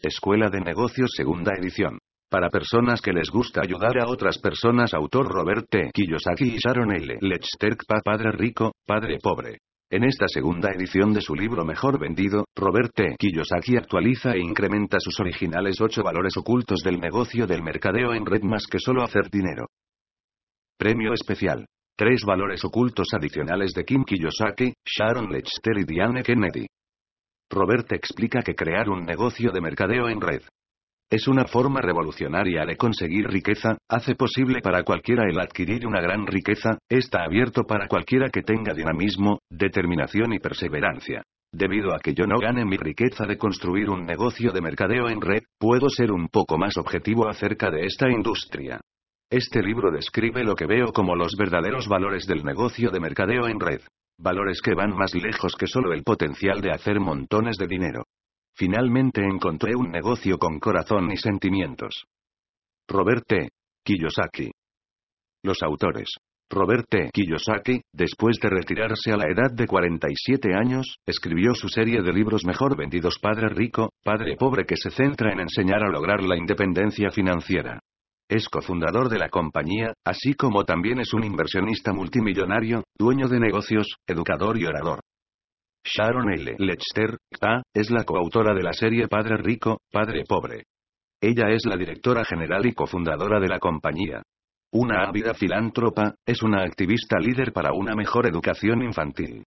Escuela de Negocios Segunda Edición. Para personas que les gusta ayudar a otras personas. Autor Robert T. Kiyosaki y Sharon L. Lechterkpa Padre Rico, Padre Pobre. En esta segunda edición de su libro mejor vendido, Robert T. Kiyosaki actualiza e incrementa sus originales ocho valores ocultos del negocio del mercadeo en red más que solo hacer dinero. Premio especial. Tres valores ocultos adicionales de Kim Kiyosaki, Sharon Lechter y Diane Kennedy. Robert explica que crear un negocio de mercadeo en red es una forma revolucionaria de conseguir riqueza, hace posible para cualquiera el adquirir una gran riqueza, está abierto para cualquiera que tenga dinamismo, determinación y perseverancia. Debido a que yo no gane mi riqueza de construir un negocio de mercadeo en red, puedo ser un poco más objetivo acerca de esta industria. Este libro describe lo que veo como los verdaderos valores del negocio de mercadeo en red. Valores que van más lejos que solo el potencial de hacer montones de dinero. Finalmente encontré un negocio con corazón y sentimientos. Robert T. Kiyosaki. Los autores. Robert T. Kiyosaki, después de retirarse a la edad de 47 años, escribió su serie de libros mejor vendidos Padre Rico, Padre Pobre que se centra en enseñar a lograr la independencia financiera. Es cofundador de la compañía, así como también es un inversionista multimillonario, dueño de negocios, educador y orador. Sharon L. Lechster, es la coautora de la serie Padre Rico, Padre Pobre. Ella es la directora general y cofundadora de la compañía. Una ávida filántropa, es una activista líder para una mejor educación infantil.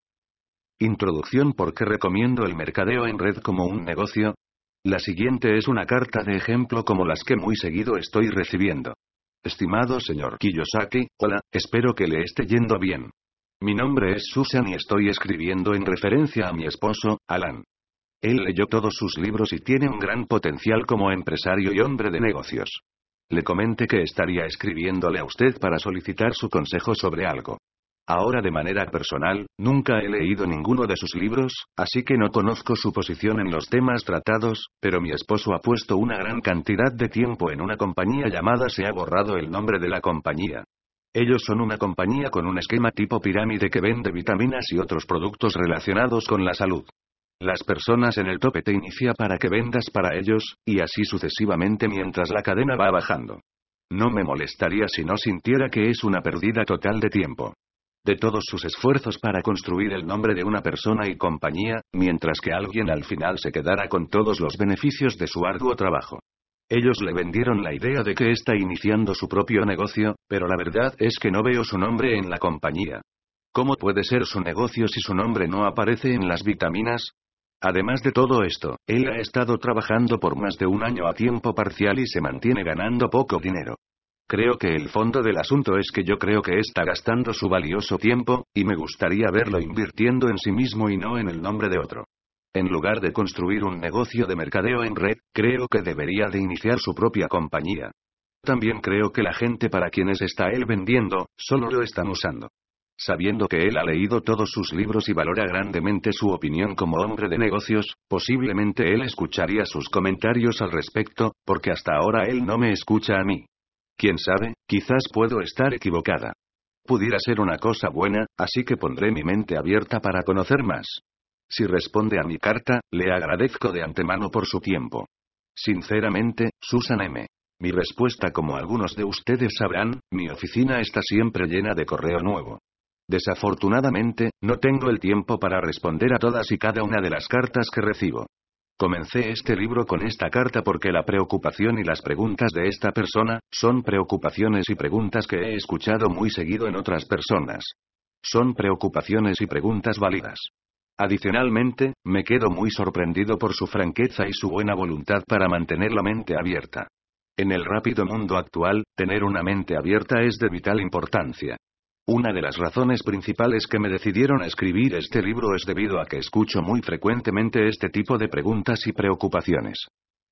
Introducción ¿Por qué recomiendo el mercadeo en red como un negocio? La siguiente es una carta de ejemplo como las que muy seguido estoy recibiendo. Estimado señor Kiyosaki, hola, espero que le esté yendo bien. Mi nombre es Susan y estoy escribiendo en referencia a mi esposo, Alan. Él leyó todos sus libros y tiene un gran potencial como empresario y hombre de negocios. Le comenté que estaría escribiéndole a usted para solicitar su consejo sobre algo. Ahora de manera personal, nunca he leído ninguno de sus libros, así que no conozco su posición en los temas tratados, pero mi esposo ha puesto una gran cantidad de tiempo en una compañía llamada Se ha borrado el nombre de la compañía. Ellos son una compañía con un esquema tipo pirámide que vende vitaminas y otros productos relacionados con la salud. Las personas en el tope te inicia para que vendas para ellos, y así sucesivamente mientras la cadena va bajando. No me molestaría si no sintiera que es una pérdida total de tiempo de todos sus esfuerzos para construir el nombre de una persona y compañía, mientras que alguien al final se quedara con todos los beneficios de su arduo trabajo. Ellos le vendieron la idea de que está iniciando su propio negocio, pero la verdad es que no veo su nombre en la compañía. ¿Cómo puede ser su negocio si su nombre no aparece en las vitaminas? Además de todo esto, él ha estado trabajando por más de un año a tiempo parcial y se mantiene ganando poco dinero. Creo que el fondo del asunto es que yo creo que está gastando su valioso tiempo, y me gustaría verlo invirtiendo en sí mismo y no en el nombre de otro. En lugar de construir un negocio de mercadeo en red, creo que debería de iniciar su propia compañía. También creo que la gente para quienes está él vendiendo, solo lo están usando. Sabiendo que él ha leído todos sus libros y valora grandemente su opinión como hombre de negocios, posiblemente él escucharía sus comentarios al respecto, porque hasta ahora él no me escucha a mí. Quién sabe, quizás puedo estar equivocada. Pudiera ser una cosa buena, así que pondré mi mente abierta para conocer más. Si responde a mi carta, le agradezco de antemano por su tiempo. Sinceramente, Susan M. Mi respuesta, como algunos de ustedes sabrán, mi oficina está siempre llena de correo nuevo. Desafortunadamente, no tengo el tiempo para responder a todas y cada una de las cartas que recibo. Comencé este libro con esta carta porque la preocupación y las preguntas de esta persona, son preocupaciones y preguntas que he escuchado muy seguido en otras personas. Son preocupaciones y preguntas válidas. Adicionalmente, me quedo muy sorprendido por su franqueza y su buena voluntad para mantener la mente abierta. En el rápido mundo actual, tener una mente abierta es de vital importancia. Una de las razones principales que me decidieron a escribir este libro es debido a que escucho muy frecuentemente este tipo de preguntas y preocupaciones.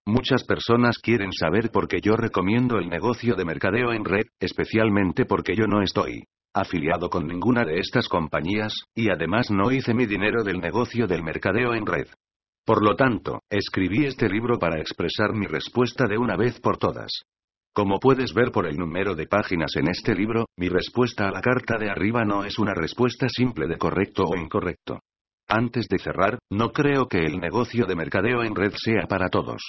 Muchas personas quieren saber por qué yo recomiendo el negocio de mercadeo en red, especialmente porque yo no estoy afiliado con ninguna de estas compañías, y además no hice mi dinero del negocio del mercadeo en red. Por lo tanto, escribí este libro para expresar mi respuesta de una vez por todas. Como puedes ver por el número de páginas en este libro, mi respuesta a la carta de arriba no es una respuesta simple de correcto o incorrecto. Antes de cerrar, no creo que el negocio de mercadeo en red sea para todos.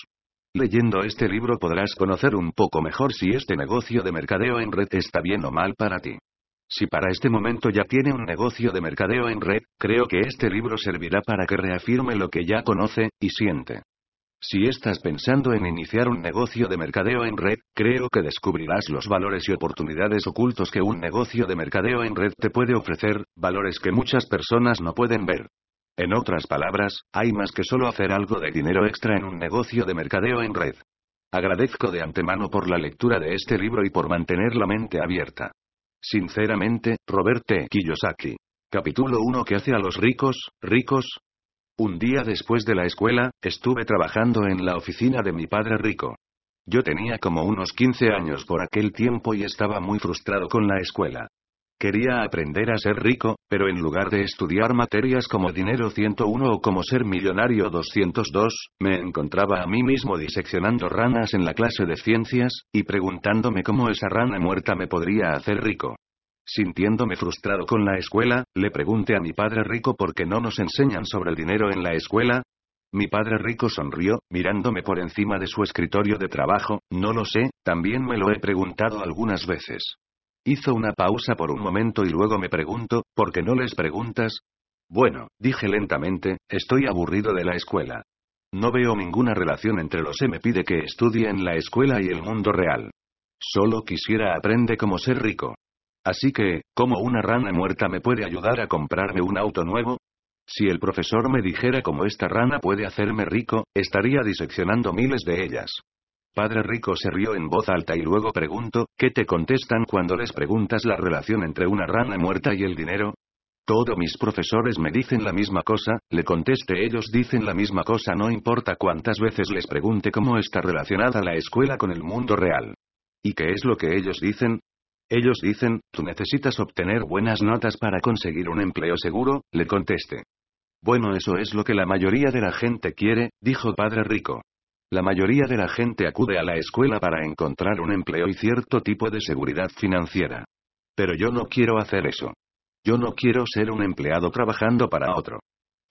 Leyendo este libro podrás conocer un poco mejor si este negocio de mercadeo en red está bien o mal para ti. Si para este momento ya tiene un negocio de mercadeo en red, creo que este libro servirá para que reafirme lo que ya conoce y siente. Si estás pensando en iniciar un negocio de mercadeo en red, creo que descubrirás los valores y oportunidades ocultos que un negocio de mercadeo en red te puede ofrecer, valores que muchas personas no pueden ver. En otras palabras, hay más que solo hacer algo de dinero extra en un negocio de mercadeo en red. Agradezco de antemano por la lectura de este libro y por mantener la mente abierta. Sinceramente, Robert T. Kiyosaki. Capítulo 1 ¿Qué hace a los ricos, ricos? Un día después de la escuela, estuve trabajando en la oficina de mi padre rico. Yo tenía como unos 15 años por aquel tiempo y estaba muy frustrado con la escuela. Quería aprender a ser rico, pero en lugar de estudiar materias como dinero 101 o como ser millonario 202, me encontraba a mí mismo diseccionando ranas en la clase de ciencias, y preguntándome cómo esa rana muerta me podría hacer rico. Sintiéndome frustrado con la escuela, le pregunté a mi padre rico por qué no nos enseñan sobre el dinero en la escuela. Mi padre rico sonrió, mirándome por encima de su escritorio de trabajo, no lo sé, también me lo he preguntado algunas veces. Hizo una pausa por un momento y luego me preguntó, ¿por qué no les preguntas? Bueno, dije lentamente, estoy aburrido de la escuela. No veo ninguna relación entre lo que me pide que estudie en la escuela y el mundo real. Solo quisiera aprender cómo ser rico. Así que, ¿cómo una rana muerta me puede ayudar a comprarme un auto nuevo? Si el profesor me dijera cómo esta rana puede hacerme rico, estaría diseccionando miles de ellas. Padre Rico se rió en voz alta y luego preguntó, ¿qué te contestan cuando les preguntas la relación entre una rana muerta y el dinero? Todos mis profesores me dicen la misma cosa, le conteste ellos dicen la misma cosa no importa cuántas veces les pregunte cómo está relacionada la escuela con el mundo real. ¿Y qué es lo que ellos dicen? Ellos dicen, tú necesitas obtener buenas notas para conseguir un empleo seguro, le conteste. Bueno, eso es lo que la mayoría de la gente quiere, dijo Padre Rico. La mayoría de la gente acude a la escuela para encontrar un empleo y cierto tipo de seguridad financiera. Pero yo no quiero hacer eso. Yo no quiero ser un empleado trabajando para otro.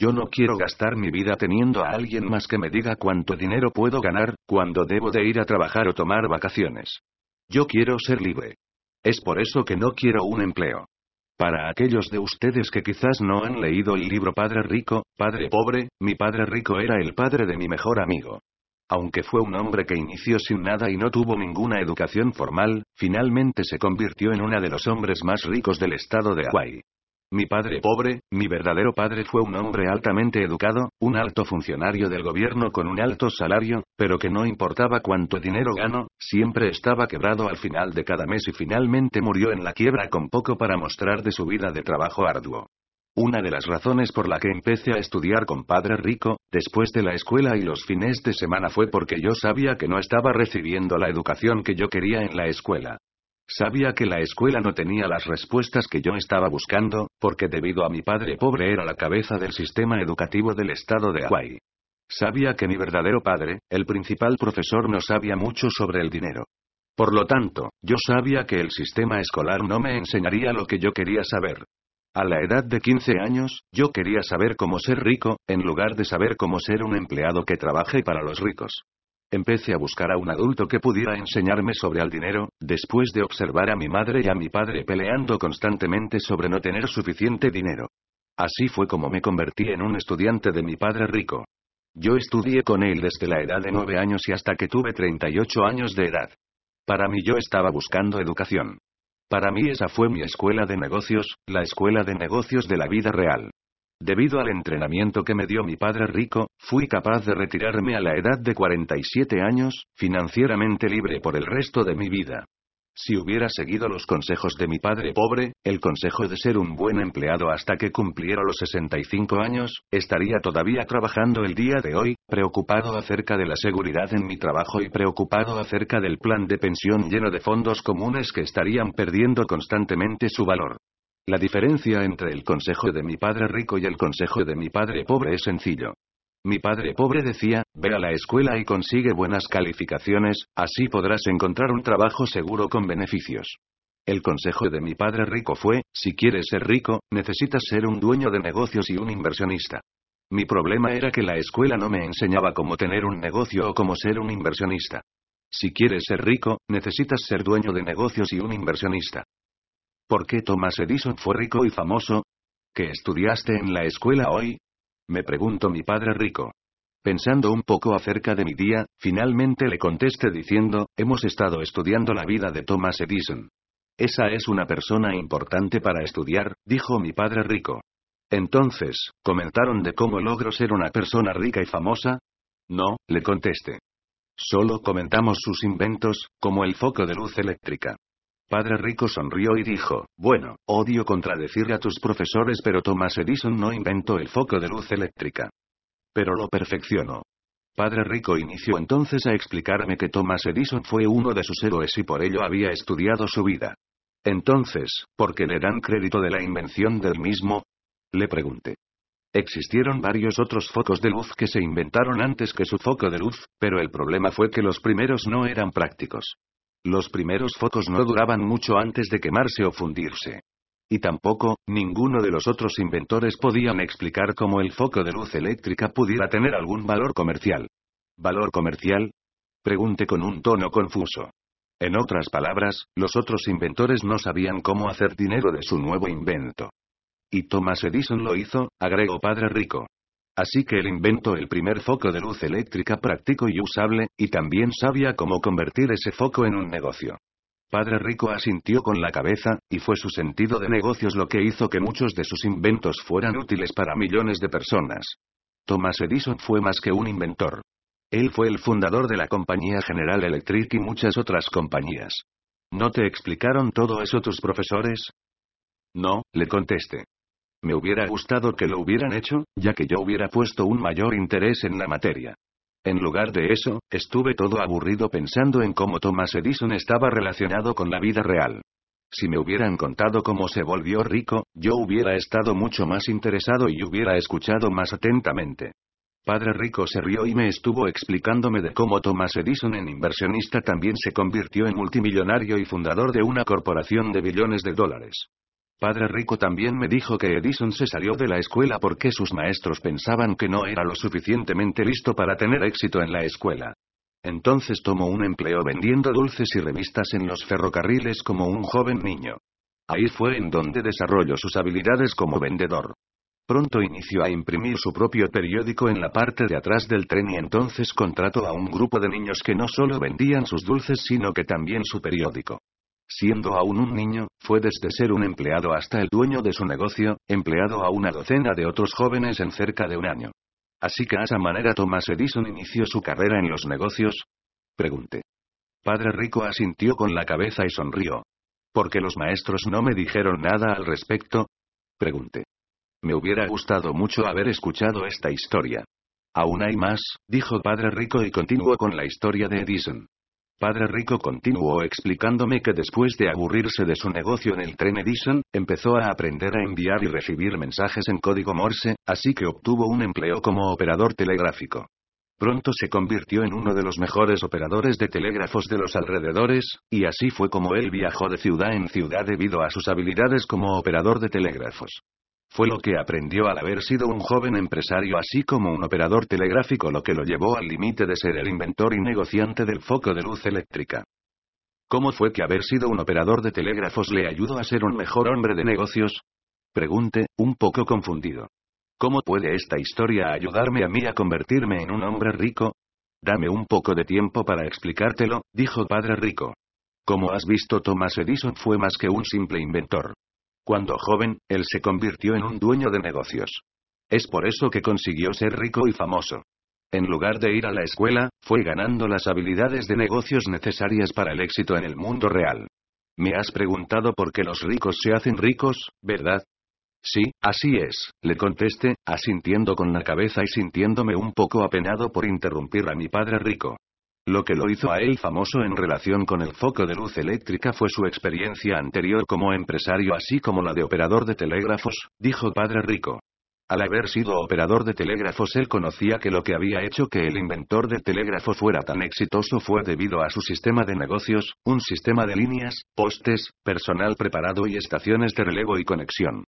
Yo no quiero gastar mi vida teniendo a alguien más que me diga cuánto dinero puedo ganar, cuando debo de ir a trabajar o tomar vacaciones. Yo quiero ser libre. Es por eso que no quiero un empleo. Para aquellos de ustedes que quizás no han leído el libro Padre Rico, Padre Pobre, mi padre rico era el padre de mi mejor amigo. Aunque fue un hombre que inició sin nada y no tuvo ninguna educación formal, finalmente se convirtió en uno de los hombres más ricos del estado de Hawaii. Mi padre pobre, mi verdadero padre fue un hombre altamente educado, un alto funcionario del gobierno con un alto salario, pero que no importaba cuánto dinero ganó, siempre estaba quebrado al final de cada mes y finalmente murió en la quiebra con poco para mostrar de su vida de trabajo arduo. Una de las razones por la que empecé a estudiar con Padre Rico, después de la escuela y los fines de semana fue porque yo sabía que no estaba recibiendo la educación que yo quería en la escuela. Sabía que la escuela no tenía las respuestas que yo estaba buscando, porque debido a mi padre pobre era la cabeza del sistema educativo del estado de Hawaii. Sabía que mi verdadero padre, el principal profesor, no sabía mucho sobre el dinero. Por lo tanto, yo sabía que el sistema escolar no me enseñaría lo que yo quería saber. A la edad de 15 años, yo quería saber cómo ser rico, en lugar de saber cómo ser un empleado que trabaje para los ricos. Empecé a buscar a un adulto que pudiera enseñarme sobre el dinero, después de observar a mi madre y a mi padre peleando constantemente sobre no tener suficiente dinero. Así fue como me convertí en un estudiante de mi padre rico. Yo estudié con él desde la edad de 9 años y hasta que tuve 38 años de edad. Para mí yo estaba buscando educación. Para mí esa fue mi escuela de negocios, la escuela de negocios de la vida real. Debido al entrenamiento que me dio mi padre rico, fui capaz de retirarme a la edad de 47 años, financieramente libre por el resto de mi vida. Si hubiera seguido los consejos de mi padre pobre, el consejo de ser un buen empleado hasta que cumpliera los 65 años, estaría todavía trabajando el día de hoy, preocupado acerca de la seguridad en mi trabajo y preocupado acerca del plan de pensión lleno de fondos comunes que estarían perdiendo constantemente su valor. La diferencia entre el consejo de mi padre rico y el consejo de mi padre pobre es sencillo. Mi padre pobre decía, ve a la escuela y consigue buenas calificaciones, así podrás encontrar un trabajo seguro con beneficios. El consejo de mi padre rico fue, si quieres ser rico, necesitas ser un dueño de negocios y un inversionista. Mi problema era que la escuela no me enseñaba cómo tener un negocio o cómo ser un inversionista. Si quieres ser rico, necesitas ser dueño de negocios y un inversionista. ¿Por qué Thomas Edison fue rico y famoso? ¿Qué estudiaste en la escuela hoy? Me preguntó mi padre rico. Pensando un poco acerca de mi día, finalmente le contesté diciendo, hemos estado estudiando la vida de Thomas Edison. Esa es una persona importante para estudiar, dijo mi padre rico. Entonces, ¿comentaron de cómo logro ser una persona rica y famosa? No, le contesté. Solo comentamos sus inventos, como el foco de luz eléctrica. Padre Rico sonrió y dijo, bueno, odio contradecir a tus profesores pero Thomas Edison no inventó el foco de luz eléctrica. Pero lo perfeccionó. Padre Rico inició entonces a explicarme que Thomas Edison fue uno de sus héroes y por ello había estudiado su vida. Entonces, ¿por qué le dan crédito de la invención del mismo? Le pregunté. Existieron varios otros focos de luz que se inventaron antes que su foco de luz, pero el problema fue que los primeros no eran prácticos. Los primeros focos no duraban mucho antes de quemarse o fundirse. Y tampoco, ninguno de los otros inventores podían explicar cómo el foco de luz eléctrica pudiera tener algún valor comercial. ¿Valor comercial? Pregunté con un tono confuso. En otras palabras, los otros inventores no sabían cómo hacer dinero de su nuevo invento. Y Thomas Edison lo hizo, agregó Padre Rico. Así que él inventó el primer foco de luz eléctrica práctico y usable, y también sabía cómo convertir ese foco en un negocio. Padre Rico asintió con la cabeza, y fue su sentido de negocios lo que hizo que muchos de sus inventos fueran útiles para millones de personas. Thomas Edison fue más que un inventor. Él fue el fundador de la compañía General Electric y muchas otras compañías. ¿No te explicaron todo eso tus profesores? No, le contesté. Me hubiera gustado que lo hubieran hecho, ya que yo hubiera puesto un mayor interés en la materia. En lugar de eso, estuve todo aburrido pensando en cómo Thomas Edison estaba relacionado con la vida real. Si me hubieran contado cómo se volvió rico, yo hubiera estado mucho más interesado y hubiera escuchado más atentamente. Padre Rico se rió y me estuvo explicándome de cómo Thomas Edison en inversionista también se convirtió en multimillonario y fundador de una corporación de billones de dólares. Padre Rico también me dijo que Edison se salió de la escuela porque sus maestros pensaban que no era lo suficientemente listo para tener éxito en la escuela. Entonces tomó un empleo vendiendo dulces y revistas en los ferrocarriles como un joven niño. Ahí fue en donde desarrolló sus habilidades como vendedor. Pronto inició a imprimir su propio periódico en la parte de atrás del tren y entonces contrató a un grupo de niños que no solo vendían sus dulces sino que también su periódico. Siendo aún un niño, fue desde ser un empleado hasta el dueño de su negocio, empleado a una docena de otros jóvenes en cerca de un año. Así que a esa manera Thomas Edison inició su carrera en los negocios. Pregunté. Padre Rico asintió con la cabeza y sonrió. ¿Por qué los maestros no me dijeron nada al respecto? Pregunté. Me hubiera gustado mucho haber escuchado esta historia. Aún hay más, dijo Padre Rico y continuó con la historia de Edison. Padre Rico continuó explicándome que después de aburrirse de su negocio en el tren Edison, empezó a aprender a enviar y recibir mensajes en código Morse, así que obtuvo un empleo como operador telegráfico. Pronto se convirtió en uno de los mejores operadores de telégrafos de los alrededores, y así fue como él viajó de ciudad en ciudad debido a sus habilidades como operador de telégrafos. Fue lo que aprendió al haber sido un joven empresario así como un operador telegráfico lo que lo llevó al límite de ser el inventor y negociante del foco de luz eléctrica. ¿Cómo fue que haber sido un operador de telégrafos le ayudó a ser un mejor hombre de negocios? Pregunté, un poco confundido. ¿Cómo puede esta historia ayudarme a mí a convertirme en un hombre rico? Dame un poco de tiempo para explicártelo, dijo Padre Rico. Como has visto, Thomas Edison fue más que un simple inventor. Cuando joven, él se convirtió en un dueño de negocios. Es por eso que consiguió ser rico y famoso. En lugar de ir a la escuela, fue ganando las habilidades de negocios necesarias para el éxito en el mundo real. Me has preguntado por qué los ricos se hacen ricos, ¿verdad? Sí, así es, le contesté, asintiendo con la cabeza y sintiéndome un poco apenado por interrumpir a mi padre rico. Lo que lo hizo a él famoso en relación con el foco de luz eléctrica fue su experiencia anterior como empresario así como la de operador de telégrafos, dijo Padre Rico. Al haber sido operador de telégrafos él conocía que lo que había hecho que el inventor del telégrafo fuera tan exitoso fue debido a su sistema de negocios, un sistema de líneas, postes, personal preparado y estaciones de relevo y conexión.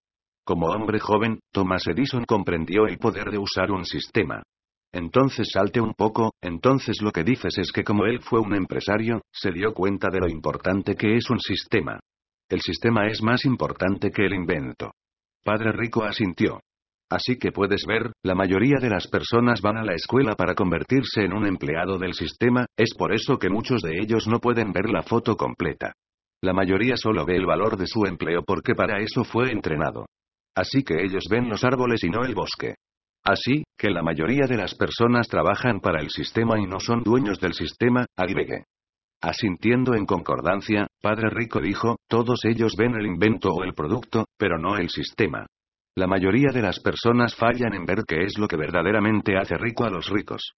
Como hombre joven, Thomas Edison comprendió el poder de usar un sistema. Entonces salte un poco, entonces lo que dices es que como él fue un empresario, se dio cuenta de lo importante que es un sistema. El sistema es más importante que el invento. Padre Rico asintió. Así que puedes ver, la mayoría de las personas van a la escuela para convertirse en un empleado del sistema, es por eso que muchos de ellos no pueden ver la foto completa. La mayoría solo ve el valor de su empleo porque para eso fue entrenado. Así que ellos ven los árboles y no el bosque. Así, que la mayoría de las personas trabajan para el sistema y no son dueños del sistema, agregue. Asintiendo en concordancia, Padre Rico dijo, todos ellos ven el invento o el producto, pero no el sistema. La mayoría de las personas fallan en ver qué es lo que verdaderamente hace rico a los ricos.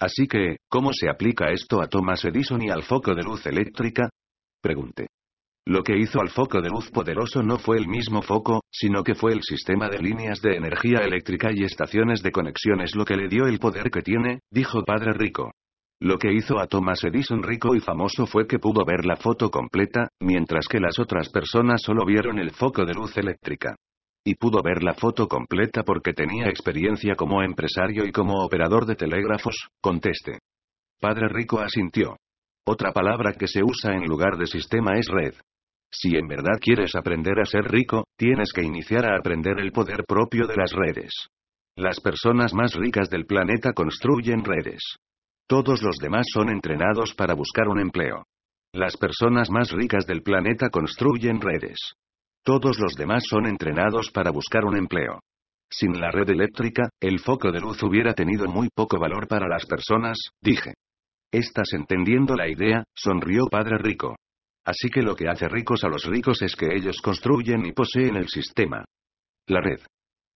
Así que, ¿cómo se aplica esto a Thomas Edison y al foco de luz eléctrica? Pregunté. Lo que hizo al foco de luz poderoso no fue el mismo foco, sino que fue el sistema de líneas de energía eléctrica y estaciones de conexiones lo que le dio el poder que tiene, dijo Padre Rico. Lo que hizo a Thomas Edison rico y famoso fue que pudo ver la foto completa, mientras que las otras personas solo vieron el foco de luz eléctrica. Y pudo ver la foto completa porque tenía experiencia como empresario y como operador de telégrafos, conteste. Padre Rico asintió. Otra palabra que se usa en lugar de sistema es red. Si en verdad quieres aprender a ser rico, tienes que iniciar a aprender el poder propio de las redes. Las personas más ricas del planeta construyen redes. Todos los demás son entrenados para buscar un empleo. Las personas más ricas del planeta construyen redes. Todos los demás son entrenados para buscar un empleo. Sin la red eléctrica, el foco de luz hubiera tenido muy poco valor para las personas, dije. ¿Estás entendiendo la idea? sonrió Padre Rico. Así que lo que hace ricos a los ricos es que ellos construyen y poseen el sistema. La red.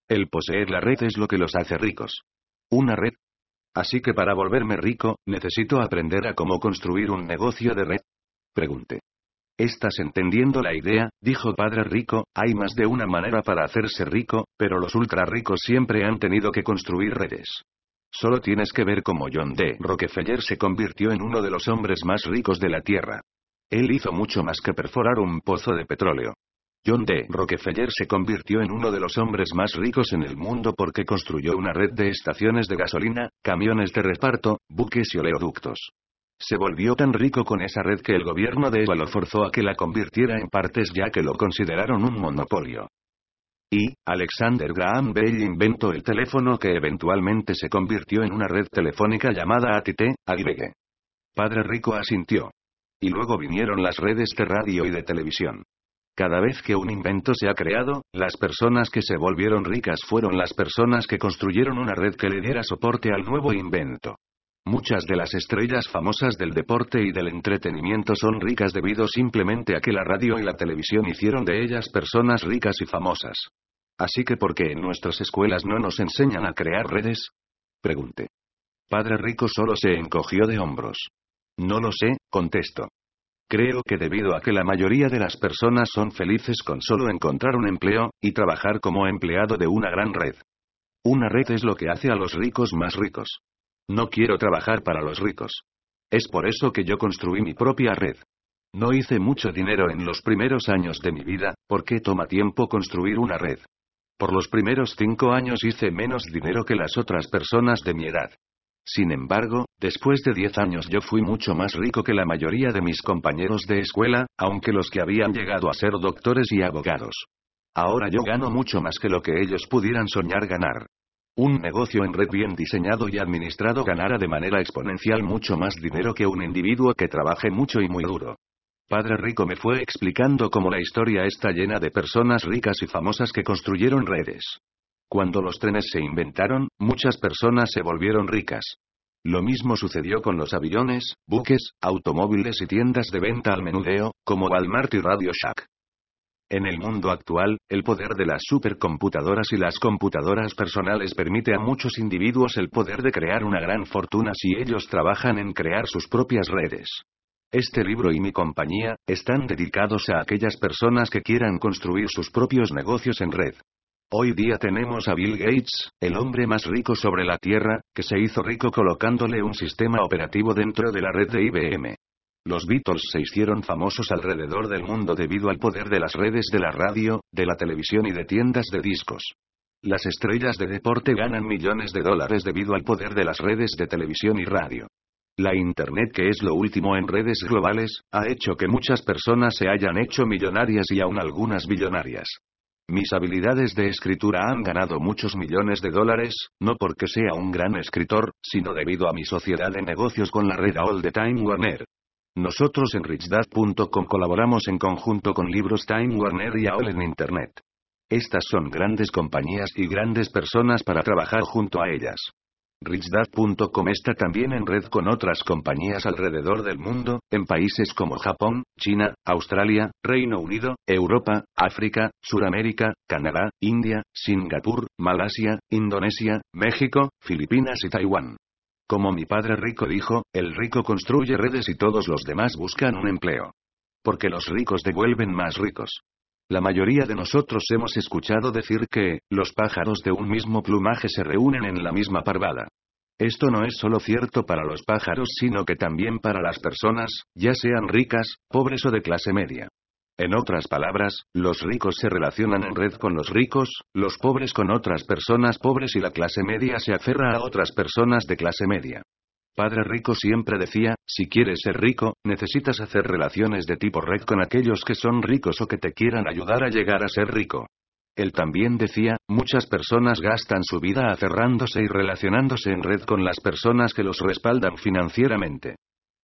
El poseer la red es lo que los hace ricos. Una red. Así que para volverme rico, necesito aprender a cómo construir un negocio de red. Pregunté. ¿Estás entendiendo la idea? dijo Padre Rico, hay más de una manera para hacerse rico, pero los ultra ricos siempre han tenido que construir redes. Solo tienes que ver cómo John D. Rockefeller se convirtió en uno de los hombres más ricos de la Tierra. Él hizo mucho más que perforar un pozo de petróleo. John D. Rockefeller se convirtió en uno de los hombres más ricos en el mundo porque construyó una red de estaciones de gasolina, camiones de reparto, buques y oleoductos. Se volvió tan rico con esa red que el gobierno de Eva lo forzó a que la convirtiera en partes ya que lo consideraron un monopolio. Y, Alexander Graham Bell inventó el teléfono que eventualmente se convirtió en una red telefónica llamada ATT, AGBG. Padre Rico asintió. Y luego vinieron las redes de radio y de televisión. Cada vez que un invento se ha creado, las personas que se volvieron ricas fueron las personas que construyeron una red que le diera soporte al nuevo invento. Muchas de las estrellas famosas del deporte y del entretenimiento son ricas debido simplemente a que la radio y la televisión hicieron de ellas personas ricas y famosas. Así que ¿por qué en nuestras escuelas no nos enseñan a crear redes? Pregunté. Padre Rico solo se encogió de hombros. No lo sé, contesto. Creo que debido a que la mayoría de las personas son felices con solo encontrar un empleo, y trabajar como empleado de una gran red. Una red es lo que hace a los ricos más ricos. No quiero trabajar para los ricos. Es por eso que yo construí mi propia red. No hice mucho dinero en los primeros años de mi vida, porque toma tiempo construir una red. Por los primeros cinco años hice menos dinero que las otras personas de mi edad. Sin embargo, después de 10 años yo fui mucho más rico que la mayoría de mis compañeros de escuela, aunque los que habían llegado a ser doctores y abogados. Ahora yo gano mucho más que lo que ellos pudieran soñar ganar. Un negocio en red bien diseñado y administrado ganará de manera exponencial mucho más dinero que un individuo que trabaje mucho y muy duro. Padre Rico me fue explicando cómo la historia está llena de personas ricas y famosas que construyeron redes. Cuando los trenes se inventaron, muchas personas se volvieron ricas. Lo mismo sucedió con los aviones, buques, automóviles y tiendas de venta al menudeo, como Walmart y Radio Shack. En el mundo actual, el poder de las supercomputadoras y las computadoras personales permite a muchos individuos el poder de crear una gran fortuna si ellos trabajan en crear sus propias redes. Este libro y mi compañía, están dedicados a aquellas personas que quieran construir sus propios negocios en red. Hoy día tenemos a Bill Gates, el hombre más rico sobre la Tierra, que se hizo rico colocándole un sistema operativo dentro de la red de IBM. Los Beatles se hicieron famosos alrededor del mundo debido al poder de las redes de la radio, de la televisión y de tiendas de discos. Las estrellas de deporte ganan millones de dólares debido al poder de las redes de televisión y radio. La Internet, que es lo último en redes globales, ha hecho que muchas personas se hayan hecho millonarias y aún algunas billonarias. Mis habilidades de escritura han ganado muchos millones de dólares, no porque sea un gran escritor, sino debido a mi sociedad de negocios con la red All the Time Warner. Nosotros en richdad.com colaboramos en conjunto con Libros Time Warner y AOL en Internet. Estas son grandes compañías y grandes personas para trabajar junto a ellas. Richdad.com está también en red con otras compañías alrededor del mundo, en países como Japón, China, Australia, Reino Unido, Europa, África, Suramérica, Canadá, India, Singapur, Malasia, Indonesia, México, Filipinas y Taiwán. Como mi padre rico dijo, el rico construye redes y todos los demás buscan un empleo. Porque los ricos devuelven más ricos. La mayoría de nosotros hemos escuchado decir que, los pájaros de un mismo plumaje se reúnen en la misma parvada. Esto no es solo cierto para los pájaros, sino que también para las personas, ya sean ricas, pobres o de clase media. En otras palabras, los ricos se relacionan en red con los ricos, los pobres con otras personas pobres y la clase media se aferra a otras personas de clase media. Padre Rico siempre decía, si quieres ser rico, necesitas hacer relaciones de tipo red con aquellos que son ricos o que te quieran ayudar a llegar a ser rico. Él también decía, muchas personas gastan su vida aferrándose y relacionándose en red con las personas que los respaldan financieramente.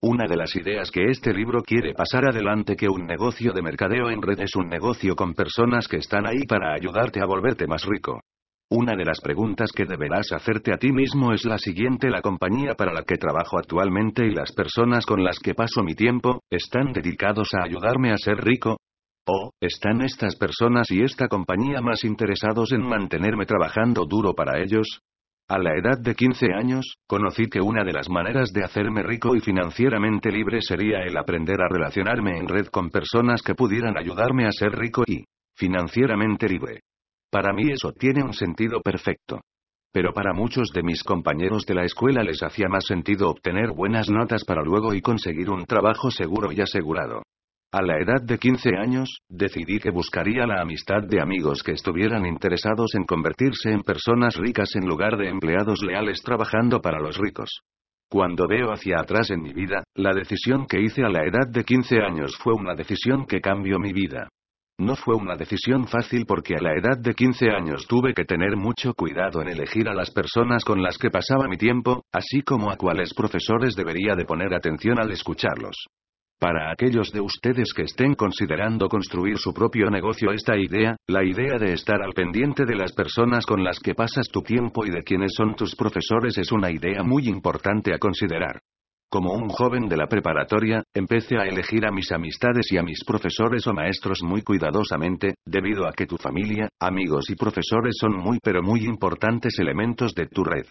Una de las ideas que este libro quiere pasar adelante que un negocio de mercadeo en red es un negocio con personas que están ahí para ayudarte a volverte más rico. Una de las preguntas que deberás hacerte a ti mismo es la siguiente. ¿La compañía para la que trabajo actualmente y las personas con las que paso mi tiempo, están dedicados a ayudarme a ser rico? ¿O, están estas personas y esta compañía más interesados en mantenerme trabajando duro para ellos? A la edad de 15 años, conocí que una de las maneras de hacerme rico y financieramente libre sería el aprender a relacionarme en red con personas que pudieran ayudarme a ser rico y financieramente libre. Para mí eso tiene un sentido perfecto. Pero para muchos de mis compañeros de la escuela les hacía más sentido obtener buenas notas para luego y conseguir un trabajo seguro y asegurado. A la edad de 15 años, decidí que buscaría la amistad de amigos que estuvieran interesados en convertirse en personas ricas en lugar de empleados leales trabajando para los ricos. Cuando veo hacia atrás en mi vida, la decisión que hice a la edad de 15 años fue una decisión que cambió mi vida. No fue una decisión fácil porque a la edad de 15 años tuve que tener mucho cuidado en elegir a las personas con las que pasaba mi tiempo, así como a cuáles profesores debería de poner atención al escucharlos. Para aquellos de ustedes que estén considerando construir su propio negocio, esta idea, la idea de estar al pendiente de las personas con las que pasas tu tiempo y de quienes son tus profesores es una idea muy importante a considerar. Como un joven de la preparatoria, empecé a elegir a mis amistades y a mis profesores o maestros muy cuidadosamente, debido a que tu familia, amigos y profesores son muy pero muy importantes elementos de tu red.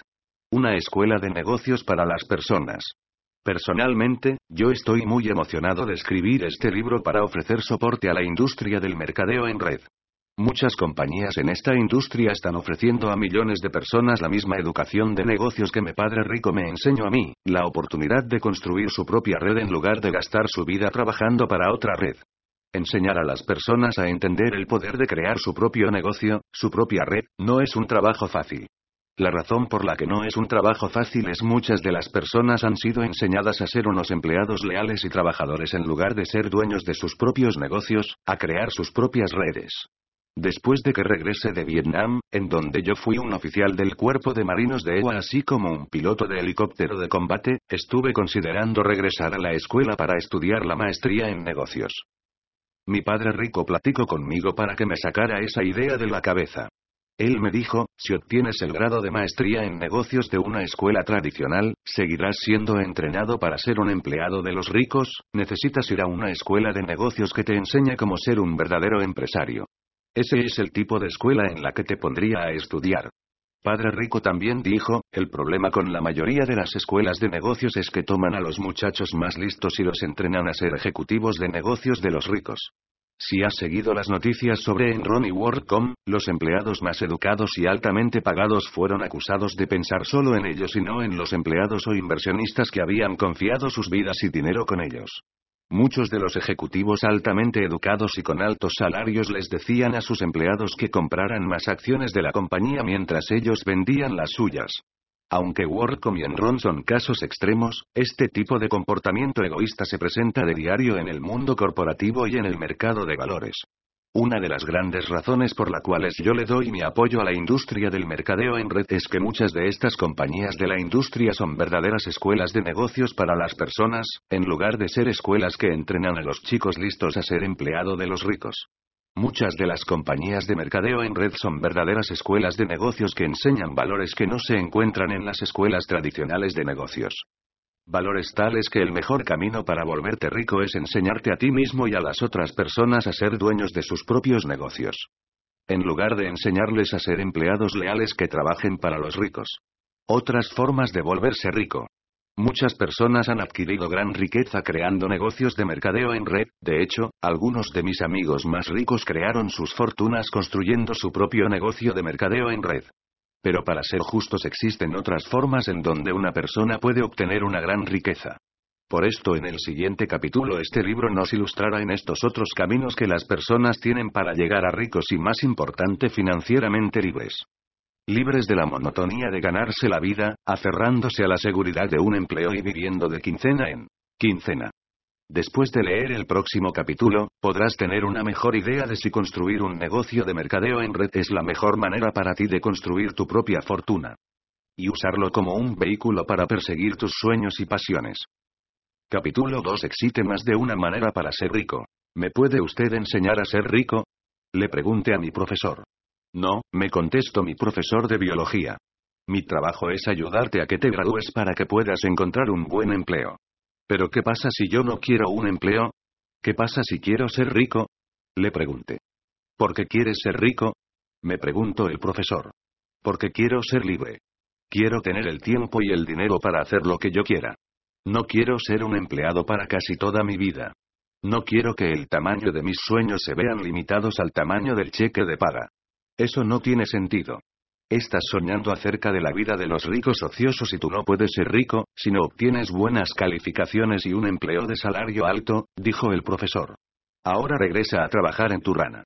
Una escuela de negocios para las personas. Personalmente, yo estoy muy emocionado de escribir este libro para ofrecer soporte a la industria del mercadeo en red. Muchas compañías en esta industria están ofreciendo a millones de personas la misma educación de negocios que mi padre rico me enseñó a mí, la oportunidad de construir su propia red en lugar de gastar su vida trabajando para otra red. Enseñar a las personas a entender el poder de crear su propio negocio, su propia red, no es un trabajo fácil. La razón por la que no es un trabajo fácil es muchas de las personas han sido enseñadas a ser unos empleados leales y trabajadores en lugar de ser dueños de sus propios negocios, a crear sus propias redes. Después de que regrese de Vietnam, en donde yo fui un oficial del cuerpo de marinos de EWA así como un piloto de helicóptero de combate, estuve considerando regresar a la escuela para estudiar la maestría en negocios. Mi padre rico platicó conmigo para que me sacara esa idea de la cabeza. Él me dijo, si obtienes el grado de maestría en negocios de una escuela tradicional, seguirás siendo entrenado para ser un empleado de los ricos, necesitas ir a una escuela de negocios que te enseñe cómo ser un verdadero empresario. Ese es el tipo de escuela en la que te pondría a estudiar. Padre Rico también dijo, el problema con la mayoría de las escuelas de negocios es que toman a los muchachos más listos y los entrenan a ser ejecutivos de negocios de los ricos. Si has seguido las noticias sobre Enron y WorldCom, los empleados más educados y altamente pagados fueron acusados de pensar solo en ellos y no en los empleados o inversionistas que habían confiado sus vidas y dinero con ellos. Muchos de los ejecutivos altamente educados y con altos salarios les decían a sus empleados que compraran más acciones de la compañía mientras ellos vendían las suyas. Aunque WorldCom y Enron son casos extremos, este tipo de comportamiento egoísta se presenta de diario en el mundo corporativo y en el mercado de valores. Una de las grandes razones por las cuales yo le doy mi apoyo a la industria del mercadeo en red es que muchas de estas compañías de la industria son verdaderas escuelas de negocios para las personas, en lugar de ser escuelas que entrenan a los chicos listos a ser empleado de los ricos. Muchas de las compañías de mercadeo en red son verdaderas escuelas de negocios que enseñan valores que no se encuentran en las escuelas tradicionales de negocios. Valores tales que el mejor camino para volverte rico es enseñarte a ti mismo y a las otras personas a ser dueños de sus propios negocios. En lugar de enseñarles a ser empleados leales que trabajen para los ricos. Otras formas de volverse rico. Muchas personas han adquirido gran riqueza creando negocios de mercadeo en red, de hecho, algunos de mis amigos más ricos crearon sus fortunas construyendo su propio negocio de mercadeo en red. Pero para ser justos existen otras formas en donde una persona puede obtener una gran riqueza. Por esto en el siguiente capítulo este libro nos ilustrará en estos otros caminos que las personas tienen para llegar a ricos y más importante financieramente libres libres de la monotonía de ganarse la vida, aferrándose a la seguridad de un empleo y viviendo de quincena en quincena. Después de leer el próximo capítulo, podrás tener una mejor idea de si construir un negocio de mercadeo en red es la mejor manera para ti de construir tu propia fortuna. Y usarlo como un vehículo para perseguir tus sueños y pasiones. Capítulo 2 Existe más de una manera para ser rico. ¿Me puede usted enseñar a ser rico? Le pregunté a mi profesor. No, me contestó mi profesor de biología. Mi trabajo es ayudarte a que te gradúes para que puedas encontrar un buen empleo. Pero ¿qué pasa si yo no quiero un empleo? ¿Qué pasa si quiero ser rico? Le pregunté. ¿Por qué quieres ser rico? Me preguntó el profesor. Porque quiero ser libre. Quiero tener el tiempo y el dinero para hacer lo que yo quiera. No quiero ser un empleado para casi toda mi vida. No quiero que el tamaño de mis sueños se vean limitados al tamaño del cheque de paga. Eso no tiene sentido. Estás soñando acerca de la vida de los ricos ociosos y tú no puedes ser rico, si no obtienes buenas calificaciones y un empleo de salario alto, dijo el profesor. Ahora regresa a trabajar en tu rana.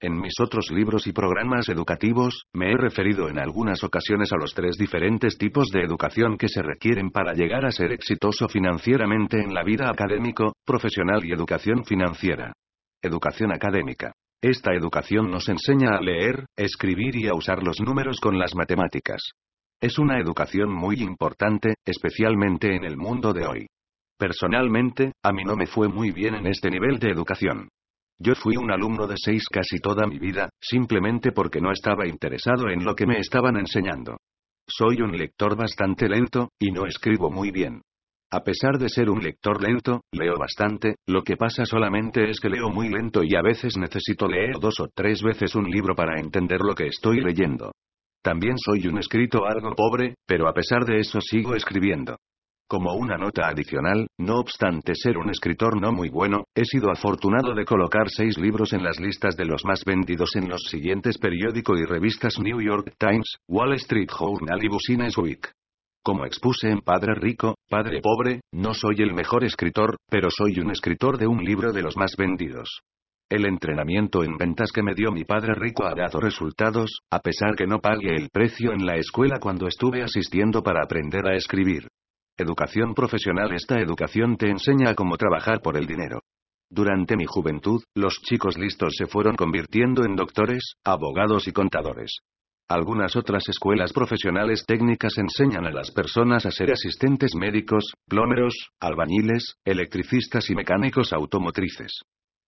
En mis otros libros y programas educativos, me he referido en algunas ocasiones a los tres diferentes tipos de educación que se requieren para llegar a ser exitoso financieramente en la vida académico, profesional y educación financiera. Educación académica. Esta educación nos enseña a leer, escribir y a usar los números con las matemáticas. Es una educación muy importante, especialmente en el mundo de hoy. Personalmente, a mí no me fue muy bien en este nivel de educación. Yo fui un alumno de seis casi toda mi vida, simplemente porque no estaba interesado en lo que me estaban enseñando. Soy un lector bastante lento, y no escribo muy bien. A pesar de ser un lector lento, leo bastante, lo que pasa solamente es que leo muy lento y a veces necesito leer dos o tres veces un libro para entender lo que estoy leyendo. También soy un escrito algo pobre, pero a pesar de eso sigo escribiendo. Como una nota adicional, no obstante ser un escritor no muy bueno, he sido afortunado de colocar seis libros en las listas de los más vendidos en los siguientes periódicos y revistas New York Times, Wall Street Journal y Business Week. Como expuse en Padre Rico, Padre Pobre, no soy el mejor escritor, pero soy un escritor de un libro de los más vendidos. El entrenamiento en ventas que me dio mi padre rico ha dado resultados, a pesar que no pagué el precio en la escuela cuando estuve asistiendo para aprender a escribir. Educación profesional Esta educación te enseña a cómo trabajar por el dinero. Durante mi juventud, los chicos listos se fueron convirtiendo en doctores, abogados y contadores. Algunas otras escuelas profesionales técnicas enseñan a las personas a ser asistentes médicos, plomeros, albañiles, electricistas y mecánicos automotrices.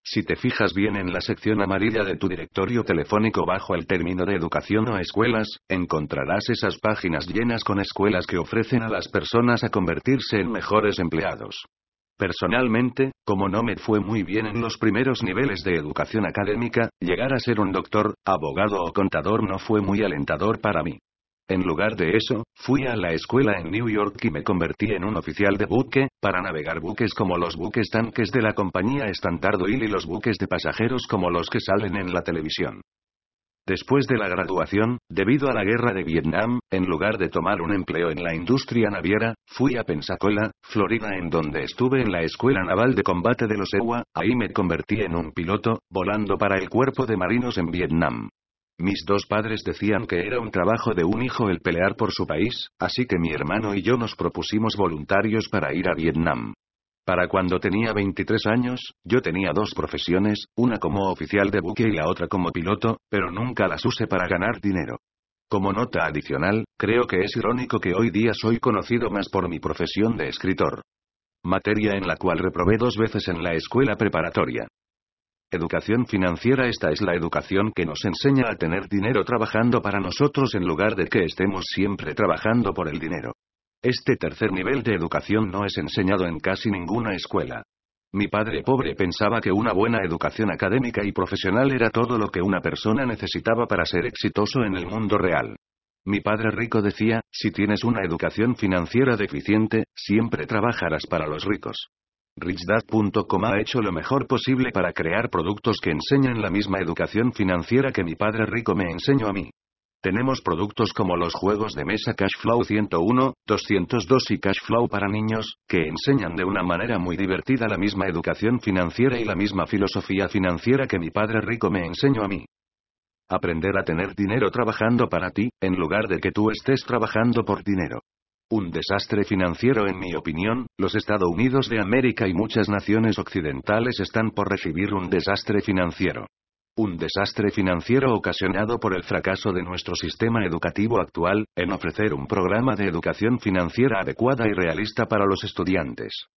Si te fijas bien en la sección amarilla de tu directorio telefónico bajo el término de educación o escuelas, encontrarás esas páginas llenas con escuelas que ofrecen a las personas a convertirse en mejores empleados. Personalmente, como no me fue muy bien en los primeros niveles de educación académica, llegar a ser un doctor, abogado o contador no fue muy alentador para mí. En lugar de eso, fui a la escuela en New York y me convertí en un oficial de buque, para navegar buques como los buques tanques de la compañía Standard Oil y los buques de pasajeros como los que salen en la televisión. Después de la graduación, debido a la guerra de Vietnam, en lugar de tomar un empleo en la industria naviera, fui a Pensacola, Florida, en donde estuve en la Escuela Naval de Combate de los EWA, ahí me convertí en un piloto, volando para el Cuerpo de Marinos en Vietnam. Mis dos padres decían que era un trabajo de un hijo el pelear por su país, así que mi hermano y yo nos propusimos voluntarios para ir a Vietnam. Para cuando tenía 23 años, yo tenía dos profesiones, una como oficial de buque y la otra como piloto, pero nunca las usé para ganar dinero. Como nota adicional, creo que es irónico que hoy día soy conocido más por mi profesión de escritor. Materia en la cual reprobé dos veces en la escuela preparatoria. Educación financiera Esta es la educación que nos enseña a tener dinero trabajando para nosotros en lugar de que estemos siempre trabajando por el dinero. Este tercer nivel de educación no es enseñado en casi ninguna escuela. Mi padre pobre pensaba que una buena educación académica y profesional era todo lo que una persona necesitaba para ser exitoso en el mundo real. Mi padre rico decía, si tienes una educación financiera deficiente, siempre trabajarás para los ricos. RichDad.com ha hecho lo mejor posible para crear productos que enseñan la misma educación financiera que mi padre rico me enseñó a mí. Tenemos productos como los juegos de mesa Cashflow 101, 202 y Cashflow para niños, que enseñan de una manera muy divertida la misma educación financiera y la misma filosofía financiera que mi padre rico me enseñó a mí. Aprender a tener dinero trabajando para ti, en lugar de que tú estés trabajando por dinero. Un desastre financiero en mi opinión, los Estados Unidos de América y muchas naciones occidentales están por recibir un desastre financiero. Un desastre financiero ocasionado por el fracaso de nuestro sistema educativo actual, en ofrecer un programa de educación financiera adecuada y realista para los estudiantes.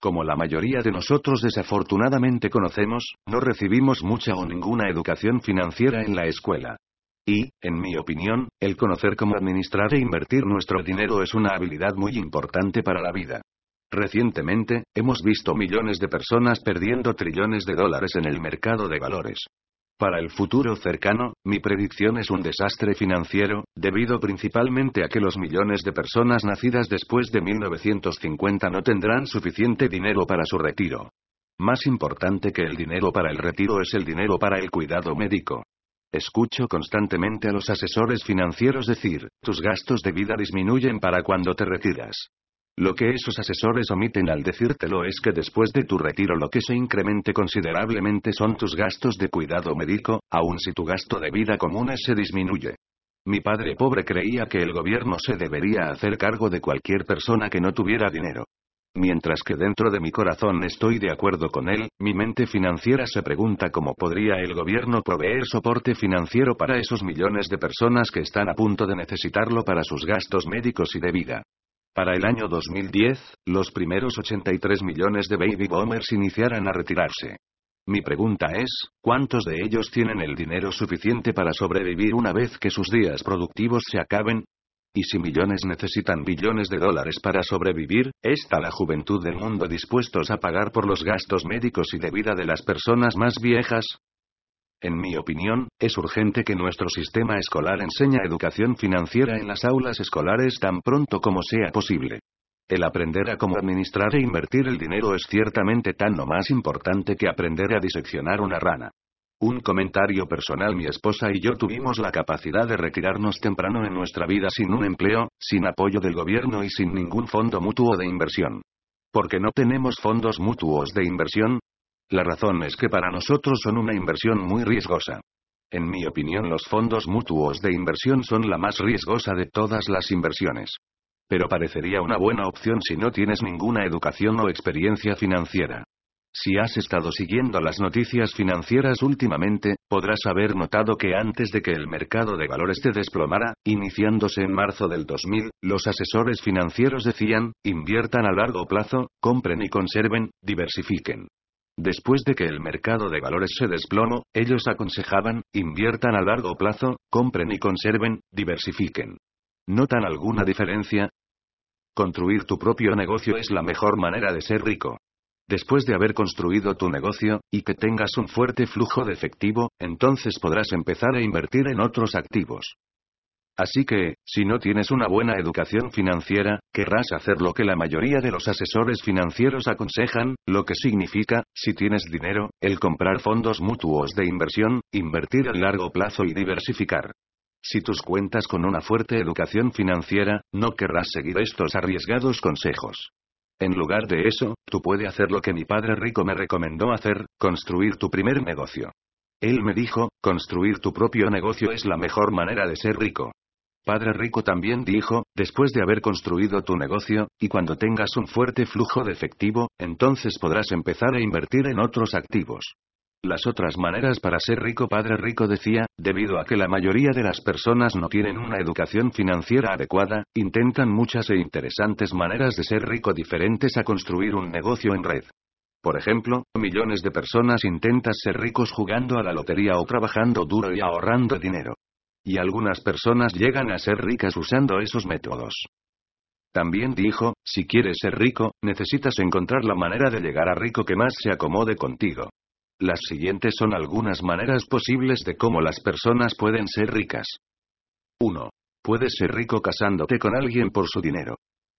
Como la mayoría de nosotros desafortunadamente conocemos, no recibimos mucha o ninguna educación financiera en la escuela. Y, en mi opinión, el conocer cómo administrar e invertir nuestro dinero es una habilidad muy importante para la vida. Recientemente, hemos visto millones de personas perdiendo trillones de dólares en el mercado de valores. Para el futuro cercano, mi predicción es un desastre financiero, debido principalmente a que los millones de personas nacidas después de 1950 no tendrán suficiente dinero para su retiro. Más importante que el dinero para el retiro es el dinero para el cuidado médico. Escucho constantemente a los asesores financieros decir, tus gastos de vida disminuyen para cuando te retiras. Lo que esos asesores omiten al decírtelo es que después de tu retiro lo que se incremente considerablemente son tus gastos de cuidado médico, aun si tu gasto de vida común se disminuye. Mi padre pobre creía que el gobierno se debería hacer cargo de cualquier persona que no tuviera dinero. Mientras que dentro de mi corazón estoy de acuerdo con él, mi mente financiera se pregunta cómo podría el gobierno proveer soporte financiero para esos millones de personas que están a punto de necesitarlo para sus gastos médicos y de vida. Para el año 2010, los primeros 83 millones de baby boomers iniciaran a retirarse. Mi pregunta es, ¿cuántos de ellos tienen el dinero suficiente para sobrevivir una vez que sus días productivos se acaben? Y si millones necesitan billones de dólares para sobrevivir, ¿está la juventud del mundo dispuestos a pagar por los gastos médicos y de vida de las personas más viejas? En mi opinión, es urgente que nuestro sistema escolar enseñe educación financiera en las aulas escolares tan pronto como sea posible. El aprender a cómo administrar e invertir el dinero es ciertamente tan o más importante que aprender a diseccionar una rana. Un comentario personal Mi esposa y yo tuvimos la capacidad de retirarnos temprano en nuestra vida sin un empleo, sin apoyo del gobierno y sin ningún fondo mutuo de inversión. ¿Por qué no tenemos fondos mutuos de inversión? La razón es que para nosotros son una inversión muy riesgosa. En mi opinión los fondos mutuos de inversión son la más riesgosa de todas las inversiones. Pero parecería una buena opción si no tienes ninguna educación o experiencia financiera. Si has estado siguiendo las noticias financieras últimamente, podrás haber notado que antes de que el mercado de valores se desplomara, iniciándose en marzo del 2000, los asesores financieros decían, inviertan a largo plazo, compren y conserven, diversifiquen. Después de que el mercado de valores se desplomó, ellos aconsejaban, inviertan a largo plazo, compren y conserven, diversifiquen. ¿Notan alguna diferencia? Construir tu propio negocio es la mejor manera de ser rico. Después de haber construido tu negocio, y que tengas un fuerte flujo de efectivo, entonces podrás empezar a invertir en otros activos. Así que, si no tienes una buena educación financiera, querrás hacer lo que la mayoría de los asesores financieros aconsejan, lo que significa, si tienes dinero, el comprar fondos mutuos de inversión, invertir a largo plazo y diversificar. Si tus cuentas con una fuerte educación financiera, no querrás seguir estos arriesgados consejos. En lugar de eso, tú puedes hacer lo que mi padre rico me recomendó hacer, construir tu primer negocio. Él me dijo, construir tu propio negocio es la mejor manera de ser rico. Padre Rico también dijo, después de haber construido tu negocio, y cuando tengas un fuerte flujo de efectivo, entonces podrás empezar a invertir en otros activos. Las otras maneras para ser rico Padre Rico decía, debido a que la mayoría de las personas no tienen una educación financiera adecuada, intentan muchas e interesantes maneras de ser rico diferentes a construir un negocio en red. Por ejemplo, millones de personas intentan ser ricos jugando a la lotería o trabajando duro y ahorrando dinero. Y algunas personas llegan a ser ricas usando esos métodos. También dijo, si quieres ser rico, necesitas encontrar la manera de llegar a rico que más se acomode contigo. Las siguientes son algunas maneras posibles de cómo las personas pueden ser ricas. 1. Puedes ser rico casándote con alguien por su dinero.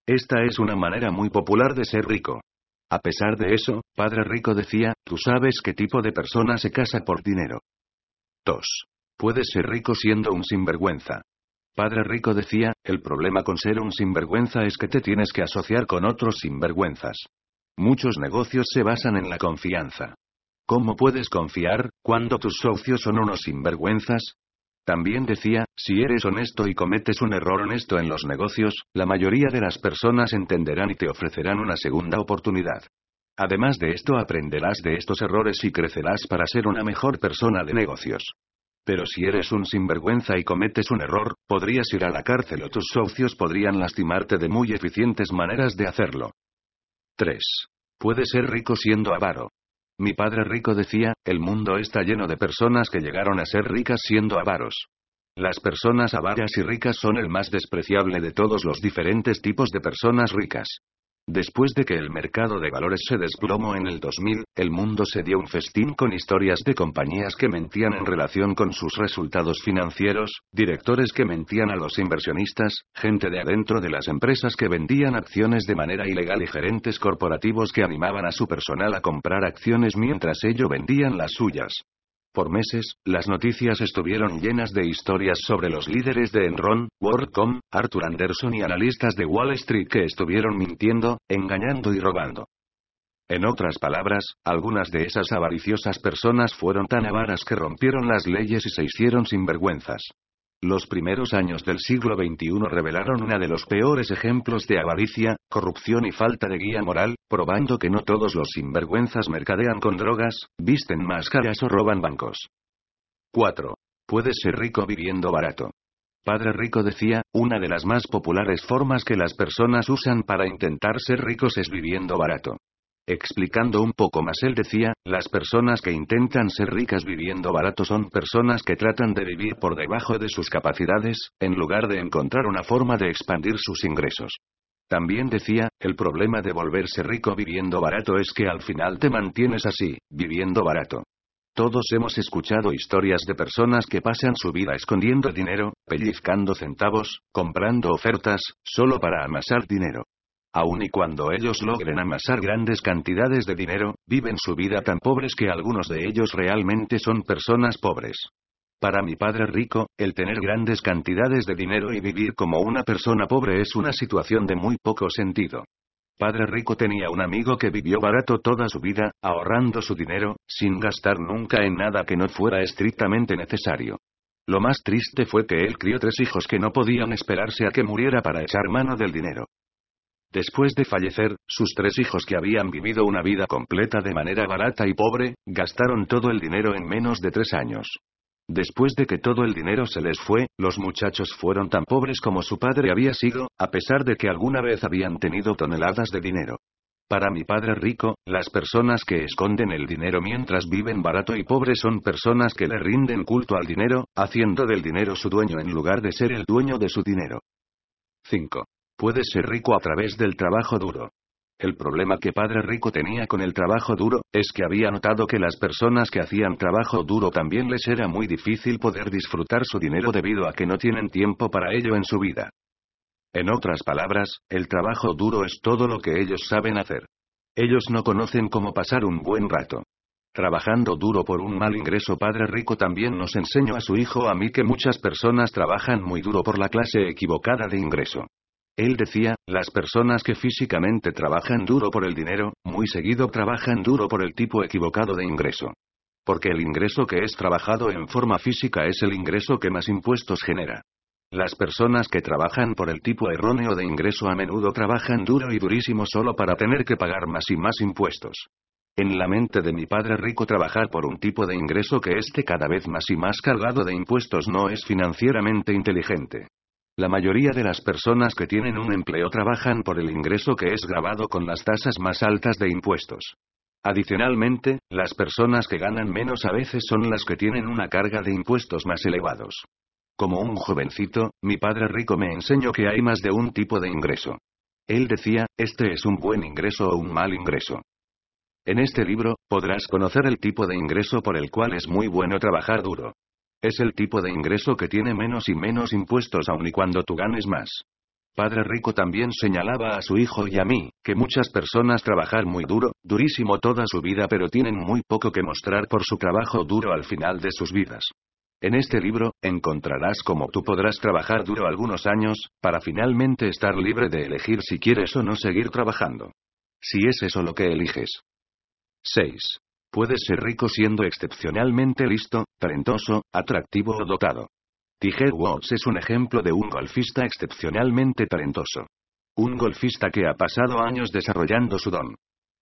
Esta es una manera muy popular de ser rico. A pesar de eso, Padre Rico decía, tú sabes qué tipo de persona se casa por dinero. 2. Puedes ser rico siendo un sinvergüenza. Padre Rico decía, el problema con ser un sinvergüenza es que te tienes que asociar con otros sinvergüenzas. Muchos negocios se basan en la confianza. ¿Cómo puedes confiar, cuando tus socios son unos sinvergüenzas? También decía, si eres honesto y cometes un error honesto en los negocios, la mayoría de las personas entenderán y te ofrecerán una segunda oportunidad. Además de esto aprenderás de estos errores y crecerás para ser una mejor persona de negocios. Pero si eres un sinvergüenza y cometes un error, podrías ir a la cárcel o tus socios podrían lastimarte de muy eficientes maneras de hacerlo. 3. Puedes ser rico siendo avaro. Mi padre rico decía, el mundo está lleno de personas que llegaron a ser ricas siendo avaros. Las personas avaras y ricas son el más despreciable de todos los diferentes tipos de personas ricas. Después de que el mercado de valores se desplomó en el 2000, el mundo se dio un festín con historias de compañías que mentían en relación con sus resultados financieros, directores que mentían a los inversionistas, gente de adentro de las empresas que vendían acciones de manera ilegal y gerentes corporativos que animaban a su personal a comprar acciones mientras ellos vendían las suyas. Por meses, las noticias estuvieron llenas de historias sobre los líderes de Enron, WorldCom, Arthur Anderson y analistas de Wall Street que estuvieron mintiendo, engañando y robando. En otras palabras, algunas de esas avariciosas personas fueron tan avaras que rompieron las leyes y se hicieron sinvergüenzas. Los primeros años del siglo XXI revelaron uno de los peores ejemplos de avaricia, corrupción y falta de guía moral, probando que no todos los sinvergüenzas mercadean con drogas, visten máscaras o roban bancos. 4. Puedes ser rico viviendo barato. Padre Rico decía, una de las más populares formas que las personas usan para intentar ser ricos es viviendo barato. Explicando un poco más, él decía, las personas que intentan ser ricas viviendo barato son personas que tratan de vivir por debajo de sus capacidades, en lugar de encontrar una forma de expandir sus ingresos. También decía, el problema de volverse rico viviendo barato es que al final te mantienes así, viviendo barato. Todos hemos escuchado historias de personas que pasan su vida escondiendo dinero, pellizcando centavos, comprando ofertas, solo para amasar dinero. Aun y cuando ellos logren amasar grandes cantidades de dinero, viven su vida tan pobres que algunos de ellos realmente son personas pobres. Para mi padre rico, el tener grandes cantidades de dinero y vivir como una persona pobre es una situación de muy poco sentido. Padre rico tenía un amigo que vivió barato toda su vida, ahorrando su dinero, sin gastar nunca en nada que no fuera estrictamente necesario. Lo más triste fue que él crió tres hijos que no podían esperarse a que muriera para echar mano del dinero. Después de fallecer, sus tres hijos que habían vivido una vida completa de manera barata y pobre, gastaron todo el dinero en menos de tres años. Después de que todo el dinero se les fue, los muchachos fueron tan pobres como su padre había sido, a pesar de que alguna vez habían tenido toneladas de dinero. Para mi padre rico, las personas que esconden el dinero mientras viven barato y pobre son personas que le rinden culto al dinero, haciendo del dinero su dueño en lugar de ser el dueño de su dinero. 5. Puedes ser rico a través del trabajo duro. El problema que Padre Rico tenía con el trabajo duro, es que había notado que las personas que hacían trabajo duro también les era muy difícil poder disfrutar su dinero debido a que no tienen tiempo para ello en su vida. En otras palabras, el trabajo duro es todo lo que ellos saben hacer. Ellos no conocen cómo pasar un buen rato. Trabajando duro por un mal ingreso Padre Rico también nos enseñó a su hijo a mí que muchas personas trabajan muy duro por la clase equivocada de ingreso. Él decía, las personas que físicamente trabajan duro por el dinero, muy seguido trabajan duro por el tipo equivocado de ingreso. Porque el ingreso que es trabajado en forma física es el ingreso que más impuestos genera. Las personas que trabajan por el tipo erróneo de ingreso a menudo trabajan duro y durísimo solo para tener que pagar más y más impuestos. En la mente de mi padre rico trabajar por un tipo de ingreso que esté cada vez más y más cargado de impuestos no es financieramente inteligente. La mayoría de las personas que tienen un empleo trabajan por el ingreso que es grabado con las tasas más altas de impuestos. Adicionalmente, las personas que ganan menos a veces son las que tienen una carga de impuestos más elevados. Como un jovencito, mi padre rico me enseñó que hay más de un tipo de ingreso. Él decía, este es un buen ingreso o un mal ingreso. En este libro, podrás conocer el tipo de ingreso por el cual es muy bueno trabajar duro. Es el tipo de ingreso que tiene menos y menos impuestos aun y cuando tú ganes más. Padre Rico también señalaba a su hijo y a mí, que muchas personas trabajan muy duro, durísimo toda su vida pero tienen muy poco que mostrar por su trabajo duro al final de sus vidas. En este libro, encontrarás cómo tú podrás trabajar duro algunos años, para finalmente estar libre de elegir si quieres o no seguir trabajando. Si es eso lo que eliges. 6. Puedes ser rico siendo excepcionalmente listo, talentoso, atractivo o dotado. Tiger Woods es un ejemplo de un golfista excepcionalmente talentoso. Un golfista que ha pasado años desarrollando su don.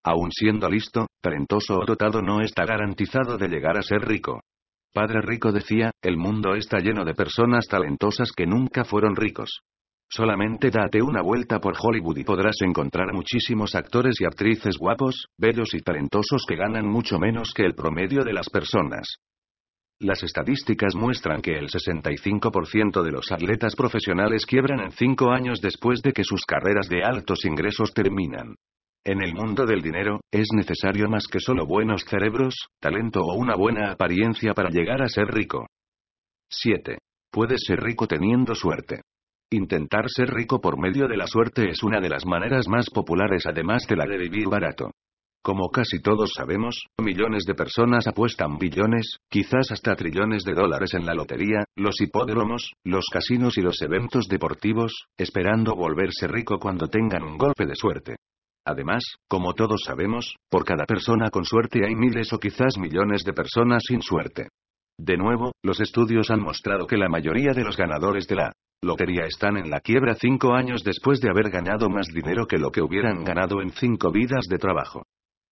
Aun siendo listo, talentoso o dotado no está garantizado de llegar a ser rico. Padre Rico decía, el mundo está lleno de personas talentosas que nunca fueron ricos. Solamente date una vuelta por Hollywood y podrás encontrar muchísimos actores y actrices guapos, bellos y talentosos que ganan mucho menos que el promedio de las personas. Las estadísticas muestran que el 65% de los atletas profesionales quiebran en cinco años después de que sus carreras de altos ingresos terminan. En el mundo del dinero, es necesario más que solo buenos cerebros, talento o una buena apariencia para llegar a ser rico. 7. Puedes ser rico teniendo suerte. Intentar ser rico por medio de la suerte es una de las maneras más populares además de la de vivir barato. Como casi todos sabemos, millones de personas apuestan billones, quizás hasta trillones de dólares en la lotería, los hipódromos, los casinos y los eventos deportivos, esperando volverse rico cuando tengan un golpe de suerte. Además, como todos sabemos, por cada persona con suerte hay miles o quizás millones de personas sin suerte. De nuevo, los estudios han mostrado que la mayoría de los ganadores de la lotería están en la quiebra cinco años después de haber ganado más dinero que lo que hubieran ganado en cinco vidas de trabajo.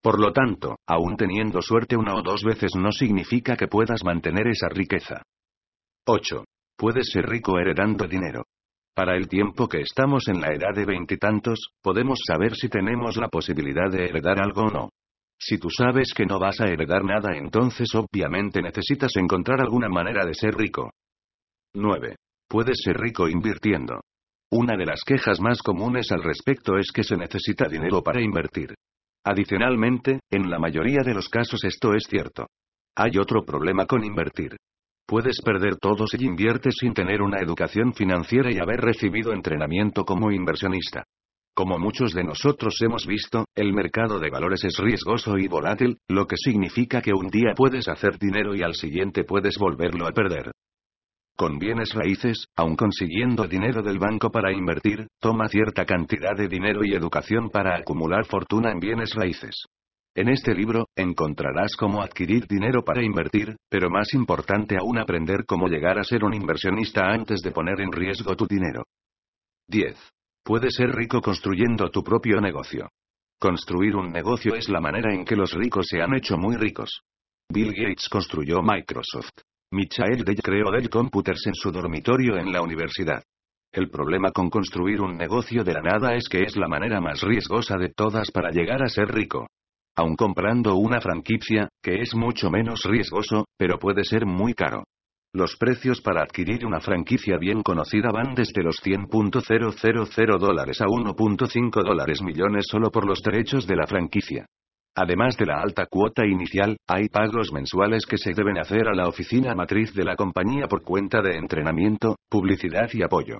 Por lo tanto, aún teniendo suerte una o dos veces no significa que puedas mantener esa riqueza. 8. Puedes ser rico heredando dinero. Para el tiempo que estamos en la edad de veintitantos, podemos saber si tenemos la posibilidad de heredar algo o no. Si tú sabes que no vas a heredar nada, entonces obviamente necesitas encontrar alguna manera de ser rico. 9. Puedes ser rico invirtiendo. Una de las quejas más comunes al respecto es que se necesita dinero para invertir. Adicionalmente, en la mayoría de los casos esto es cierto. Hay otro problema con invertir. Puedes perder todo si inviertes sin tener una educación financiera y haber recibido entrenamiento como inversionista. Como muchos de nosotros hemos visto, el mercado de valores es riesgoso y volátil, lo que significa que un día puedes hacer dinero y al siguiente puedes volverlo a perder. Con bienes raíces, aun consiguiendo dinero del banco para invertir, toma cierta cantidad de dinero y educación para acumular fortuna en bienes raíces. En este libro, encontrarás cómo adquirir dinero para invertir, pero más importante aún aprender cómo llegar a ser un inversionista antes de poner en riesgo tu dinero. 10. Puedes ser rico construyendo tu propio negocio. Construir un negocio es la manera en que los ricos se han hecho muy ricos. Bill Gates construyó Microsoft. Michael Dell creó Dell Computers en su dormitorio en la universidad. El problema con construir un negocio de la nada es que es la manera más riesgosa de todas para llegar a ser rico. Aun comprando una franquicia, que es mucho menos riesgoso, pero puede ser muy caro. Los precios para adquirir una franquicia bien conocida van desde los 100.000 dólares a 1.5 dólares millones solo por los derechos de la franquicia. Además de la alta cuota inicial, hay pagos mensuales que se deben hacer a la oficina matriz de la compañía por cuenta de entrenamiento, publicidad y apoyo.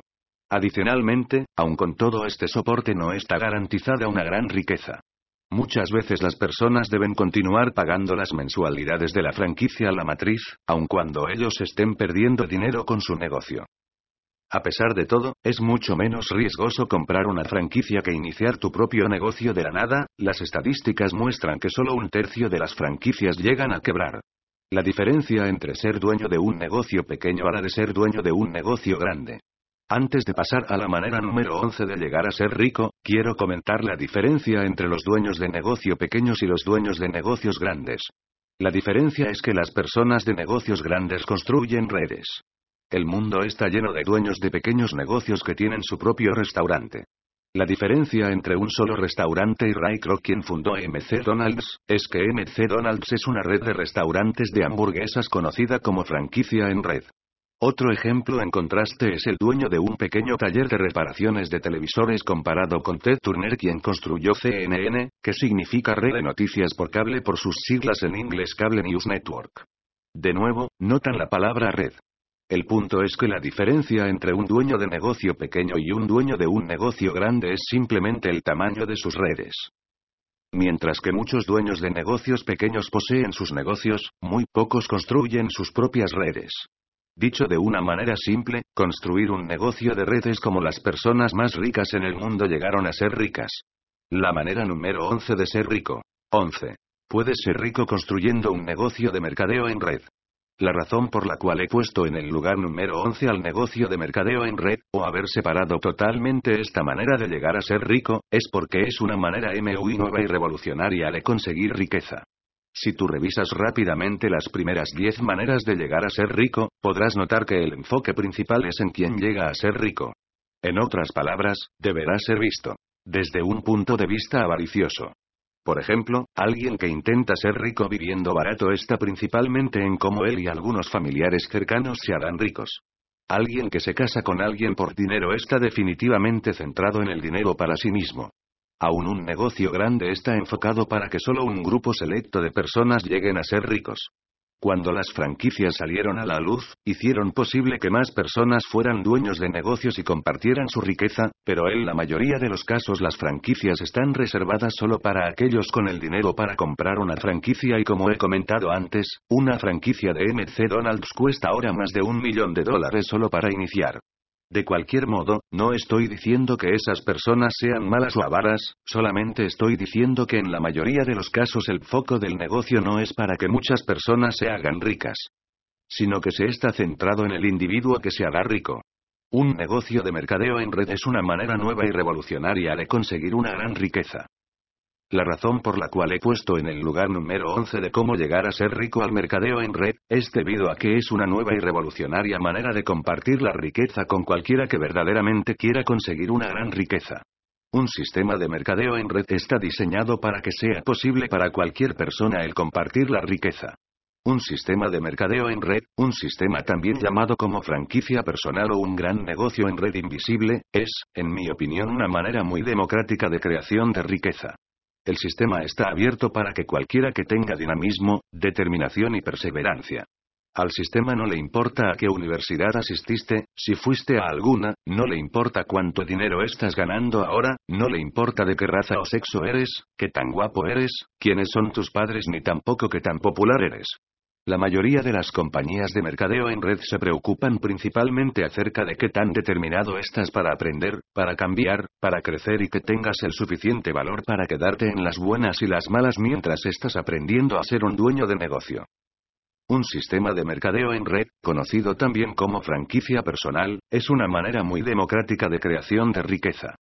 Adicionalmente, aun con todo este soporte no está garantizada una gran riqueza. Muchas veces las personas deben continuar pagando las mensualidades de la franquicia a la matriz, aun cuando ellos estén perdiendo dinero con su negocio. A pesar de todo, es mucho menos riesgoso comprar una franquicia que iniciar tu propio negocio de la nada, las estadísticas muestran que solo un tercio de las franquicias llegan a quebrar. La diferencia entre ser dueño de un negocio pequeño a la de ser dueño de un negocio grande. Antes de pasar a la manera número 11 de llegar a ser rico, quiero comentar la diferencia entre los dueños de negocio pequeños y los dueños de negocios grandes. La diferencia es que las personas de negocios grandes construyen redes. El mundo está lleno de dueños de pequeños negocios que tienen su propio restaurante. La diferencia entre un solo restaurante y Ray Kroc quien fundó MC Donald's, es que MC Donald's es una red de restaurantes de hamburguesas conocida como franquicia en red. Otro ejemplo en contraste es el dueño de un pequeño taller de reparaciones de televisores comparado con Ted Turner quien construyó CNN, que significa red de noticias por cable por sus siglas en inglés Cable News Network. De nuevo, notan la palabra red. El punto es que la diferencia entre un dueño de negocio pequeño y un dueño de un negocio grande es simplemente el tamaño de sus redes. Mientras que muchos dueños de negocios pequeños poseen sus negocios, muy pocos construyen sus propias redes. Dicho de una manera simple, construir un negocio de red es como las personas más ricas en el mundo llegaron a ser ricas. La manera número 11 de ser rico. 11. Puedes ser rico construyendo un negocio de mercadeo en red. La razón por la cual he puesto en el lugar número 11 al negocio de mercadeo en red, o haber separado totalmente esta manera de llegar a ser rico, es porque es una manera muy nueva y revolucionaria de conseguir riqueza. Si tú revisas rápidamente las primeras 10 maneras de llegar a ser rico, podrás notar que el enfoque principal es en quien llega a ser rico. En otras palabras, deberá ser visto desde un punto de vista avaricioso. Por ejemplo, alguien que intenta ser rico viviendo barato está principalmente en cómo él y algunos familiares cercanos se harán ricos. Alguien que se casa con alguien por dinero está definitivamente centrado en el dinero para sí mismo. Aún un negocio grande está enfocado para que solo un grupo selecto de personas lleguen a ser ricos. Cuando las franquicias salieron a la luz, hicieron posible que más personas fueran dueños de negocios y compartieran su riqueza, pero en la mayoría de los casos las franquicias están reservadas solo para aquellos con el dinero para comprar una franquicia y como he comentado antes, una franquicia de MC Donald's cuesta ahora más de un millón de dólares solo para iniciar. De cualquier modo, no estoy diciendo que esas personas sean malas o avaras, solamente estoy diciendo que en la mayoría de los casos el foco del negocio no es para que muchas personas se hagan ricas, sino que se está centrado en el individuo que se hará rico. Un negocio de mercadeo en red es una manera nueva y revolucionaria de conseguir una gran riqueza. La razón por la cual he puesto en el lugar número 11 de cómo llegar a ser rico al mercadeo en red, es debido a que es una nueva y revolucionaria manera de compartir la riqueza con cualquiera que verdaderamente quiera conseguir una gran riqueza. Un sistema de mercadeo en red está diseñado para que sea posible para cualquier persona el compartir la riqueza. Un sistema de mercadeo en red, un sistema también llamado como franquicia personal o un gran negocio en red invisible, es, en mi opinión, una manera muy democrática de creación de riqueza. El sistema está abierto para que cualquiera que tenga dinamismo, determinación y perseverancia. Al sistema no le importa a qué universidad asististe, si fuiste a alguna, no le importa cuánto dinero estás ganando ahora, no le importa de qué raza o sexo eres, qué tan guapo eres, quiénes son tus padres ni tampoco qué tan popular eres. La mayoría de las compañías de mercadeo en red se preocupan principalmente acerca de qué tan determinado estás para aprender, para cambiar, para crecer y que tengas el suficiente valor para quedarte en las buenas y las malas mientras estás aprendiendo a ser un dueño de negocio. Un sistema de mercadeo en red, conocido también como franquicia personal, es una manera muy democrática de creación de riqueza.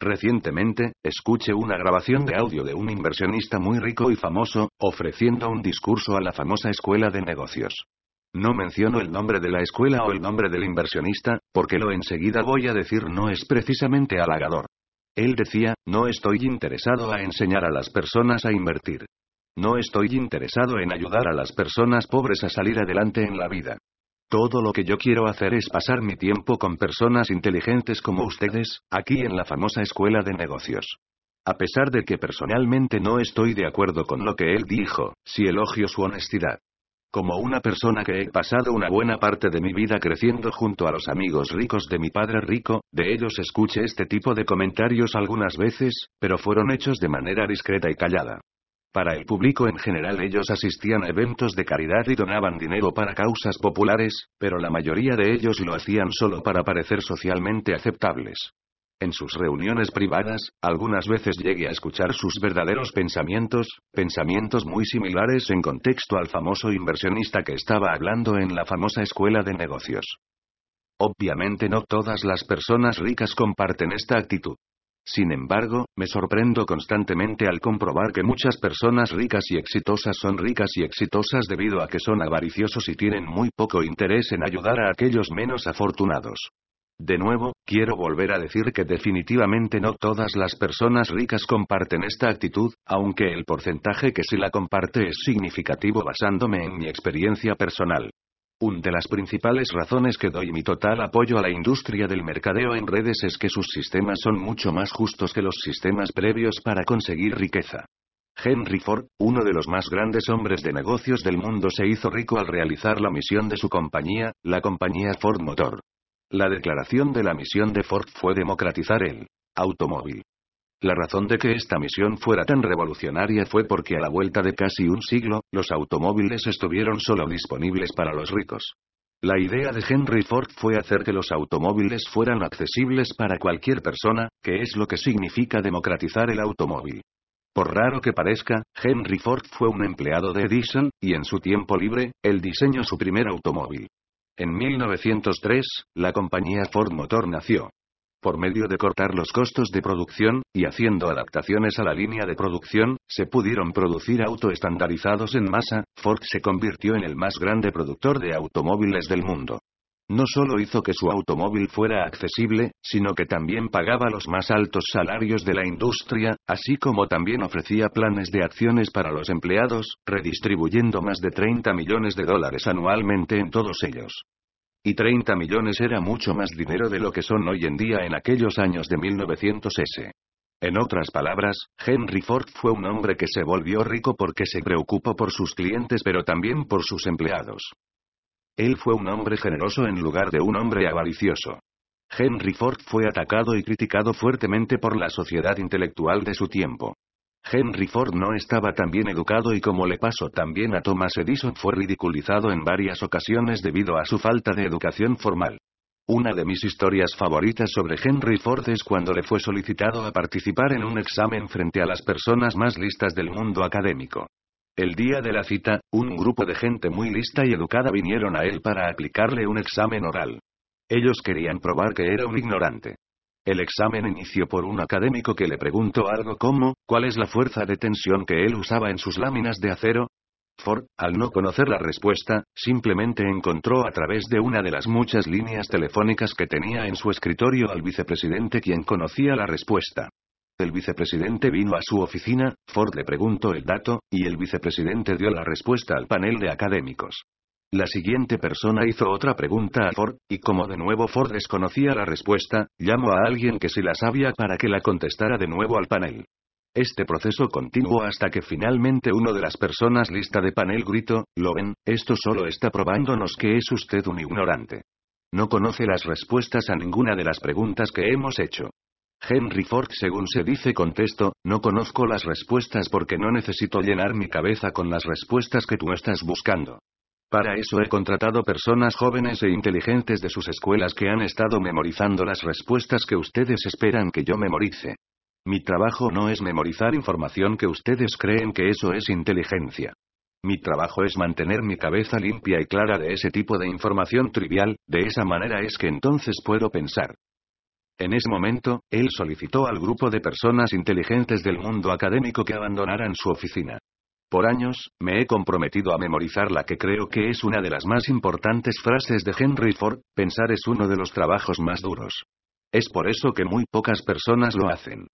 Recientemente, escuché una grabación de audio de un inversionista muy rico y famoso, ofreciendo un discurso a la famosa escuela de negocios. No menciono el nombre de la escuela o el nombre del inversionista, porque lo enseguida voy a decir no es precisamente halagador. Él decía, no estoy interesado a enseñar a las personas a invertir. No estoy interesado en ayudar a las personas pobres a salir adelante en la vida. Todo lo que yo quiero hacer es pasar mi tiempo con personas inteligentes como ustedes, aquí en la famosa escuela de negocios. A pesar de que personalmente no estoy de acuerdo con lo que él dijo, si elogio su honestidad. Como una persona que he pasado una buena parte de mi vida creciendo junto a los amigos ricos de mi padre rico, de ellos escuché este tipo de comentarios algunas veces, pero fueron hechos de manera discreta y callada. Para el público en general ellos asistían a eventos de caridad y donaban dinero para causas populares, pero la mayoría de ellos lo hacían solo para parecer socialmente aceptables. En sus reuniones privadas, algunas veces llegué a escuchar sus verdaderos pensamientos, pensamientos muy similares en contexto al famoso inversionista que estaba hablando en la famosa escuela de negocios. Obviamente no todas las personas ricas comparten esta actitud. Sin embargo, me sorprendo constantemente al comprobar que muchas personas ricas y exitosas son ricas y exitosas debido a que son avariciosos y tienen muy poco interés en ayudar a aquellos menos afortunados. De nuevo, quiero volver a decir que definitivamente no todas las personas ricas comparten esta actitud, aunque el porcentaje que sí la comparte es significativo basándome en mi experiencia personal. Una de las principales razones que doy mi total apoyo a la industria del mercadeo en redes es que sus sistemas son mucho más justos que los sistemas previos para conseguir riqueza. Henry Ford, uno de los más grandes hombres de negocios del mundo, se hizo rico al realizar la misión de su compañía, la compañía Ford Motor. La declaración de la misión de Ford fue democratizar el automóvil. La razón de que esta misión fuera tan revolucionaria fue porque a la vuelta de casi un siglo, los automóviles estuvieron solo disponibles para los ricos. La idea de Henry Ford fue hacer que los automóviles fueran accesibles para cualquier persona, que es lo que significa democratizar el automóvil. Por raro que parezca, Henry Ford fue un empleado de Edison, y en su tiempo libre, él diseñó su primer automóvil. En 1903, la compañía Ford Motor nació por medio de cortar los costos de producción, y haciendo adaptaciones a la línea de producción, se pudieron producir autos estandarizados en masa, Ford se convirtió en el más grande productor de automóviles del mundo. No solo hizo que su automóvil fuera accesible, sino que también pagaba los más altos salarios de la industria, así como también ofrecía planes de acciones para los empleados, redistribuyendo más de 30 millones de dólares anualmente en todos ellos. Y 30 millones era mucho más dinero de lo que son hoy en día en aquellos años de 1900S. En otras palabras, Henry Ford fue un hombre que se volvió rico porque se preocupó por sus clientes pero también por sus empleados. Él fue un hombre generoso en lugar de un hombre avaricioso. Henry Ford fue atacado y criticado fuertemente por la sociedad intelectual de su tiempo. Henry Ford no estaba tan bien educado y como le pasó también a Thomas Edison fue ridiculizado en varias ocasiones debido a su falta de educación formal. Una de mis historias favoritas sobre Henry Ford es cuando le fue solicitado a participar en un examen frente a las personas más listas del mundo académico. El día de la cita, un grupo de gente muy lista y educada vinieron a él para aplicarle un examen oral. Ellos querían probar que era un ignorante. El examen inició por un académico que le preguntó algo como, ¿cuál es la fuerza de tensión que él usaba en sus láminas de acero? Ford, al no conocer la respuesta, simplemente encontró a través de una de las muchas líneas telefónicas que tenía en su escritorio al vicepresidente quien conocía la respuesta. El vicepresidente vino a su oficina, Ford le preguntó el dato, y el vicepresidente dio la respuesta al panel de académicos. La siguiente persona hizo otra pregunta a Ford, y como de nuevo Ford desconocía la respuesta, llamó a alguien que sí la sabía para que la contestara de nuevo al panel. Este proceso continuó hasta que finalmente uno de las personas lista de panel gritó, lo ven, esto solo está probándonos que es usted un ignorante. No conoce las respuestas a ninguna de las preguntas que hemos hecho. Henry Ford, según se dice, contestó, no conozco las respuestas porque no necesito llenar mi cabeza con las respuestas que tú estás buscando. Para eso he contratado personas jóvenes e inteligentes de sus escuelas que han estado memorizando las respuestas que ustedes esperan que yo memorice. Mi trabajo no es memorizar información que ustedes creen que eso es inteligencia. Mi trabajo es mantener mi cabeza limpia y clara de ese tipo de información trivial, de esa manera es que entonces puedo pensar. En ese momento, él solicitó al grupo de personas inteligentes del mundo académico que abandonaran su oficina. Por años, me he comprometido a memorizar la que creo que es una de las más importantes frases de Henry Ford, pensar es uno de los trabajos más duros. Es por eso que muy pocas personas lo hacen.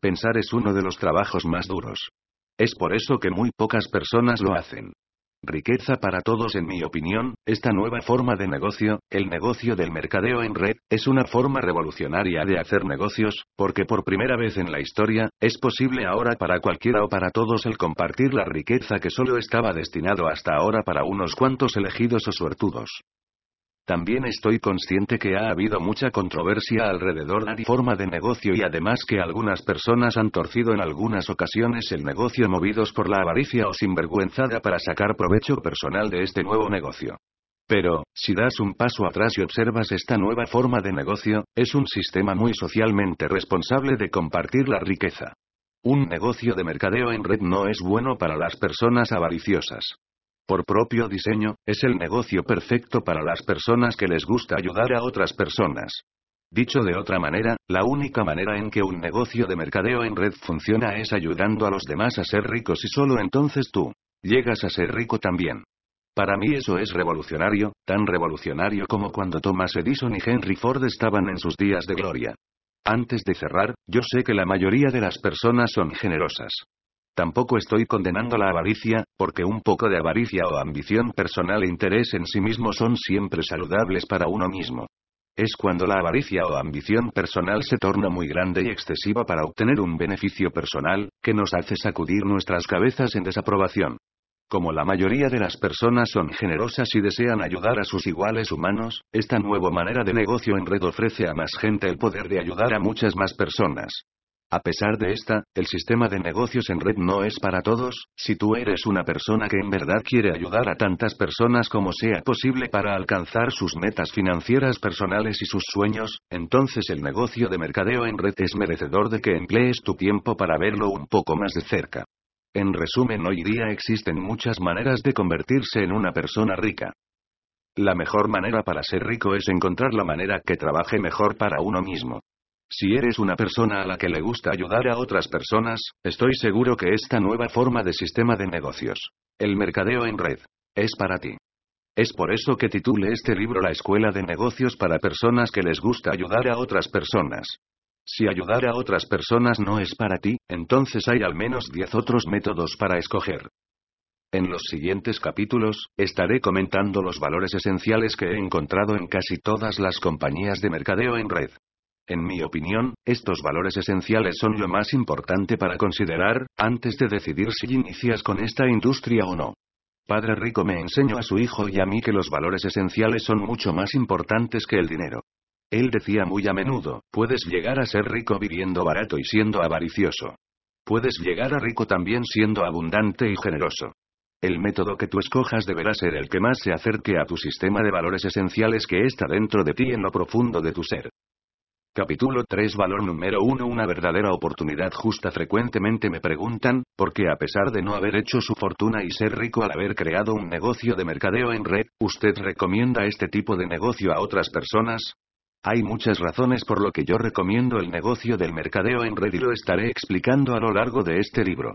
Pensar es uno de los trabajos más duros. Es por eso que muy pocas personas lo hacen. Riqueza para todos en mi opinión, esta nueva forma de negocio, el negocio del mercadeo en red, es una forma revolucionaria de hacer negocios, porque por primera vez en la historia, es posible ahora para cualquiera o para todos el compartir la riqueza que solo estaba destinado hasta ahora para unos cuantos elegidos o suertudos. También estoy consciente que ha habido mucha controversia alrededor de la forma de negocio y además que algunas personas han torcido en algunas ocasiones el negocio movidos por la avaricia o sinvergüenzada para sacar provecho personal de este nuevo negocio. Pero, si das un paso atrás y observas esta nueva forma de negocio, es un sistema muy socialmente responsable de compartir la riqueza. Un negocio de mercadeo en red no es bueno para las personas avariciosas. Por propio diseño, es el negocio perfecto para las personas que les gusta ayudar a otras personas. Dicho de otra manera, la única manera en que un negocio de mercadeo en red funciona es ayudando a los demás a ser ricos y solo entonces tú llegas a ser rico también. Para mí eso es revolucionario, tan revolucionario como cuando Thomas Edison y Henry Ford estaban en sus días de gloria. Antes de cerrar, yo sé que la mayoría de las personas son generosas. Tampoco estoy condenando la avaricia, porque un poco de avaricia o ambición personal e interés en sí mismo son siempre saludables para uno mismo. Es cuando la avaricia o ambición personal se torna muy grande y excesiva para obtener un beneficio personal, que nos hace sacudir nuestras cabezas en desaprobación. Como la mayoría de las personas son generosas y desean ayudar a sus iguales humanos, esta nueva manera de negocio en red ofrece a más gente el poder de ayudar a muchas más personas. A pesar de esta, el sistema de negocios en red no es para todos, si tú eres una persona que en verdad quiere ayudar a tantas personas como sea posible para alcanzar sus metas financieras personales y sus sueños, entonces el negocio de mercadeo en red es merecedor de que emplees tu tiempo para verlo un poco más de cerca. En resumen, hoy día existen muchas maneras de convertirse en una persona rica. La mejor manera para ser rico es encontrar la manera que trabaje mejor para uno mismo. Si eres una persona a la que le gusta ayudar a otras personas, estoy seguro que esta nueva forma de sistema de negocios, el mercadeo en red, es para ti. Es por eso que titule este libro La Escuela de Negocios para personas que les gusta ayudar a otras personas. Si ayudar a otras personas no es para ti, entonces hay al menos 10 otros métodos para escoger. En los siguientes capítulos, estaré comentando los valores esenciales que he encontrado en casi todas las compañías de mercadeo en red. En mi opinión, estos valores esenciales son lo más importante para considerar, antes de decidir si inicias con esta industria o no. Padre Rico me enseñó a su hijo y a mí que los valores esenciales son mucho más importantes que el dinero. Él decía muy a menudo, puedes llegar a ser rico viviendo barato y siendo avaricioso. Puedes llegar a rico también siendo abundante y generoso. El método que tú escojas deberá ser el que más se acerque a tu sistema de valores esenciales que está dentro de ti en lo profundo de tu ser. Capítulo 3 Valor número 1 Una verdadera oportunidad justa Frecuentemente me preguntan, ¿por qué a pesar de no haber hecho su fortuna y ser rico al haber creado un negocio de mercadeo en red, usted recomienda este tipo de negocio a otras personas? Hay muchas razones por lo que yo recomiendo el negocio del mercadeo en red y lo estaré explicando a lo largo de este libro.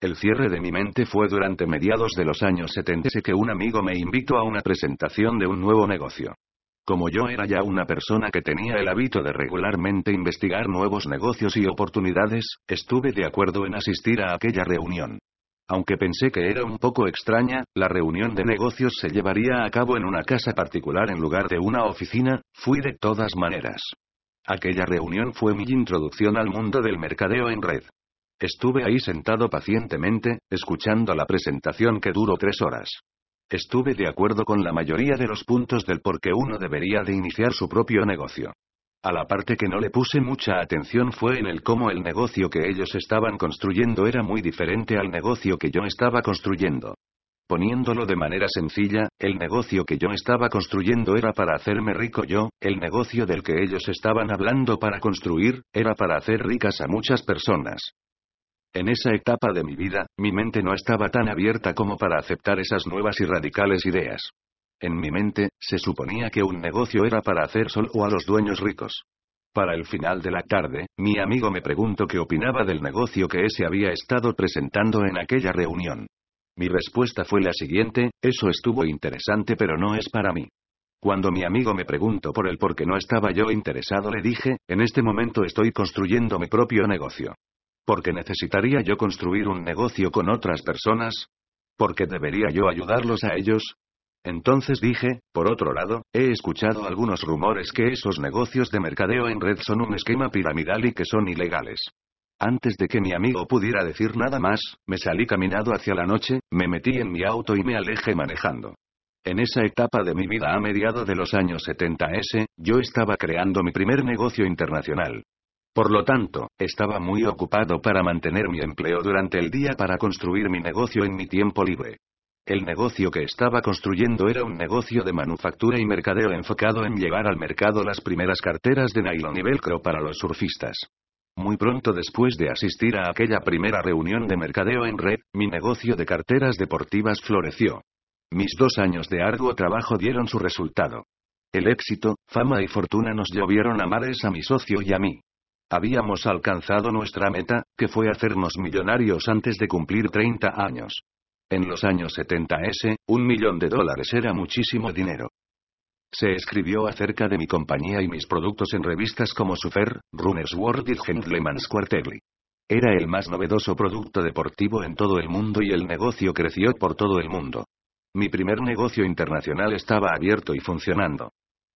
El cierre de mi mente fue durante mediados de los años 70 que un amigo me invitó a una presentación de un nuevo negocio. Como yo era ya una persona que tenía el hábito de regularmente investigar nuevos negocios y oportunidades, estuve de acuerdo en asistir a aquella reunión. Aunque pensé que era un poco extraña, la reunión de negocios se llevaría a cabo en una casa particular en lugar de una oficina, fui de todas maneras. Aquella reunión fue mi introducción al mundo del mercadeo en red. Estuve ahí sentado pacientemente, escuchando la presentación que duró tres horas. Estuve de acuerdo con la mayoría de los puntos del por qué uno debería de iniciar su propio negocio. A la parte que no le puse mucha atención fue en el cómo el negocio que ellos estaban construyendo era muy diferente al negocio que yo estaba construyendo. Poniéndolo de manera sencilla, el negocio que yo estaba construyendo era para hacerme rico yo, el negocio del que ellos estaban hablando para construir, era para hacer ricas a muchas personas. En esa etapa de mi vida, mi mente no estaba tan abierta como para aceptar esas nuevas y radicales ideas. En mi mente, se suponía que un negocio era para hacer solo a los dueños ricos. Para el final de la tarde, mi amigo me preguntó qué opinaba del negocio que ese había estado presentando en aquella reunión. Mi respuesta fue la siguiente, eso estuvo interesante pero no es para mí. Cuando mi amigo me preguntó por el por qué no estaba yo interesado le dije, en este momento estoy construyendo mi propio negocio. ¿Por qué necesitaría yo construir un negocio con otras personas? ¿Por qué debería yo ayudarlos a ellos? Entonces dije, por otro lado, he escuchado algunos rumores que esos negocios de mercadeo en red son un esquema piramidal y que son ilegales. Antes de que mi amigo pudiera decir nada más, me salí caminando hacia la noche, me metí en mi auto y me alejé manejando. En esa etapa de mi vida a mediados de los años 70S, yo estaba creando mi primer negocio internacional. Por lo tanto, estaba muy ocupado para mantener mi empleo durante el día para construir mi negocio en mi tiempo libre. El negocio que estaba construyendo era un negocio de manufactura y mercadeo enfocado en llevar al mercado las primeras carteras de nylon y velcro para los surfistas. Muy pronto después de asistir a aquella primera reunión de mercadeo en red, mi negocio de carteras deportivas floreció. Mis dos años de arduo trabajo dieron su resultado. El éxito, fama y fortuna nos llovieron a mares a mi socio y a mí. Habíamos alcanzado nuestra meta, que fue hacernos millonarios antes de cumplir 30 años. En los años 70S, un millón de dólares era muchísimo dinero. Se escribió acerca de mi compañía y mis productos en revistas como Sufer, Runner's World y Gentleman's Quarterly. Era el más novedoso producto deportivo en todo el mundo y el negocio creció por todo el mundo. Mi primer negocio internacional estaba abierto y funcionando.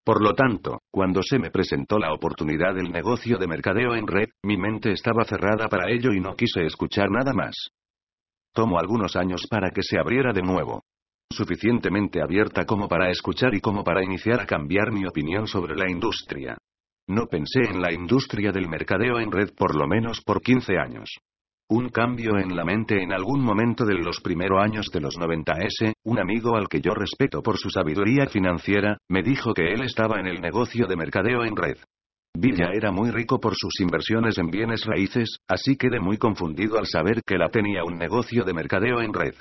Por lo tanto, cuando se me presentó la oportunidad del negocio de mercadeo en red, mi mente estaba cerrada para ello y no quise escuchar nada más. Tomó algunos años para que se abriera de nuevo suficientemente abierta como para escuchar y como para iniciar a cambiar mi opinión sobre la industria. No pensé en la industria del mercadeo en red por lo menos por 15 años. Un cambio en la mente en algún momento de los primeros años de los 90S, un amigo al que yo respeto por su sabiduría financiera, me dijo que él estaba en el negocio de mercadeo en red. Villa era muy rico por sus inversiones en bienes raíces, así quedé muy confundido al saber que la tenía un negocio de mercadeo en red.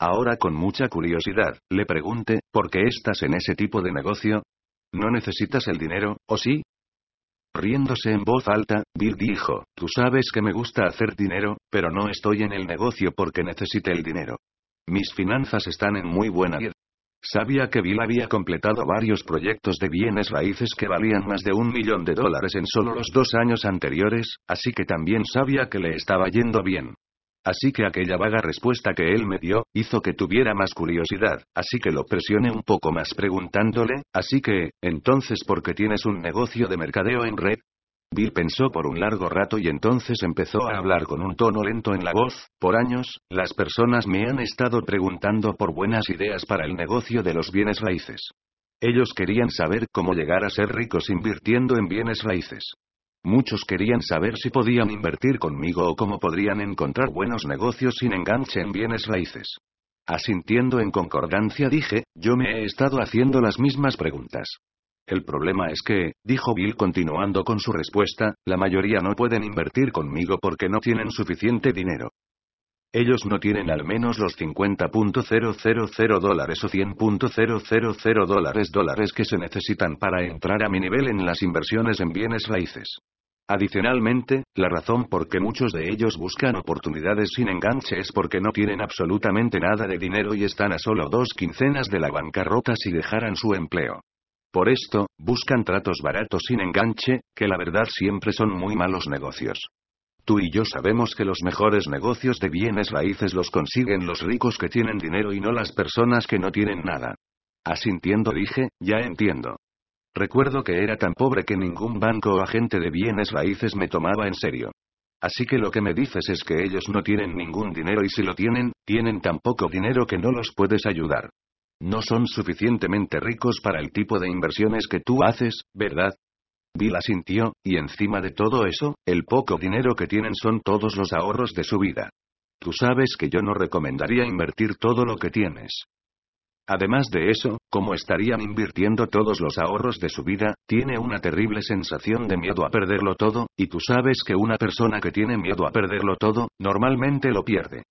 Ahora con mucha curiosidad, le pregunté, ¿por qué estás en ese tipo de negocio? ¿No necesitas el dinero, o sí? Riéndose en voz alta, Bill dijo, tú sabes que me gusta hacer dinero, pero no estoy en el negocio porque necesite el dinero. Mis finanzas están en muy buena vida. Sabía que Bill había completado varios proyectos de bienes raíces que valían más de un millón de dólares en solo los dos años anteriores, así que también sabía que le estaba yendo bien. Así que aquella vaga respuesta que él me dio, hizo que tuviera más curiosidad, así que lo presioné un poco más preguntándole, así que, entonces ¿por qué tienes un negocio de mercadeo en red? Bill pensó por un largo rato y entonces empezó a hablar con un tono lento en la voz, por años, las personas me han estado preguntando por buenas ideas para el negocio de los bienes raíces. Ellos querían saber cómo llegar a ser ricos invirtiendo en bienes raíces. Muchos querían saber si podían invertir conmigo o cómo podrían encontrar buenos negocios sin enganche en bienes raíces. Asintiendo en concordancia dije, yo me he estado haciendo las mismas preguntas. El problema es que, dijo Bill continuando con su respuesta, la mayoría no pueden invertir conmigo porque no tienen suficiente dinero. Ellos no tienen al menos los 50.000 dólares o 100.000 dólares dólares que se necesitan para entrar a mi nivel en las inversiones en bienes raíces. Adicionalmente, la razón por que muchos de ellos buscan oportunidades sin enganche es porque no tienen absolutamente nada de dinero y están a solo dos quincenas de la bancarrota si dejaran su empleo. Por esto, buscan tratos baratos sin enganche, que la verdad siempre son muy malos negocios. Tú y yo sabemos que los mejores negocios de bienes raíces los consiguen los ricos que tienen dinero y no las personas que no tienen nada. Asintiendo dije, ya entiendo. Recuerdo que era tan pobre que ningún banco o agente de bienes raíces me tomaba en serio. Así que lo que me dices es que ellos no tienen ningún dinero y si lo tienen, tienen tan poco dinero que no los puedes ayudar. No son suficientemente ricos para el tipo de inversiones que tú haces, ¿verdad? Bill asintió, y encima de todo eso, el poco dinero que tienen son todos los ahorros de su vida. Tú sabes que yo no recomendaría invertir todo lo que tienes. Además de eso, como estarían invirtiendo todos los ahorros de su vida, tiene una terrible sensación de miedo a perderlo todo, y tú sabes que una persona que tiene miedo a perderlo todo, normalmente lo pierde.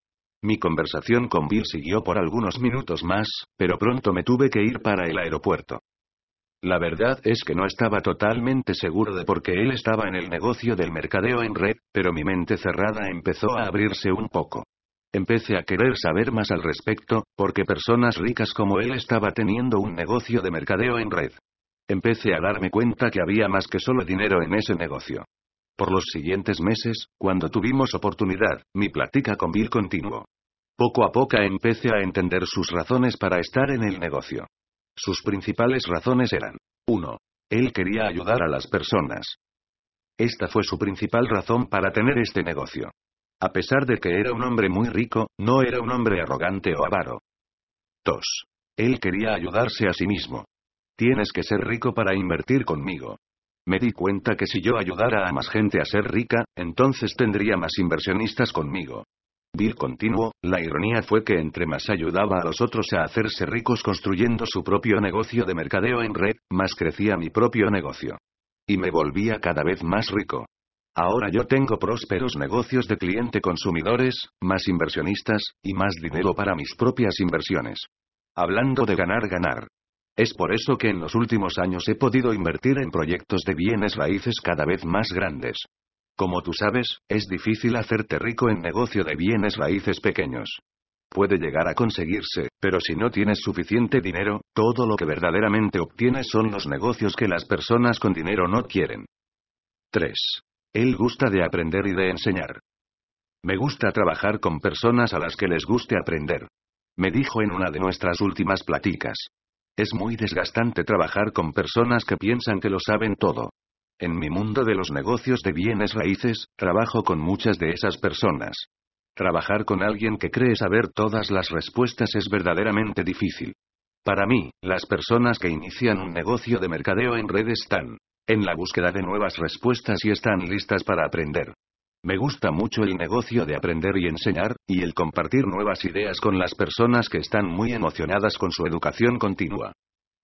Mi conversación con Bill siguió por algunos minutos más, pero pronto me tuve que ir para el aeropuerto. La verdad es que no estaba totalmente seguro de por qué él estaba en el negocio del mercadeo en red, pero mi mente cerrada empezó a abrirse un poco. Empecé a querer saber más al respecto, porque personas ricas como él estaba teniendo un negocio de mercadeo en red. Empecé a darme cuenta que había más que solo dinero en ese negocio. Por los siguientes meses, cuando tuvimos oportunidad, mi plática con Bill continuó. Poco a poco empecé a entender sus razones para estar en el negocio. Sus principales razones eran 1. Él quería ayudar a las personas. Esta fue su principal razón para tener este negocio. A pesar de que era un hombre muy rico, no era un hombre arrogante o avaro. 2. Él quería ayudarse a sí mismo. Tienes que ser rico para invertir conmigo. Me di cuenta que si yo ayudara a más gente a ser rica, entonces tendría más inversionistas conmigo. Bill continuó, la ironía fue que entre más ayudaba a los otros a hacerse ricos construyendo su propio negocio de mercadeo en red, más crecía mi propio negocio. Y me volvía cada vez más rico. Ahora yo tengo prósperos negocios de cliente consumidores, más inversionistas, y más dinero para mis propias inversiones. Hablando de ganar ganar. Es por eso que en los últimos años he podido invertir en proyectos de bienes raíces cada vez más grandes. Como tú sabes, es difícil hacerte rico en negocio de bienes raíces pequeños. Puede llegar a conseguirse, pero si no tienes suficiente dinero, todo lo que verdaderamente obtienes son los negocios que las personas con dinero no quieren. 3. Él gusta de aprender y de enseñar. Me gusta trabajar con personas a las que les guste aprender. Me dijo en una de nuestras últimas pláticas. Es muy desgastante trabajar con personas que piensan que lo saben todo. En mi mundo de los negocios de bienes raíces, trabajo con muchas de esas personas. Trabajar con alguien que cree saber todas las respuestas es verdaderamente difícil. Para mí, las personas que inician un negocio de mercadeo en red están en la búsqueda de nuevas respuestas y están listas para aprender. Me gusta mucho el negocio de aprender y enseñar, y el compartir nuevas ideas con las personas que están muy emocionadas con su educación continua.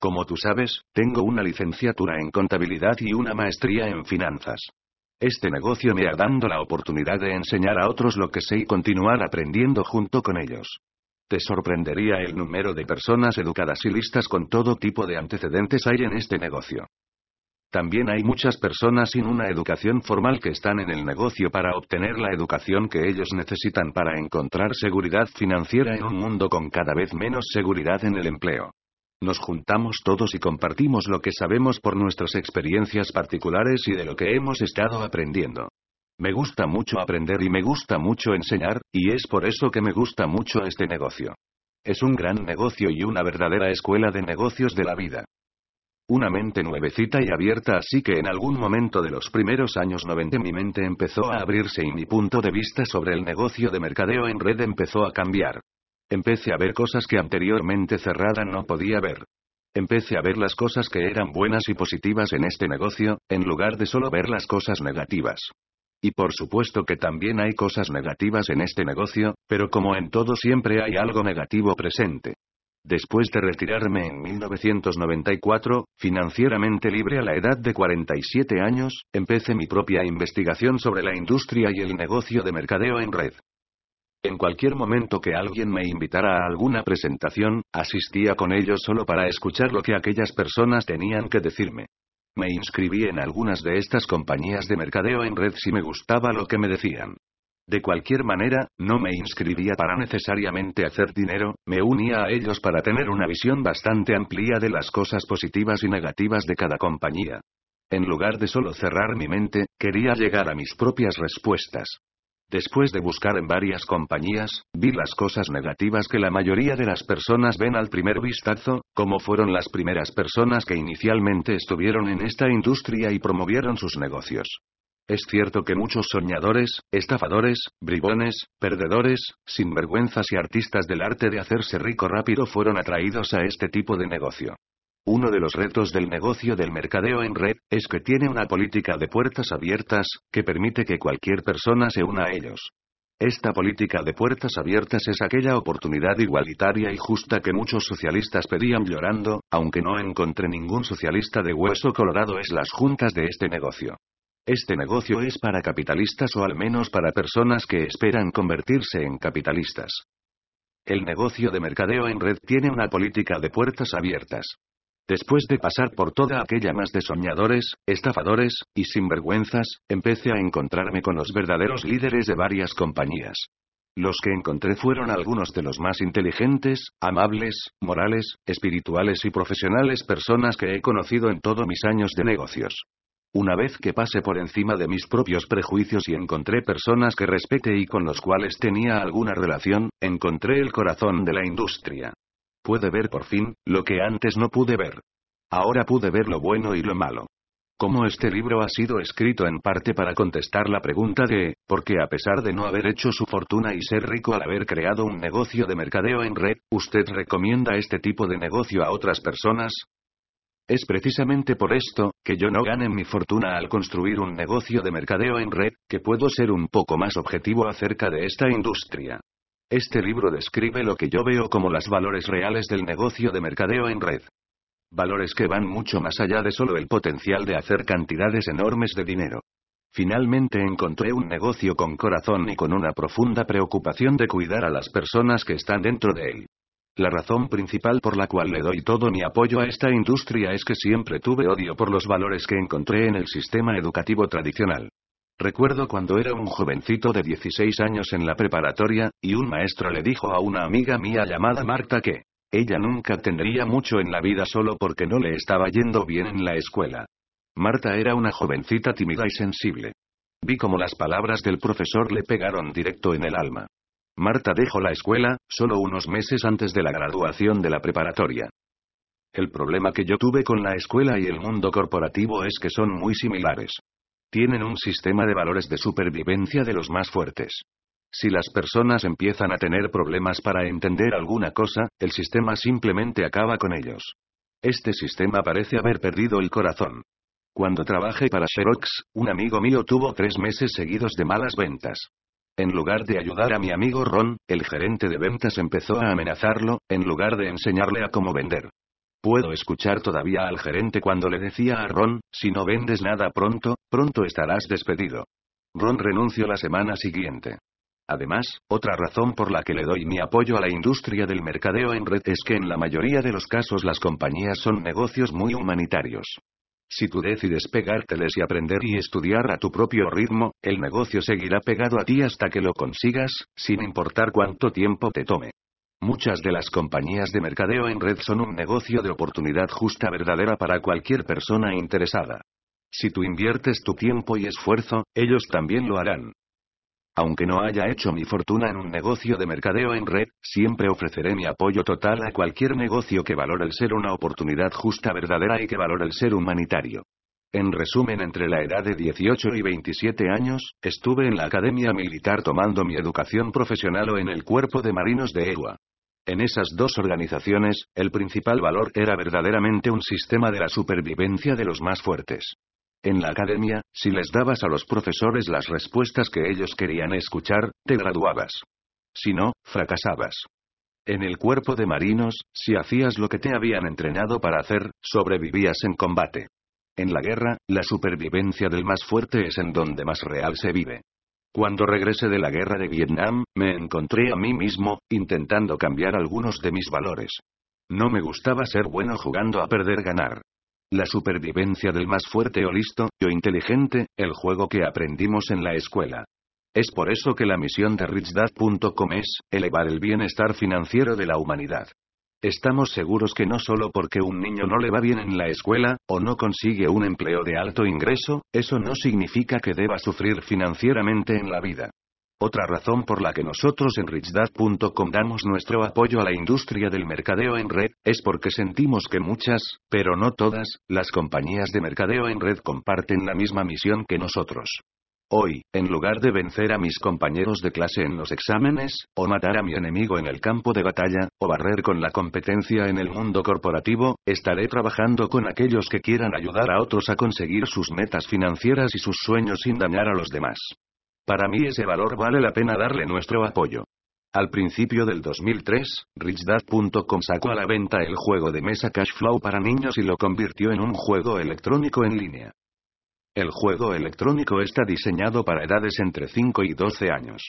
Como tú sabes, tengo una licenciatura en contabilidad y una maestría en finanzas. Este negocio me ha dado la oportunidad de enseñar a otros lo que sé y continuar aprendiendo junto con ellos. Te sorprendería el número de personas educadas y listas con todo tipo de antecedentes hay en este negocio. También hay muchas personas sin una educación formal que están en el negocio para obtener la educación que ellos necesitan para encontrar seguridad financiera en un mundo con cada vez menos seguridad en el empleo. Nos juntamos todos y compartimos lo que sabemos por nuestras experiencias particulares y de lo que hemos estado aprendiendo. Me gusta mucho aprender y me gusta mucho enseñar, y es por eso que me gusta mucho este negocio. Es un gran negocio y una verdadera escuela de negocios de la vida. Una mente nuevecita y abierta así que en algún momento de los primeros años 90 mi mente empezó a abrirse y mi punto de vista sobre el negocio de mercadeo en red empezó a cambiar. Empecé a ver cosas que anteriormente cerrada no podía ver. Empecé a ver las cosas que eran buenas y positivas en este negocio, en lugar de solo ver las cosas negativas. Y por supuesto que también hay cosas negativas en este negocio, pero como en todo siempre hay algo negativo presente. Después de retirarme en 1994, financieramente libre a la edad de 47 años, empecé mi propia investigación sobre la industria y el negocio de mercadeo en red. En cualquier momento que alguien me invitara a alguna presentación, asistía con ellos solo para escuchar lo que aquellas personas tenían que decirme. Me inscribí en algunas de estas compañías de mercadeo en red si me gustaba lo que me decían. De cualquier manera, no me inscribía para necesariamente hacer dinero, me unía a ellos para tener una visión bastante amplia de las cosas positivas y negativas de cada compañía. En lugar de solo cerrar mi mente, quería llegar a mis propias respuestas. Después de buscar en varias compañías, vi las cosas negativas que la mayoría de las personas ven al primer vistazo, como fueron las primeras personas que inicialmente estuvieron en esta industria y promovieron sus negocios. Es cierto que muchos soñadores, estafadores, bribones, perdedores, sinvergüenzas y artistas del arte de hacerse rico rápido fueron atraídos a este tipo de negocio. Uno de los retos del negocio del mercadeo en red es que tiene una política de puertas abiertas, que permite que cualquier persona se una a ellos. Esta política de puertas abiertas es aquella oportunidad igualitaria y justa que muchos socialistas pedían llorando, aunque no encontré ningún socialista de hueso colorado es las juntas de este negocio. Este negocio es para capitalistas o al menos para personas que esperan convertirse en capitalistas. El negocio de mercadeo en red tiene una política de puertas abiertas. Después de pasar por toda aquella más de soñadores, estafadores, y sinvergüenzas, empecé a encontrarme con los verdaderos líderes de varias compañías. Los que encontré fueron algunos de los más inteligentes, amables, morales, espirituales y profesionales personas que he conocido en todos mis años de negocios. Una vez que pasé por encima de mis propios prejuicios y encontré personas que respete y con los cuales tenía alguna relación, encontré el corazón de la industria. Pude ver por fin, lo que antes no pude ver. Ahora pude ver lo bueno y lo malo. Como este libro ha sido escrito en parte para contestar la pregunta de, ¿por qué a pesar de no haber hecho su fortuna y ser rico al haber creado un negocio de mercadeo en red, usted recomienda este tipo de negocio a otras personas? Es precisamente por esto, que yo no gane mi fortuna al construir un negocio de mercadeo en red, que puedo ser un poco más objetivo acerca de esta industria. Este libro describe lo que yo veo como los valores reales del negocio de mercadeo en red. Valores que van mucho más allá de solo el potencial de hacer cantidades enormes de dinero. Finalmente encontré un negocio con corazón y con una profunda preocupación de cuidar a las personas que están dentro de él. La razón principal por la cual le doy todo mi apoyo a esta industria es que siempre tuve odio por los valores que encontré en el sistema educativo tradicional. Recuerdo cuando era un jovencito de 16 años en la preparatoria, y un maestro le dijo a una amiga mía llamada Marta que ella nunca tendría mucho en la vida solo porque no le estaba yendo bien en la escuela. Marta era una jovencita tímida y sensible. Vi como las palabras del profesor le pegaron directo en el alma. Marta dejó la escuela, solo unos meses antes de la graduación de la preparatoria. El problema que yo tuve con la escuela y el mundo corporativo es que son muy similares. Tienen un sistema de valores de supervivencia de los más fuertes. Si las personas empiezan a tener problemas para entender alguna cosa, el sistema simplemente acaba con ellos. Este sistema parece haber perdido el corazón. Cuando trabajé para Xerox, un amigo mío tuvo tres meses seguidos de malas ventas. En lugar de ayudar a mi amigo Ron, el gerente de ventas empezó a amenazarlo, en lugar de enseñarle a cómo vender. Puedo escuchar todavía al gerente cuando le decía a Ron, si no vendes nada pronto, pronto estarás despedido. Ron renunció la semana siguiente. Además, otra razón por la que le doy mi apoyo a la industria del mercadeo en red es que en la mayoría de los casos las compañías son negocios muy humanitarios. Si tú decides pegárteles y aprender y estudiar a tu propio ritmo, el negocio seguirá pegado a ti hasta que lo consigas, sin importar cuánto tiempo te tome. Muchas de las compañías de mercadeo en red son un negocio de oportunidad justa verdadera para cualquier persona interesada. Si tú inviertes tu tiempo y esfuerzo, ellos también lo harán. Aunque no haya hecho mi fortuna en un negocio de mercadeo en red, siempre ofreceré mi apoyo total a cualquier negocio que valore el ser una oportunidad justa verdadera y que valore el ser humanitario. En resumen, entre la edad de 18 y 27 años, estuve en la Academia Militar tomando mi educación profesional o en el Cuerpo de Marinos de EGUA. En esas dos organizaciones, el principal valor era verdaderamente un sistema de la supervivencia de los más fuertes. En la academia, si les dabas a los profesores las respuestas que ellos querían escuchar, te graduabas. Si no, fracasabas. En el cuerpo de marinos, si hacías lo que te habían entrenado para hacer, sobrevivías en combate. En la guerra, la supervivencia del más fuerte es en donde más real se vive. Cuando regresé de la guerra de Vietnam, me encontré a mí mismo, intentando cambiar algunos de mis valores. No me gustaba ser bueno jugando a perder ganar. La supervivencia del más fuerte o listo, o inteligente, el juego que aprendimos en la escuela. Es por eso que la misión de richdad.com es, elevar el bienestar financiero de la humanidad. Estamos seguros que no solo porque un niño no le va bien en la escuela, o no consigue un empleo de alto ingreso, eso no significa que deba sufrir financieramente en la vida. Otra razón por la que nosotros en richdad.com damos nuestro apoyo a la industria del mercadeo en red, es porque sentimos que muchas, pero no todas, las compañías de mercadeo en red comparten la misma misión que nosotros. Hoy, en lugar de vencer a mis compañeros de clase en los exámenes, o matar a mi enemigo en el campo de batalla, o barrer con la competencia en el mundo corporativo, estaré trabajando con aquellos que quieran ayudar a otros a conseguir sus metas financieras y sus sueños sin dañar a los demás. Para mí ese valor vale la pena darle nuestro apoyo. Al principio del 2003, RichDad.com sacó a la venta el juego de mesa Cashflow para niños y lo convirtió en un juego electrónico en línea. El juego electrónico está diseñado para edades entre 5 y 12 años.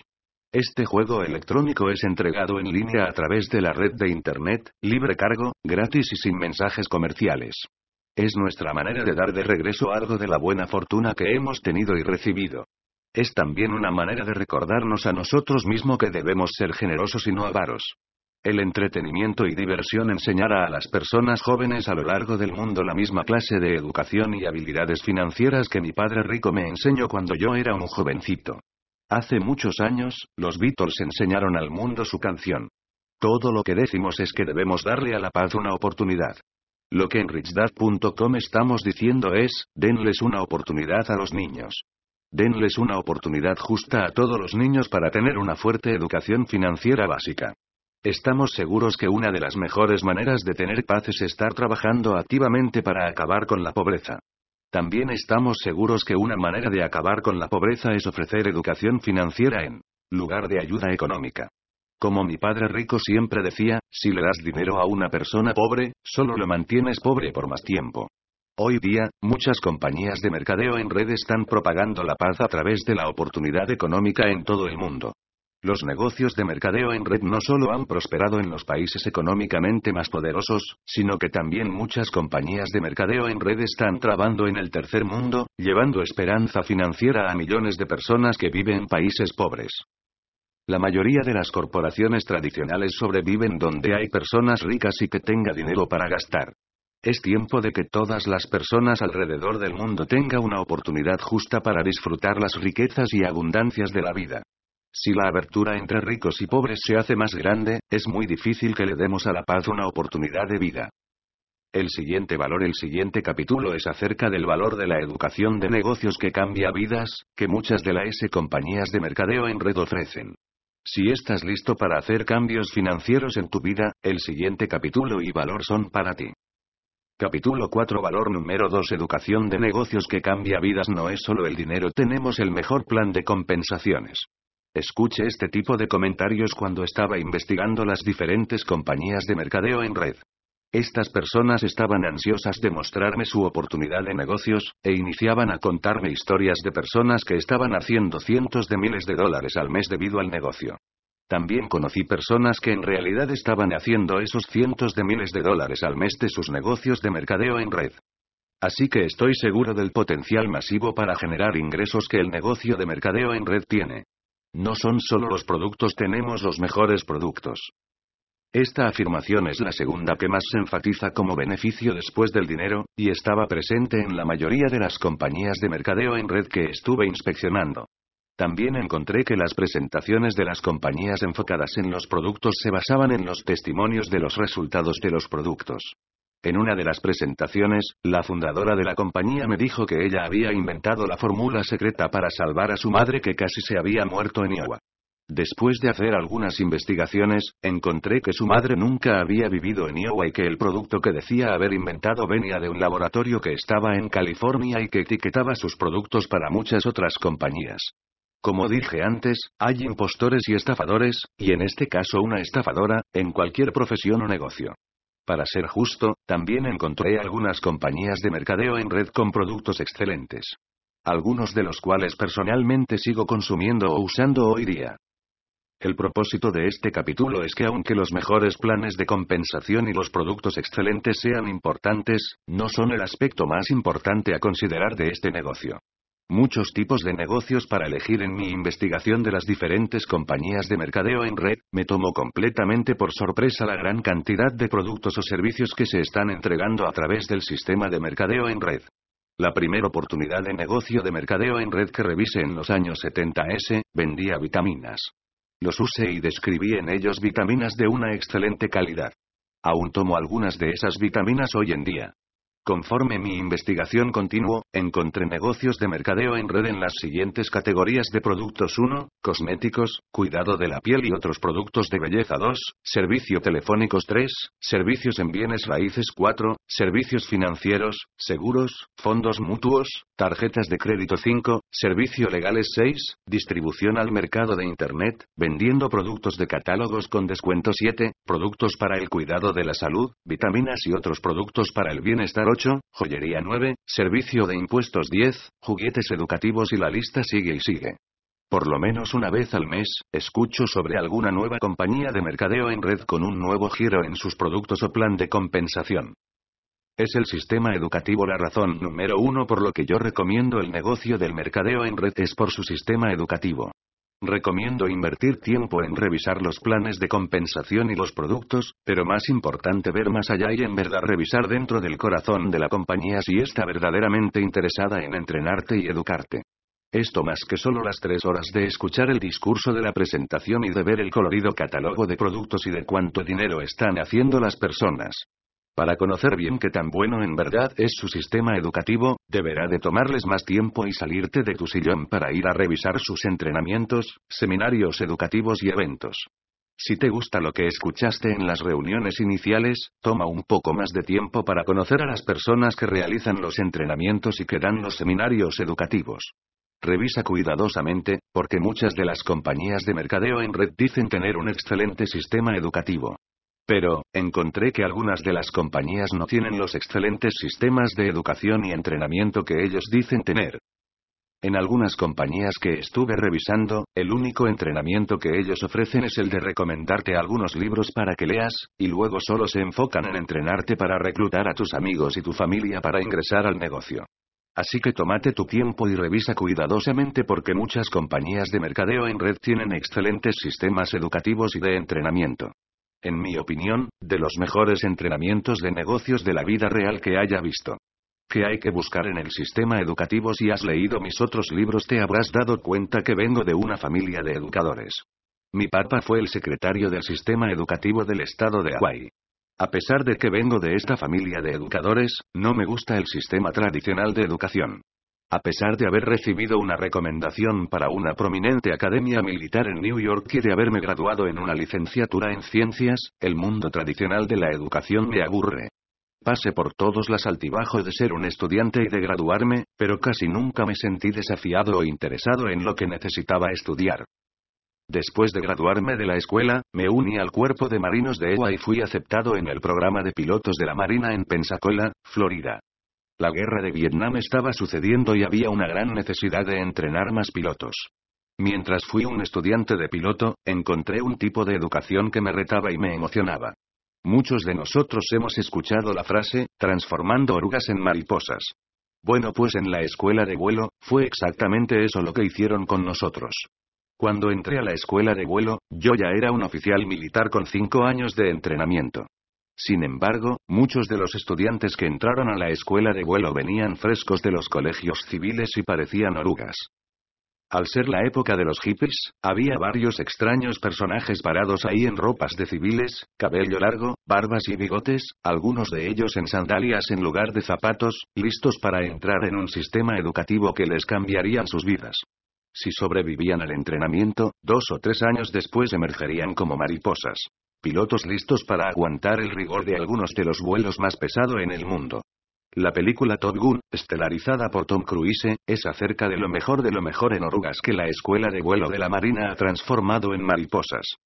Este juego electrónico es entregado en línea a través de la red de Internet, libre cargo, gratis y sin mensajes comerciales. Es nuestra manera de dar de regreso algo de la buena fortuna que hemos tenido y recibido. Es también una manera de recordarnos a nosotros mismos que debemos ser generosos y no avaros. El entretenimiento y diversión enseñará a las personas jóvenes a lo largo del mundo la misma clase de educación y habilidades financieras que mi padre rico me enseñó cuando yo era un jovencito. Hace muchos años, los Beatles enseñaron al mundo su canción. Todo lo que decimos es que debemos darle a la paz una oportunidad. Lo que en richdad.com estamos diciendo es, denles una oportunidad a los niños. Denles una oportunidad justa a todos los niños para tener una fuerte educación financiera básica. Estamos seguros que una de las mejores maneras de tener paz es estar trabajando activamente para acabar con la pobreza. También estamos seguros que una manera de acabar con la pobreza es ofrecer educación financiera en lugar de ayuda económica. Como mi padre rico siempre decía, si le das dinero a una persona pobre, solo lo mantienes pobre por más tiempo. Hoy día, muchas compañías de mercadeo en red están propagando la paz a través de la oportunidad económica en todo el mundo. Los negocios de mercadeo en red no solo han prosperado en los países económicamente más poderosos, sino que también muchas compañías de mercadeo en red están trabando en el tercer mundo, llevando esperanza financiera a millones de personas que viven en países pobres. La mayoría de las corporaciones tradicionales sobreviven donde hay personas ricas y que tenga dinero para gastar. Es tiempo de que todas las personas alrededor del mundo tengan una oportunidad justa para disfrutar las riquezas y abundancias de la vida. Si la abertura entre ricos y pobres se hace más grande, es muy difícil que le demos a la paz una oportunidad de vida. El siguiente valor, el siguiente capítulo es acerca del valor de la educación de negocios que cambia vidas, que muchas de las S compañías de mercadeo en red ofrecen. Si estás listo para hacer cambios financieros en tu vida, el siguiente capítulo y valor son para ti. Capítulo 4 Valor número 2 Educación de negocios que cambia vidas No es solo el dinero, tenemos el mejor plan de compensaciones. Escuche este tipo de comentarios cuando estaba investigando las diferentes compañías de mercadeo en red. Estas personas estaban ansiosas de mostrarme su oportunidad de negocios, e iniciaban a contarme historias de personas que estaban haciendo cientos de miles de dólares al mes debido al negocio. También conocí personas que en realidad estaban haciendo esos cientos de miles de dólares al mes de sus negocios de mercadeo en red. Así que estoy seguro del potencial masivo para generar ingresos que el negocio de mercadeo en red tiene. No son solo los productos, tenemos los mejores productos. Esta afirmación es la segunda que más se enfatiza como beneficio después del dinero, y estaba presente en la mayoría de las compañías de mercadeo en red que estuve inspeccionando. También encontré que las presentaciones de las compañías enfocadas en los productos se basaban en los testimonios de los resultados de los productos. En una de las presentaciones, la fundadora de la compañía me dijo que ella había inventado la fórmula secreta para salvar a su madre que casi se había muerto en Iowa. Después de hacer algunas investigaciones, encontré que su madre nunca había vivido en Iowa y que el producto que decía haber inventado venía de un laboratorio que estaba en California y que etiquetaba sus productos para muchas otras compañías. Como dije antes, hay impostores y estafadores, y en este caso una estafadora, en cualquier profesión o negocio. Para ser justo, también encontré algunas compañías de mercadeo en red con productos excelentes. Algunos de los cuales personalmente sigo consumiendo o usando hoy día. El propósito de este capítulo es que aunque los mejores planes de compensación y los productos excelentes sean importantes, no son el aspecto más importante a considerar de este negocio muchos tipos de negocios para elegir en mi investigación de las diferentes compañías de mercadeo en red, me tomó completamente por sorpresa la gran cantidad de productos o servicios que se están entregando a través del sistema de mercadeo en red. La primera oportunidad de negocio de mercadeo en red que revisé en los años 70S, vendía vitaminas. Los usé y describí en ellos vitaminas de una excelente calidad. Aún tomo algunas de esas vitaminas hoy en día. Conforme mi investigación continuó, encontré negocios de mercadeo en red en las siguientes categorías de productos. 1, cosméticos, cuidado de la piel y otros productos de belleza. 2, servicio telefónicos 3, servicios en bienes raíces. 4, servicios financieros, seguros, fondos mutuos, tarjetas de crédito. 5, servicio legales. 6, distribución al mercado de Internet, vendiendo productos de catálogos con descuento. 7, productos para el cuidado de la salud, vitaminas y otros productos para el bienestar 8, joyería 9, servicio de impuestos 10, juguetes educativos y la lista sigue y sigue. Por lo menos una vez al mes, escucho sobre alguna nueva compañía de mercadeo en red con un nuevo giro en sus productos o plan de compensación. Es el sistema educativo la razón número uno por lo que yo recomiendo el negocio del mercadeo en red es por su sistema educativo. Recomiendo invertir tiempo en revisar los planes de compensación y los productos, pero más importante ver más allá y en verdad revisar dentro del corazón de la compañía si está verdaderamente interesada en entrenarte y educarte. Esto más que solo las tres horas de escuchar el discurso de la presentación y de ver el colorido catálogo de productos y de cuánto dinero están haciendo las personas. Para conocer bien qué tan bueno en verdad es su sistema educativo, deberá de tomarles más tiempo y salirte de tu sillón para ir a revisar sus entrenamientos, seminarios educativos y eventos. Si te gusta lo que escuchaste en las reuniones iniciales, toma un poco más de tiempo para conocer a las personas que realizan los entrenamientos y que dan los seminarios educativos. Revisa cuidadosamente, porque muchas de las compañías de mercadeo en red dicen tener un excelente sistema educativo. Pero, encontré que algunas de las compañías no tienen los excelentes sistemas de educación y entrenamiento que ellos dicen tener. En algunas compañías que estuve revisando, el único entrenamiento que ellos ofrecen es el de recomendarte algunos libros para que leas, y luego solo se enfocan en entrenarte para reclutar a tus amigos y tu familia para ingresar al negocio. Así que tómate tu tiempo y revisa cuidadosamente porque muchas compañías de mercadeo en red tienen excelentes sistemas educativos y de entrenamiento en mi opinión, de los mejores entrenamientos de negocios de la vida real que haya visto. ¿Qué hay que buscar en el sistema educativo? Si has leído mis otros libros te habrás dado cuenta que vengo de una familia de educadores. Mi papá fue el secretario del sistema educativo del estado de Hawaii. A pesar de que vengo de esta familia de educadores, no me gusta el sistema tradicional de educación. A pesar de haber recibido una recomendación para una prominente academia militar en New York y de haberme graduado en una licenciatura en ciencias, el mundo tradicional de la educación me aburre. Pasé por todos los altibajos de ser un estudiante y de graduarme, pero casi nunca me sentí desafiado o interesado en lo que necesitaba estudiar. Después de graduarme de la escuela, me uní al cuerpo de marinos de EWA y fui aceptado en el programa de pilotos de la Marina en Pensacola, Florida. La guerra de Vietnam estaba sucediendo y había una gran necesidad de entrenar más pilotos. Mientras fui un estudiante de piloto, encontré un tipo de educación que me retaba y me emocionaba. Muchos de nosotros hemos escuchado la frase, transformando orugas en mariposas. Bueno, pues en la escuela de vuelo, fue exactamente eso lo que hicieron con nosotros. Cuando entré a la escuela de vuelo, yo ya era un oficial militar con cinco años de entrenamiento. Sin embargo, muchos de los estudiantes que entraron a la escuela de vuelo venían frescos de los colegios civiles y parecían orugas. Al ser la época de los hippies, había varios extraños personajes parados ahí en ropas de civiles, cabello largo, barbas y bigotes, algunos de ellos en sandalias en lugar de zapatos, listos para entrar en un sistema educativo que les cambiaría sus vidas. Si sobrevivían al entrenamiento, dos o tres años después emergerían como mariposas pilotos listos para aguantar el rigor de algunos de los vuelos más pesados en el mundo. La película Top Gun, estelarizada por Tom Cruise, es acerca de lo mejor de lo mejor en orugas que la escuela de vuelo de la Marina ha transformado en mariposas.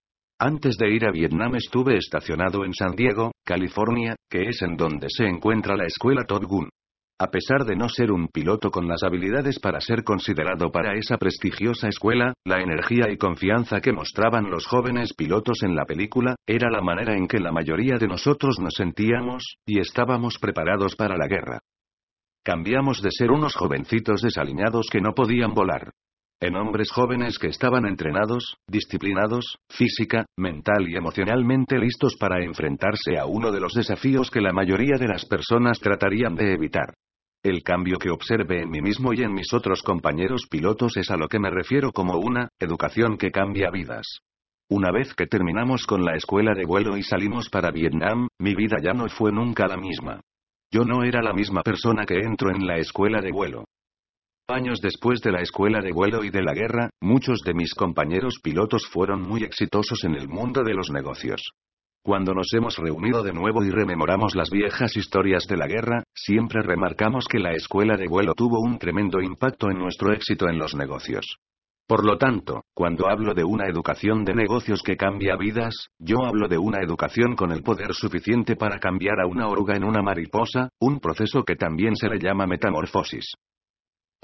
Antes de ir a Vietnam estuve estacionado en San Diego, California, que es en donde se encuentra la escuela Top Gun. A pesar de no ser un piloto con las habilidades para ser considerado para esa prestigiosa escuela, la energía y confianza que mostraban los jóvenes pilotos en la película, era la manera en que la mayoría de nosotros nos sentíamos, y estábamos preparados para la guerra. Cambiamos de ser unos jovencitos desaliñados que no podían volar. En hombres jóvenes que estaban entrenados, disciplinados, física, mental y emocionalmente listos para enfrentarse a uno de los desafíos que la mayoría de las personas tratarían de evitar. El cambio que observe en mí mismo y en mis otros compañeros pilotos es a lo que me refiero como una educación que cambia vidas. Una vez que terminamos con la escuela de vuelo y salimos para Vietnam, mi vida ya no fue nunca la misma. Yo no era la misma persona que entro en la escuela de vuelo. Años después de la escuela de vuelo y de la guerra, muchos de mis compañeros pilotos fueron muy exitosos en el mundo de los negocios. Cuando nos hemos reunido de nuevo y rememoramos las viejas historias de la guerra, siempre remarcamos que la escuela de vuelo tuvo un tremendo impacto en nuestro éxito en los negocios. Por lo tanto, cuando hablo de una educación de negocios que cambia vidas, yo hablo de una educación con el poder suficiente para cambiar a una oruga en una mariposa, un proceso que también se le llama metamorfosis.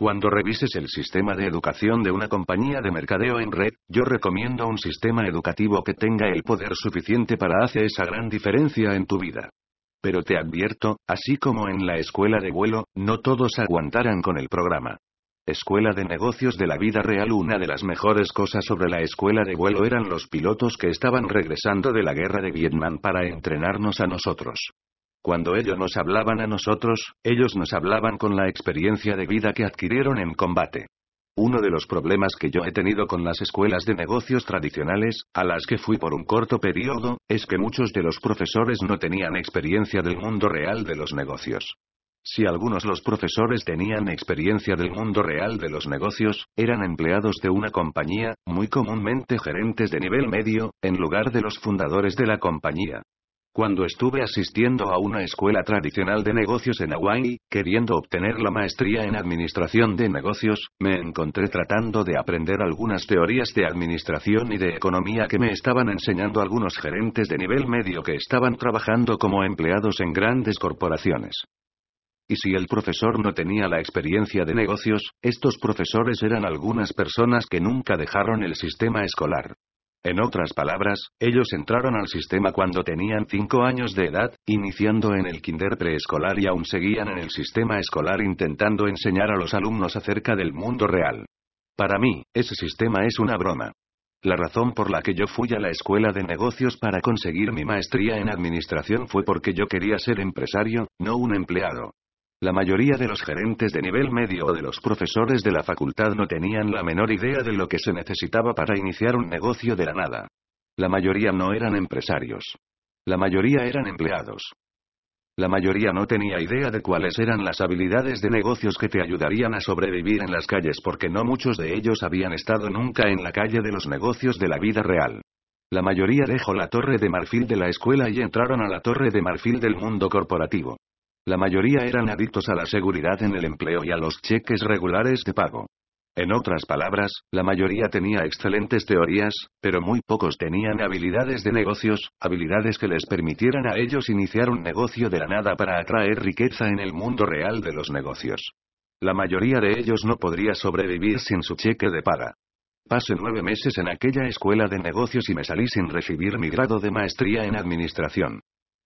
Cuando revises el sistema de educación de una compañía de mercadeo en red, yo recomiendo un sistema educativo que tenga el poder suficiente para hacer esa gran diferencia en tu vida. Pero te advierto, así como en la escuela de vuelo, no todos aguantarán con el programa. Escuela de negocios de la vida real. Una de las mejores cosas sobre la escuela de vuelo eran los pilotos que estaban regresando de la guerra de Vietnam para entrenarnos a nosotros. Cuando ellos nos hablaban a nosotros, ellos nos hablaban con la experiencia de vida que adquirieron en combate. Uno de los problemas que yo he tenido con las escuelas de negocios tradicionales, a las que fui por un corto periodo, es que muchos de los profesores no tenían experiencia del mundo real de los negocios. Si algunos los profesores tenían experiencia del mundo real de los negocios, eran empleados de una compañía, muy comúnmente gerentes de nivel medio, en lugar de los fundadores de la compañía. Cuando estuve asistiendo a una escuela tradicional de negocios en Hawaii, queriendo obtener la maestría en administración de negocios, me encontré tratando de aprender algunas teorías de administración y de economía que me estaban enseñando algunos gerentes de nivel medio que estaban trabajando como empleados en grandes corporaciones. Y si el profesor no tenía la experiencia de negocios, estos profesores eran algunas personas que nunca dejaron el sistema escolar. En otras palabras, ellos entraron al sistema cuando tenían 5 años de edad, iniciando en el kinder preescolar y aún seguían en el sistema escolar intentando enseñar a los alumnos acerca del mundo real. Para mí, ese sistema es una broma. La razón por la que yo fui a la escuela de negocios para conseguir mi maestría en administración fue porque yo quería ser empresario, no un empleado. La mayoría de los gerentes de nivel medio o de los profesores de la facultad no tenían la menor idea de lo que se necesitaba para iniciar un negocio de la nada. La mayoría no eran empresarios. La mayoría eran empleados. La mayoría no tenía idea de cuáles eran las habilidades de negocios que te ayudarían a sobrevivir en las calles porque no muchos de ellos habían estado nunca en la calle de los negocios de la vida real. La mayoría dejó la torre de marfil de la escuela y entraron a la torre de marfil del mundo corporativo. La mayoría eran adictos a la seguridad en el empleo y a los cheques regulares de pago. En otras palabras, la mayoría tenía excelentes teorías, pero muy pocos tenían habilidades de negocios, habilidades que les permitieran a ellos iniciar un negocio de la nada para atraer riqueza en el mundo real de los negocios. La mayoría de ellos no podría sobrevivir sin su cheque de paga. Pasé nueve meses en aquella escuela de negocios y me salí sin recibir mi grado de maestría en administración.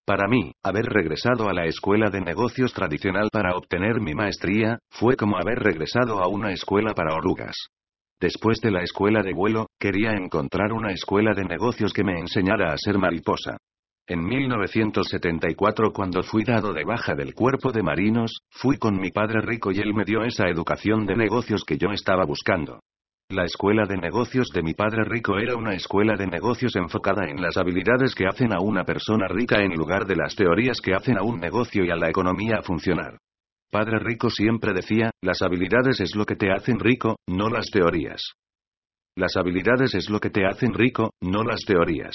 Para mí, haber regresado a la escuela de negocios tradicional para obtener mi maestría, fue como haber regresado a una escuela para orugas. Después de la escuela de vuelo, quería encontrar una escuela de negocios que me enseñara a ser mariposa. En 1974 cuando fui dado de baja del cuerpo de marinos, fui con mi padre rico y él me dio esa educación de negocios que yo estaba buscando. La escuela de negocios de mi padre rico era una escuela de negocios enfocada en las habilidades que hacen a una persona rica en lugar de las teorías que hacen a un negocio y a la economía funcionar. Padre rico siempre decía, las habilidades es lo que te hacen rico, no las teorías. Las habilidades es lo que te hacen rico, no las teorías.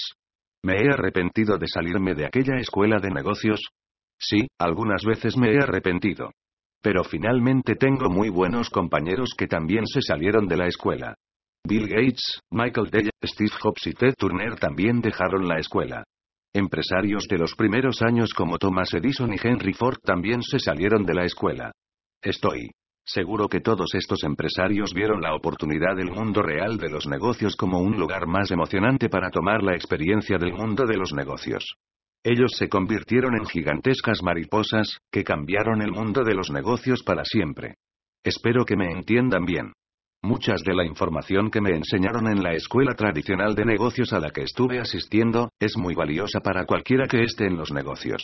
¿Me he arrepentido de salirme de aquella escuela de negocios? Sí, algunas veces me he arrepentido. Pero finalmente tengo muy buenos compañeros que también se salieron de la escuela. Bill Gates, Michael Dell, Steve Jobs y Ted Turner también dejaron la escuela. Empresarios de los primeros años como Thomas Edison y Henry Ford también se salieron de la escuela. Estoy seguro que todos estos empresarios vieron la oportunidad del mundo real de los negocios como un lugar más emocionante para tomar la experiencia del mundo de los negocios. Ellos se convirtieron en gigantescas mariposas, que cambiaron el mundo de los negocios para siempre. Espero que me entiendan bien. Muchas de la información que me enseñaron en la escuela tradicional de negocios a la que estuve asistiendo, es muy valiosa para cualquiera que esté en los negocios.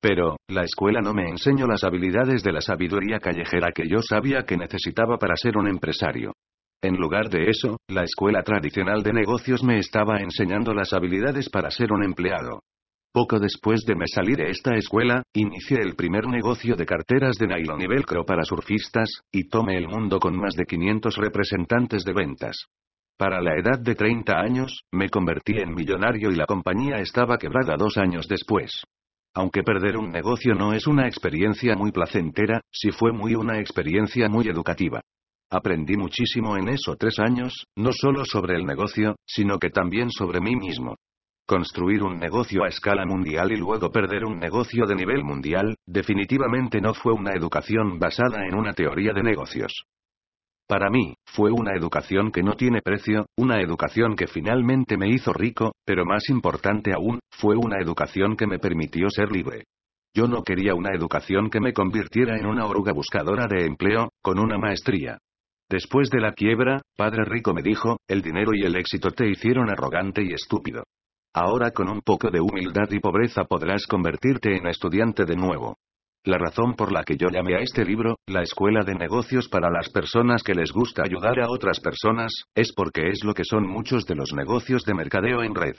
Pero, la escuela no me enseñó las habilidades de la sabiduría callejera que yo sabía que necesitaba para ser un empresario. En lugar de eso, la escuela tradicional de negocios me estaba enseñando las habilidades para ser un empleado. Poco después de me salir de esta escuela, inicié el primer negocio de carteras de nylon y velcro para surfistas, y tomé el mundo con más de 500 representantes de ventas. Para la edad de 30 años, me convertí en millonario y la compañía estaba quebrada dos años después. Aunque perder un negocio no es una experiencia muy placentera, sí fue muy una experiencia muy educativa. Aprendí muchísimo en esos tres años, no solo sobre el negocio, sino que también sobre mí mismo. Construir un negocio a escala mundial y luego perder un negocio de nivel mundial, definitivamente no fue una educación basada en una teoría de negocios. Para mí, fue una educación que no tiene precio, una educación que finalmente me hizo rico, pero más importante aún, fue una educación que me permitió ser libre. Yo no quería una educación que me convirtiera en una oruga buscadora de empleo, con una maestría. Después de la quiebra, Padre Rico me dijo, el dinero y el éxito te hicieron arrogante y estúpido. Ahora con un poco de humildad y pobreza podrás convertirte en estudiante de nuevo. La razón por la que yo llamé a este libro, La Escuela de Negocios para las personas que les gusta ayudar a otras personas, es porque es lo que son muchos de los negocios de mercadeo en red.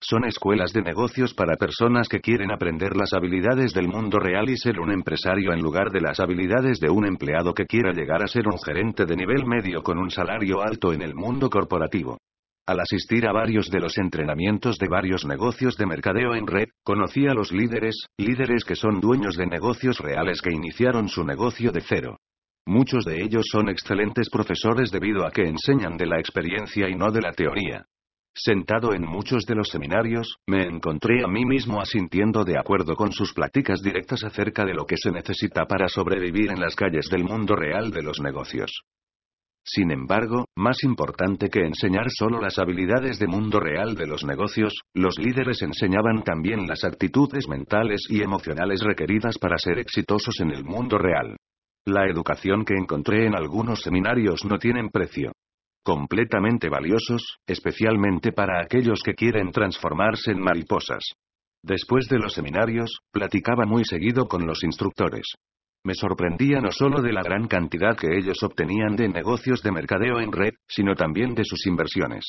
Son escuelas de negocios para personas que quieren aprender las habilidades del mundo real y ser un empresario en lugar de las habilidades de un empleado que quiera llegar a ser un gerente de nivel medio con un salario alto en el mundo corporativo. Al asistir a varios de los entrenamientos de varios negocios de mercadeo en red, conocí a los líderes, líderes que son dueños de negocios reales que iniciaron su negocio de cero. Muchos de ellos son excelentes profesores debido a que enseñan de la experiencia y no de la teoría. Sentado en muchos de los seminarios, me encontré a mí mismo asintiendo de acuerdo con sus pláticas directas acerca de lo que se necesita para sobrevivir en las calles del mundo real de los negocios. Sin embargo, más importante que enseñar solo las habilidades de mundo real de los negocios, los líderes enseñaban también las actitudes mentales y emocionales requeridas para ser exitosos en el mundo real. La educación que encontré en algunos seminarios no tienen precio completamente valiosos, especialmente para aquellos que quieren transformarse en mariposas. Después de los seminarios, platicaba muy seguido con los instructores. Me sorprendía no solo de la gran cantidad que ellos obtenían de negocios de mercadeo en red, sino también de sus inversiones.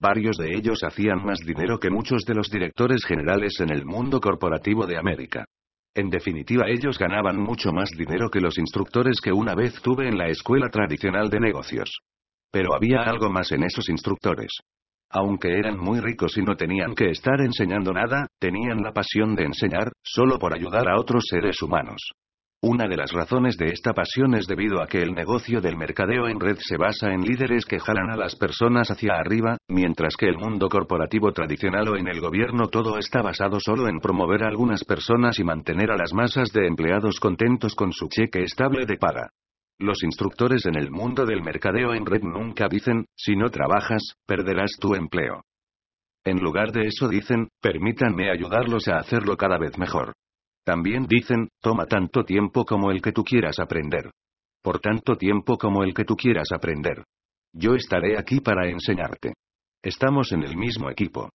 Varios de ellos hacían más dinero que muchos de los directores generales en el mundo corporativo de América. En definitiva, ellos ganaban mucho más dinero que los instructores que una vez tuve en la escuela tradicional de negocios. Pero había algo más en esos instructores. Aunque eran muy ricos y no tenían que estar enseñando nada, tenían la pasión de enseñar, solo por ayudar a otros seres humanos. Una de las razones de esta pasión es debido a que el negocio del mercadeo en red se basa en líderes que jalan a las personas hacia arriba, mientras que el mundo corporativo tradicional o en el gobierno todo está basado solo en promover a algunas personas y mantener a las masas de empleados contentos con su cheque estable de paga. Los instructores en el mundo del mercadeo en red nunca dicen, si no trabajas, perderás tu empleo. En lugar de eso dicen, permítanme ayudarlos a hacerlo cada vez mejor. También dicen, toma tanto tiempo como el que tú quieras aprender. Por tanto tiempo como el que tú quieras aprender. Yo estaré aquí para enseñarte. Estamos en el mismo equipo.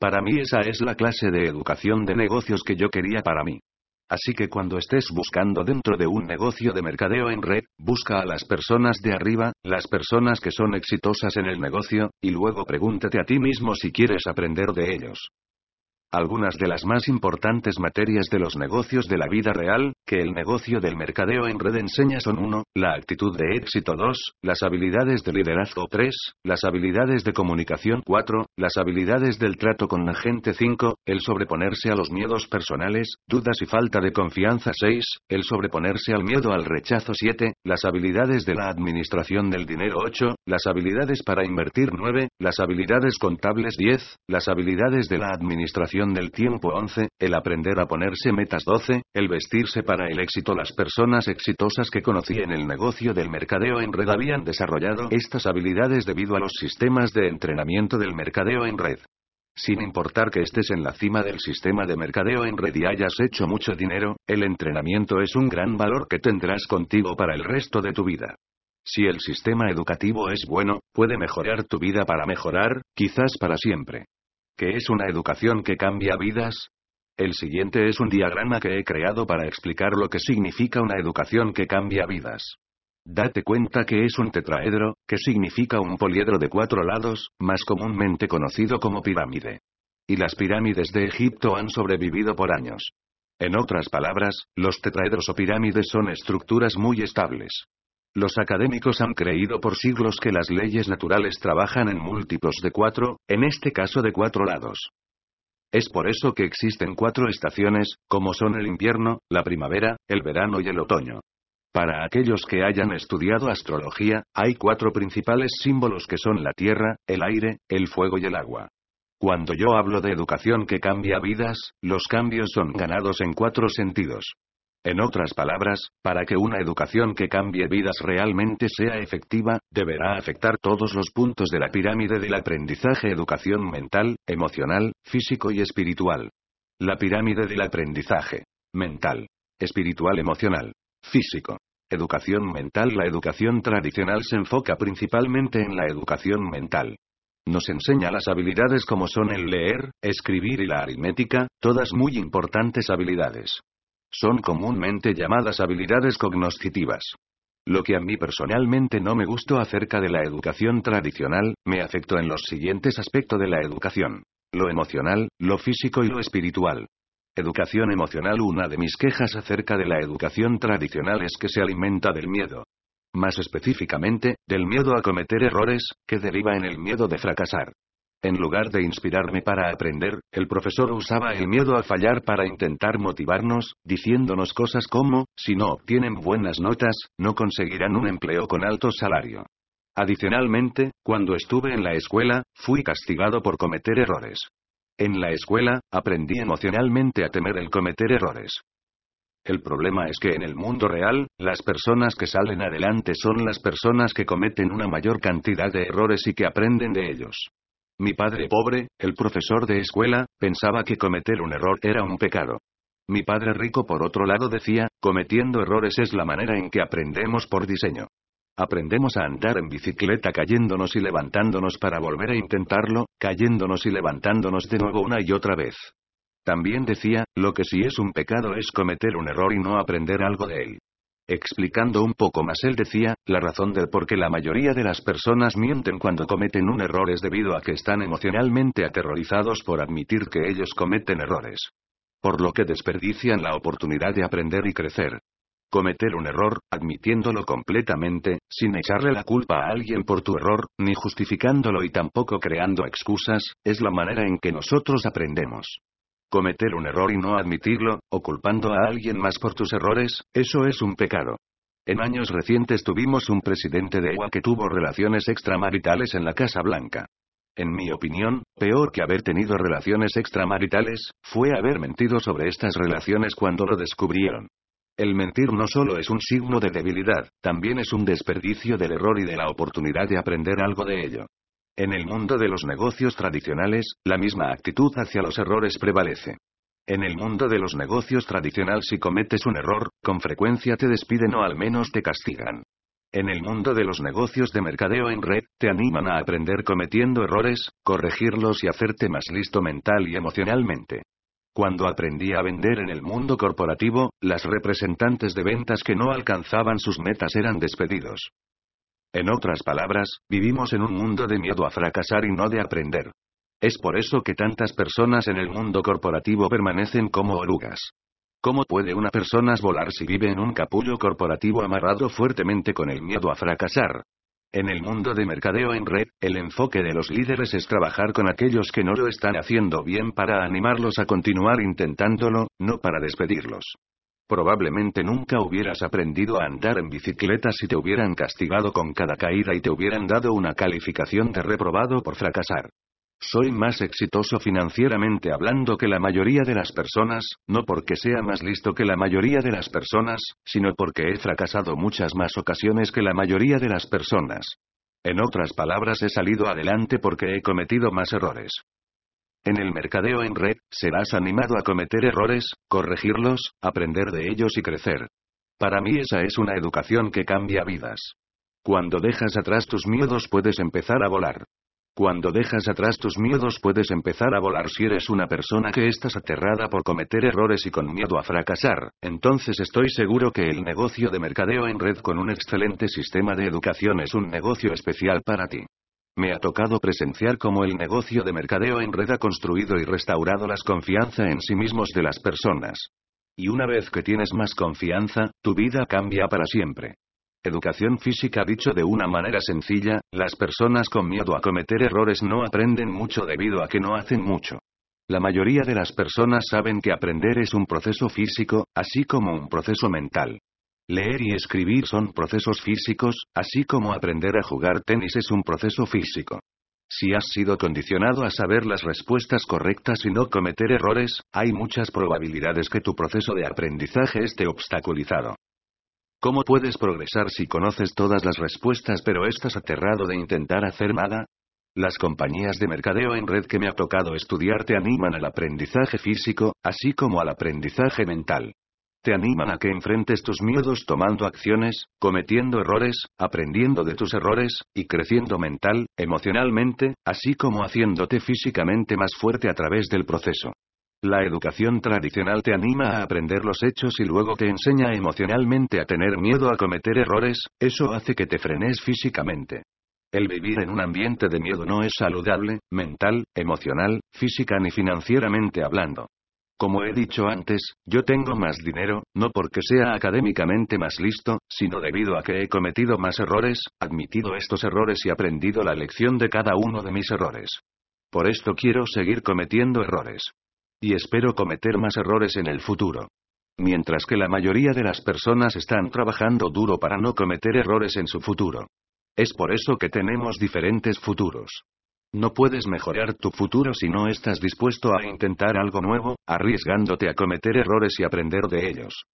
Para mí esa es la clase de educación de negocios que yo quería para mí. Así que cuando estés buscando dentro de un negocio de mercadeo en red, busca a las personas de arriba, las personas que son exitosas en el negocio, y luego pregúntate a ti mismo si quieres aprender de ellos. Algunas de las más importantes materias de los negocios de la vida real, que el negocio del mercadeo en red enseña son 1. La actitud de éxito 2. Las habilidades de liderazgo 3. Las habilidades de comunicación 4. Las habilidades del trato con la gente 5. El sobreponerse a los miedos personales, dudas y falta de confianza 6. El sobreponerse al miedo al rechazo 7. Las habilidades de la administración del dinero 8. Las habilidades para invertir 9. Las habilidades contables 10. Las habilidades de la administración del tiempo 11, el aprender a ponerse metas 12, el vestirse para el éxito. Las personas exitosas que conocí en el negocio del mercadeo en red habían desarrollado estas habilidades debido a los sistemas de entrenamiento del mercadeo en red. Sin importar que estés en la cima del sistema de mercadeo en red y hayas hecho mucho dinero, el entrenamiento es un gran valor que tendrás contigo para el resto de tu vida. Si el sistema educativo es bueno, puede mejorar tu vida para mejorar, quizás para siempre. ¿Qué es una educación que cambia vidas? El siguiente es un diagrama que he creado para explicar lo que significa una educación que cambia vidas. Date cuenta que es un tetraedro, que significa un poliedro de cuatro lados, más comúnmente conocido como pirámide. Y las pirámides de Egipto han sobrevivido por años. En otras palabras, los tetraedros o pirámides son estructuras muy estables. Los académicos han creído por siglos que las leyes naturales trabajan en múltiplos de cuatro, en este caso de cuatro lados. Es por eso que existen cuatro estaciones, como son el invierno, la primavera, el verano y el otoño. Para aquellos que hayan estudiado astrología, hay cuatro principales símbolos que son la tierra, el aire, el fuego y el agua. Cuando yo hablo de educación que cambia vidas, los cambios son ganados en cuatro sentidos. En otras palabras, para que una educación que cambie vidas realmente sea efectiva, deberá afectar todos los puntos de la pirámide del aprendizaje educación mental, emocional, físico y espiritual. La pirámide del aprendizaje. mental, espiritual, emocional, físico. Educación mental La educación tradicional se enfoca principalmente en la educación mental. Nos enseña las habilidades como son el leer, escribir y la aritmética, todas muy importantes habilidades. Son comúnmente llamadas habilidades cognoscitivas. Lo que a mí personalmente no me gustó acerca de la educación tradicional, me afectó en los siguientes aspectos de la educación. Lo emocional, lo físico y lo espiritual. Educación emocional Una de mis quejas acerca de la educación tradicional es que se alimenta del miedo. Más específicamente, del miedo a cometer errores, que deriva en el miedo de fracasar. En lugar de inspirarme para aprender, el profesor usaba el miedo a fallar para intentar motivarnos, diciéndonos cosas como, si no obtienen buenas notas, no conseguirán un empleo con alto salario. Adicionalmente, cuando estuve en la escuela, fui castigado por cometer errores. En la escuela, aprendí emocionalmente a temer el cometer errores. El problema es que en el mundo real, las personas que salen adelante son las personas que cometen una mayor cantidad de errores y que aprenden de ellos. Mi padre pobre, el profesor de escuela, pensaba que cometer un error era un pecado. Mi padre rico por otro lado decía, cometiendo errores es la manera en que aprendemos por diseño. Aprendemos a andar en bicicleta cayéndonos y levantándonos para volver a intentarlo, cayéndonos y levantándonos de nuevo una y otra vez. También decía, lo que sí es un pecado es cometer un error y no aprender algo de él. Explicando un poco más, él decía, la razón del por qué la mayoría de las personas mienten cuando cometen un error es debido a que están emocionalmente aterrorizados por admitir que ellos cometen errores. Por lo que desperdician la oportunidad de aprender y crecer. Cometer un error, admitiéndolo completamente, sin echarle la culpa a alguien por tu error, ni justificándolo y tampoco creando excusas, es la manera en que nosotros aprendemos. Cometer un error y no admitirlo, o culpando a alguien más por tus errores, eso es un pecado. En años recientes tuvimos un presidente de EUA que tuvo relaciones extramaritales en la Casa Blanca. En mi opinión, peor que haber tenido relaciones extramaritales, fue haber mentido sobre estas relaciones cuando lo descubrieron. El mentir no solo es un signo de debilidad, también es un desperdicio del error y de la oportunidad de aprender algo de ello. En el mundo de los negocios tradicionales, la misma actitud hacia los errores prevalece. En el mundo de los negocios tradicional si cometes un error, con frecuencia te despiden o al menos te castigan. En el mundo de los negocios de mercadeo en red, te animan a aprender cometiendo errores, corregirlos y hacerte más listo mental y emocionalmente. Cuando aprendí a vender en el mundo corporativo, las representantes de ventas que no alcanzaban sus metas eran despedidos. En otras palabras, vivimos en un mundo de miedo a fracasar y no de aprender. Es por eso que tantas personas en el mundo corporativo permanecen como orugas. ¿Cómo puede una persona volar si vive en un capullo corporativo amarrado fuertemente con el miedo a fracasar? En el mundo de mercadeo en red, el enfoque de los líderes es trabajar con aquellos que no lo están haciendo bien para animarlos a continuar intentándolo, no para despedirlos. Probablemente nunca hubieras aprendido a andar en bicicleta si te hubieran castigado con cada caída y te hubieran dado una calificación de reprobado por fracasar. Soy más exitoso financieramente hablando que la mayoría de las personas, no porque sea más listo que la mayoría de las personas, sino porque he fracasado muchas más ocasiones que la mayoría de las personas. En otras palabras, he salido adelante porque he cometido más errores. En el mercadeo en red, serás animado a cometer errores, corregirlos, aprender de ellos y crecer. Para mí esa es una educación que cambia vidas. Cuando dejas atrás tus miedos puedes empezar a volar. Cuando dejas atrás tus miedos puedes empezar a volar si eres una persona que estás aterrada por cometer errores y con miedo a fracasar, entonces estoy seguro que el negocio de mercadeo en red con un excelente sistema de educación es un negocio especial para ti. Me ha tocado presenciar cómo el negocio de mercadeo en red ha construido y restaurado las confianza en sí mismos de las personas. Y una vez que tienes más confianza, tu vida cambia para siempre. Educación física dicho de una manera sencilla, las personas con miedo a cometer errores no aprenden mucho debido a que no hacen mucho. La mayoría de las personas saben que aprender es un proceso físico, así como un proceso mental. Leer y escribir son procesos físicos, así como aprender a jugar tenis es un proceso físico. Si has sido condicionado a saber las respuestas correctas y no cometer errores, hay muchas probabilidades que tu proceso de aprendizaje esté obstaculizado. ¿Cómo puedes progresar si conoces todas las respuestas pero estás aterrado de intentar hacer nada? Las compañías de mercadeo en red que me ha tocado estudiar te animan al aprendizaje físico, así como al aprendizaje mental. Te animan a que enfrentes tus miedos tomando acciones, cometiendo errores, aprendiendo de tus errores, y creciendo mental, emocionalmente, así como haciéndote físicamente más fuerte a través del proceso. La educación tradicional te anima a aprender los hechos y luego te enseña emocionalmente a tener miedo a cometer errores, eso hace que te frenes físicamente. El vivir en un ambiente de miedo no es saludable, mental, emocional, física ni financieramente hablando. Como he dicho antes, yo tengo más dinero, no porque sea académicamente más listo, sino debido a que he cometido más errores, admitido estos errores y aprendido la lección de cada uno de mis errores. Por esto quiero seguir cometiendo errores. Y espero cometer más errores en el futuro. Mientras que la mayoría de las personas están trabajando duro para no cometer errores en su futuro. Es por eso que tenemos diferentes futuros. No puedes mejorar tu futuro si no estás dispuesto a intentar algo nuevo, arriesgándote a cometer errores y aprender de ellos.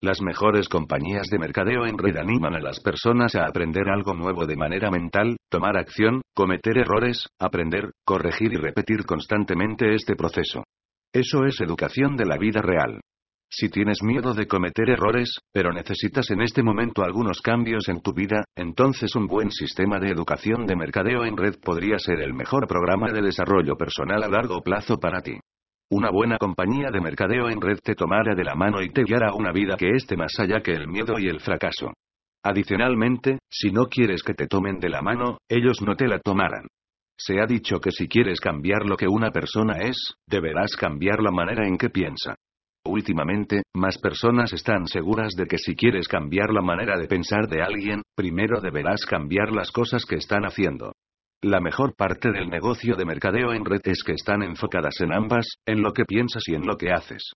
Las mejores compañías de mercadeo en red animan a las personas a aprender algo nuevo de manera mental, tomar acción, cometer errores, aprender, corregir y repetir constantemente este proceso. Eso es educación de la vida real. Si tienes miedo de cometer errores, pero necesitas en este momento algunos cambios en tu vida, entonces un buen sistema de educación de mercadeo en red podría ser el mejor programa de desarrollo personal a largo plazo para ti. Una buena compañía de mercadeo en red te tomará de la mano y te guiará a una vida que esté más allá que el miedo y el fracaso. Adicionalmente, si no quieres que te tomen de la mano, ellos no te la tomarán. Se ha dicho que si quieres cambiar lo que una persona es, deberás cambiar la manera en que piensa. Últimamente, más personas están seguras de que si quieres cambiar la manera de pensar de alguien, primero deberás cambiar las cosas que están haciendo. La mejor parte del negocio de mercadeo en red es que están enfocadas en ambas, en lo que piensas y en lo que haces.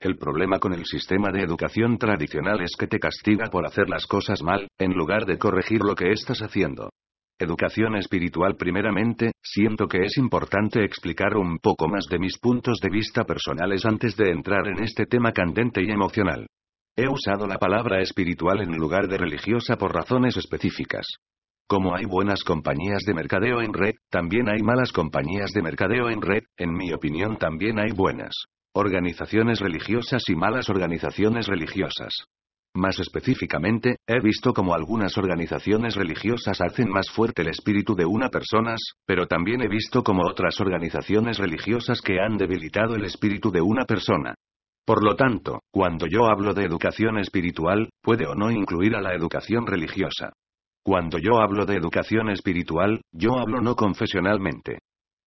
El problema con el sistema de educación tradicional es que te castiga por hacer las cosas mal, en lugar de corregir lo que estás haciendo. Educación espiritual primeramente, siento que es importante explicar un poco más de mis puntos de vista personales antes de entrar en este tema candente y emocional. He usado la palabra espiritual en lugar de religiosa por razones específicas. Como hay buenas compañías de mercadeo en red, también hay malas compañías de mercadeo en red, en mi opinión también hay buenas organizaciones religiosas y malas organizaciones religiosas. Más específicamente, he visto cómo algunas organizaciones religiosas hacen más fuerte el espíritu de una persona, pero también he visto cómo otras organizaciones religiosas que han debilitado el espíritu de una persona. Por lo tanto, cuando yo hablo de educación espiritual, puede o no incluir a la educación religiosa. Cuando yo hablo de educación espiritual, yo hablo no confesionalmente.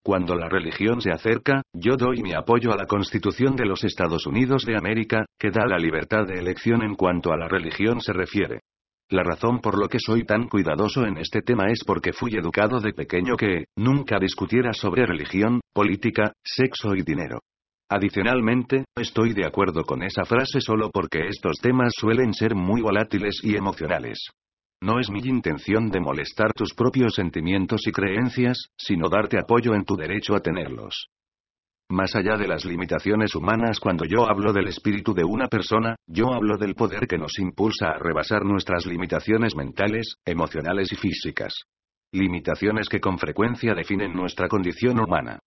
Cuando la religión se acerca, yo doy mi apoyo a la Constitución de los Estados Unidos de América, que da la libertad de elección en cuanto a la religión se refiere. La razón por lo que soy tan cuidadoso en este tema es porque fui educado de pequeño que, nunca discutiera sobre religión, política, sexo y dinero. Adicionalmente, estoy de acuerdo con esa frase solo porque estos temas suelen ser muy volátiles y emocionales. No es mi intención de molestar tus propios sentimientos y creencias, sino darte apoyo en tu derecho a tenerlos. Más allá de las limitaciones humanas cuando yo hablo del espíritu de una persona, yo hablo del poder que nos impulsa a rebasar nuestras limitaciones mentales, emocionales y físicas. Limitaciones que con frecuencia definen nuestra condición humana.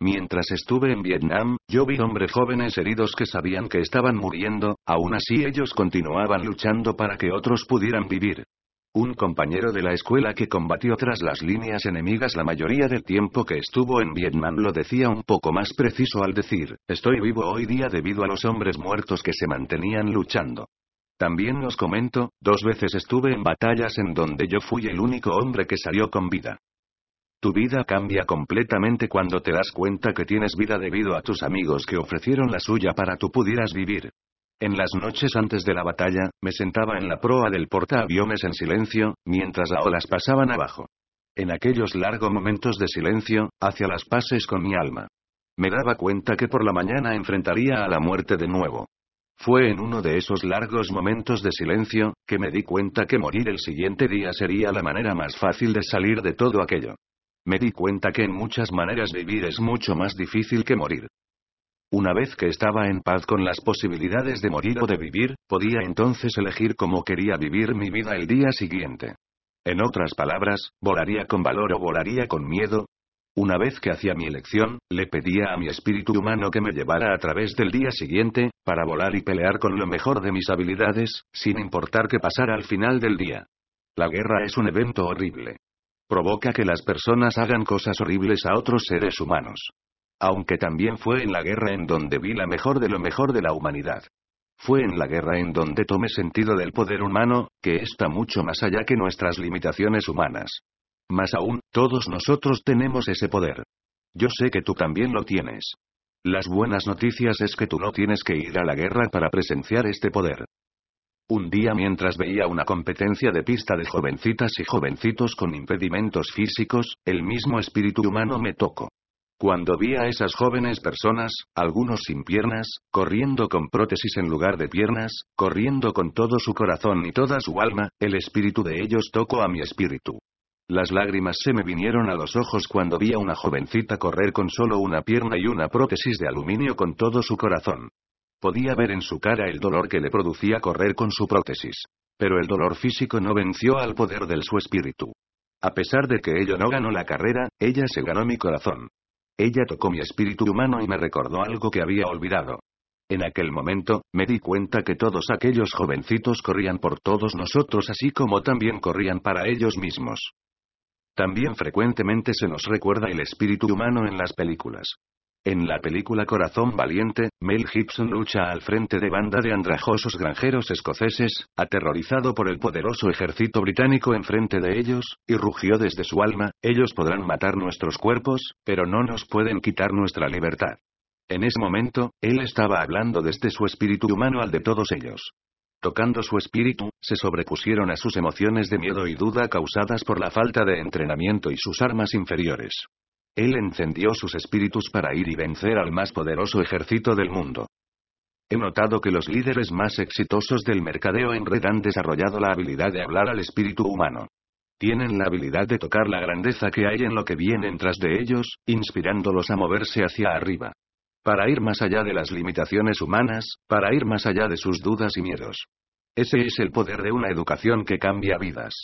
Mientras estuve en Vietnam, yo vi hombres jóvenes heridos que sabían que estaban muriendo, aún así ellos continuaban luchando para que otros pudieran vivir. Un compañero de la escuela que combatió tras las líneas enemigas la mayoría del tiempo que estuvo en Vietnam lo decía un poco más preciso al decir, estoy vivo hoy día debido a los hombres muertos que se mantenían luchando. También os comento, dos veces estuve en batallas en donde yo fui el único hombre que salió con vida. Tu vida cambia completamente cuando te das cuenta que tienes vida debido a tus amigos que ofrecieron la suya para tú pudieras vivir. En las noches antes de la batalla, me sentaba en la proa del portaaviones en silencio, mientras las olas pasaban abajo. En aquellos largos momentos de silencio, hacia las pases con mi alma. Me daba cuenta que por la mañana enfrentaría a la muerte de nuevo. Fue en uno de esos largos momentos de silencio, que me di cuenta que morir el siguiente día sería la manera más fácil de salir de todo aquello. Me di cuenta que en muchas maneras vivir es mucho más difícil que morir. Una vez que estaba en paz con las posibilidades de morir o de vivir, podía entonces elegir cómo quería vivir mi vida el día siguiente. En otras palabras, ¿volaría con valor o volaría con miedo? Una vez que hacía mi elección, le pedía a mi espíritu humano que me llevara a través del día siguiente, para volar y pelear con lo mejor de mis habilidades, sin importar qué pasara al final del día. La guerra es un evento horrible. Provoca que las personas hagan cosas horribles a otros seres humanos. Aunque también fue en la guerra en donde vi la mejor de lo mejor de la humanidad. Fue en la guerra en donde tomé sentido del poder humano, que está mucho más allá que nuestras limitaciones humanas. Más aún, todos nosotros tenemos ese poder. Yo sé que tú también lo tienes. Las buenas noticias es que tú no tienes que ir a la guerra para presenciar este poder. Un día mientras veía una competencia de pista de jovencitas y jovencitos con impedimentos físicos, el mismo espíritu humano me tocó. Cuando vi a esas jóvenes personas, algunos sin piernas, corriendo con prótesis en lugar de piernas, corriendo con todo su corazón y toda su alma, el espíritu de ellos tocó a mi espíritu. Las lágrimas se me vinieron a los ojos cuando vi a una jovencita correr con solo una pierna y una prótesis de aluminio con todo su corazón. Podía ver en su cara el dolor que le producía correr con su prótesis. Pero el dolor físico no venció al poder del su espíritu. A pesar de que ello no ganó la carrera, ella se ganó mi corazón. Ella tocó mi espíritu humano y me recordó algo que había olvidado. En aquel momento, me di cuenta que todos aquellos jovencitos corrían por todos nosotros así como también corrían para ellos mismos. También frecuentemente se nos recuerda el espíritu humano en las películas. En la película Corazón Valiente, Mel Gibson lucha al frente de banda de andrajosos granjeros escoceses, aterrorizado por el poderoso ejército británico enfrente de ellos, y rugió desde su alma, ellos podrán matar nuestros cuerpos, pero no nos pueden quitar nuestra libertad. En ese momento, él estaba hablando desde su espíritu humano al de todos ellos. Tocando su espíritu, se sobrepusieron a sus emociones de miedo y duda causadas por la falta de entrenamiento y sus armas inferiores. Él encendió sus espíritus para ir y vencer al más poderoso ejército del mundo. He notado que los líderes más exitosos del mercadeo en red han desarrollado la habilidad de hablar al espíritu humano. Tienen la habilidad de tocar la grandeza que hay en lo que viene tras de ellos, inspirándolos a moverse hacia arriba. Para ir más allá de las limitaciones humanas, para ir más allá de sus dudas y miedos. Ese es el poder de una educación que cambia vidas.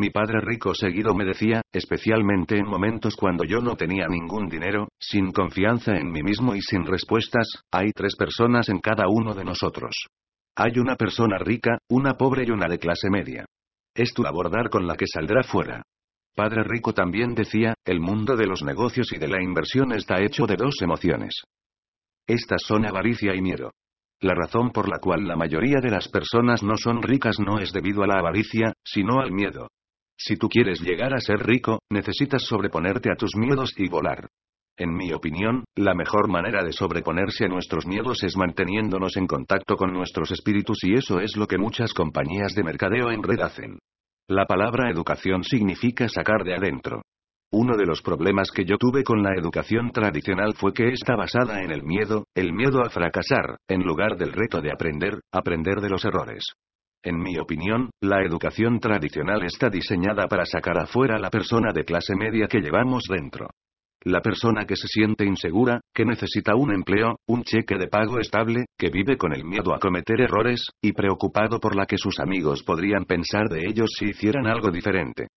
Mi padre rico seguido me decía, especialmente en momentos cuando yo no tenía ningún dinero, sin confianza en mí mismo y sin respuestas, hay tres personas en cada uno de nosotros. Hay una persona rica, una pobre y una de clase media. Es tu labor dar con la que saldrá fuera. Padre Rico también decía, el mundo de los negocios y de la inversión está hecho de dos emociones. Estas son avaricia y miedo. La razón por la cual la mayoría de las personas no son ricas no es debido a la avaricia, sino al miedo. Si tú quieres llegar a ser rico, necesitas sobreponerte a tus miedos y volar. En mi opinión, la mejor manera de sobreponerse a nuestros miedos es manteniéndonos en contacto con nuestros espíritus y eso es lo que muchas compañías de mercadeo en red hacen. La palabra educación significa sacar de adentro. Uno de los problemas que yo tuve con la educación tradicional fue que está basada en el miedo, el miedo a fracasar, en lugar del reto de aprender, aprender de los errores. En mi opinión, la educación tradicional está diseñada para sacar afuera la persona de clase media que llevamos dentro. La persona que se siente insegura, que necesita un empleo, un cheque de pago estable, que vive con el miedo a cometer errores, y preocupado por la que sus amigos podrían pensar de ellos si hicieran algo diferente.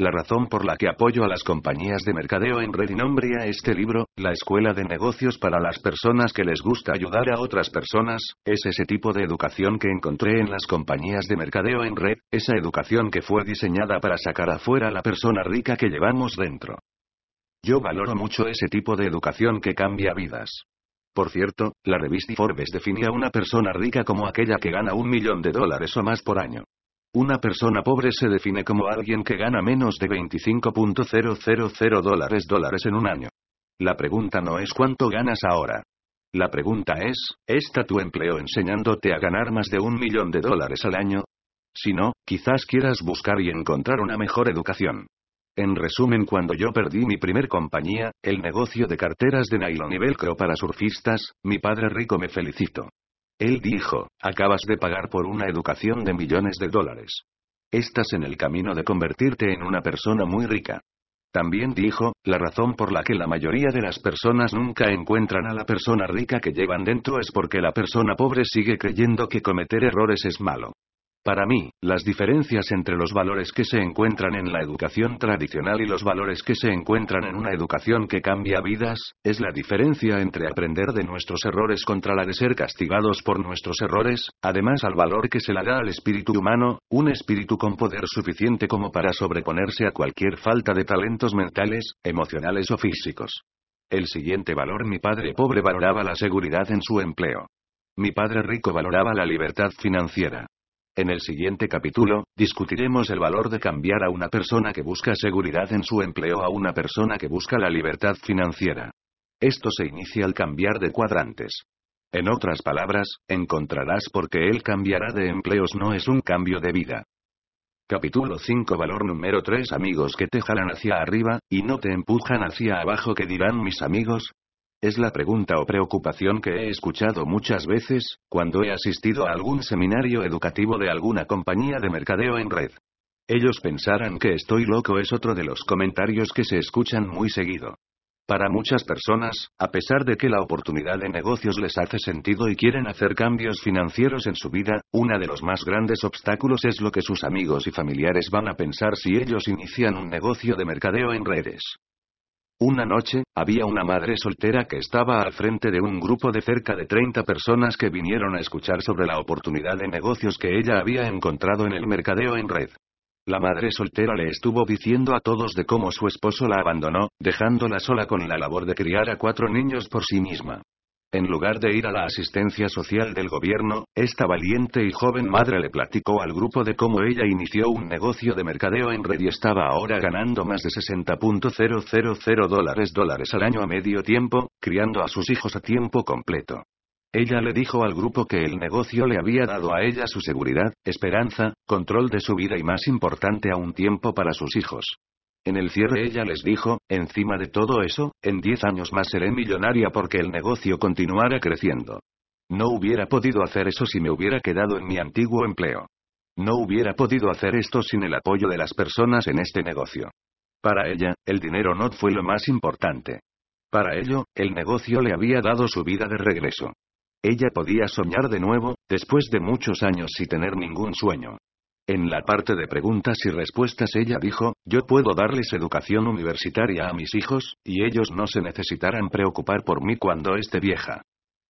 La razón por la que apoyo a las compañías de mercadeo en red y nombre a este libro, La Escuela de Negocios para las personas que les gusta ayudar a otras personas, es ese tipo de educación que encontré en las compañías de mercadeo en red, esa educación que fue diseñada para sacar afuera a la persona rica que llevamos dentro. Yo valoro mucho ese tipo de educación que cambia vidas. Por cierto, la revista Forbes define a una persona rica como aquella que gana un millón de dólares o más por año. Una persona pobre se define como alguien que gana menos de 25.000 dólares dólares en un año. La pregunta no es cuánto ganas ahora. La pregunta es, ¿está tu empleo enseñándote a ganar más de un millón de dólares al año? Si no, quizás quieras buscar y encontrar una mejor educación. En resumen, cuando yo perdí mi primer compañía, el negocio de carteras de nylon y velcro para surfistas, mi padre rico me felicitó. Él dijo, acabas de pagar por una educación de millones de dólares. Estás en el camino de convertirte en una persona muy rica. También dijo, la razón por la que la mayoría de las personas nunca encuentran a la persona rica que llevan dentro es porque la persona pobre sigue creyendo que cometer errores es malo. Para mí, las diferencias entre los valores que se encuentran en la educación tradicional y los valores que se encuentran en una educación que cambia vidas, es la diferencia entre aprender de nuestros errores contra la de ser castigados por nuestros errores, además al valor que se le da al espíritu humano, un espíritu con poder suficiente como para sobreponerse a cualquier falta de talentos mentales, emocionales o físicos. El siguiente valor mi padre pobre valoraba la seguridad en su empleo. Mi padre rico valoraba la libertad financiera. En el siguiente capítulo, discutiremos el valor de cambiar a una persona que busca seguridad en su empleo a una persona que busca la libertad financiera. Esto se inicia al cambiar de cuadrantes. En otras palabras, encontrarás por qué él cambiará de empleos no es un cambio de vida. Capítulo 5 Valor número 3 Amigos que te jalan hacia arriba, y no te empujan hacia abajo que dirán mis amigos, es la pregunta o preocupación que he escuchado muchas veces, cuando he asistido a algún seminario educativo de alguna compañía de mercadeo en red. Ellos pensarán que estoy loco es otro de los comentarios que se escuchan muy seguido. Para muchas personas, a pesar de que la oportunidad de negocios les hace sentido y quieren hacer cambios financieros en su vida, uno de los más grandes obstáculos es lo que sus amigos y familiares van a pensar si ellos inician un negocio de mercadeo en redes. Una noche, había una madre soltera que estaba al frente de un grupo de cerca de 30 personas que vinieron a escuchar sobre la oportunidad de negocios que ella había encontrado en el mercadeo en red. La madre soltera le estuvo diciendo a todos de cómo su esposo la abandonó, dejándola sola con la labor de criar a cuatro niños por sí misma. En lugar de ir a la asistencia social del gobierno, esta valiente y joven madre le platicó al grupo de cómo ella inició un negocio de mercadeo en red y estaba ahora ganando más de 60.000 dólares dólares al año a medio tiempo, criando a sus hijos a tiempo completo. Ella le dijo al grupo que el negocio le había dado a ella su seguridad, esperanza, control de su vida y más importante aún tiempo para sus hijos. En el cierre ella les dijo, encima de todo eso, en 10 años más seré millonaria porque el negocio continuara creciendo. No hubiera podido hacer eso si me hubiera quedado en mi antiguo empleo. No hubiera podido hacer esto sin el apoyo de las personas en este negocio. Para ella, el dinero no fue lo más importante. Para ello, el negocio le había dado su vida de regreso. Ella podía soñar de nuevo, después de muchos años sin tener ningún sueño. En la parte de preguntas y respuestas ella dijo, yo puedo darles educación universitaria a mis hijos, y ellos no se necesitarán preocupar por mí cuando esté vieja.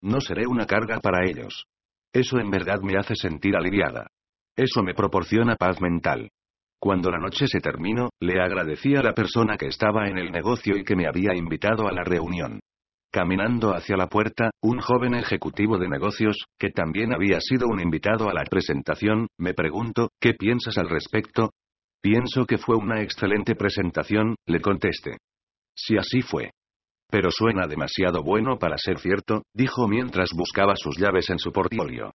No seré una carga para ellos. Eso en verdad me hace sentir aliviada. Eso me proporciona paz mental. Cuando la noche se terminó, le agradecí a la persona que estaba en el negocio y que me había invitado a la reunión. Caminando hacia la puerta, un joven ejecutivo de negocios, que también había sido un invitado a la presentación, me preguntó, ¿qué piensas al respecto? Pienso que fue una excelente presentación, le contesté. Si así fue. Pero suena demasiado bueno para ser cierto, dijo mientras buscaba sus llaves en su portfolio.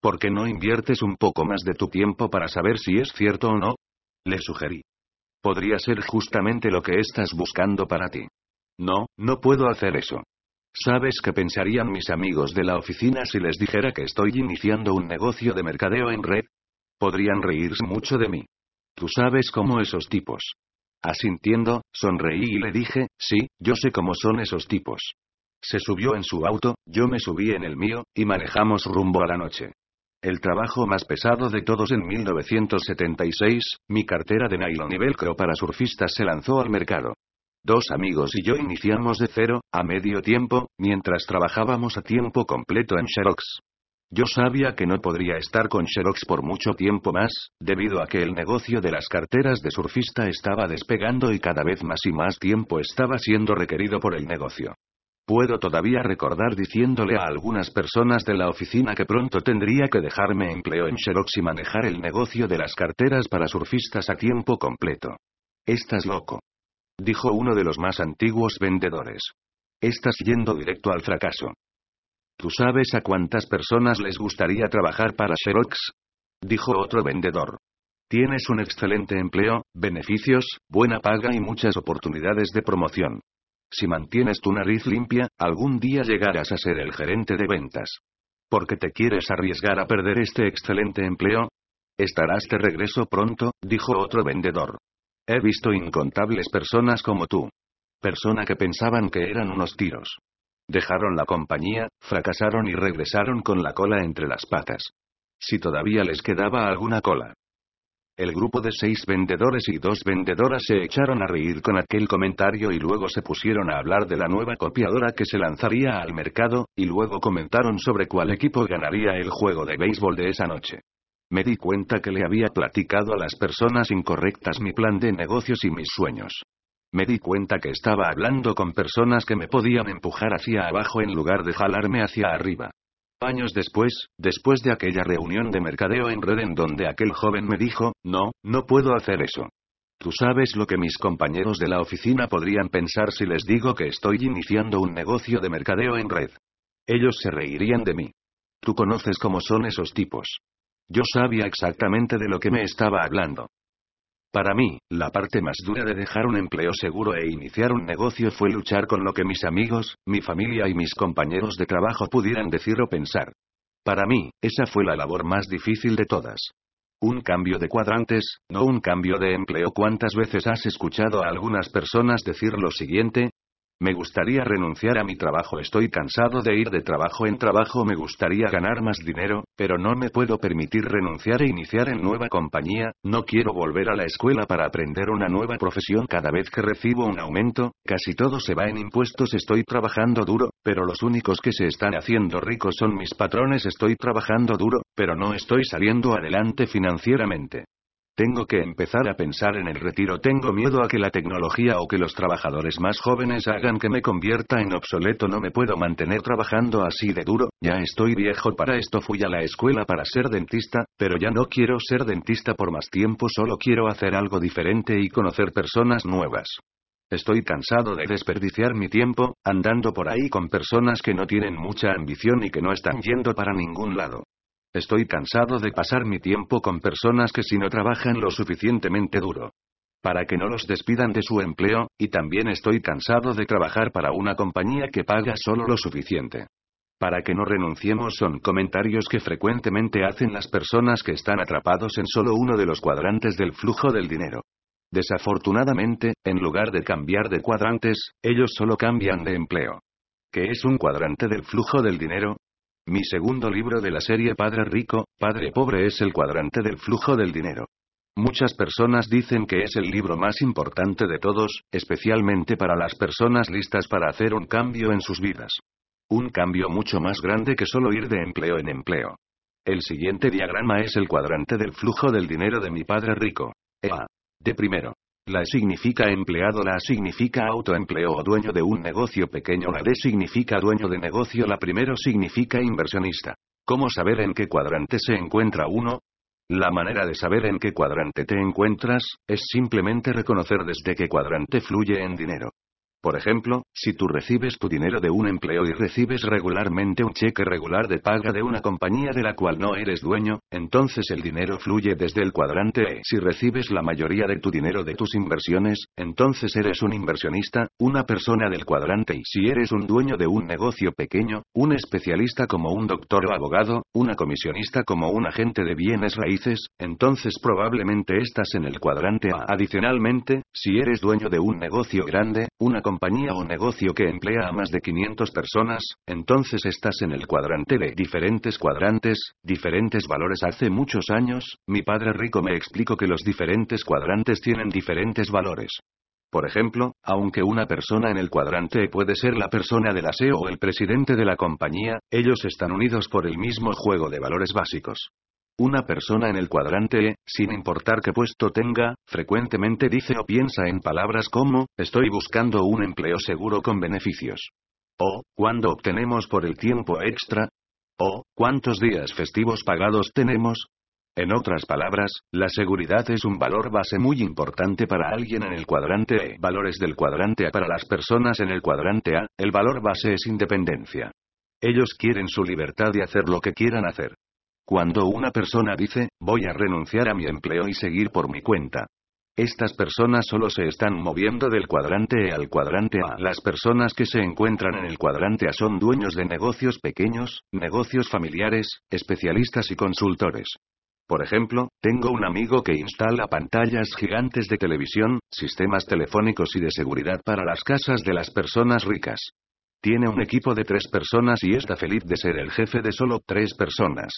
¿Por qué no inviertes un poco más de tu tiempo para saber si es cierto o no? Le sugerí. Podría ser justamente lo que estás buscando para ti. No, no puedo hacer eso. ¿Sabes qué pensarían mis amigos de la oficina si les dijera que estoy iniciando un negocio de mercadeo en red? Podrían reírse mucho de mí. Tú sabes cómo esos tipos. Asintiendo, sonreí y le dije, sí, yo sé cómo son esos tipos. Se subió en su auto, yo me subí en el mío, y manejamos rumbo a la noche. El trabajo más pesado de todos en 1976, mi cartera de nylon y velcro para surfistas se lanzó al mercado. Dos amigos y yo iniciamos de cero, a medio tiempo, mientras trabajábamos a tiempo completo en Xerox. Yo sabía que no podría estar con Xerox por mucho tiempo más, debido a que el negocio de las carteras de surfista estaba despegando y cada vez más y más tiempo estaba siendo requerido por el negocio. Puedo todavía recordar diciéndole a algunas personas de la oficina que pronto tendría que dejarme empleo en Xerox y manejar el negocio de las carteras para surfistas a tiempo completo. Estás loco dijo uno de los más antiguos vendedores. Estás yendo directo al fracaso. ¿Tú sabes a cuántas personas les gustaría trabajar para Xerox? dijo otro vendedor. Tienes un excelente empleo, beneficios, buena paga y muchas oportunidades de promoción. Si mantienes tu nariz limpia, algún día llegarás a ser el gerente de ventas. ¿Por qué te quieres arriesgar a perder este excelente empleo? Estarás de regreso pronto, dijo otro vendedor. He visto incontables personas como tú. Persona que pensaban que eran unos tiros. Dejaron la compañía, fracasaron y regresaron con la cola entre las patas. si todavía les quedaba alguna cola. El grupo de seis vendedores y dos vendedoras se echaron a reír con aquel comentario y luego se pusieron a hablar de la nueva copiadora que se lanzaría al mercado, y luego comentaron sobre cuál equipo ganaría el juego de béisbol de esa noche. Me di cuenta que le había platicado a las personas incorrectas mi plan de negocios y mis sueños. Me di cuenta que estaba hablando con personas que me podían empujar hacia abajo en lugar de jalarme hacia arriba. Años después, después de aquella reunión de mercadeo en red en donde aquel joven me dijo, no, no puedo hacer eso. Tú sabes lo que mis compañeros de la oficina podrían pensar si les digo que estoy iniciando un negocio de mercadeo en red. Ellos se reirían de mí. Tú conoces cómo son esos tipos. Yo sabía exactamente de lo que me estaba hablando. Para mí, la parte más dura de dejar un empleo seguro e iniciar un negocio fue luchar con lo que mis amigos, mi familia y mis compañeros de trabajo pudieran decir o pensar. Para mí, esa fue la labor más difícil de todas. Un cambio de cuadrantes, no un cambio de empleo. ¿Cuántas veces has escuchado a algunas personas decir lo siguiente? Me gustaría renunciar a mi trabajo. Estoy cansado de ir de trabajo en trabajo. Me gustaría ganar más dinero, pero no me puedo permitir renunciar e iniciar en nueva compañía. No quiero volver a la escuela para aprender una nueva profesión cada vez que recibo un aumento. Casi todo se va en impuestos. Estoy trabajando duro, pero los únicos que se están haciendo ricos son mis patrones. Estoy trabajando duro, pero no estoy saliendo adelante financieramente. Tengo que empezar a pensar en el retiro. Tengo miedo a que la tecnología o que los trabajadores más jóvenes hagan que me convierta en obsoleto. No me puedo mantener trabajando así de duro. Ya estoy viejo para esto. Fui a la escuela para ser dentista, pero ya no quiero ser dentista por más tiempo. Solo quiero hacer algo diferente y conocer personas nuevas. Estoy cansado de desperdiciar mi tiempo, andando por ahí con personas que no tienen mucha ambición y que no están yendo para ningún lado. Estoy cansado de pasar mi tiempo con personas que si no trabajan lo suficientemente duro. Para que no los despidan de su empleo, y también estoy cansado de trabajar para una compañía que paga solo lo suficiente. Para que no renunciemos son comentarios que frecuentemente hacen las personas que están atrapados en solo uno de los cuadrantes del flujo del dinero. Desafortunadamente, en lugar de cambiar de cuadrantes, ellos solo cambian de empleo. ¿Qué es un cuadrante del flujo del dinero? Mi segundo libro de la serie Padre Rico, Padre Pobre es el cuadrante del flujo del dinero. Muchas personas dicen que es el libro más importante de todos, especialmente para las personas listas para hacer un cambio en sus vidas. Un cambio mucho más grande que solo ir de empleo en empleo. El siguiente diagrama es el cuadrante del flujo del dinero de mi padre rico. EA. De primero. La significa empleado, la significa autoempleo o dueño de un negocio pequeño, la D significa dueño de negocio, la primero significa inversionista. ¿Cómo saber en qué cuadrante se encuentra uno? La manera de saber en qué cuadrante te encuentras, es simplemente reconocer desde qué cuadrante fluye en dinero. Por ejemplo, si tú recibes tu dinero de un empleo y recibes regularmente un cheque regular de paga de una compañía de la cual no eres dueño, entonces el dinero fluye desde el cuadrante E. Si recibes la mayoría de tu dinero de tus inversiones, entonces eres un inversionista, una persona del cuadrante Y. Si eres un dueño de un negocio pequeño, un especialista como un doctor o abogado, una comisionista como un agente de bienes raíces, entonces probablemente estás en el cuadrante A. Adicionalmente, si eres dueño de un negocio grande, una compañía o negocio que emplea a más de 500 personas, entonces estás en el cuadrante de diferentes cuadrantes, diferentes valores. Hace muchos años, mi padre rico me explicó que los diferentes cuadrantes tienen diferentes valores. Por ejemplo, aunque una persona en el cuadrante puede ser la persona del aseo o el presidente de la compañía, ellos están unidos por el mismo juego de valores básicos. Una persona en el cuadrante E, sin importar qué puesto tenga, frecuentemente dice o piensa en palabras como, estoy buscando un empleo seguro con beneficios. O, ¿cuándo obtenemos por el tiempo extra? O, ¿cuántos días festivos pagados tenemos? En otras palabras, la seguridad es un valor base muy importante para alguien en el cuadrante E. Valores del cuadrante A para las personas en el cuadrante A, el valor base es independencia. Ellos quieren su libertad de hacer lo que quieran hacer. Cuando una persona dice, voy a renunciar a mi empleo y seguir por mi cuenta. Estas personas solo se están moviendo del cuadrante E al cuadrante A. Las personas que se encuentran en el cuadrante A son dueños de negocios pequeños, negocios familiares, especialistas y consultores. Por ejemplo, tengo un amigo que instala pantallas gigantes de televisión, sistemas telefónicos y de seguridad para las casas de las personas ricas. Tiene un equipo de tres personas y está feliz de ser el jefe de solo tres personas.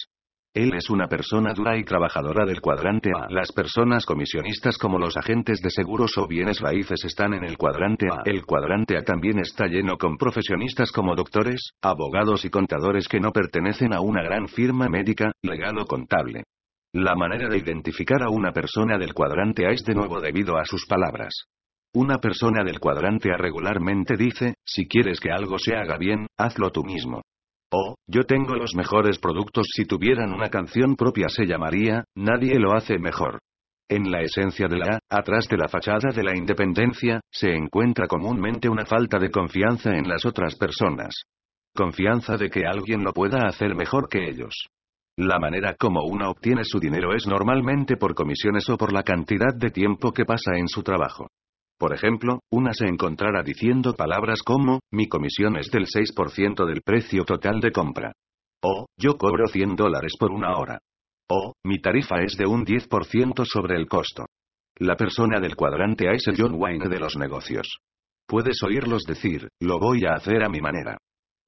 Él es una persona dura y trabajadora del cuadrante A. Las personas comisionistas como los agentes de seguros o bienes raíces están en el cuadrante A. El cuadrante A también está lleno con profesionistas como doctores, abogados y contadores que no pertenecen a una gran firma médica, legal o contable. La manera de identificar a una persona del cuadrante A es de nuevo debido a sus palabras. Una persona del cuadrante A regularmente dice, si quieres que algo se haga bien, hazlo tú mismo. Oh, yo tengo los mejores productos. Si tuvieran una canción propia se llamaría, Nadie lo hace mejor. En la esencia de la A, atrás de la fachada de la independencia, se encuentra comúnmente una falta de confianza en las otras personas. Confianza de que alguien lo pueda hacer mejor que ellos. La manera como uno obtiene su dinero es normalmente por comisiones o por la cantidad de tiempo que pasa en su trabajo. Por ejemplo, una se encontrará diciendo palabras como, mi comisión es del 6% del precio total de compra. O, yo cobro 100 dólares por una hora. O, mi tarifa es de un 10% sobre el costo. La persona del cuadrante A es el John Wayne de los negocios. Puedes oírlos decir, lo voy a hacer a mi manera.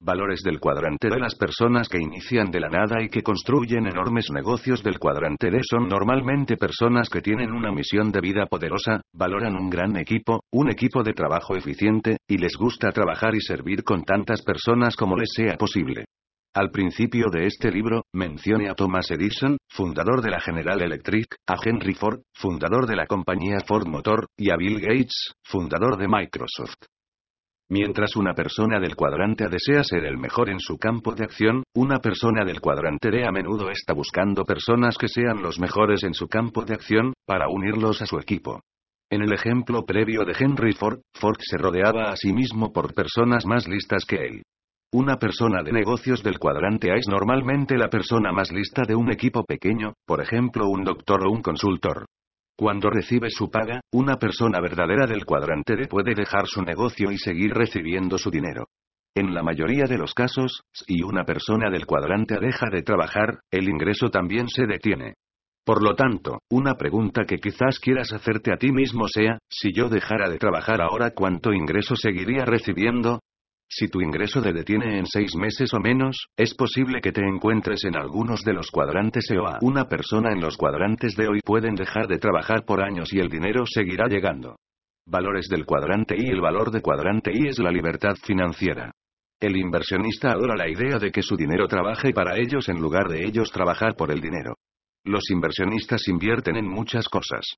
Valores del cuadrante de las personas que inician de la nada y que construyen enormes negocios del cuadrante D son normalmente personas que tienen una misión de vida poderosa, valoran un gran equipo, un equipo de trabajo eficiente, y les gusta trabajar y servir con tantas personas como les sea posible. Al principio de este libro, mencione a Thomas Edison, fundador de la General Electric, a Henry Ford, fundador de la compañía Ford Motor, y a Bill Gates, fundador de Microsoft. Mientras una persona del cuadrante A desea ser el mejor en su campo de acción, una persona del cuadrante D a menudo está buscando personas que sean los mejores en su campo de acción, para unirlos a su equipo. En el ejemplo previo de Henry Ford, Ford se rodeaba a sí mismo por personas más listas que él. Una persona de negocios del cuadrante A es normalmente la persona más lista de un equipo pequeño, por ejemplo un doctor o un consultor. Cuando recibe su paga, una persona verdadera del cuadrante D puede dejar su negocio y seguir recibiendo su dinero. En la mayoría de los casos, si una persona del cuadrante deja de trabajar, el ingreso también se detiene. Por lo tanto, una pregunta que quizás quieras hacerte a ti mismo sea, si yo dejara de trabajar ahora, ¿cuánto ingreso seguiría recibiendo? Si tu ingreso te detiene en seis meses o menos, es posible que te encuentres en algunos de los cuadrantes E o A. Una persona en los cuadrantes de hoy pueden dejar de trabajar por años y el dinero seguirá llegando. Valores del cuadrante I. El valor de cuadrante I es la libertad financiera. El inversionista adora la idea de que su dinero trabaje para ellos en lugar de ellos trabajar por el dinero. Los inversionistas invierten en muchas cosas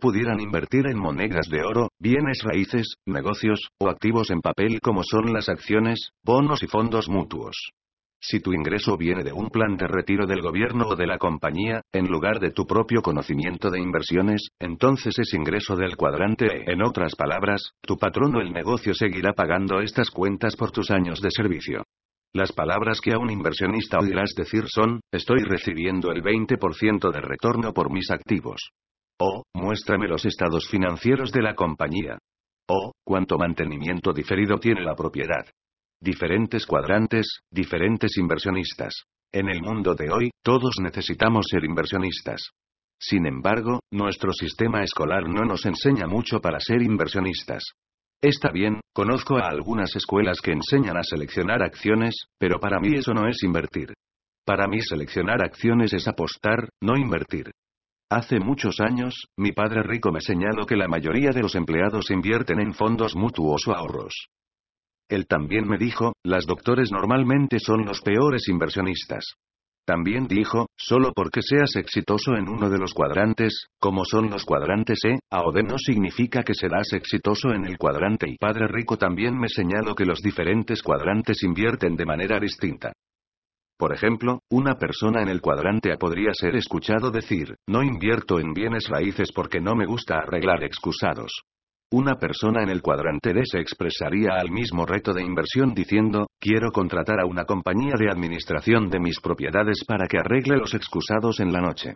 pudieran invertir en monedas de oro, bienes raíces, negocios, o activos en papel como son las acciones, bonos y fondos mutuos. Si tu ingreso viene de un plan de retiro del gobierno o de la compañía, en lugar de tu propio conocimiento de inversiones, entonces es ingreso del cuadrante E. En otras palabras, tu patrón o el negocio seguirá pagando estas cuentas por tus años de servicio. Las palabras que a un inversionista oirás decir son, estoy recibiendo el 20% de retorno por mis activos. O, muéstrame los estados financieros de la compañía. O, cuánto mantenimiento diferido tiene la propiedad. Diferentes cuadrantes, diferentes inversionistas. En el mundo de hoy, todos necesitamos ser inversionistas. Sin embargo, nuestro sistema escolar no nos enseña mucho para ser inversionistas. Está bien, conozco a algunas escuelas que enseñan a seleccionar acciones, pero para mí eso no es invertir. Para mí seleccionar acciones es apostar, no invertir. Hace muchos años, mi padre rico me señaló que la mayoría de los empleados invierten en fondos mutuos o ahorros. Él también me dijo, las doctores normalmente son los peores inversionistas. También dijo, solo porque seas exitoso en uno de los cuadrantes, como son los cuadrantes E, A o D no significa que serás exitoso en el cuadrante y Padre Rico también me señaló que los diferentes cuadrantes invierten de manera distinta. Por ejemplo, una persona en el cuadrante A podría ser escuchado decir, no invierto en bienes raíces porque no me gusta arreglar excusados. Una persona en el cuadrante D se expresaría al mismo reto de inversión diciendo, quiero contratar a una compañía de administración de mis propiedades para que arregle los excusados en la noche.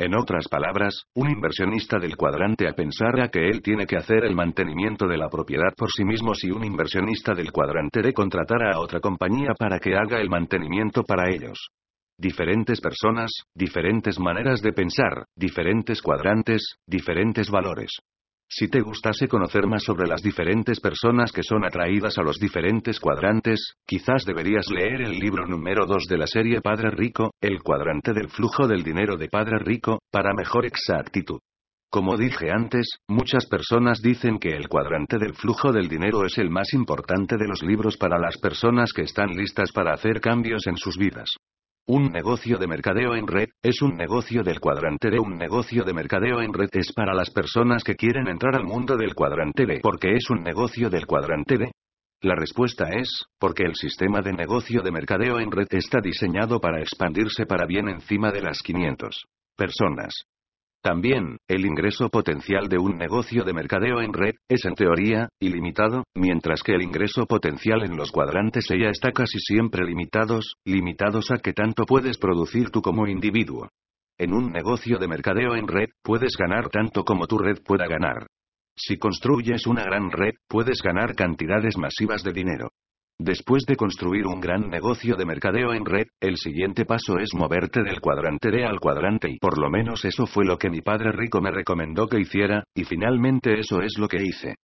En otras palabras, un inversionista del cuadrante A pensará que él tiene que hacer el mantenimiento de la propiedad por sí mismo si un inversionista del cuadrante D contratara a otra compañía para que haga el mantenimiento para ellos. Diferentes personas, diferentes maneras de pensar, diferentes cuadrantes, diferentes valores. Si te gustase conocer más sobre las diferentes personas que son atraídas a los diferentes cuadrantes, quizás deberías leer el libro número 2 de la serie Padre Rico, El cuadrante del flujo del dinero de Padre Rico, para mejor exactitud. Como dije antes, muchas personas dicen que el cuadrante del flujo del dinero es el más importante de los libros para las personas que están listas para hacer cambios en sus vidas. Un negocio de mercadeo en red, es un negocio del cuadrante de un negocio de mercadeo en red es para las personas que quieren entrar al mundo del cuadrante de porque es un negocio del cuadrante de. La respuesta es, porque el sistema de negocio de mercadeo en red está diseñado para expandirse para bien encima de las 500 personas. También, el ingreso potencial de un negocio de mercadeo en red, es en teoría, ilimitado, mientras que el ingreso potencial en los cuadrantes ya está casi siempre limitados, limitados a que tanto puedes producir tú como individuo. En un negocio de mercadeo en red, puedes ganar tanto como tu red pueda ganar. Si construyes una gran red, puedes ganar cantidades masivas de dinero. Después de construir un gran negocio de mercadeo en red, el siguiente paso es moverte del cuadrante D al cuadrante y por lo menos eso fue lo que mi padre rico me recomendó que hiciera, y finalmente eso es lo que hice.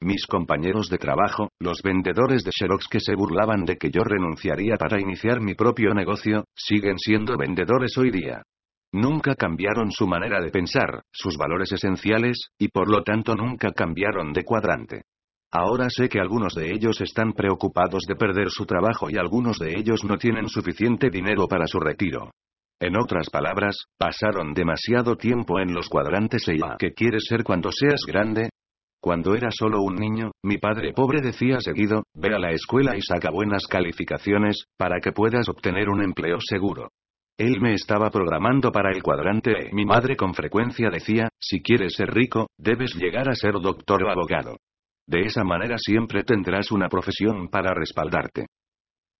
Mis compañeros de trabajo, los vendedores de Xerox que se burlaban de que yo renunciaría para iniciar mi propio negocio, siguen siendo vendedores hoy día. Nunca cambiaron su manera de pensar, sus valores esenciales, y por lo tanto nunca cambiaron de cuadrante. Ahora sé que algunos de ellos están preocupados de perder su trabajo y algunos de ellos no tienen suficiente dinero para su retiro. En otras palabras, pasaron demasiado tiempo en los cuadrantes y ¿qué quieres ser cuando seas grande? Cuando era solo un niño, mi padre pobre decía seguido, ve a la escuela y saca buenas calificaciones, para que puedas obtener un empleo seguro. Él me estaba programando para el cuadrante E. Mi madre con frecuencia decía, si quieres ser rico, debes llegar a ser doctor o abogado. De esa manera siempre tendrás una profesión para respaldarte.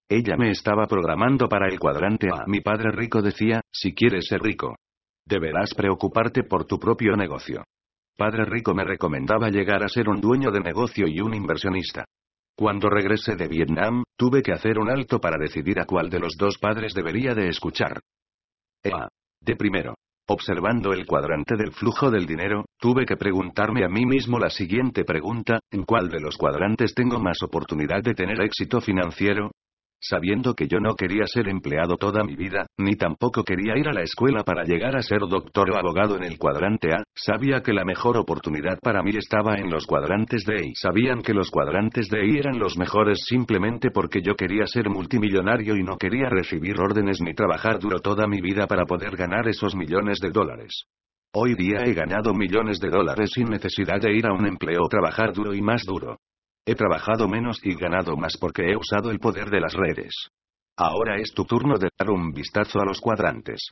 Ella me estaba programando para el cuadrante A. Mi padre rico decía, si quieres ser rico, deberás preocuparte por tu propio negocio. Padre rico me recomendaba llegar a ser un dueño de negocio y un inversionista. Cuando regresé de Vietnam, tuve que hacer un alto para decidir a cuál de los dos padres debería de escuchar. Ea. De primero. Observando el cuadrante del flujo del dinero, tuve que preguntarme a mí mismo la siguiente pregunta, ¿en cuál de los cuadrantes tengo más oportunidad de tener éxito financiero? Sabiendo que yo no quería ser empleado toda mi vida, ni tampoco quería ir a la escuela para llegar a ser doctor o abogado en el cuadrante A, sabía que la mejor oportunidad para mí estaba en los cuadrantes de I. Sabían que los cuadrantes de I eran los mejores simplemente porque yo quería ser multimillonario y no quería recibir órdenes ni trabajar duro toda mi vida para poder ganar esos millones de dólares. Hoy día he ganado millones de dólares sin necesidad de ir a un empleo o trabajar duro y más duro. He trabajado menos y ganado más porque he usado el poder de las redes. Ahora es tu turno de dar un vistazo a los cuadrantes.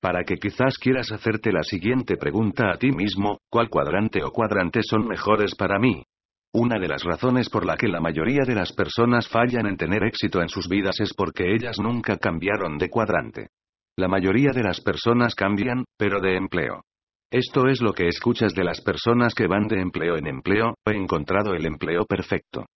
Para que quizás quieras hacerte la siguiente pregunta a ti mismo, ¿cuál cuadrante o cuadrantes son mejores para mí? Una de las razones por la que la mayoría de las personas fallan en tener éxito en sus vidas es porque ellas nunca cambiaron de cuadrante. La mayoría de las personas cambian, pero de empleo. Esto es lo que escuchas de las personas que van de empleo en empleo, he encontrado el empleo perfecto.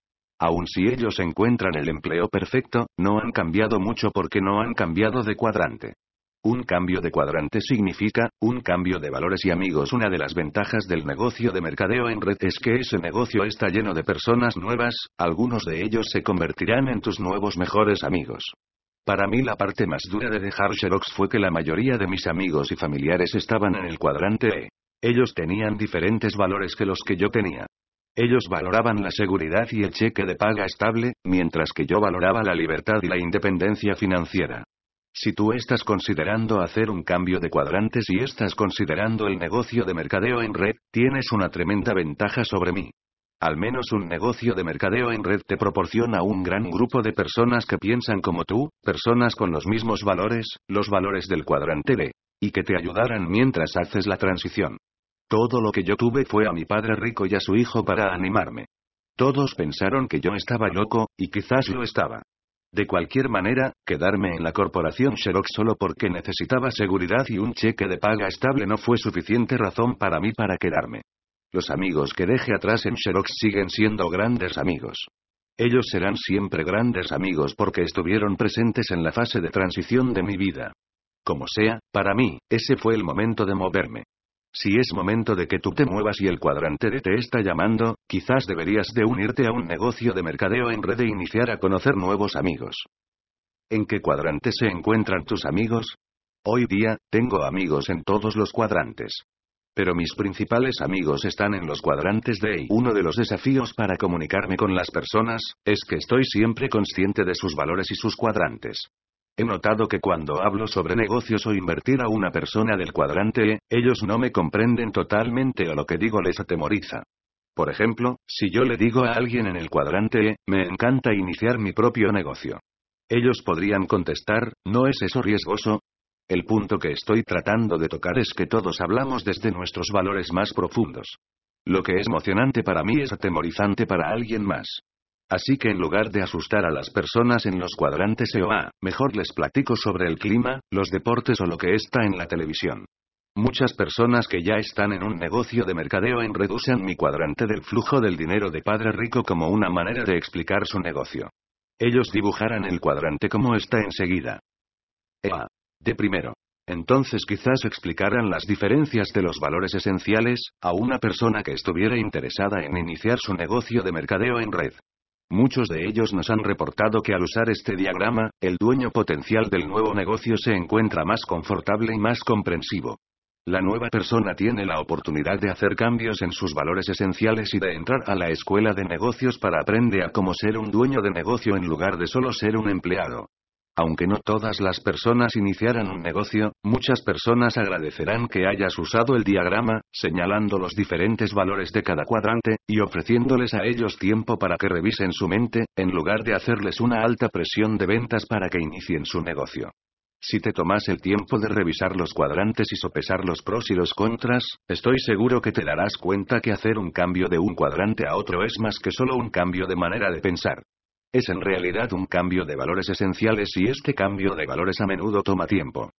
Aun si ellos encuentran el empleo perfecto, no han cambiado mucho porque no han cambiado de cuadrante. Un cambio de cuadrante significa, un cambio de valores y amigos. Una de las ventajas del negocio de mercadeo en red es que ese negocio está lleno de personas nuevas, algunos de ellos se convertirán en tus nuevos mejores amigos. Para mí la parte más dura de dejar Xerox fue que la mayoría de mis amigos y familiares estaban en el cuadrante E. Ellos tenían diferentes valores que los que yo tenía. Ellos valoraban la seguridad y el cheque de paga estable, mientras que yo valoraba la libertad y la independencia financiera. Si tú estás considerando hacer un cambio de cuadrantes y estás considerando el negocio de mercadeo en red, tienes una tremenda ventaja sobre mí. Al menos un negocio de mercadeo en red te proporciona un gran grupo de personas que piensan como tú, personas con los mismos valores, los valores del cuadrante B, y que te ayudarán mientras haces la transición. Todo lo que yo tuve fue a mi padre rico y a su hijo para animarme. Todos pensaron que yo estaba loco, y quizás lo estaba. De cualquier manera, quedarme en la corporación Xerox solo porque necesitaba seguridad y un cheque de paga estable no fue suficiente razón para mí para quedarme. Los amigos que deje atrás en Xerox siguen siendo grandes amigos. Ellos serán siempre grandes amigos porque estuvieron presentes en la fase de transición de mi vida. Como sea, para mí, ese fue el momento de moverme. Si es momento de que tú te muevas y el cuadrante D te está llamando, quizás deberías de unirte a un negocio de mercadeo en red e iniciar a conocer nuevos amigos. ¿En qué cuadrante se encuentran tus amigos? Hoy día, tengo amigos en todos los cuadrantes. Pero mis principales amigos están en los cuadrantes D. Y uno de los desafíos para comunicarme con las personas, es que estoy siempre consciente de sus valores y sus cuadrantes. He notado que cuando hablo sobre negocios o invertir a una persona del cuadrante E, ellos no me comprenden totalmente o lo que digo les atemoriza. Por ejemplo, si yo le digo a alguien en el cuadrante E, me encanta iniciar mi propio negocio. Ellos podrían contestar, ¿no es eso riesgoso? El punto que estoy tratando de tocar es que todos hablamos desde nuestros valores más profundos. Lo que es emocionante para mí es atemorizante para alguien más. Así que en lugar de asustar a las personas en los cuadrantes EOA, mejor les platico sobre el clima, los deportes o lo que está en la televisión. Muchas personas que ya están en un negocio de mercadeo en red usan mi cuadrante del flujo del dinero de Padre Rico como una manera de explicar su negocio. Ellos dibujarán el cuadrante como está enseguida. EA. De primero. Entonces quizás explicaran las diferencias de los valores esenciales, a una persona que estuviera interesada en iniciar su negocio de mercadeo en red. Muchos de ellos nos han reportado que al usar este diagrama, el dueño potencial del nuevo negocio se encuentra más confortable y más comprensivo. La nueva persona tiene la oportunidad de hacer cambios en sus valores esenciales y de entrar a la escuela de negocios para aprender a cómo ser un dueño de negocio en lugar de solo ser un empleado. Aunque no todas las personas iniciaran un negocio, muchas personas agradecerán que hayas usado el diagrama, señalando los diferentes valores de cada cuadrante, y ofreciéndoles a ellos tiempo para que revisen su mente, en lugar de hacerles una alta presión de ventas para que inicien su negocio. Si te tomas el tiempo de revisar los cuadrantes y sopesar los pros y los contras, estoy seguro que te darás cuenta que hacer un cambio de un cuadrante a otro es más que solo un cambio de manera de pensar. Es en realidad un cambio de valores esenciales y este cambio de valores a menudo toma tiempo.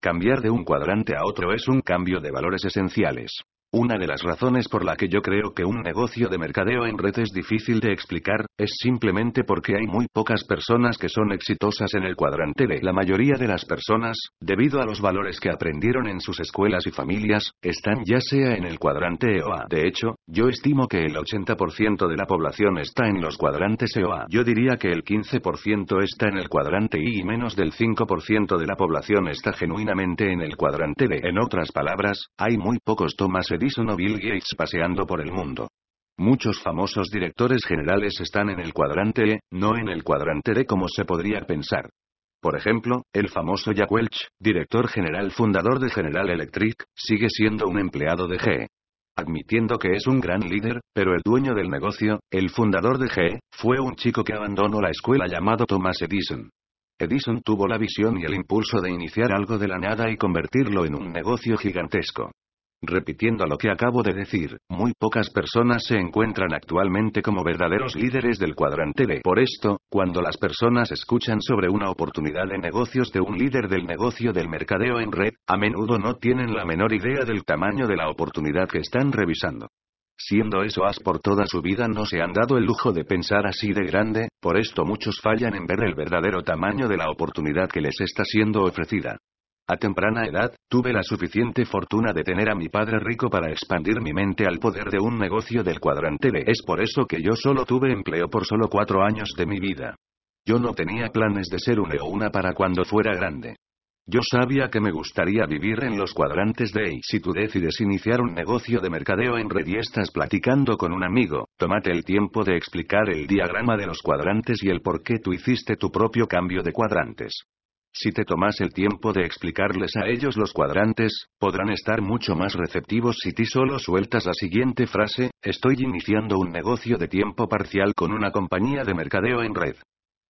Cambiar de un cuadrante a otro es un cambio de valores esenciales. Una de las razones por la que yo creo que un negocio de mercadeo en red es difícil de explicar, es simplemente porque hay muy pocas personas que son exitosas en el cuadrante B. La mayoría de las personas, debido a los valores que aprendieron en sus escuelas y familias, están ya sea en el cuadrante E o A. De hecho, yo estimo que el 80% de la población está en los cuadrantes E o A. Yo diría que el 15% está en el cuadrante I y menos del 5% de la población está genuinamente en el cuadrante B. En otras palabras, hay muy pocos Thomas Edison o Bill Gates paseando por el mundo. Muchos famosos directores generales están en el cuadrante E, no en el cuadrante D como se podría pensar. Por ejemplo, el famoso Jack Welch, director general fundador de General Electric, sigue siendo un empleado de GE. Admitiendo que es un gran líder, pero el dueño del negocio, el fundador de GE, fue un chico que abandonó la escuela llamado Thomas Edison. Edison tuvo la visión y el impulso de iniciar algo de la nada y convertirlo en un negocio gigantesco. Repitiendo lo que acabo de decir, muy pocas personas se encuentran actualmente como verdaderos líderes del cuadrante B. Por esto, cuando las personas escuchan sobre una oportunidad de negocios de un líder del negocio del mercadeo en red, a menudo no tienen la menor idea del tamaño de la oportunidad que están revisando. Siendo eso as por toda su vida no se han dado el lujo de pensar así de grande, por esto muchos fallan en ver el verdadero tamaño de la oportunidad que les está siendo ofrecida. A temprana edad, tuve la suficiente fortuna de tener a mi padre rico para expandir mi mente al poder de un negocio del cuadrante B. Es por eso que yo solo tuve empleo por solo cuatro años de mi vida. Yo no tenía planes de ser un o una para cuando fuera grande. Yo sabía que me gustaría vivir en los cuadrantes de y si tú decides iniciar un negocio de mercadeo en red y estás platicando con un amigo, tómate el tiempo de explicar el diagrama de los cuadrantes y el por qué tú hiciste tu propio cambio de cuadrantes. Si te tomas el tiempo de explicarles a ellos los cuadrantes, podrán estar mucho más receptivos si ti solo sueltas la siguiente frase, estoy iniciando un negocio de tiempo parcial con una compañía de mercadeo en red.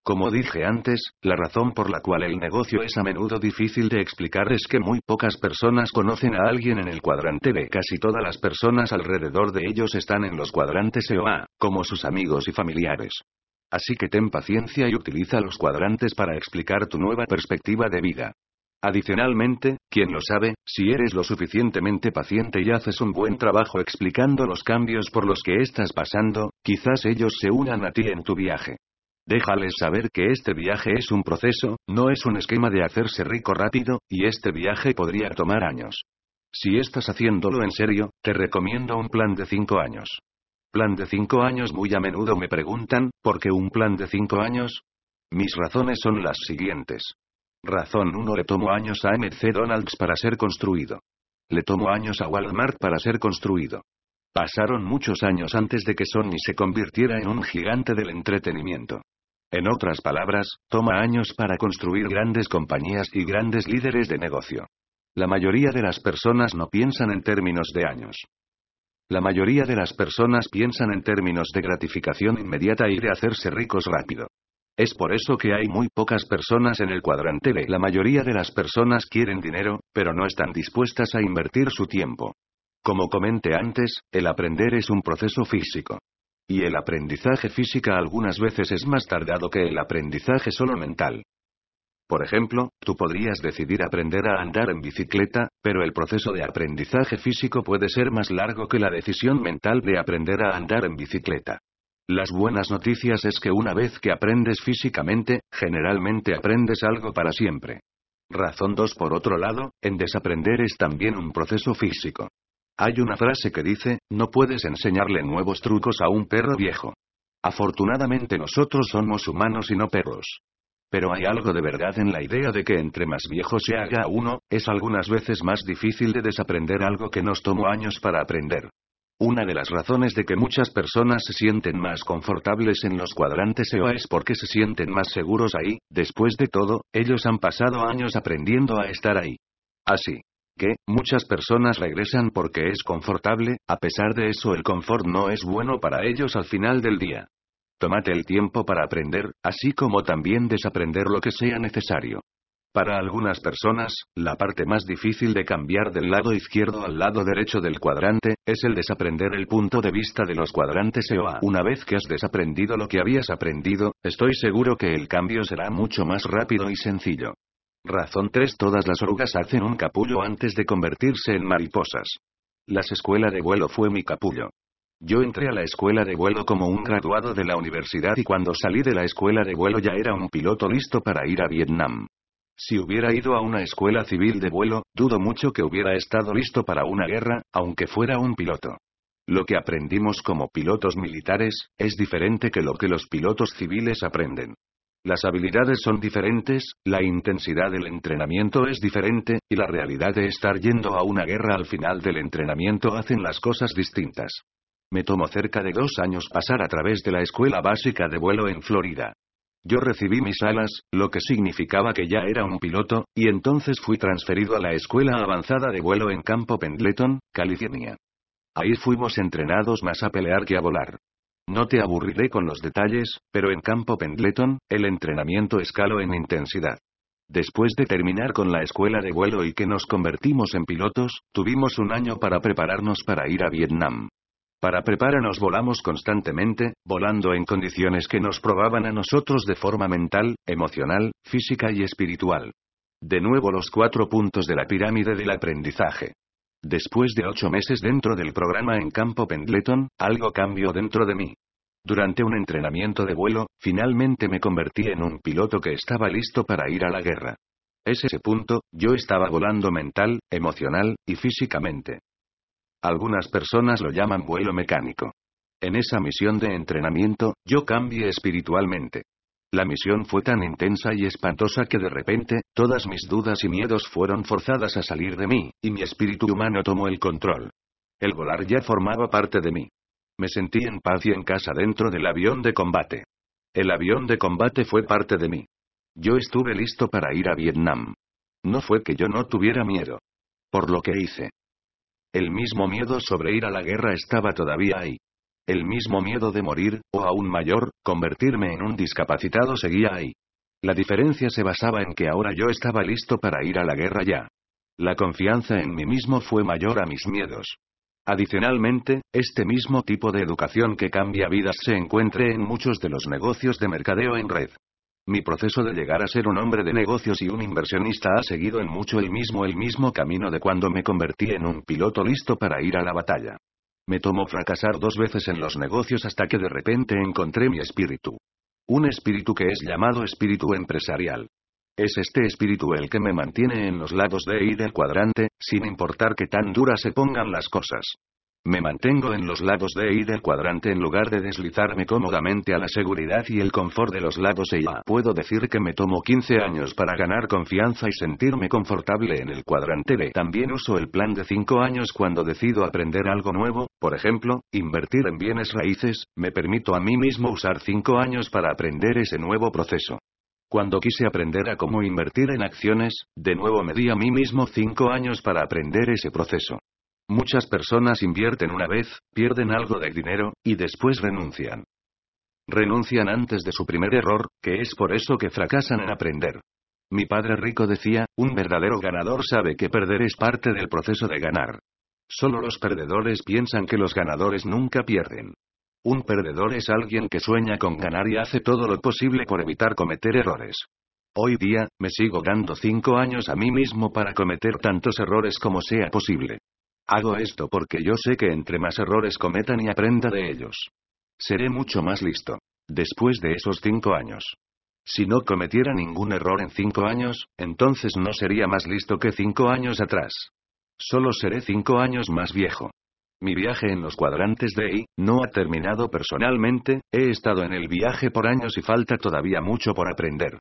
Como dije antes, la razón por la cual el negocio es a menudo difícil de explicar es que muy pocas personas conocen a alguien en el cuadrante B. Casi todas las personas alrededor de ellos están en los cuadrantes E o A, como sus amigos y familiares. Así que ten paciencia y utiliza los cuadrantes para explicar tu nueva perspectiva de vida. Adicionalmente, quien lo sabe, si eres lo suficientemente paciente y haces un buen trabajo explicando los cambios por los que estás pasando, quizás ellos se unan a ti en tu viaje. Déjales saber que este viaje es un proceso, no es un esquema de hacerse rico rápido, y este viaje podría tomar años. Si estás haciéndolo en serio, te recomiendo un plan de 5 años. Plan de 5 años muy a menudo me preguntan, ¿por qué un plan de 5 años? Mis razones son las siguientes. Razón 1 le tomó años a MC Donalds para ser construido. Le tomó años a Walmart para ser construido. Pasaron muchos años antes de que Sony se convirtiera en un gigante del entretenimiento. En otras palabras, toma años para construir grandes compañías y grandes líderes de negocio. La mayoría de las personas no piensan en términos de años. La mayoría de las personas piensan en términos de gratificación inmediata y de hacerse ricos rápido. Es por eso que hay muy pocas personas en el cuadrante B. La mayoría de las personas quieren dinero, pero no están dispuestas a invertir su tiempo. Como comenté antes, el aprender es un proceso físico. Y el aprendizaje física algunas veces es más tardado que el aprendizaje solo mental. Por ejemplo, tú podrías decidir aprender a andar en bicicleta, pero el proceso de aprendizaje físico puede ser más largo que la decisión mental de aprender a andar en bicicleta. Las buenas noticias es que una vez que aprendes físicamente, generalmente aprendes algo para siempre. Razón 2 Por otro lado, en desaprender es también un proceso físico. Hay una frase que dice, no puedes enseñarle nuevos trucos a un perro viejo. Afortunadamente nosotros somos humanos y no perros. Pero hay algo de verdad en la idea de que entre más viejo se haga uno, es algunas veces más difícil de desaprender algo que nos tomó años para aprender. Una de las razones de que muchas personas se sienten más confortables en los cuadrantes EOA es porque se sienten más seguros ahí, después de todo, ellos han pasado años aprendiendo a estar ahí. Así que, muchas personas regresan porque es confortable, a pesar de eso el confort no es bueno para ellos al final del día. Tómate el tiempo para aprender, así como también desaprender lo que sea necesario. Para algunas personas, la parte más difícil de cambiar del lado izquierdo al lado derecho del cuadrante, es el desaprender el punto de vista de los cuadrantes EOA. Una vez que has desaprendido lo que habías aprendido, estoy seguro que el cambio será mucho más rápido y sencillo. Razón 3 Todas las orugas hacen un capullo antes de convertirse en mariposas. Las escuela de vuelo fue mi capullo. Yo entré a la escuela de vuelo como un graduado de la universidad y cuando salí de la escuela de vuelo ya era un piloto listo para ir a Vietnam. Si hubiera ido a una escuela civil de vuelo, dudo mucho que hubiera estado listo para una guerra, aunque fuera un piloto. Lo que aprendimos como pilotos militares, es diferente que lo que los pilotos civiles aprenden. Las habilidades son diferentes, la intensidad del entrenamiento es diferente, y la realidad de estar yendo a una guerra al final del entrenamiento hacen las cosas distintas. Me tomó cerca de dos años pasar a través de la escuela básica de vuelo en Florida. Yo recibí mis alas, lo que significaba que ya era un piloto, y entonces fui transferido a la escuela avanzada de vuelo en Campo Pendleton, California. Ahí fuimos entrenados más a pelear que a volar. No te aburriré con los detalles, pero en Campo Pendleton, el entrenamiento escaló en intensidad. Después de terminar con la escuela de vuelo y que nos convertimos en pilotos, tuvimos un año para prepararnos para ir a Vietnam. Para prepararnos volamos constantemente, volando en condiciones que nos probaban a nosotros de forma mental, emocional, física y espiritual. De nuevo los cuatro puntos de la pirámide del aprendizaje. Después de ocho meses dentro del programa en Campo Pendleton, algo cambió dentro de mí. Durante un entrenamiento de vuelo, finalmente me convertí en un piloto que estaba listo para ir a la guerra. Es ese punto, yo estaba volando mental, emocional, y físicamente. Algunas personas lo llaman vuelo mecánico. En esa misión de entrenamiento, yo cambié espiritualmente. La misión fue tan intensa y espantosa que de repente, todas mis dudas y miedos fueron forzadas a salir de mí, y mi espíritu humano tomó el control. El volar ya formaba parte de mí. Me sentí en paz y en casa dentro del avión de combate. El avión de combate fue parte de mí. Yo estuve listo para ir a Vietnam. No fue que yo no tuviera miedo. Por lo que hice. El mismo miedo sobre ir a la guerra estaba todavía ahí. El mismo miedo de morir, o aún mayor, convertirme en un discapacitado seguía ahí. La diferencia se basaba en que ahora yo estaba listo para ir a la guerra ya. La confianza en mí mismo fue mayor a mis miedos. Adicionalmente, este mismo tipo de educación que cambia vidas se encuentra en muchos de los negocios de mercadeo en red. Mi proceso de llegar a ser un hombre de negocios y un inversionista ha seguido en mucho el mismo el mismo camino de cuando me convertí en un piloto listo para ir a la batalla. Me tomó fracasar dos veces en los negocios hasta que de repente encontré mi espíritu. Un espíritu que es llamado espíritu empresarial. Es este espíritu el que me mantiene en los lados de y del cuadrante, sin importar que tan duras se pongan las cosas. Me mantengo en los lados de y del cuadrante en lugar de deslizarme cómodamente a la seguridad y el confort de los lados E. Puedo decir que me tomo 15 años para ganar confianza y sentirme confortable en el cuadrante B. También uso el plan de 5 años cuando decido aprender algo nuevo, por ejemplo, invertir en bienes raíces, me permito a mí mismo usar 5 años para aprender ese nuevo proceso. Cuando quise aprender a cómo invertir en acciones, de nuevo me di a mí mismo 5 años para aprender ese proceso. Muchas personas invierten una vez, pierden algo de dinero, y después renuncian. Renuncian antes de su primer error, que es por eso que fracasan en aprender. Mi padre rico decía, un verdadero ganador sabe que perder es parte del proceso de ganar. Solo los perdedores piensan que los ganadores nunca pierden. Un perdedor es alguien que sueña con ganar y hace todo lo posible por evitar cometer errores. Hoy día, me sigo dando cinco años a mí mismo para cometer tantos errores como sea posible. Hago esto porque yo sé que entre más errores cometan y aprenda de ellos. Seré mucho más listo. Después de esos cinco años. Si no cometiera ningún error en cinco años, entonces no sería más listo que cinco años atrás. Solo seré cinco años más viejo. Mi viaje en los cuadrantes de I no ha terminado personalmente, he estado en el viaje por años y falta todavía mucho por aprender.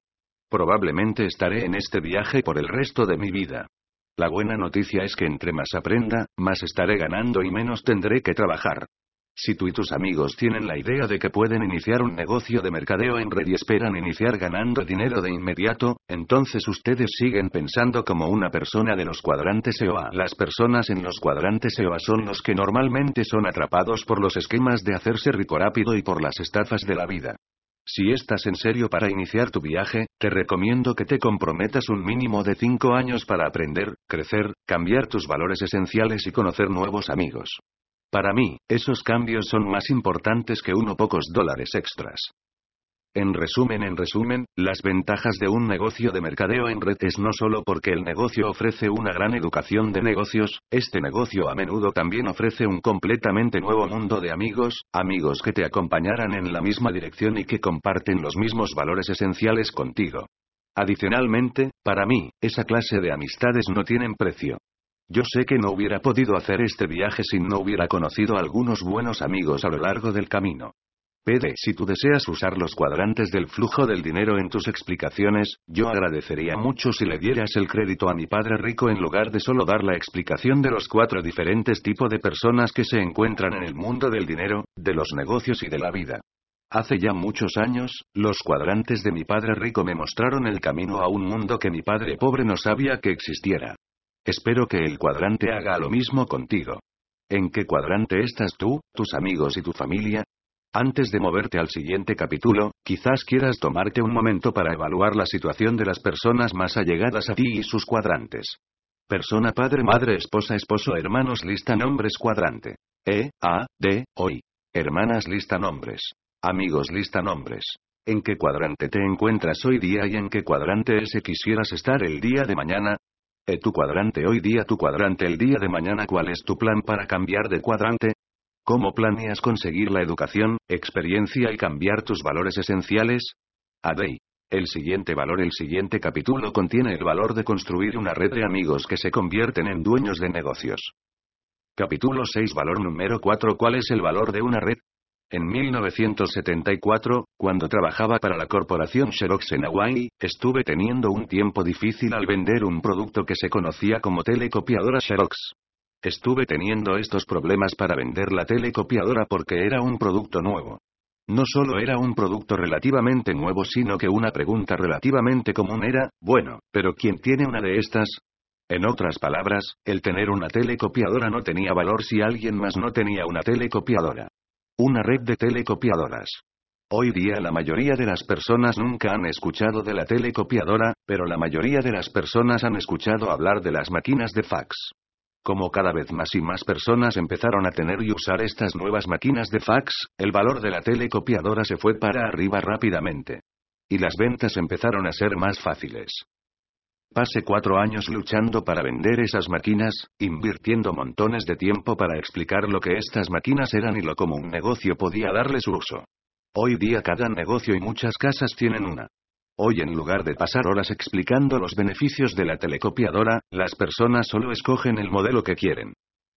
Probablemente estaré en este viaje por el resto de mi vida. La buena noticia es que entre más aprenda, más estaré ganando y menos tendré que trabajar. Si tú y tus amigos tienen la idea de que pueden iniciar un negocio de mercadeo en red y esperan iniciar ganando dinero de inmediato, entonces ustedes siguen pensando como una persona de los cuadrantes EOA. Las personas en los cuadrantes EOA son los que normalmente son atrapados por los esquemas de hacerse rico rápido y por las estafas de la vida. Si estás en serio para iniciar tu viaje, te recomiendo que te comprometas un mínimo de 5 años para aprender, crecer, cambiar tus valores esenciales y conocer nuevos amigos. Para mí, esos cambios son más importantes que uno pocos dólares extras. En resumen, en resumen, las ventajas de un negocio de mercadeo en red es no solo porque el negocio ofrece una gran educación de negocios, este negocio a menudo también ofrece un completamente nuevo mundo de amigos, amigos que te acompañarán en la misma dirección y que comparten los mismos valores esenciales contigo. Adicionalmente, para mí, esa clase de amistades no tienen precio. Yo sé que no hubiera podido hacer este viaje si no hubiera conocido algunos buenos amigos a lo largo del camino. PD, si tú deseas usar los cuadrantes del flujo del dinero en tus explicaciones, yo agradecería mucho si le dieras el crédito a mi padre rico en lugar de solo dar la explicación de los cuatro diferentes tipos de personas que se encuentran en el mundo del dinero, de los negocios y de la vida. Hace ya muchos años, los cuadrantes de mi padre rico me mostraron el camino a un mundo que mi padre pobre no sabía que existiera. Espero que el cuadrante haga lo mismo contigo. ¿En qué cuadrante estás tú, tus amigos y tu familia? Antes de moverte al siguiente capítulo, quizás quieras tomarte un momento para evaluar la situación de las personas más allegadas a ti y sus cuadrantes. Persona padre madre esposa esposo hermanos lista nombres cuadrante. E, A, D, hoy. Hermanas lista nombres. Amigos lista nombres. ¿En qué cuadrante te encuentras hoy día y en qué cuadrante ese quisieras estar el día de mañana? ¿E tu cuadrante hoy día tu cuadrante el día de mañana cuál es tu plan para cambiar de cuadrante? ¿Cómo planeas conseguir la educación, experiencia y cambiar tus valores esenciales? Adey. El siguiente valor, el siguiente capítulo contiene el valor de construir una red de amigos que se convierten en dueños de negocios. Capítulo 6 Valor número 4 ¿Cuál es el valor de una red? En 1974, cuando trabajaba para la corporación Xerox en Hawaii, estuve teniendo un tiempo difícil al vender un producto que se conocía como telecopiadora Xerox. Estuve teniendo estos problemas para vender la telecopiadora porque era un producto nuevo. No solo era un producto relativamente nuevo, sino que una pregunta relativamente común era, bueno, pero ¿quién tiene una de estas? En otras palabras, el tener una telecopiadora no tenía valor si alguien más no tenía una telecopiadora. Una red de telecopiadoras. Hoy día la mayoría de las personas nunca han escuchado de la telecopiadora, pero la mayoría de las personas han escuchado hablar de las máquinas de fax. Como cada vez más y más personas empezaron a tener y usar estas nuevas máquinas de fax, el valor de la telecopiadora se fue para arriba rápidamente. Y las ventas empezaron a ser más fáciles. Pasé cuatro años luchando para vender esas máquinas, invirtiendo montones de tiempo para explicar lo que estas máquinas eran y lo como un negocio podía darles uso. Hoy día cada negocio y muchas casas tienen una. Hoy en lugar de pasar horas explicando los beneficios de la telecopiadora, las personas solo escogen el modelo que quieren.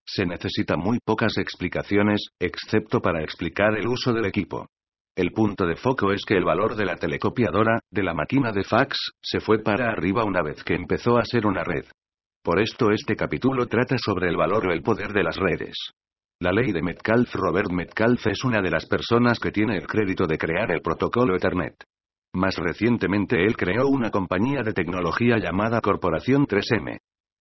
Se necesita muy pocas explicaciones, excepto para explicar el uso del equipo. El punto de foco es que el valor de la telecopiadora, de la máquina de fax, se fue para arriba una vez que empezó a ser una red. Por esto este capítulo trata sobre el valor o el poder de las redes. La ley de Metcalfe Robert Metcalfe es una de las personas que tiene el crédito de crear el protocolo Ethernet. Más recientemente él creó una compañía de tecnología llamada Corporación 3M.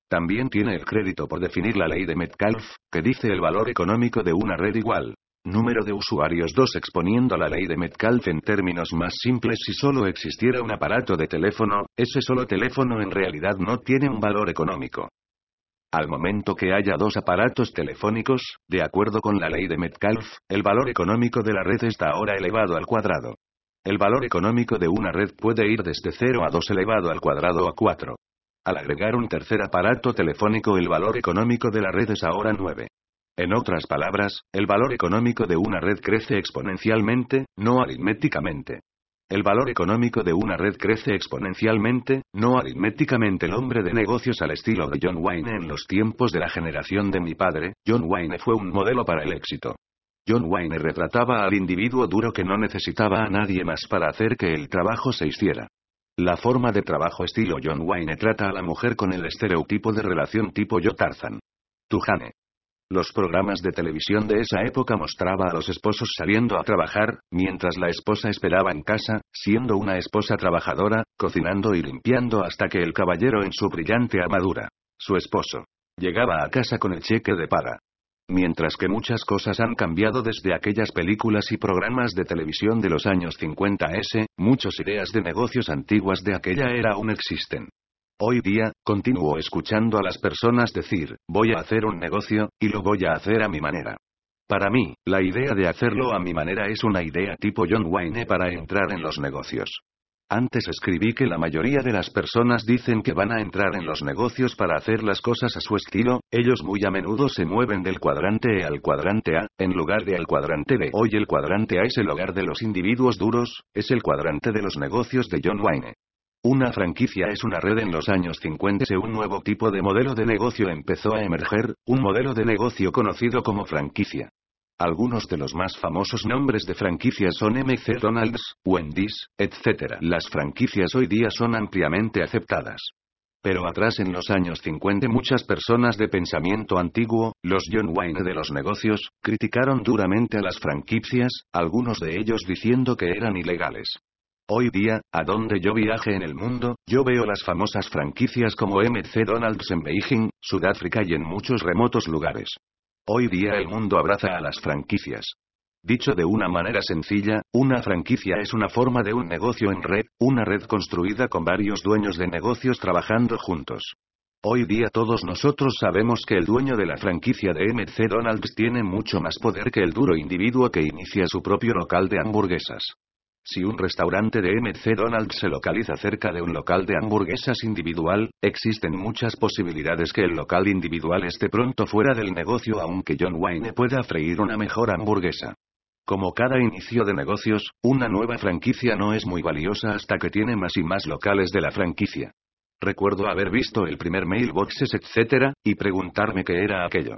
También tiene el crédito por definir la ley de Metcalfe, que dice el valor económico de una red igual. Número de usuarios 2 exponiendo la ley de Metcalfe en términos más simples si solo existiera un aparato de teléfono, ese solo teléfono en realidad no tiene un valor económico. Al momento que haya dos aparatos telefónicos, de acuerdo con la ley de Metcalfe, el valor económico de la red está ahora elevado al cuadrado. El valor económico de una red puede ir desde 0 a 2 elevado al cuadrado a 4. Al agregar un tercer aparato telefónico el valor económico de la red es ahora 9. En otras palabras, el valor económico de una red crece exponencialmente, no aritméticamente. El valor económico de una red crece exponencialmente, no aritméticamente. El hombre de negocios al estilo de John Wayne en los tiempos de la generación de mi padre, John Wayne fue un modelo para el éxito. John Wayne retrataba al individuo duro que no necesitaba a nadie más para hacer que el trabajo se hiciera. La forma de trabajo estilo John Wayne trata a la mujer con el estereotipo de relación tipo yo Tarzan. Tujane. Los programas de televisión de esa época mostraba a los esposos saliendo a trabajar, mientras la esposa esperaba en casa, siendo una esposa trabajadora, cocinando y limpiando hasta que el caballero en su brillante armadura, su esposo, llegaba a casa con el cheque de paga. Mientras que muchas cosas han cambiado desde aquellas películas y programas de televisión de los años 50S, muchas ideas de negocios antiguas de aquella era aún existen. Hoy día, continúo escuchando a las personas decir, voy a hacer un negocio, y lo voy a hacer a mi manera. Para mí, la idea de hacerlo a mi manera es una idea tipo John Wayne para entrar en los negocios. Antes escribí que la mayoría de las personas dicen que van a entrar en los negocios para hacer las cosas a su estilo, ellos muy a menudo se mueven del cuadrante E al cuadrante A, en lugar de al cuadrante B. Hoy el cuadrante A es el hogar de los individuos duros, es el cuadrante de los negocios de John Wayne. Una franquicia es una red en los años 50 un nuevo tipo de modelo de negocio empezó a emerger, un modelo de negocio conocido como franquicia. Algunos de los más famosos nombres de franquicias son MC Donald's, Wendy's, etc. Las franquicias hoy día son ampliamente aceptadas. Pero atrás en los años 50 muchas personas de pensamiento antiguo, los John Wayne de los negocios, criticaron duramente a las franquicias, algunos de ellos diciendo que eran ilegales. Hoy día, a donde yo viaje en el mundo, yo veo las famosas franquicias como MC Donald's en Beijing, Sudáfrica y en muchos remotos lugares. Hoy día el mundo abraza a las franquicias. Dicho de una manera sencilla, una franquicia es una forma de un negocio en red, una red construida con varios dueños de negocios trabajando juntos. Hoy día todos nosotros sabemos que el dueño de la franquicia de MC Donald's tiene mucho más poder que el duro individuo que inicia su propio local de hamburguesas. Si un restaurante de MC Donald's se localiza cerca de un local de hamburguesas individual, existen muchas posibilidades que el local individual esté pronto fuera del negocio aunque John Wayne pueda freír una mejor hamburguesa. Como cada inicio de negocios, una nueva franquicia no es muy valiosa hasta que tiene más y más locales de la franquicia. Recuerdo haber visto el primer mailboxes etc., y preguntarme qué era aquello.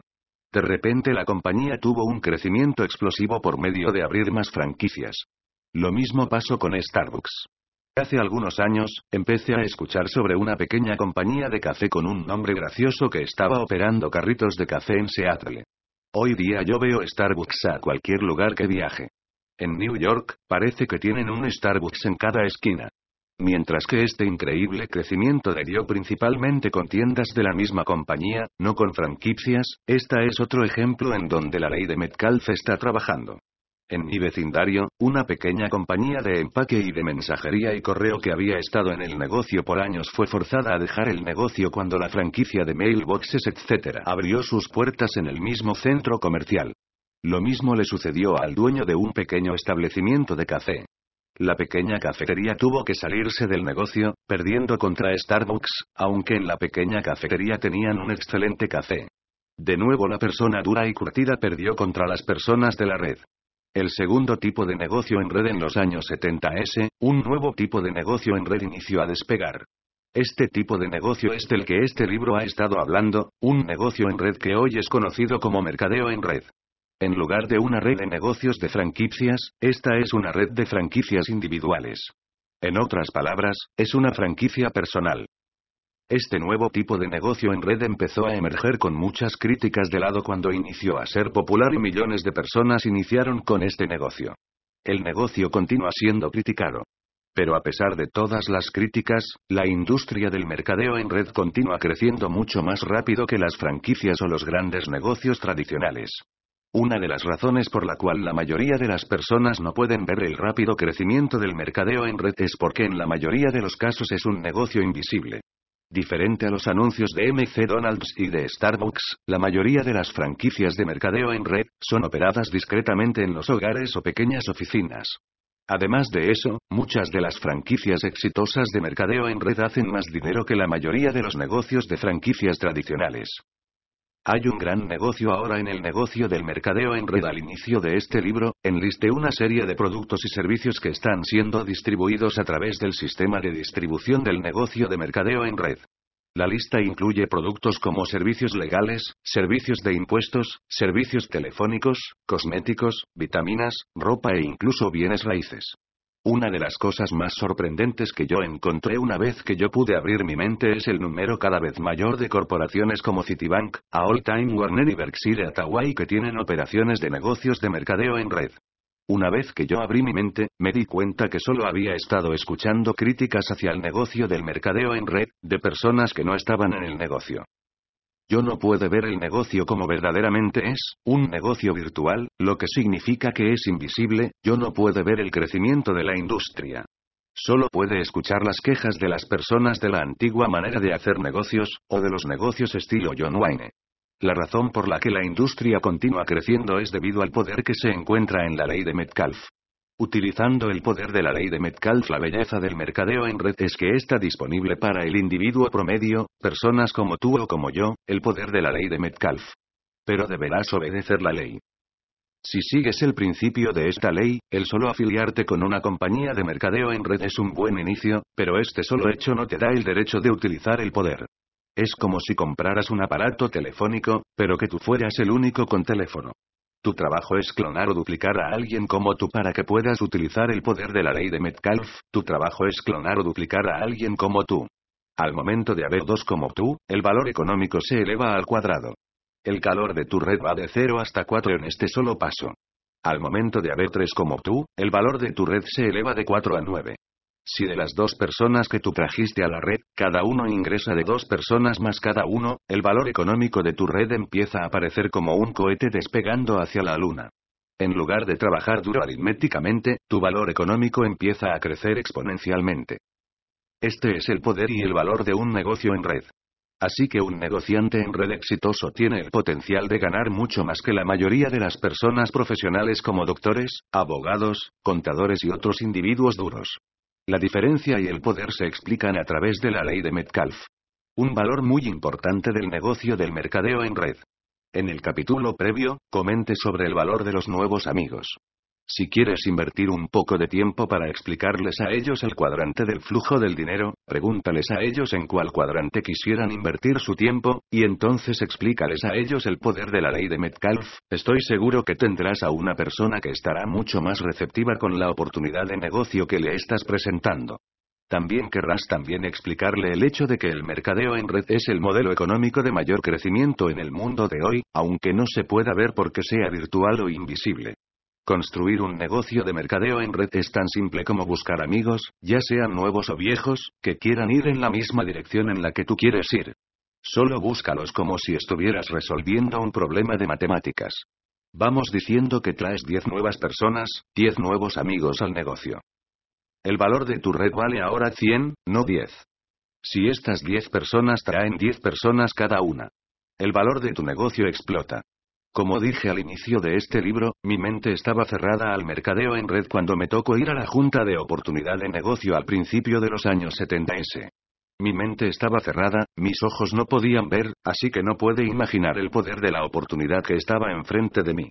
De repente la compañía tuvo un crecimiento explosivo por medio de abrir más franquicias. Lo mismo pasó con Starbucks. Hace algunos años, empecé a escuchar sobre una pequeña compañía de café con un nombre gracioso que estaba operando carritos de café en Seattle. Hoy día yo veo Starbucks a cualquier lugar que viaje. En New York, parece que tienen un Starbucks en cada esquina. Mientras que este increíble crecimiento dio principalmente con tiendas de la misma compañía, no con franquicias, esta es otro ejemplo en donde la ley de Metcalfe está trabajando. En mi vecindario, una pequeña compañía de empaque y de mensajería y correo que había estado en el negocio por años fue forzada a dejar el negocio cuando la franquicia de mailboxes etc. abrió sus puertas en el mismo centro comercial. Lo mismo le sucedió al dueño de un pequeño establecimiento de café. La pequeña cafetería tuvo que salirse del negocio, perdiendo contra Starbucks, aunque en la pequeña cafetería tenían un excelente café. De nuevo la persona dura y curtida perdió contra las personas de la red. El segundo tipo de negocio en red en los años 70S, un nuevo tipo de negocio en red inició a despegar. Este tipo de negocio es del que este libro ha estado hablando, un negocio en red que hoy es conocido como mercadeo en red. En lugar de una red de negocios de franquicias, esta es una red de franquicias individuales. En otras palabras, es una franquicia personal. Este nuevo tipo de negocio en red empezó a emerger con muchas críticas de lado cuando inició a ser popular y millones de personas iniciaron con este negocio. El negocio continúa siendo criticado. Pero a pesar de todas las críticas, la industria del mercadeo en red continúa creciendo mucho más rápido que las franquicias o los grandes negocios tradicionales. Una de las razones por la cual la mayoría de las personas no pueden ver el rápido crecimiento del mercadeo en red es porque en la mayoría de los casos es un negocio invisible. Diferente a los anuncios de MC Donald's y de Starbucks, la mayoría de las franquicias de mercadeo en red son operadas discretamente en los hogares o pequeñas oficinas. Además de eso, muchas de las franquicias exitosas de mercadeo en red hacen más dinero que la mayoría de los negocios de franquicias tradicionales. Hay un gran negocio ahora en el negocio del mercadeo en red. Al inicio de este libro, enlisté una serie de productos y servicios que están siendo distribuidos a través del sistema de distribución del negocio de mercadeo en red. La lista incluye productos como servicios legales, servicios de impuestos, servicios telefónicos, cosméticos, vitaminas, ropa e incluso bienes raíces. Una de las cosas más sorprendentes que yo encontré una vez que yo pude abrir mi mente es el número cada vez mayor de corporaciones como Citibank, All Time Warner y Berkshire Hathaway que tienen operaciones de negocios de mercadeo en red. Una vez que yo abrí mi mente, me di cuenta que solo había estado escuchando críticas hacia el negocio del mercadeo en red, de personas que no estaban en el negocio. Yo no puedo ver el negocio como verdaderamente es, un negocio virtual, lo que significa que es invisible, yo no puedo ver el crecimiento de la industria. Solo puede escuchar las quejas de las personas de la antigua manera de hacer negocios, o de los negocios estilo John Wayne. La razón por la que la industria continúa creciendo es debido al poder que se encuentra en la ley de Metcalf. Utilizando el poder de la ley de Metcalf, la belleza del mercadeo en red es que está disponible para el individuo promedio, personas como tú o como yo, el poder de la ley de Metcalf. Pero deberás obedecer la ley. Si sigues el principio de esta ley, el solo afiliarte con una compañía de mercadeo en red es un buen inicio, pero este solo hecho no te da el derecho de utilizar el poder. Es como si compraras un aparato telefónico, pero que tú fueras el único con teléfono. Tu trabajo es clonar o duplicar a alguien como tú para que puedas utilizar el poder de la ley de Metcalf. Tu trabajo es clonar o duplicar a alguien como tú. Al momento de haber dos como tú, el valor económico se eleva al cuadrado. El calor de tu red va de 0 hasta 4 en este solo paso. Al momento de haber tres como tú, el valor de tu red se eleva de 4 a 9. Si de las dos personas que tú trajiste a la red, cada uno ingresa de dos personas más cada uno, el valor económico de tu red empieza a aparecer como un cohete despegando hacia la luna. En lugar de trabajar duro aritméticamente, tu valor económico empieza a crecer exponencialmente. Este es el poder y el valor de un negocio en red. Así que un negociante en red exitoso tiene el potencial de ganar mucho más que la mayoría de las personas profesionales como doctores, abogados, contadores y otros individuos duros. La diferencia y el poder se explican a través de la ley de Metcalf. Un valor muy importante del negocio del mercadeo en red. En el capítulo previo, comente sobre el valor de los nuevos amigos. Si quieres invertir un poco de tiempo para explicarles a ellos el cuadrante del flujo del dinero, pregúntales a ellos en cuál cuadrante quisieran invertir su tiempo, y entonces explícales a ellos el poder de la ley de Metcalf. Estoy seguro que tendrás a una persona que estará mucho más receptiva con la oportunidad de negocio que le estás presentando. También querrás también explicarle el hecho de que el mercadeo en red es el modelo económico de mayor crecimiento en el mundo de hoy, aunque no se pueda ver porque sea virtual o invisible. Construir un negocio de mercadeo en red es tan simple como buscar amigos, ya sean nuevos o viejos, que quieran ir en la misma dirección en la que tú quieres ir. Solo búscalos como si estuvieras resolviendo un problema de matemáticas. Vamos diciendo que traes 10 nuevas personas, 10 nuevos amigos al negocio. El valor de tu red vale ahora 100, no 10. Si estas 10 personas traen 10 personas cada una, el valor de tu negocio explota. Como dije al inicio de este libro, mi mente estaba cerrada al mercadeo en red cuando me tocó ir a la Junta de Oportunidad de Negocio al principio de los años 70s. Mi mente estaba cerrada, mis ojos no podían ver, así que no puede imaginar el poder de la oportunidad que estaba enfrente de mí.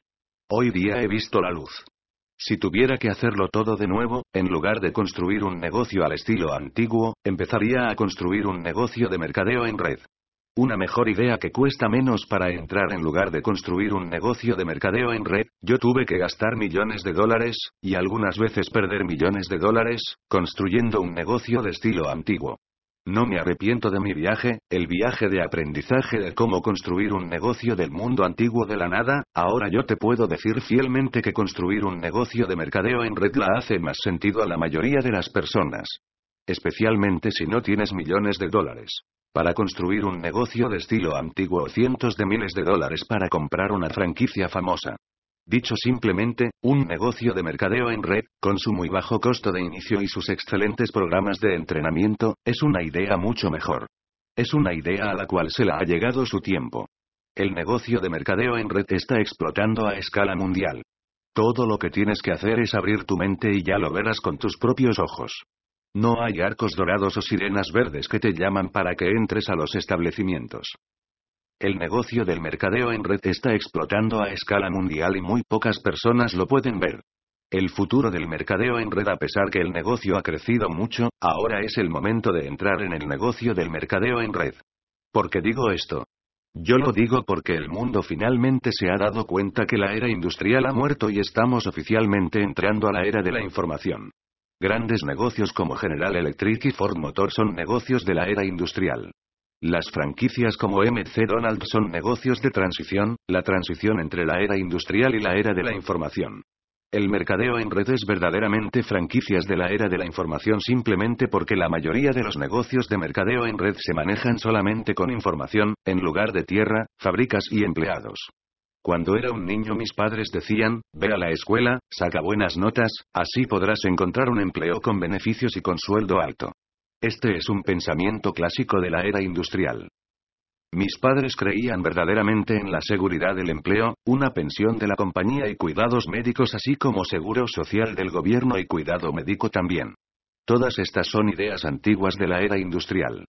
Hoy día he visto la luz. Si tuviera que hacerlo todo de nuevo, en lugar de construir un negocio al estilo antiguo, empezaría a construir un negocio de mercadeo en red. Una mejor idea que cuesta menos para entrar en lugar de construir un negocio de mercadeo en red, yo tuve que gastar millones de dólares, y algunas veces perder millones de dólares, construyendo un negocio de estilo antiguo. No me arrepiento de mi viaje, el viaje de aprendizaje de cómo construir un negocio del mundo antiguo de la nada, ahora yo te puedo decir fielmente que construir un negocio de mercadeo en red la hace más sentido a la mayoría de las personas. Especialmente si no tienes millones de dólares para construir un negocio de estilo antiguo o cientos de miles de dólares para comprar una franquicia famosa. Dicho simplemente, un negocio de mercadeo en red, con su muy bajo costo de inicio y sus excelentes programas de entrenamiento, es una idea mucho mejor. Es una idea a la cual se le ha llegado su tiempo. El negocio de mercadeo en red está explotando a escala mundial. Todo lo que tienes que hacer es abrir tu mente y ya lo verás con tus propios ojos. No hay arcos dorados o sirenas verdes que te llaman para que entres a los establecimientos. El negocio del mercadeo en red está explotando a escala mundial y muy pocas personas lo pueden ver. El futuro del mercadeo en red a pesar que el negocio ha crecido mucho, ahora es el momento de entrar en el negocio del mercadeo en red. ¿Por qué digo esto? Yo lo digo porque el mundo finalmente se ha dado cuenta que la era industrial ha muerto y estamos oficialmente entrando a la era de la información. Grandes negocios como General Electric y Ford Motor son negocios de la era industrial. Las franquicias como MC Donald son negocios de transición, la transición entre la era industrial y la era de la información. El mercadeo en red es verdaderamente franquicias de la era de la información simplemente porque la mayoría de los negocios de mercadeo en red se manejan solamente con información, en lugar de tierra, fábricas y empleados. Cuando era un niño mis padres decían, ve a la escuela, saca buenas notas, así podrás encontrar un empleo con beneficios y con sueldo alto. Este es un pensamiento clásico de la era industrial. Mis padres creían verdaderamente en la seguridad del empleo, una pensión de la compañía y cuidados médicos así como seguro social del gobierno y cuidado médico también. Todas estas son ideas antiguas de la era industrial.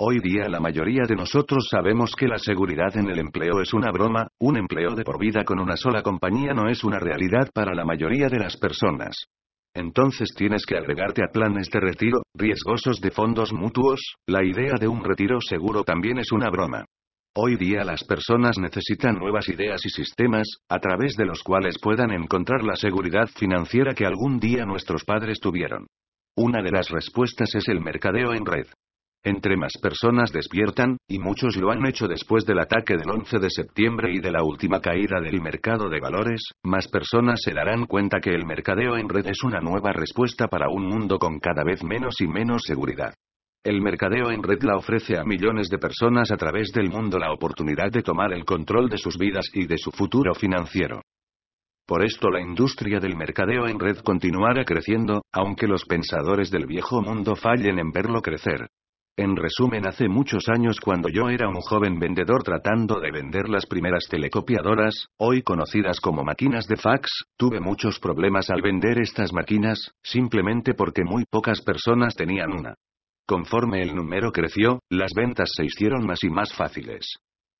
Hoy día la mayoría de nosotros sabemos que la seguridad en el empleo es una broma, un empleo de por vida con una sola compañía no es una realidad para la mayoría de las personas. Entonces tienes que agregarte a planes de retiro, riesgosos de fondos mutuos, la idea de un retiro seguro también es una broma. Hoy día las personas necesitan nuevas ideas y sistemas, a través de los cuales puedan encontrar la seguridad financiera que algún día nuestros padres tuvieron. Una de las respuestas es el mercadeo en red. Entre más personas despiertan, y muchos lo han hecho después del ataque del 11 de septiembre y de la última caída del mercado de valores, más personas se darán cuenta que el mercadeo en red es una nueva respuesta para un mundo con cada vez menos y menos seguridad. El mercadeo en red la ofrece a millones de personas a través del mundo la oportunidad de tomar el control de sus vidas y de su futuro financiero. Por esto la industria del mercadeo en red continuará creciendo, aunque los pensadores del viejo mundo fallen en verlo crecer. En resumen, hace muchos años cuando yo era un joven vendedor tratando de vender las primeras telecopiadoras, hoy conocidas como máquinas de fax, tuve muchos problemas al vender estas máquinas, simplemente porque muy pocas personas tenían una. Conforme el número creció, las ventas se hicieron más y más fáciles.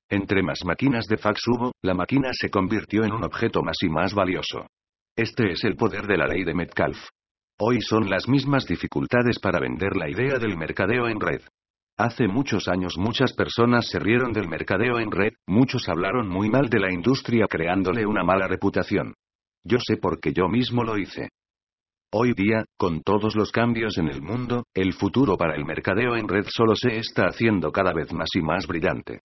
Entre más máquinas de fax hubo, la máquina se convirtió en un objeto más y más valioso. Este es el poder de la ley de Metcalf. Hoy son las mismas dificultades para vender la idea del mercadeo en red. Hace muchos años muchas personas se rieron del mercadeo en red, muchos hablaron muy mal de la industria creándole una mala reputación. Yo sé porque yo mismo lo hice. Hoy día, con todos los cambios en el mundo, el futuro para el mercadeo en red solo se está haciendo cada vez más y más brillante.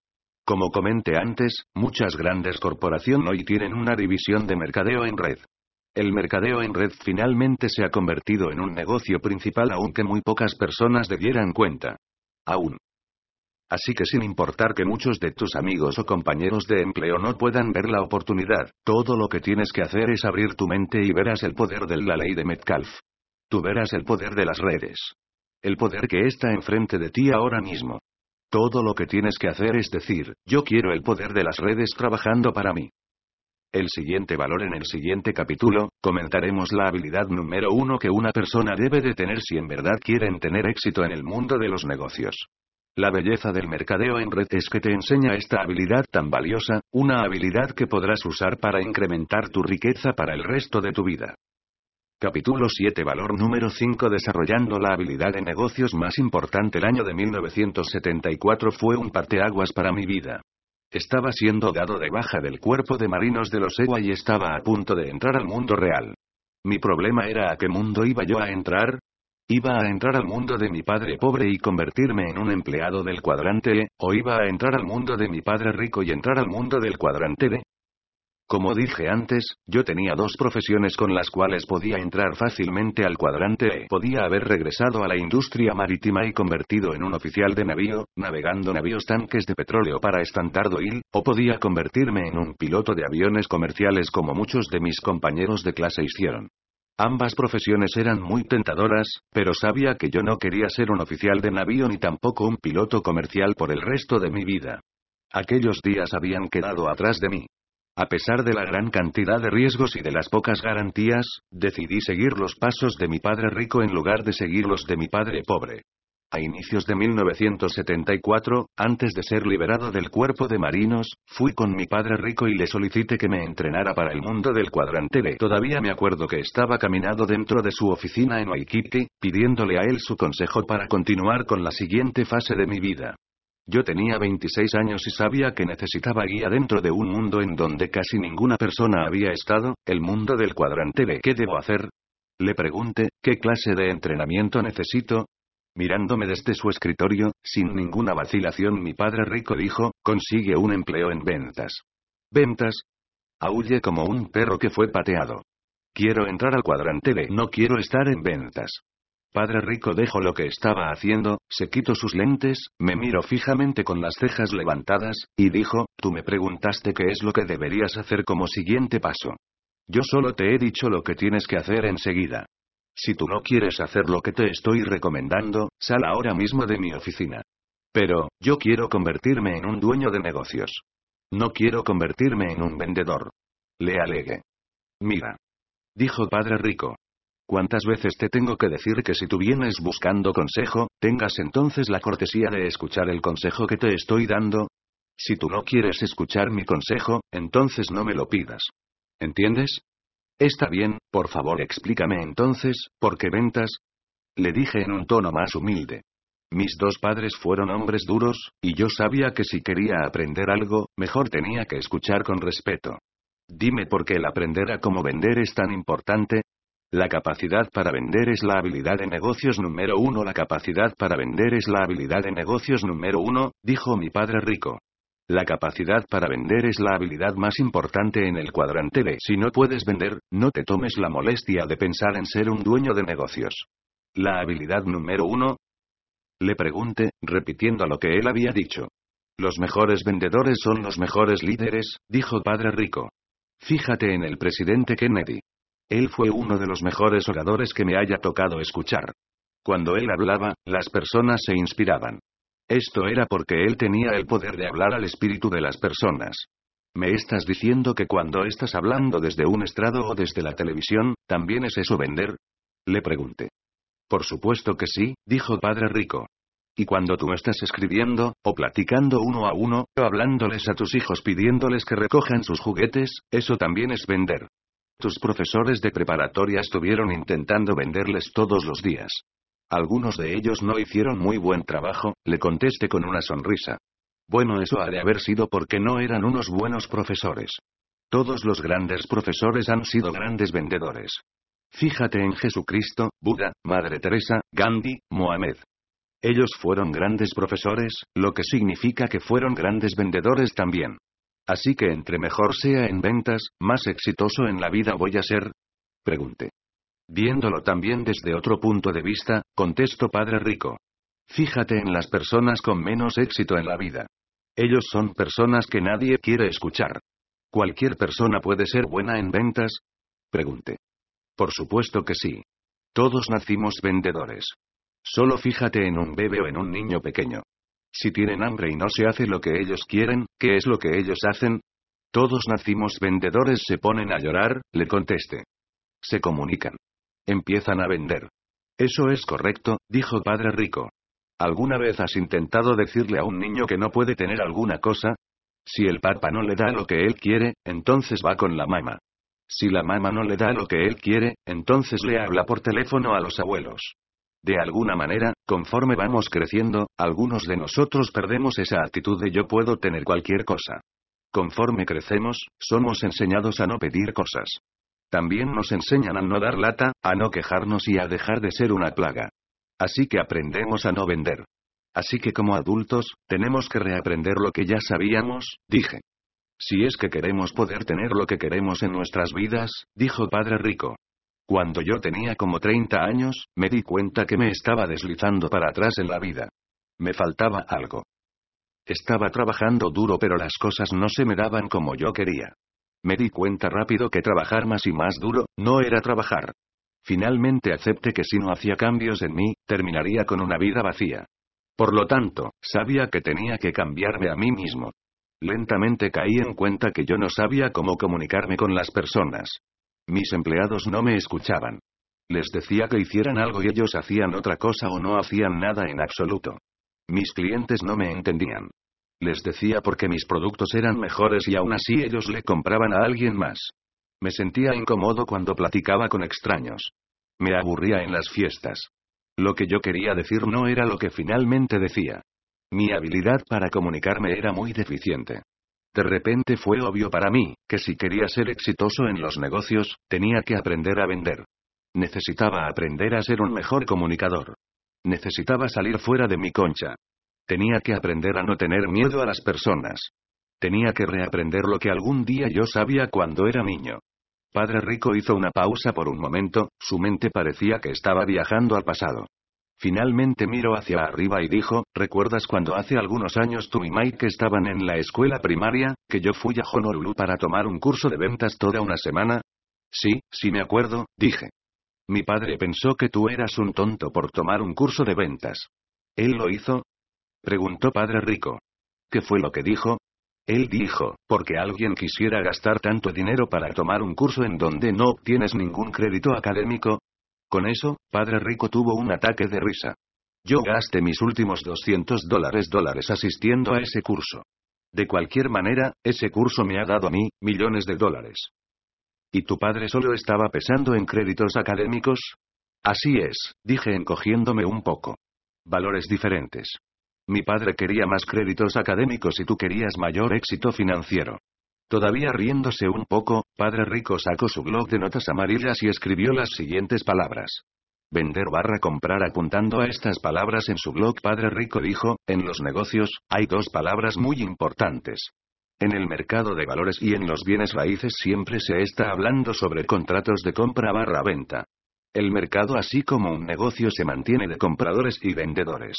Como comenté antes, muchas grandes corporaciones hoy tienen una división de mercadeo en red. El mercadeo en red finalmente se ha convertido en un negocio principal aunque muy pocas personas debieran cuenta. Aún. Así que sin importar que muchos de tus amigos o compañeros de empleo no puedan ver la oportunidad, todo lo que tienes que hacer es abrir tu mente y verás el poder de la ley de Metcalf. Tú verás el poder de las redes. El poder que está enfrente de ti ahora mismo. Todo lo que tienes que hacer es decir, yo quiero el poder de las redes trabajando para mí. El siguiente valor en el siguiente capítulo, comentaremos la habilidad número uno que una persona debe de tener si en verdad quieren tener éxito en el mundo de los negocios. La belleza del mercadeo en red es que te enseña esta habilidad tan valiosa, una habilidad que podrás usar para incrementar tu riqueza para el resto de tu vida. Capítulo 7 Valor número 5 Desarrollando la habilidad de negocios más importante El año de 1974 fue un parteaguas para mi vida. Estaba siendo dado de baja del cuerpo de marinos de los EWA y estaba a punto de entrar al mundo real. Mi problema era a qué mundo iba yo a entrar, ¿Iba a entrar al mundo de mi padre pobre y convertirme en un empleado del cuadrante E, o iba a entrar al mundo de mi padre rico y entrar al mundo del cuadrante D? Como dije antes, yo tenía dos profesiones con las cuales podía entrar fácilmente al cuadrante E. Podía haber regresado a la industria marítima y convertido en un oficial de navío, navegando navíos tanques de petróleo para Standard Oil, o podía convertirme en un piloto de aviones comerciales como muchos de mis compañeros de clase hicieron. Ambas profesiones eran muy tentadoras, pero sabía que yo no quería ser un oficial de navío ni tampoco un piloto comercial por el resto de mi vida. Aquellos días habían quedado atrás de mí. A pesar de la gran cantidad de riesgos y de las pocas garantías, decidí seguir los pasos de mi padre rico en lugar de seguir los de mi padre pobre. A inicios de 1974, antes de ser liberado del cuerpo de marinos, fui con mi padre rico y le solicité que me entrenara para el mundo del cuadrante B. Todavía me acuerdo que estaba caminando dentro de su oficina en Waikiki, pidiéndole a él su consejo para continuar con la siguiente fase de mi vida. Yo tenía 26 años y sabía que necesitaba guía dentro de un mundo en donde casi ninguna persona había estado, el mundo del cuadrante B. ¿Qué debo hacer? Le pregunté, ¿qué clase de entrenamiento necesito? Mirándome desde su escritorio, sin ninguna vacilación mi padre rico dijo, consigue un empleo en ventas. ¿Ventas? Aúlle como un perro que fue pateado. Quiero entrar al cuadrante B. No quiero estar en ventas. Padre Rico dejó lo que estaba haciendo, se quitó sus lentes, me miró fijamente con las cejas levantadas, y dijo, tú me preguntaste qué es lo que deberías hacer como siguiente paso. Yo solo te he dicho lo que tienes que hacer enseguida. Si tú no quieres hacer lo que te estoy recomendando, sal ahora mismo de mi oficina. Pero, yo quiero convertirme en un dueño de negocios. No quiero convertirme en un vendedor. Le alegué. Mira. Dijo Padre Rico. ¿Cuántas veces te tengo que decir que si tú vienes buscando consejo, tengas entonces la cortesía de escuchar el consejo que te estoy dando? Si tú no quieres escuchar mi consejo, entonces no me lo pidas. ¿Entiendes? Está bien, por favor explícame entonces, ¿por qué ventas? Le dije en un tono más humilde. Mis dos padres fueron hombres duros, y yo sabía que si quería aprender algo, mejor tenía que escuchar con respeto. Dime por qué el aprender a cómo vender es tan importante, la capacidad para vender es la habilidad de negocios número uno. La capacidad para vender es la habilidad de negocios número uno, dijo mi padre rico. La capacidad para vender es la habilidad más importante en el cuadrante B. Si no puedes vender, no te tomes la molestia de pensar en ser un dueño de negocios. La habilidad número uno. Le pregunté, repitiendo lo que él había dicho. Los mejores vendedores son los mejores líderes, dijo Padre Rico. Fíjate en el presidente Kennedy. Él fue uno de los mejores oradores que me haya tocado escuchar. Cuando él hablaba, las personas se inspiraban. Esto era porque él tenía el poder de hablar al espíritu de las personas. ¿Me estás diciendo que cuando estás hablando desde un estrado o desde la televisión, también es eso vender? Le pregunté. Por supuesto que sí, dijo Padre Rico. Y cuando tú estás escribiendo, o platicando uno a uno, o hablándoles a tus hijos pidiéndoles que recojan sus juguetes, eso también es vender. Tus profesores de preparatoria estuvieron intentando venderles todos los días. Algunos de ellos no hicieron muy buen trabajo, le contesté con una sonrisa. Bueno, eso ha de haber sido porque no eran unos buenos profesores. Todos los grandes profesores han sido grandes vendedores. Fíjate en Jesucristo, Buda, Madre Teresa, Gandhi, Mohamed. Ellos fueron grandes profesores, lo que significa que fueron grandes vendedores también. Así que entre mejor sea en ventas, más exitoso en la vida voy a ser. Pregunté. Viéndolo también desde otro punto de vista, contesto Padre Rico. Fíjate en las personas con menos éxito en la vida. Ellos son personas que nadie quiere escuchar. ¿Cualquier persona puede ser buena en ventas? Pregunté. Por supuesto que sí. Todos nacimos vendedores. Solo fíjate en un bebé o en un niño pequeño. Si tienen hambre y no se hace lo que ellos quieren, ¿qué es lo que ellos hacen? Todos nacimos vendedores se ponen a llorar, le contesté. Se comunican. Empiezan a vender. Eso es correcto, dijo Padre Rico. ¿Alguna vez has intentado decirle a un niño que no puede tener alguna cosa? Si el papá no le da lo que él quiere, entonces va con la mamá. Si la mamá no le da lo que él quiere, entonces le habla por teléfono a los abuelos. De alguna manera, conforme vamos creciendo, algunos de nosotros perdemos esa actitud de yo puedo tener cualquier cosa. Conforme crecemos, somos enseñados a no pedir cosas. También nos enseñan a no dar lata, a no quejarnos y a dejar de ser una plaga. Así que aprendemos a no vender. Así que como adultos, tenemos que reaprender lo que ya sabíamos, dije. Si es que queremos poder tener lo que queremos en nuestras vidas, dijo Padre Rico. Cuando yo tenía como 30 años, me di cuenta que me estaba deslizando para atrás en la vida. Me faltaba algo. Estaba trabajando duro pero las cosas no se me daban como yo quería. Me di cuenta rápido que trabajar más y más duro, no era trabajar. Finalmente acepté que si no hacía cambios en mí, terminaría con una vida vacía. Por lo tanto, sabía que tenía que cambiarme a mí mismo. Lentamente caí en cuenta que yo no sabía cómo comunicarme con las personas. Mis empleados no me escuchaban. Les decía que hicieran algo y ellos hacían otra cosa o no hacían nada en absoluto. Mis clientes no me entendían. Les decía porque mis productos eran mejores y aún así ellos le compraban a alguien más. Me sentía incómodo cuando platicaba con extraños. Me aburría en las fiestas. Lo que yo quería decir no era lo que finalmente decía. Mi habilidad para comunicarme era muy deficiente. De repente fue obvio para mí, que si quería ser exitoso en los negocios, tenía que aprender a vender. Necesitaba aprender a ser un mejor comunicador. Necesitaba salir fuera de mi concha. Tenía que aprender a no tener miedo a las personas. Tenía que reaprender lo que algún día yo sabía cuando era niño. Padre Rico hizo una pausa por un momento, su mente parecía que estaba viajando al pasado. Finalmente miró hacia arriba y dijo, ¿recuerdas cuando hace algunos años tú y Mike estaban en la escuela primaria, que yo fui a Honolulu para tomar un curso de ventas toda una semana? Sí, sí me acuerdo, dije. Mi padre pensó que tú eras un tonto por tomar un curso de ventas. ¿Él lo hizo? Preguntó Padre Rico. ¿Qué fue lo que dijo? Él dijo, porque alguien quisiera gastar tanto dinero para tomar un curso en donde no obtienes ningún crédito académico, con eso, Padre Rico tuvo un ataque de risa. Yo gasté mis últimos 200 dólares dólares asistiendo a ese curso. De cualquier manera, ese curso me ha dado a mí, millones de dólares. ¿Y tu padre solo estaba pesando en créditos académicos? Así es, dije encogiéndome un poco. Valores diferentes. Mi padre quería más créditos académicos y tú querías mayor éxito financiero. Todavía riéndose un poco, Padre Rico sacó su blog de notas amarillas y escribió las siguientes palabras. Vender barra comprar apuntando a estas palabras en su blog Padre Rico dijo, en los negocios, hay dos palabras muy importantes. En el mercado de valores y en los bienes raíces siempre se está hablando sobre contratos de compra barra venta. El mercado así como un negocio se mantiene de compradores y vendedores.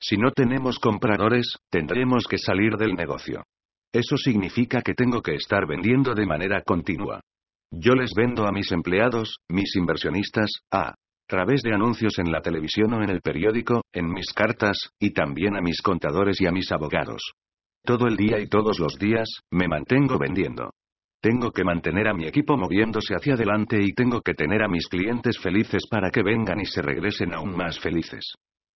Si no tenemos compradores, tendremos que salir del negocio. Eso significa que tengo que estar vendiendo de manera continua. Yo les vendo a mis empleados, mis inversionistas, a través de anuncios en la televisión o en el periódico, en mis cartas, y también a mis contadores y a mis abogados. Todo el día y todos los días, me mantengo vendiendo. Tengo que mantener a mi equipo moviéndose hacia adelante y tengo que tener a mis clientes felices para que vengan y se regresen aún más felices.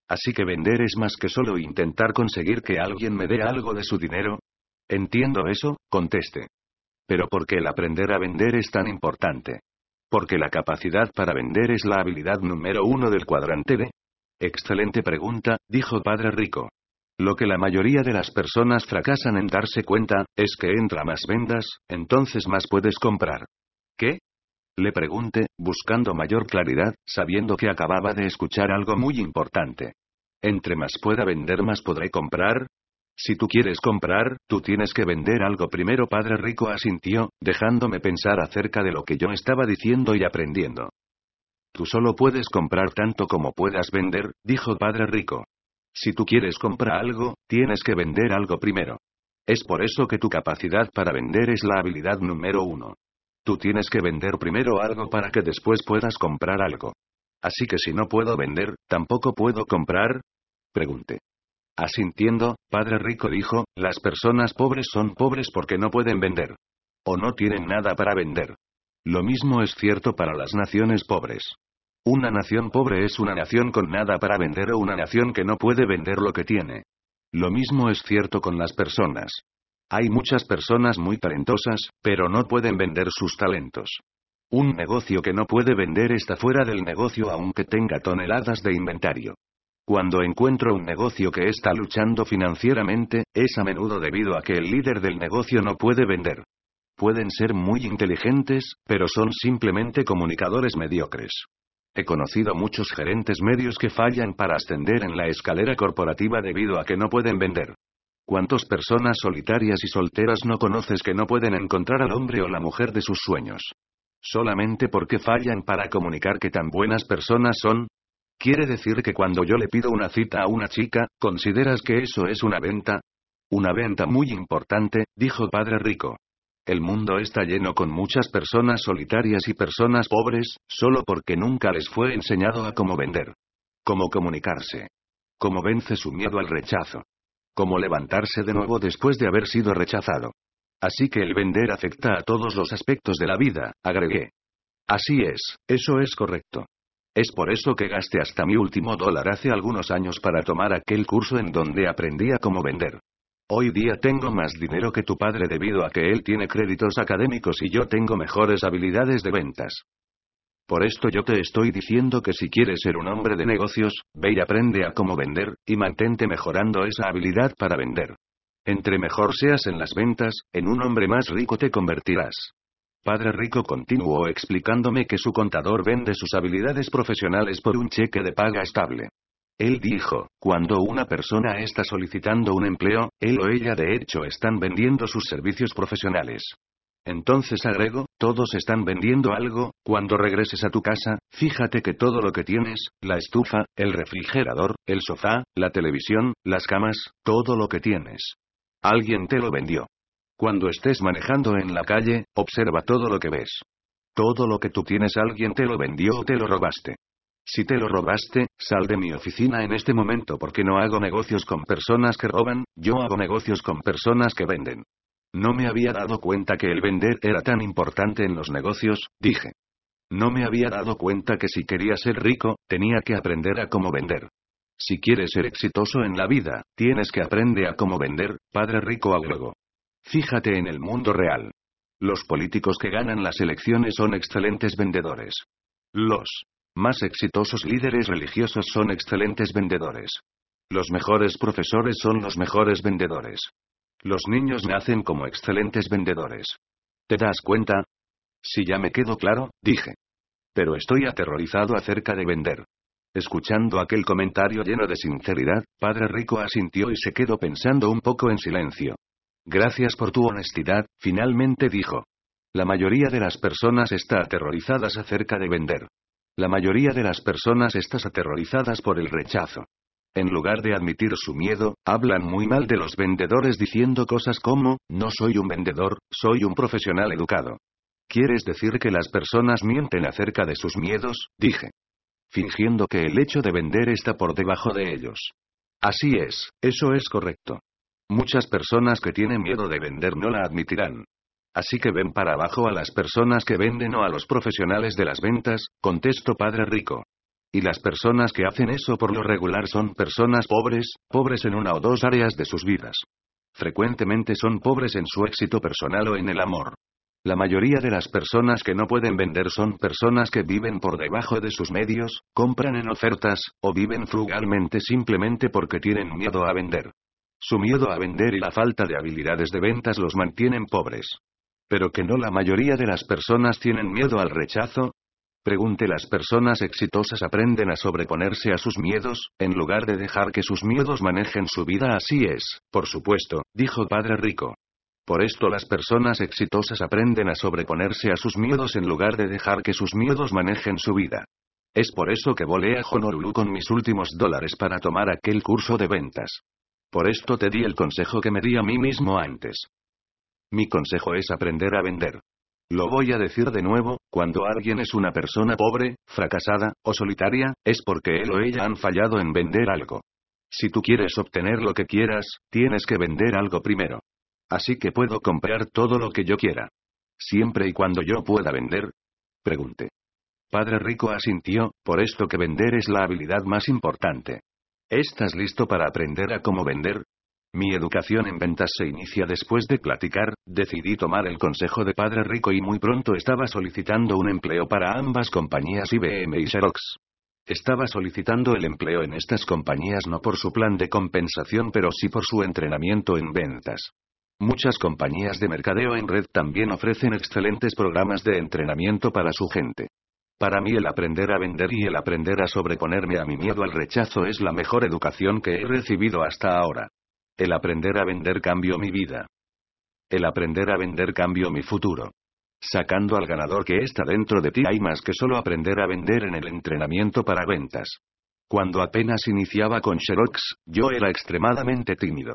Así que vender es más que solo intentar conseguir que alguien me dé algo de su dinero, Entiendo eso, conteste. Pero ¿por qué el aprender a vender es tan importante? Porque la capacidad para vender es la habilidad número uno del cuadrante D. Excelente pregunta, dijo Padre Rico. Lo que la mayoría de las personas fracasan en darse cuenta, es que entra más vendas, entonces más puedes comprar. ¿Qué? Le pregunté, buscando mayor claridad, sabiendo que acababa de escuchar algo muy importante. Entre más pueda vender más podré comprar, si tú quieres comprar, tú tienes que vender algo primero. Padre Rico asintió, dejándome pensar acerca de lo que yo estaba diciendo y aprendiendo. Tú solo puedes comprar tanto como puedas vender, dijo Padre Rico. Si tú quieres comprar algo, tienes que vender algo primero. Es por eso que tu capacidad para vender es la habilidad número uno. Tú tienes que vender primero algo para que después puedas comprar algo. Así que si no puedo vender, ¿tampoco puedo comprar? Pregunté. Asintiendo, Padre Rico dijo, las personas pobres son pobres porque no pueden vender. O no tienen nada para vender. Lo mismo es cierto para las naciones pobres. Una nación pobre es una nación con nada para vender o una nación que no puede vender lo que tiene. Lo mismo es cierto con las personas. Hay muchas personas muy talentosas, pero no pueden vender sus talentos. Un negocio que no puede vender está fuera del negocio aunque tenga toneladas de inventario. Cuando encuentro un negocio que está luchando financieramente, es a menudo debido a que el líder del negocio no puede vender. Pueden ser muy inteligentes, pero son simplemente comunicadores mediocres. He conocido muchos gerentes medios que fallan para ascender en la escalera corporativa debido a que no pueden vender. ¿Cuántas personas solitarias y solteras no conoces que no pueden encontrar al hombre o la mujer de sus sueños? Solamente porque fallan para comunicar que tan buenas personas son, ¿Quiere decir que cuando yo le pido una cita a una chica, consideras que eso es una venta? Una venta muy importante, dijo Padre Rico. El mundo está lleno con muchas personas solitarias y personas pobres, solo porque nunca les fue enseñado a cómo vender. Cómo comunicarse. Cómo vence su miedo al rechazo. Cómo levantarse de nuevo después de haber sido rechazado. Así que el vender afecta a todos los aspectos de la vida, agregué. Así es, eso es correcto. Es por eso que gasté hasta mi último dólar hace algunos años para tomar aquel curso en donde aprendí a cómo vender. Hoy día tengo más dinero que tu padre debido a que él tiene créditos académicos y yo tengo mejores habilidades de ventas. Por esto yo te estoy diciendo que si quieres ser un hombre de negocios, ve y aprende a cómo vender, y mantente mejorando esa habilidad para vender. Entre mejor seas en las ventas, en un hombre más rico te convertirás. Padre Rico continuó explicándome que su contador vende sus habilidades profesionales por un cheque de paga estable. Él dijo, cuando una persona está solicitando un empleo, él o ella de hecho están vendiendo sus servicios profesionales. Entonces agrego, todos están vendiendo algo, cuando regreses a tu casa, fíjate que todo lo que tienes, la estufa, el refrigerador, el sofá, la televisión, las camas, todo lo que tienes. Alguien te lo vendió. Cuando estés manejando en la calle, observa todo lo que ves. Todo lo que tú tienes alguien te lo vendió o te lo robaste. Si te lo robaste, sal de mi oficina en este momento porque no hago negocios con personas que roban, yo hago negocios con personas que venden. No me había dado cuenta que el vender era tan importante en los negocios, dije. No me había dado cuenta que si quería ser rico, tenía que aprender a cómo vender. Si quieres ser exitoso en la vida, tienes que aprender a cómo vender, padre rico agregó. Fíjate en el mundo real. Los políticos que ganan las elecciones son excelentes vendedores. Los más exitosos líderes religiosos son excelentes vendedores. Los mejores profesores son los mejores vendedores. Los niños nacen como excelentes vendedores. ¿Te das cuenta? Si ya me quedo claro, dije. Pero estoy aterrorizado acerca de vender. Escuchando aquel comentario lleno de sinceridad, Padre Rico asintió y se quedó pensando un poco en silencio. Gracias por tu honestidad, finalmente dijo. La mayoría de las personas está aterrorizadas acerca de vender. La mayoría de las personas están aterrorizadas por el rechazo. En lugar de admitir su miedo, hablan muy mal de los vendedores diciendo cosas como, no soy un vendedor, soy un profesional educado. ¿Quieres decir que las personas mienten acerca de sus miedos? dije. Fingiendo que el hecho de vender está por debajo de ellos. Así es, eso es correcto. Muchas personas que tienen miedo de vender no la admitirán. Así que ven para abajo a las personas que venden o a los profesionales de las ventas, contesto Padre Rico. Y las personas que hacen eso por lo regular son personas pobres, pobres en una o dos áreas de sus vidas. Frecuentemente son pobres en su éxito personal o en el amor. La mayoría de las personas que no pueden vender son personas que viven por debajo de sus medios, compran en ofertas, o viven frugalmente simplemente porque tienen miedo a vender. Su miedo a vender y la falta de habilidades de ventas los mantienen pobres. ¿Pero que no la mayoría de las personas tienen miedo al rechazo? Pregunte las personas exitosas aprenden a sobreponerse a sus miedos, en lugar de dejar que sus miedos manejen su vida. Así es, por supuesto, dijo Padre Rico. Por esto las personas exitosas aprenden a sobreponerse a sus miedos en lugar de dejar que sus miedos manejen su vida. Es por eso que volé a Honolulu con mis últimos dólares para tomar aquel curso de ventas. Por esto te di el consejo que me di a mí mismo antes. Mi consejo es aprender a vender. Lo voy a decir de nuevo, cuando alguien es una persona pobre, fracasada, o solitaria, es porque él o ella han fallado en vender algo. Si tú quieres obtener lo que quieras, tienes que vender algo primero. Así que puedo comprar todo lo que yo quiera. Siempre y cuando yo pueda vender. Pregunté. Padre Rico asintió, por esto que vender es la habilidad más importante. ¿Estás listo para aprender a cómo vender? Mi educación en ventas se inicia después de platicar, decidí tomar el consejo de Padre Rico y muy pronto estaba solicitando un empleo para ambas compañías IBM y Xerox. Estaba solicitando el empleo en estas compañías no por su plan de compensación pero sí por su entrenamiento en ventas. Muchas compañías de mercadeo en red también ofrecen excelentes programas de entrenamiento para su gente. Para mí el aprender a vender y el aprender a sobreponerme a mi miedo al rechazo es la mejor educación que he recibido hasta ahora. El aprender a vender cambió mi vida. El aprender a vender cambió mi futuro. Sacando al ganador que está dentro de ti hay más que solo aprender a vender en el entrenamiento para ventas. Cuando apenas iniciaba con Xerox, yo era extremadamente tímido.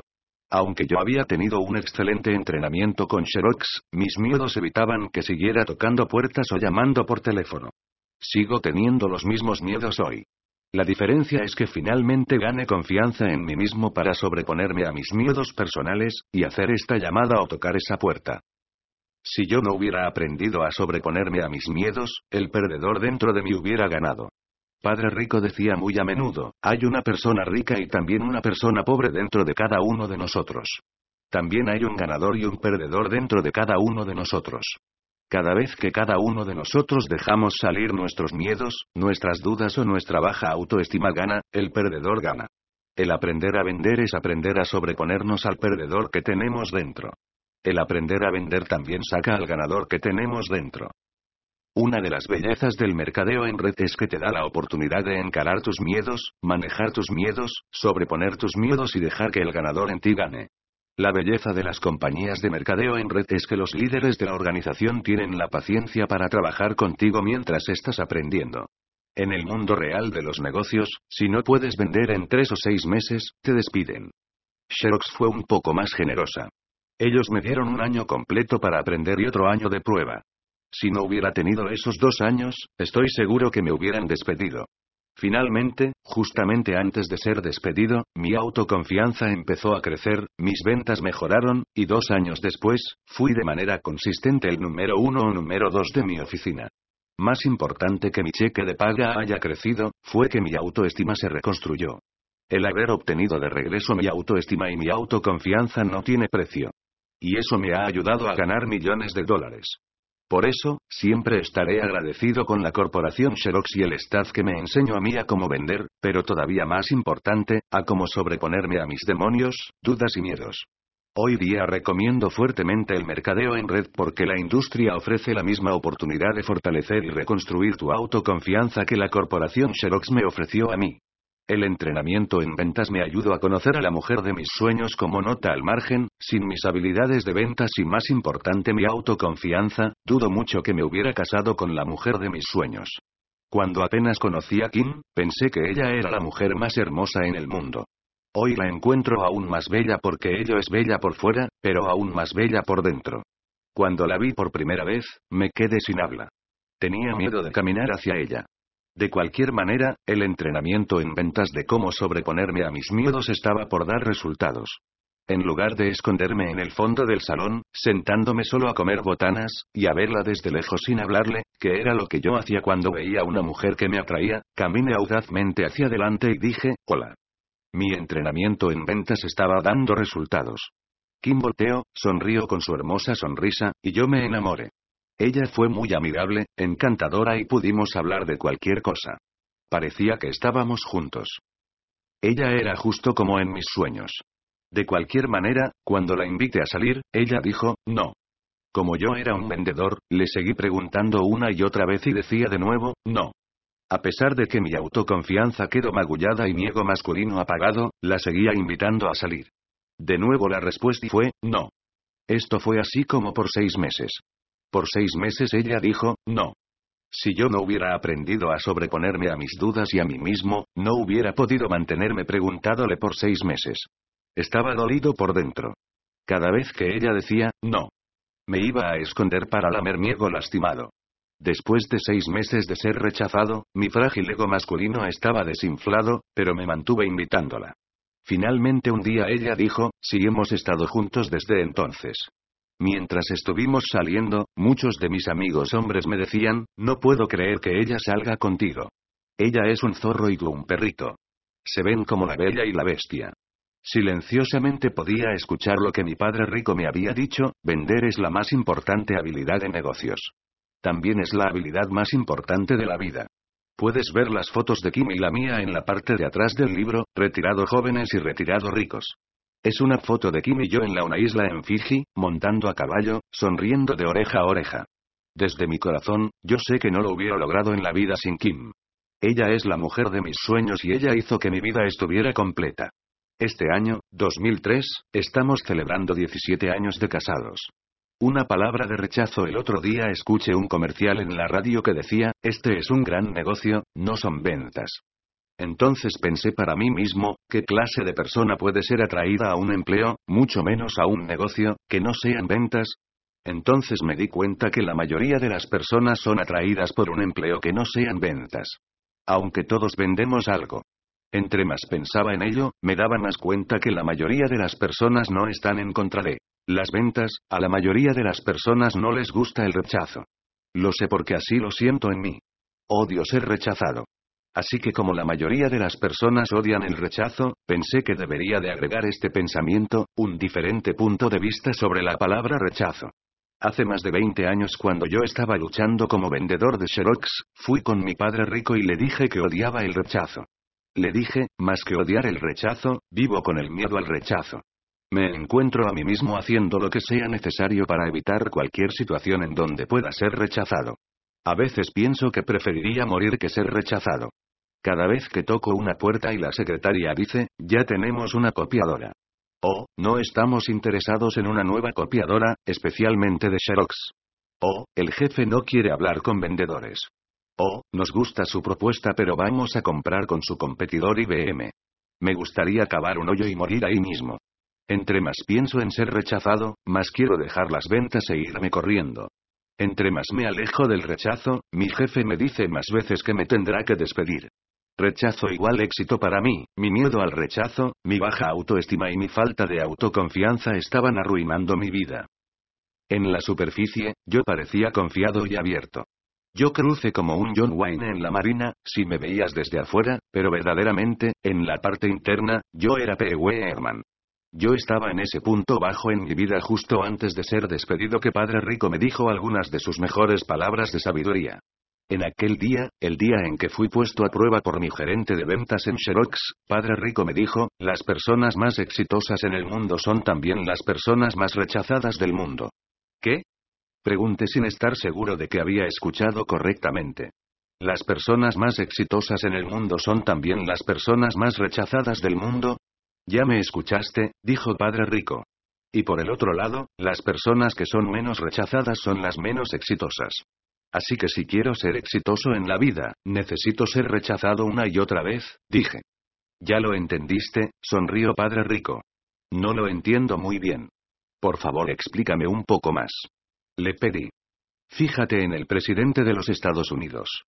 Aunque yo había tenido un excelente entrenamiento con Xerox, mis miedos evitaban que siguiera tocando puertas o llamando por teléfono. Sigo teniendo los mismos miedos hoy. La diferencia es que finalmente gane confianza en mí mismo para sobreponerme a mis miedos personales, y hacer esta llamada o tocar esa puerta. Si yo no hubiera aprendido a sobreponerme a mis miedos, el perdedor dentro de mí hubiera ganado. Padre Rico decía muy a menudo, hay una persona rica y también una persona pobre dentro de cada uno de nosotros. También hay un ganador y un perdedor dentro de cada uno de nosotros. Cada vez que cada uno de nosotros dejamos salir nuestros miedos, nuestras dudas o nuestra baja autoestima gana, el perdedor gana. El aprender a vender es aprender a sobreponernos al perdedor que tenemos dentro. El aprender a vender también saca al ganador que tenemos dentro. Una de las bellezas del mercadeo en red es que te da la oportunidad de encarar tus miedos, manejar tus miedos, sobreponer tus miedos y dejar que el ganador en ti gane. La belleza de las compañías de mercadeo en red es que los líderes de la organización tienen la paciencia para trabajar contigo mientras estás aprendiendo. En el mundo real de los negocios, si no puedes vender en tres o seis meses, te despiden. Xerox fue un poco más generosa. Ellos me dieron un año completo para aprender y otro año de prueba. Si no hubiera tenido esos dos años, estoy seguro que me hubieran despedido. Finalmente, justamente antes de ser despedido, mi autoconfianza empezó a crecer, mis ventas mejoraron, y dos años después, fui de manera consistente el número uno o número dos de mi oficina. Más importante que mi cheque de paga haya crecido, fue que mi autoestima se reconstruyó. El haber obtenido de regreso mi autoestima y mi autoconfianza no tiene precio. Y eso me ha ayudado a ganar millones de dólares. Por eso, siempre estaré agradecido con la corporación Xerox y el staff que me enseñó a mí a cómo vender, pero todavía más importante, a cómo sobreponerme a mis demonios, dudas y miedos. Hoy día recomiendo fuertemente el mercadeo en red porque la industria ofrece la misma oportunidad de fortalecer y reconstruir tu autoconfianza que la corporación Xerox me ofreció a mí. El entrenamiento en ventas me ayudó a conocer a la mujer de mis sueños como nota al margen, sin mis habilidades de ventas y más importante mi autoconfianza, dudo mucho que me hubiera casado con la mujer de mis sueños. Cuando apenas conocí a Kim, pensé que ella era la mujer más hermosa en el mundo. Hoy la encuentro aún más bella porque ella es bella por fuera, pero aún más bella por dentro. Cuando la vi por primera vez, me quedé sin habla. Tenía miedo de caminar hacia ella. De cualquier manera, el entrenamiento en ventas de cómo sobreponerme a mis miedos estaba por dar resultados. En lugar de esconderme en el fondo del salón, sentándome solo a comer botanas, y a verla desde lejos sin hablarle, que era lo que yo hacía cuando veía a una mujer que me atraía, caminé audazmente hacia adelante y dije, hola. Mi entrenamiento en ventas estaba dando resultados. Kim volteó, sonrió con su hermosa sonrisa, y yo me enamoré. Ella fue muy amigable, encantadora y pudimos hablar de cualquier cosa. Parecía que estábamos juntos. Ella era justo como en mis sueños. De cualquier manera, cuando la invité a salir, ella dijo, no. Como yo era un vendedor, le seguí preguntando una y otra vez y decía de nuevo, no. A pesar de que mi autoconfianza quedó magullada y mi ego masculino apagado, la seguía invitando a salir. De nuevo la respuesta fue, no. Esto fue así como por seis meses. Por seis meses ella dijo, no. Si yo no hubiera aprendido a sobreponerme a mis dudas y a mí mismo, no hubiera podido mantenerme preguntándole por seis meses. Estaba dolido por dentro. Cada vez que ella decía, no. Me iba a esconder para lamer mi ego lastimado. Después de seis meses de ser rechazado, mi frágil ego masculino estaba desinflado, pero me mantuve invitándola. Finalmente un día ella dijo, si hemos estado juntos desde entonces. Mientras estuvimos saliendo, muchos de mis amigos hombres me decían, no puedo creer que ella salga contigo. Ella es un zorro y tú un perrito. Se ven como la bella y la bestia. Silenciosamente podía escuchar lo que mi padre rico me había dicho, vender es la más importante habilidad de negocios. También es la habilidad más importante de la vida. Puedes ver las fotos de Kim y la mía en la parte de atrás del libro, Retirado jóvenes y retirado ricos. Es una foto de Kim y yo en la una isla en Fiji, montando a caballo, sonriendo de oreja a oreja. Desde mi corazón, yo sé que no lo hubiera logrado en la vida sin Kim. Ella es la mujer de mis sueños y ella hizo que mi vida estuviera completa. Este año, 2003, estamos celebrando 17 años de casados. Una palabra de rechazo el otro día escuché un comercial en la radio que decía, este es un gran negocio, no son ventas. Entonces pensé para mí mismo, ¿qué clase de persona puede ser atraída a un empleo, mucho menos a un negocio, que no sean ventas? Entonces me di cuenta que la mayoría de las personas son atraídas por un empleo que no sean ventas. Aunque todos vendemos algo. Entre más pensaba en ello, me daba más cuenta que la mayoría de las personas no están en contra de las ventas, a la mayoría de las personas no les gusta el rechazo. Lo sé porque así lo siento en mí. Odio ser rechazado. Así que como la mayoría de las personas odian el rechazo, pensé que debería de agregar este pensamiento, un diferente punto de vista sobre la palabra rechazo. Hace más de 20 años cuando yo estaba luchando como vendedor de Xerox, fui con mi padre rico y le dije que odiaba el rechazo. Le dije, más que odiar el rechazo, vivo con el miedo al rechazo. Me encuentro a mí mismo haciendo lo que sea necesario para evitar cualquier situación en donde pueda ser rechazado. A veces pienso que preferiría morir que ser rechazado. Cada vez que toco una puerta y la secretaria dice, ya tenemos una copiadora. O, no estamos interesados en una nueva copiadora, especialmente de Xerox. O, el jefe no quiere hablar con vendedores. O, nos gusta su propuesta pero vamos a comprar con su competidor IBM. Me gustaría cavar un hoyo y morir ahí mismo. Entre más pienso en ser rechazado, más quiero dejar las ventas e irme corriendo. Entre más me alejo del rechazo, mi jefe me dice más veces que me tendrá que despedir. Rechazo igual éxito para mí, mi miedo al rechazo, mi baja autoestima y mi falta de autoconfianza estaban arruinando mi vida. En la superficie, yo parecía confiado y abierto. Yo cruce como un John Wayne en la marina, si me veías desde afuera, pero verdaderamente, en la parte interna, yo era P. Herman. Yo estaba en ese punto bajo en mi vida justo antes de ser despedido que Padre Rico me dijo algunas de sus mejores palabras de sabiduría. En aquel día, el día en que fui puesto a prueba por mi gerente de ventas en Xerox, Padre Rico me dijo, las personas más exitosas en el mundo son también las personas más rechazadas del mundo. ¿Qué? Pregunté sin estar seguro de que había escuchado correctamente. Las personas más exitosas en el mundo son también las personas más rechazadas del mundo, ya me escuchaste, dijo Padre Rico. Y por el otro lado, las personas que son menos rechazadas son las menos exitosas. Así que si quiero ser exitoso en la vida, necesito ser rechazado una y otra vez, dije. Ya lo entendiste, sonrió Padre Rico. No lo entiendo muy bien. Por favor, explícame un poco más. Le pedí. Fíjate en el presidente de los Estados Unidos.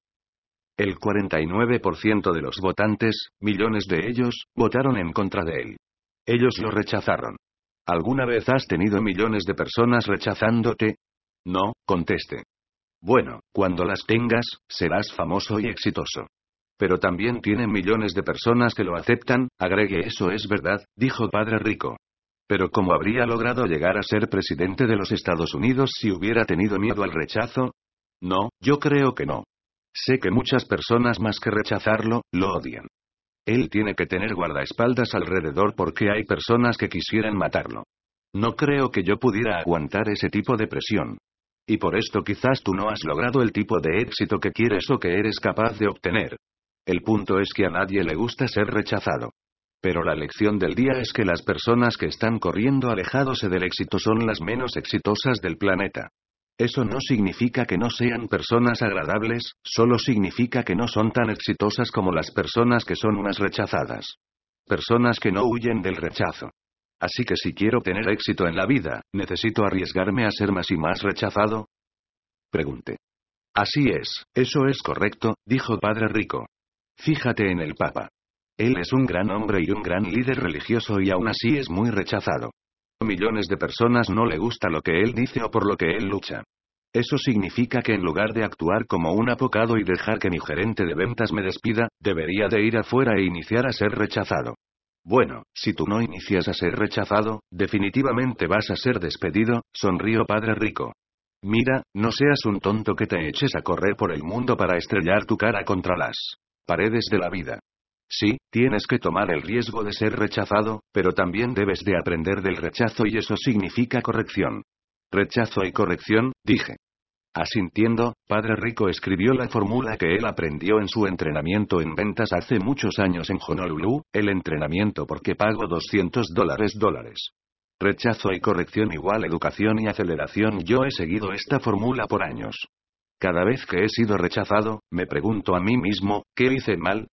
El 49% de los votantes, millones de ellos, votaron en contra de él. Ellos lo rechazaron. ¿Alguna vez has tenido millones de personas rechazándote? No, conteste. Bueno, cuando las tengas, serás famoso y exitoso. Pero también tiene millones de personas que lo aceptan, agregue eso es verdad, dijo Padre Rico. Pero ¿cómo habría logrado llegar a ser presidente de los Estados Unidos si hubiera tenido miedo al rechazo? No, yo creo que no. Sé que muchas personas más que rechazarlo, lo odian. Él tiene que tener guardaespaldas alrededor porque hay personas que quisieran matarlo. No creo que yo pudiera aguantar ese tipo de presión. Y por esto quizás tú no has logrado el tipo de éxito que quieres o que eres capaz de obtener. El punto es que a nadie le gusta ser rechazado. Pero la lección del día es que las personas que están corriendo alejándose del éxito son las menos exitosas del planeta. Eso no significa que no sean personas agradables, solo significa que no son tan exitosas como las personas que son unas rechazadas. Personas que no huyen del rechazo. Así que si quiero tener éxito en la vida, ¿necesito arriesgarme a ser más y más rechazado? Pregunté. Así es, eso es correcto, dijo Padre Rico. Fíjate en el Papa. Él es un gran hombre y un gran líder religioso y aún así es muy rechazado. Millones de personas no le gusta lo que él dice o por lo que él lucha. Eso significa que en lugar de actuar como un apocado y dejar que mi gerente de ventas me despida, debería de ir afuera e iniciar a ser rechazado. Bueno, si tú no inicias a ser rechazado, definitivamente vas a ser despedido, sonrió Padre Rico. Mira, no seas un tonto que te eches a correr por el mundo para estrellar tu cara contra las paredes de la vida. Sí, tienes que tomar el riesgo de ser rechazado, pero también debes de aprender del rechazo y eso significa corrección. Rechazo y corrección, dije. Asintiendo, Padre Rico escribió la fórmula que él aprendió en su entrenamiento en ventas hace muchos años en Honolulu, el entrenamiento porque pago 200 dólares dólares. Rechazo y corrección igual educación y aceleración. Yo he seguido esta fórmula por años. Cada vez que he sido rechazado, me pregunto a mí mismo, ¿qué hice mal?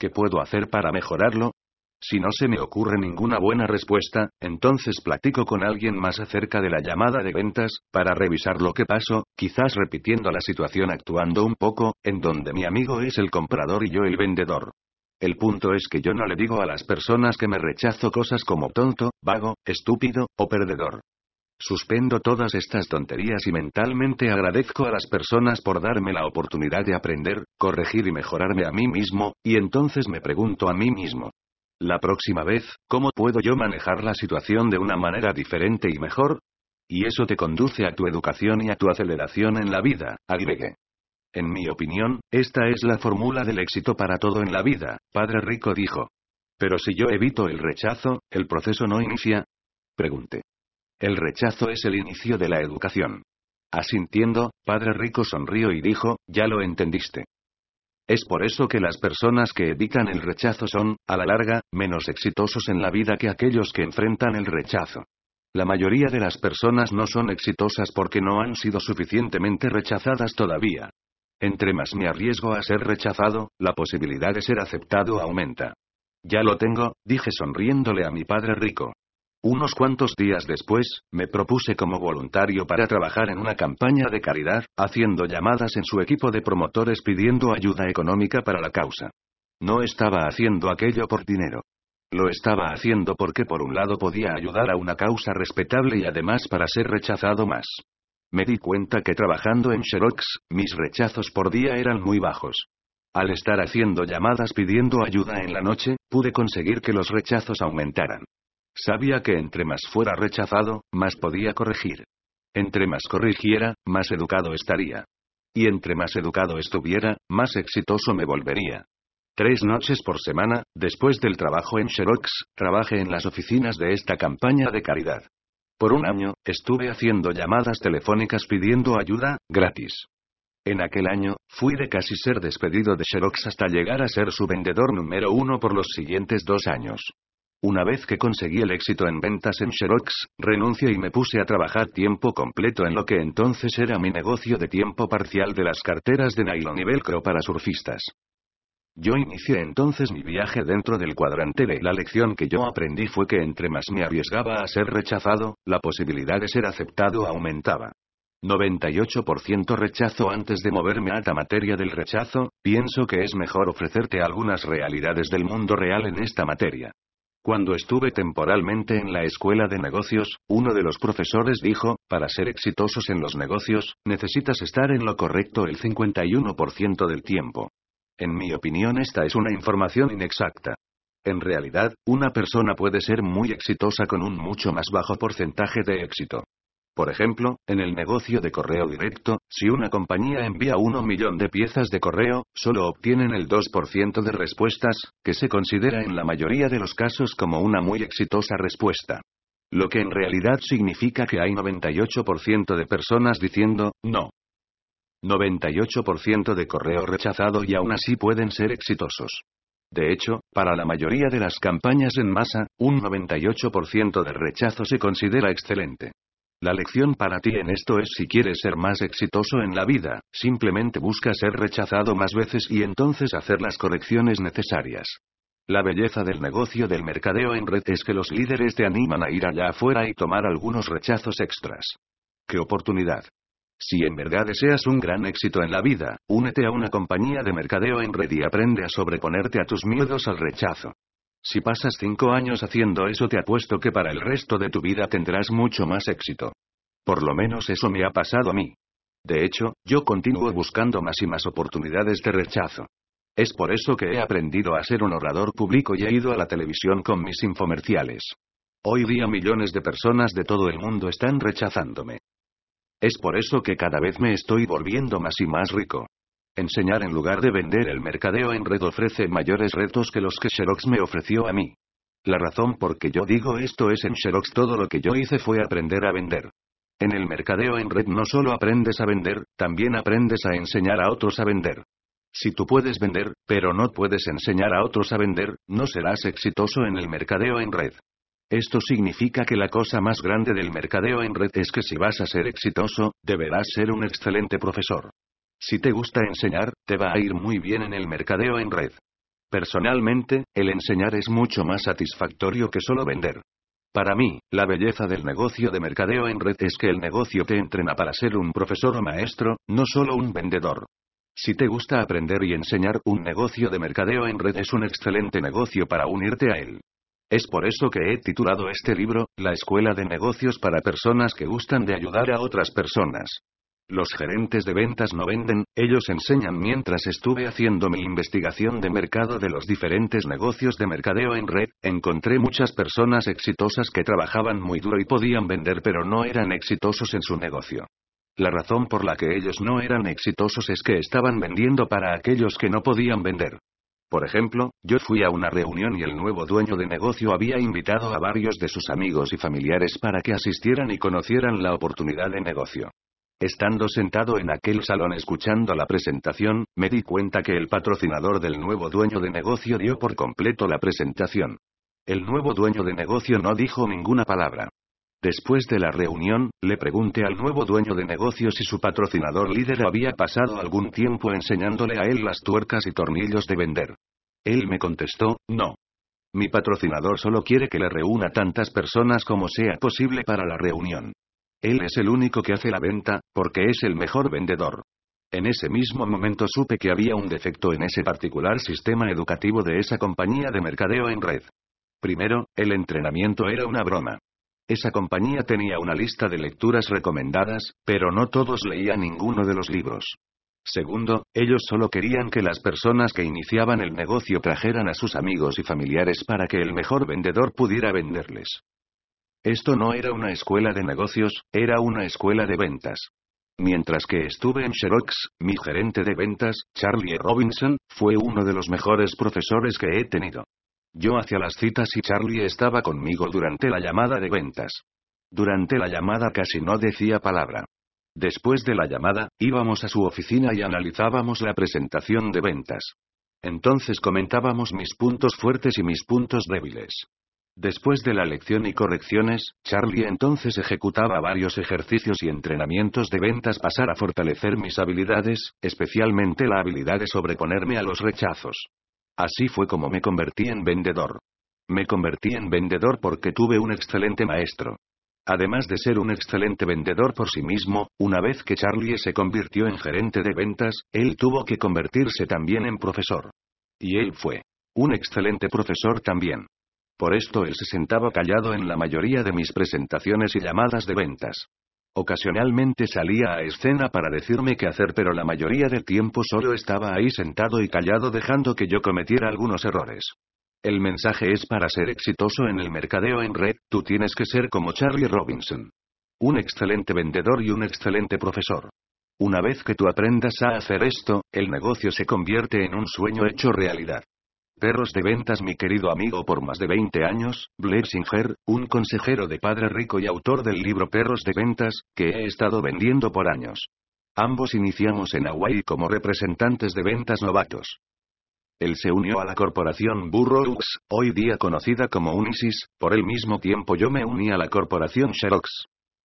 ¿Qué puedo hacer para mejorarlo? Si no se me ocurre ninguna buena respuesta, entonces platico con alguien más acerca de la llamada de ventas, para revisar lo que pasó, quizás repitiendo la situación actuando un poco, en donde mi amigo es el comprador y yo el vendedor. El punto es que yo no le digo a las personas que me rechazo cosas como tonto, vago, estúpido, o perdedor. Suspendo todas estas tonterías y mentalmente agradezco a las personas por darme la oportunidad de aprender, corregir y mejorarme a mí mismo, y entonces me pregunto a mí mismo, la próxima vez, ¿cómo puedo yo manejar la situación de una manera diferente y mejor? Y eso te conduce a tu educación y a tu aceleración en la vida, agregué. En mi opinión, esta es la fórmula del éxito para todo en la vida, Padre Rico dijo. Pero si yo evito el rechazo, ¿el proceso no inicia? Pregunté. El rechazo es el inicio de la educación. Asintiendo, Padre Rico sonrió y dijo, ya lo entendiste. Es por eso que las personas que evitan el rechazo son, a la larga, menos exitosos en la vida que aquellos que enfrentan el rechazo. La mayoría de las personas no son exitosas porque no han sido suficientemente rechazadas todavía. Entre más me arriesgo a ser rechazado, la posibilidad de ser aceptado aumenta. Ya lo tengo, dije sonriéndole a mi padre rico. Unos cuantos días después, me propuse como voluntario para trabajar en una campaña de caridad, haciendo llamadas en su equipo de promotores pidiendo ayuda económica para la causa. No estaba haciendo aquello por dinero. Lo estaba haciendo porque por un lado podía ayudar a una causa respetable y además para ser rechazado más. Me di cuenta que trabajando en Xerox, mis rechazos por día eran muy bajos. Al estar haciendo llamadas pidiendo ayuda en la noche, pude conseguir que los rechazos aumentaran. Sabía que entre más fuera rechazado, más podía corregir. Entre más corrigiera, más educado estaría. Y entre más educado estuviera, más exitoso me volvería. Tres noches por semana, después del trabajo en Xerox, trabajé en las oficinas de esta campaña de caridad. Por un año, estuve haciendo llamadas telefónicas pidiendo ayuda, gratis. En aquel año, fui de casi ser despedido de Xerox hasta llegar a ser su vendedor número uno por los siguientes dos años. Una vez que conseguí el éxito en ventas en Xerox, renuncié y me puse a trabajar tiempo completo en lo que entonces era mi negocio de tiempo parcial de las carteras de nylon y velcro para surfistas. Yo inicié entonces mi viaje dentro del cuadrante de la lección que yo aprendí fue que entre más me arriesgaba a ser rechazado, la posibilidad de ser aceptado aumentaba. 98% rechazo antes de moverme a la materia del rechazo, pienso que es mejor ofrecerte algunas realidades del mundo real en esta materia. Cuando estuve temporalmente en la escuela de negocios, uno de los profesores dijo, para ser exitosos en los negocios, necesitas estar en lo correcto el 51% del tiempo. En mi opinión esta es una información inexacta. En realidad, una persona puede ser muy exitosa con un mucho más bajo porcentaje de éxito. Por ejemplo, en el negocio de correo directo, si una compañía envía uno millón de piezas de correo, solo obtienen el 2% de respuestas, que se considera en la mayoría de los casos como una muy exitosa respuesta. Lo que en realidad significa que hay 98% de personas diciendo, no. 98% de correo rechazado y aún así pueden ser exitosos. De hecho, para la mayoría de las campañas en masa, un 98% de rechazo se considera excelente. La lección para ti en esto es si quieres ser más exitoso en la vida, simplemente busca ser rechazado más veces y entonces hacer las correcciones necesarias. La belleza del negocio del mercadeo en red es que los líderes te animan a ir allá afuera y tomar algunos rechazos extras. ¡Qué oportunidad! Si en verdad deseas un gran éxito en la vida, únete a una compañía de mercadeo en red y aprende a sobreponerte a tus miedos al rechazo. Si pasas cinco años haciendo eso te apuesto que para el resto de tu vida tendrás mucho más éxito. Por lo menos eso me ha pasado a mí. De hecho, yo continúo buscando más y más oportunidades de rechazo. Es por eso que he aprendido a ser un orador público y he ido a la televisión con mis infomerciales. Hoy día millones de personas de todo el mundo están rechazándome. Es por eso que cada vez me estoy volviendo más y más rico. Enseñar en lugar de vender el mercadeo en red ofrece mayores retos que los que Xerox me ofreció a mí. La razón por que yo digo esto es en Xerox todo lo que yo hice fue aprender a vender. En el mercadeo en red no solo aprendes a vender, también aprendes a enseñar a otros a vender. Si tú puedes vender, pero no puedes enseñar a otros a vender, no serás exitoso en el mercadeo en red. Esto significa que la cosa más grande del mercadeo en red es que si vas a ser exitoso, deberás ser un excelente profesor. Si te gusta enseñar, te va a ir muy bien en el mercadeo en red. Personalmente, el enseñar es mucho más satisfactorio que solo vender. Para mí, la belleza del negocio de mercadeo en red es que el negocio te entrena para ser un profesor o maestro, no solo un vendedor. Si te gusta aprender y enseñar, un negocio de mercadeo en red es un excelente negocio para unirte a él. Es por eso que he titulado este libro, La Escuela de Negocios para Personas que gustan de ayudar a otras personas. Los gerentes de ventas no venden, ellos enseñan mientras estuve haciendo mi investigación de mercado de los diferentes negocios de mercadeo en red, encontré muchas personas exitosas que trabajaban muy duro y podían vender pero no eran exitosos en su negocio. La razón por la que ellos no eran exitosos es que estaban vendiendo para aquellos que no podían vender. Por ejemplo, yo fui a una reunión y el nuevo dueño de negocio había invitado a varios de sus amigos y familiares para que asistieran y conocieran la oportunidad de negocio. Estando sentado en aquel salón escuchando la presentación, me di cuenta que el patrocinador del nuevo dueño de negocio dio por completo la presentación. El nuevo dueño de negocio no dijo ninguna palabra. Después de la reunión, le pregunté al nuevo dueño de negocio si su patrocinador líder había pasado algún tiempo enseñándole a él las tuercas y tornillos de vender. Él me contestó, no. Mi patrocinador solo quiere que le reúna tantas personas como sea posible para la reunión. Él es el único que hace la venta, porque es el mejor vendedor. En ese mismo momento supe que había un defecto en ese particular sistema educativo de esa compañía de mercadeo en red. Primero, el entrenamiento era una broma. Esa compañía tenía una lista de lecturas recomendadas, pero no todos leían ninguno de los libros. Segundo, ellos solo querían que las personas que iniciaban el negocio trajeran a sus amigos y familiares para que el mejor vendedor pudiera venderles. Esto no era una escuela de negocios, era una escuela de ventas. Mientras que estuve en Xerox, mi gerente de ventas, Charlie Robinson, fue uno de los mejores profesores que he tenido. Yo hacía las citas y Charlie estaba conmigo durante la llamada de ventas. Durante la llamada casi no decía palabra. Después de la llamada, íbamos a su oficina y analizábamos la presentación de ventas. Entonces comentábamos mis puntos fuertes y mis puntos débiles. Después de la lección y correcciones, Charlie entonces ejecutaba varios ejercicios y entrenamientos de ventas para fortalecer mis habilidades, especialmente la habilidad de sobreponerme a los rechazos. Así fue como me convertí en vendedor. Me convertí en vendedor porque tuve un excelente maestro. Además de ser un excelente vendedor por sí mismo, una vez que Charlie se convirtió en gerente de ventas, él tuvo que convertirse también en profesor. Y él fue. Un excelente profesor también. Por esto él se sentaba callado en la mayoría de mis presentaciones y llamadas de ventas. Ocasionalmente salía a escena para decirme qué hacer, pero la mayoría del tiempo solo estaba ahí sentado y callado dejando que yo cometiera algunos errores. El mensaje es para ser exitoso en el mercadeo en red, tú tienes que ser como Charlie Robinson. Un excelente vendedor y un excelente profesor. Una vez que tú aprendas a hacer esto, el negocio se convierte en un sueño hecho realidad. Perros de ventas mi querido amigo por más de 20 años, Blair Singer, un consejero de padre rico y autor del libro Perros de ventas, que he estado vendiendo por años. Ambos iniciamos en Hawaii como representantes de ventas novatos. Él se unió a la corporación Burroughs, hoy día conocida como Unisys, por el mismo tiempo yo me uní a la corporación Xerox.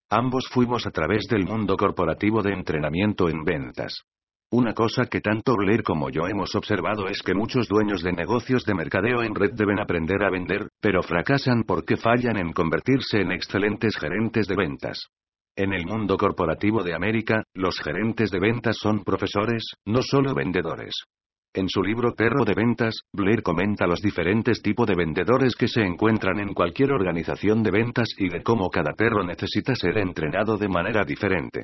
Ambos fuimos a través del mundo corporativo de entrenamiento en ventas. Una cosa que tanto Blair como yo hemos observado es que muchos dueños de negocios de mercadeo en red deben aprender a vender, pero fracasan porque fallan en convertirse en excelentes gerentes de ventas. En el mundo corporativo de América, los gerentes de ventas son profesores, no solo vendedores. En su libro Perro de Ventas, Blair comenta los diferentes tipos de vendedores que se encuentran en cualquier organización de ventas y de cómo cada perro necesita ser entrenado de manera diferente.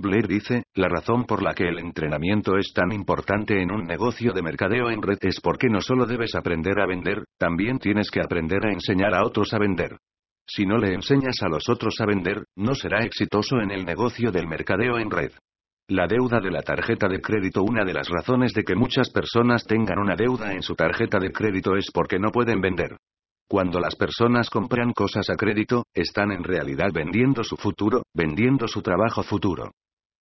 Blair dice, la razón por la que el entrenamiento es tan importante en un negocio de mercadeo en red es porque no solo debes aprender a vender, también tienes que aprender a enseñar a otros a vender. Si no le enseñas a los otros a vender, no será exitoso en el negocio del mercadeo en red. La deuda de la tarjeta de crédito Una de las razones de que muchas personas tengan una deuda en su tarjeta de crédito es porque no pueden vender. Cuando las personas compran cosas a crédito, están en realidad vendiendo su futuro, vendiendo su trabajo futuro.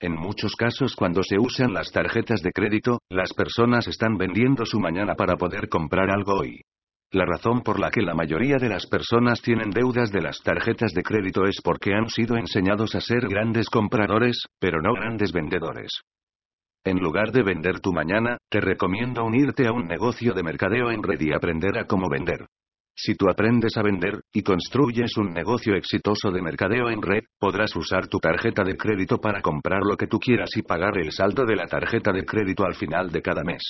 En muchos casos cuando se usan las tarjetas de crédito, las personas están vendiendo su mañana para poder comprar algo hoy. La razón por la que la mayoría de las personas tienen deudas de las tarjetas de crédito es porque han sido enseñados a ser grandes compradores, pero no grandes vendedores. En lugar de vender tu mañana, te recomiendo unirte a un negocio de mercadeo en red y aprender a cómo vender. Si tú aprendes a vender, y construyes un negocio exitoso de mercadeo en red, podrás usar tu tarjeta de crédito para comprar lo que tú quieras y pagar el saldo de la tarjeta de crédito al final de cada mes.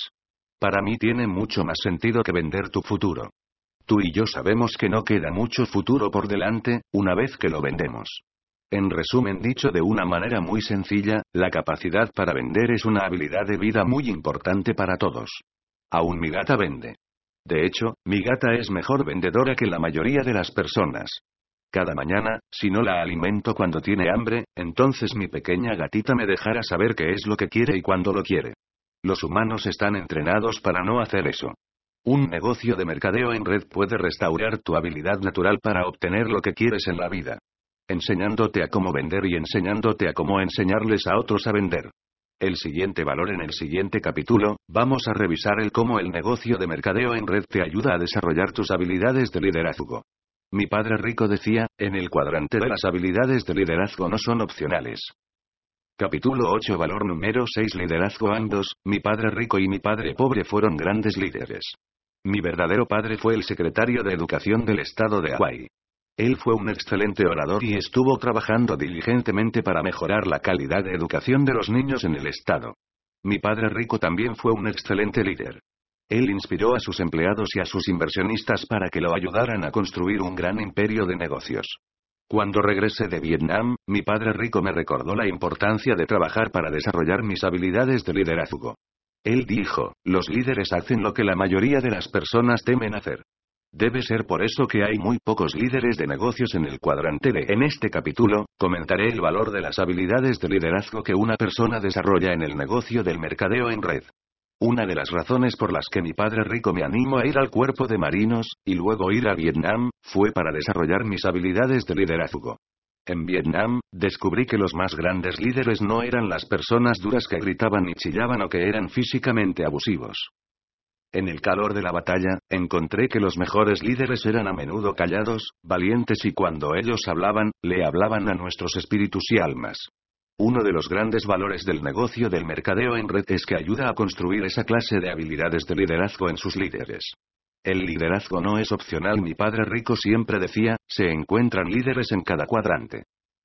Para mí tiene mucho más sentido que vender tu futuro. Tú y yo sabemos que no queda mucho futuro por delante, una vez que lo vendemos. En resumen dicho de una manera muy sencilla, la capacidad para vender es una habilidad de vida muy importante para todos. Aún mi gata vende. De hecho, mi gata es mejor vendedora que la mayoría de las personas. Cada mañana, si no la alimento cuando tiene hambre, entonces mi pequeña gatita me dejará saber qué es lo que quiere y cuándo lo quiere. Los humanos están entrenados para no hacer eso. Un negocio de mercadeo en red puede restaurar tu habilidad natural para obtener lo que quieres en la vida. Enseñándote a cómo vender y enseñándote a cómo enseñarles a otros a vender. El siguiente valor en el siguiente capítulo, vamos a revisar el cómo el negocio de mercadeo en red te ayuda a desarrollar tus habilidades de liderazgo. Mi padre rico decía, en el cuadrante de las habilidades de liderazgo no son opcionales. Capítulo 8 Valor número 6 Liderazgo Ambos, mi padre rico y mi padre pobre fueron grandes líderes. Mi verdadero padre fue el secretario de Educación del estado de Hawaii. Él fue un excelente orador y estuvo trabajando diligentemente para mejorar la calidad de educación de los niños en el estado. Mi padre rico también fue un excelente líder. Él inspiró a sus empleados y a sus inversionistas para que lo ayudaran a construir un gran imperio de negocios. Cuando regresé de Vietnam, mi padre rico me recordó la importancia de trabajar para desarrollar mis habilidades de liderazgo. Él dijo, los líderes hacen lo que la mayoría de las personas temen hacer. Debe ser por eso que hay muy pocos líderes de negocios en el cuadrante de. En este capítulo, comentaré el valor de las habilidades de liderazgo que una persona desarrolla en el negocio del mercadeo en red. Una de las razones por las que mi padre rico me animó a ir al cuerpo de marinos, y luego ir a Vietnam, fue para desarrollar mis habilidades de liderazgo. En Vietnam, descubrí que los más grandes líderes no eran las personas duras que gritaban y chillaban o que eran físicamente abusivos. En el calor de la batalla, encontré que los mejores líderes eran a menudo callados, valientes y cuando ellos hablaban, le hablaban a nuestros espíritus y almas. Uno de los grandes valores del negocio del mercadeo en red es que ayuda a construir esa clase de habilidades de liderazgo en sus líderes. El liderazgo no es opcional, mi padre rico siempre decía, se encuentran líderes en cada cuadrante.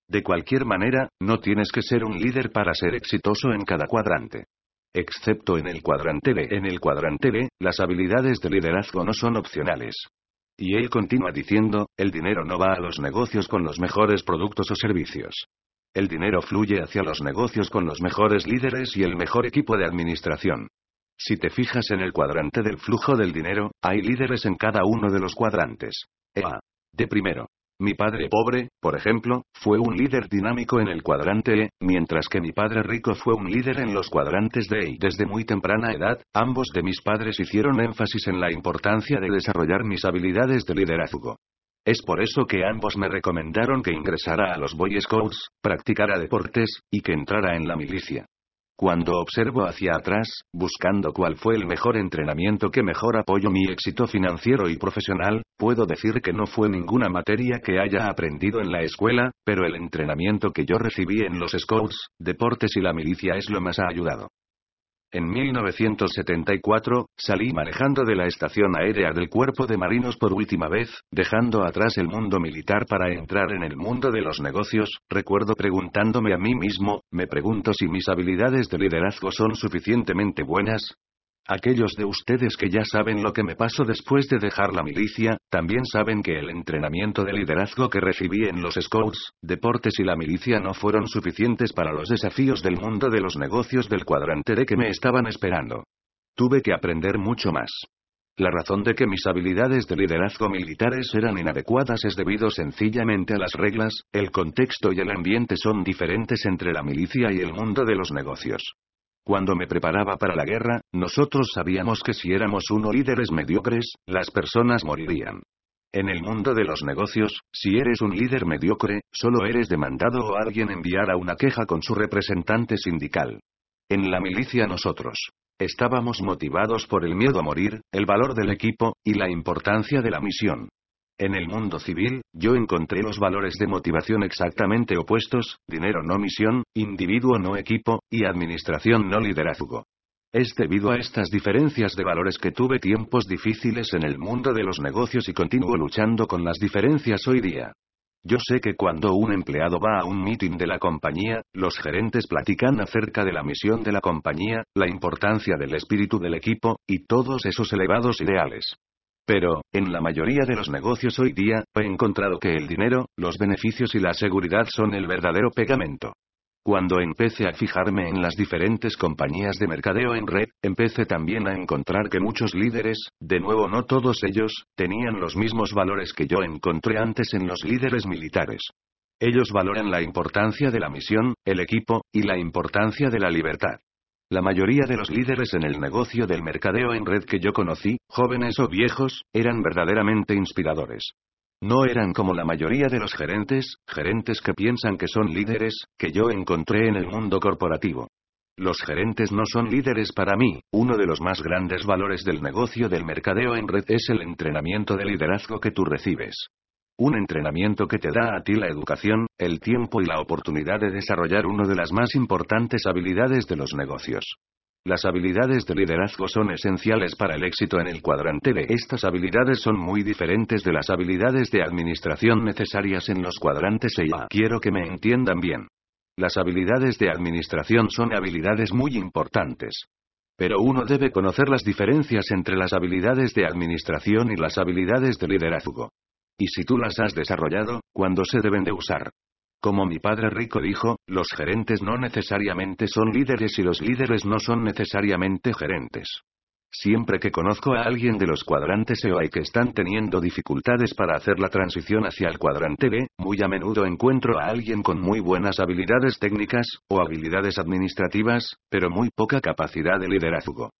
De cualquier manera, no tienes que ser un líder para ser exitoso en cada cuadrante excepto en el cuadrante B. En el cuadrante B, las habilidades de liderazgo no son opcionales. Y él continúa diciendo, el dinero no va a los negocios con los mejores productos o servicios. El dinero fluye hacia los negocios con los mejores líderes y el mejor equipo de administración. Si te fijas en el cuadrante del flujo del dinero, hay líderes en cada uno de los cuadrantes. EA. De primero. Mi padre pobre, por ejemplo, fue un líder dinámico en el cuadrante E, mientras que mi padre rico fue un líder en los cuadrantes D y desde muy temprana edad, ambos de mis padres hicieron énfasis en la importancia de desarrollar mis habilidades de liderazgo. Es por eso que ambos me recomendaron que ingresara a los Boy Scouts, practicara deportes, y que entrara en la milicia. Cuando observo hacia atrás, buscando cuál fue el mejor entrenamiento que mejor apoyó mi éxito financiero y profesional, puedo decir que no fue ninguna materia que haya aprendido en la escuela, pero el entrenamiento que yo recibí en los scouts, deportes y la milicia es lo más ha ayudado. En 1974, salí manejando de la estación aérea del Cuerpo de Marinos por última vez, dejando atrás el mundo militar para entrar en el mundo de los negocios. Recuerdo preguntándome a mí mismo, me pregunto si mis habilidades de liderazgo son suficientemente buenas. Aquellos de ustedes que ya saben lo que me pasó después de dejar la milicia, también saben que el entrenamiento de liderazgo que recibí en los Scouts, deportes y la milicia no fueron suficientes para los desafíos del mundo de los negocios del cuadrante de que me estaban esperando. Tuve que aprender mucho más. La razón de que mis habilidades de liderazgo militares eran inadecuadas es debido sencillamente a las reglas, el contexto y el ambiente son diferentes entre la milicia y el mundo de los negocios. Cuando me preparaba para la guerra, nosotros sabíamos que si éramos uno líderes mediocres, las personas morirían. En el mundo de los negocios, si eres un líder mediocre, solo eres demandado o alguien enviará una queja con su representante sindical. En la milicia nosotros estábamos motivados por el miedo a morir, el valor del equipo, y la importancia de la misión. En el mundo civil, yo encontré los valores de motivación exactamente opuestos, dinero no misión, individuo no equipo, y administración no liderazgo. Es debido a estas diferencias de valores que tuve tiempos difíciles en el mundo de los negocios y continúo luchando con las diferencias hoy día. Yo sé que cuando un empleado va a un meeting de la compañía, los gerentes platican acerca de la misión de la compañía, la importancia del espíritu del equipo, y todos esos elevados ideales. Pero, en la mayoría de los negocios hoy día, he encontrado que el dinero, los beneficios y la seguridad son el verdadero pegamento. Cuando empecé a fijarme en las diferentes compañías de mercadeo en red, empecé también a encontrar que muchos líderes, de nuevo no todos ellos, tenían los mismos valores que yo encontré antes en los líderes militares. Ellos valoran la importancia de la misión, el equipo, y la importancia de la libertad. La mayoría de los líderes en el negocio del mercadeo en red que yo conocí, jóvenes o viejos, eran verdaderamente inspiradores. No eran como la mayoría de los gerentes, gerentes que piensan que son líderes, que yo encontré en el mundo corporativo. Los gerentes no son líderes para mí, uno de los más grandes valores del negocio del mercadeo en red es el entrenamiento de liderazgo que tú recibes. Un entrenamiento que te da a ti la educación, el tiempo y la oportunidad de desarrollar una de las más importantes habilidades de los negocios. Las habilidades de liderazgo son esenciales para el éxito en el cuadrante B. Estas habilidades son muy diferentes de las habilidades de administración necesarias en los cuadrantes E. Quiero que me entiendan bien. Las habilidades de administración son habilidades muy importantes. Pero uno debe conocer las diferencias entre las habilidades de administración y las habilidades de liderazgo. Y si tú las has desarrollado, ¿cuándo se deben de usar? Como mi padre rico dijo, los gerentes no necesariamente son líderes y los líderes no son necesariamente gerentes. Siempre que conozco a alguien de los cuadrantes EOI que están teniendo dificultades para hacer la transición hacia el cuadrante B, muy a menudo encuentro a alguien con muy buenas habilidades técnicas, o habilidades administrativas, pero muy poca capacidad de liderazgo.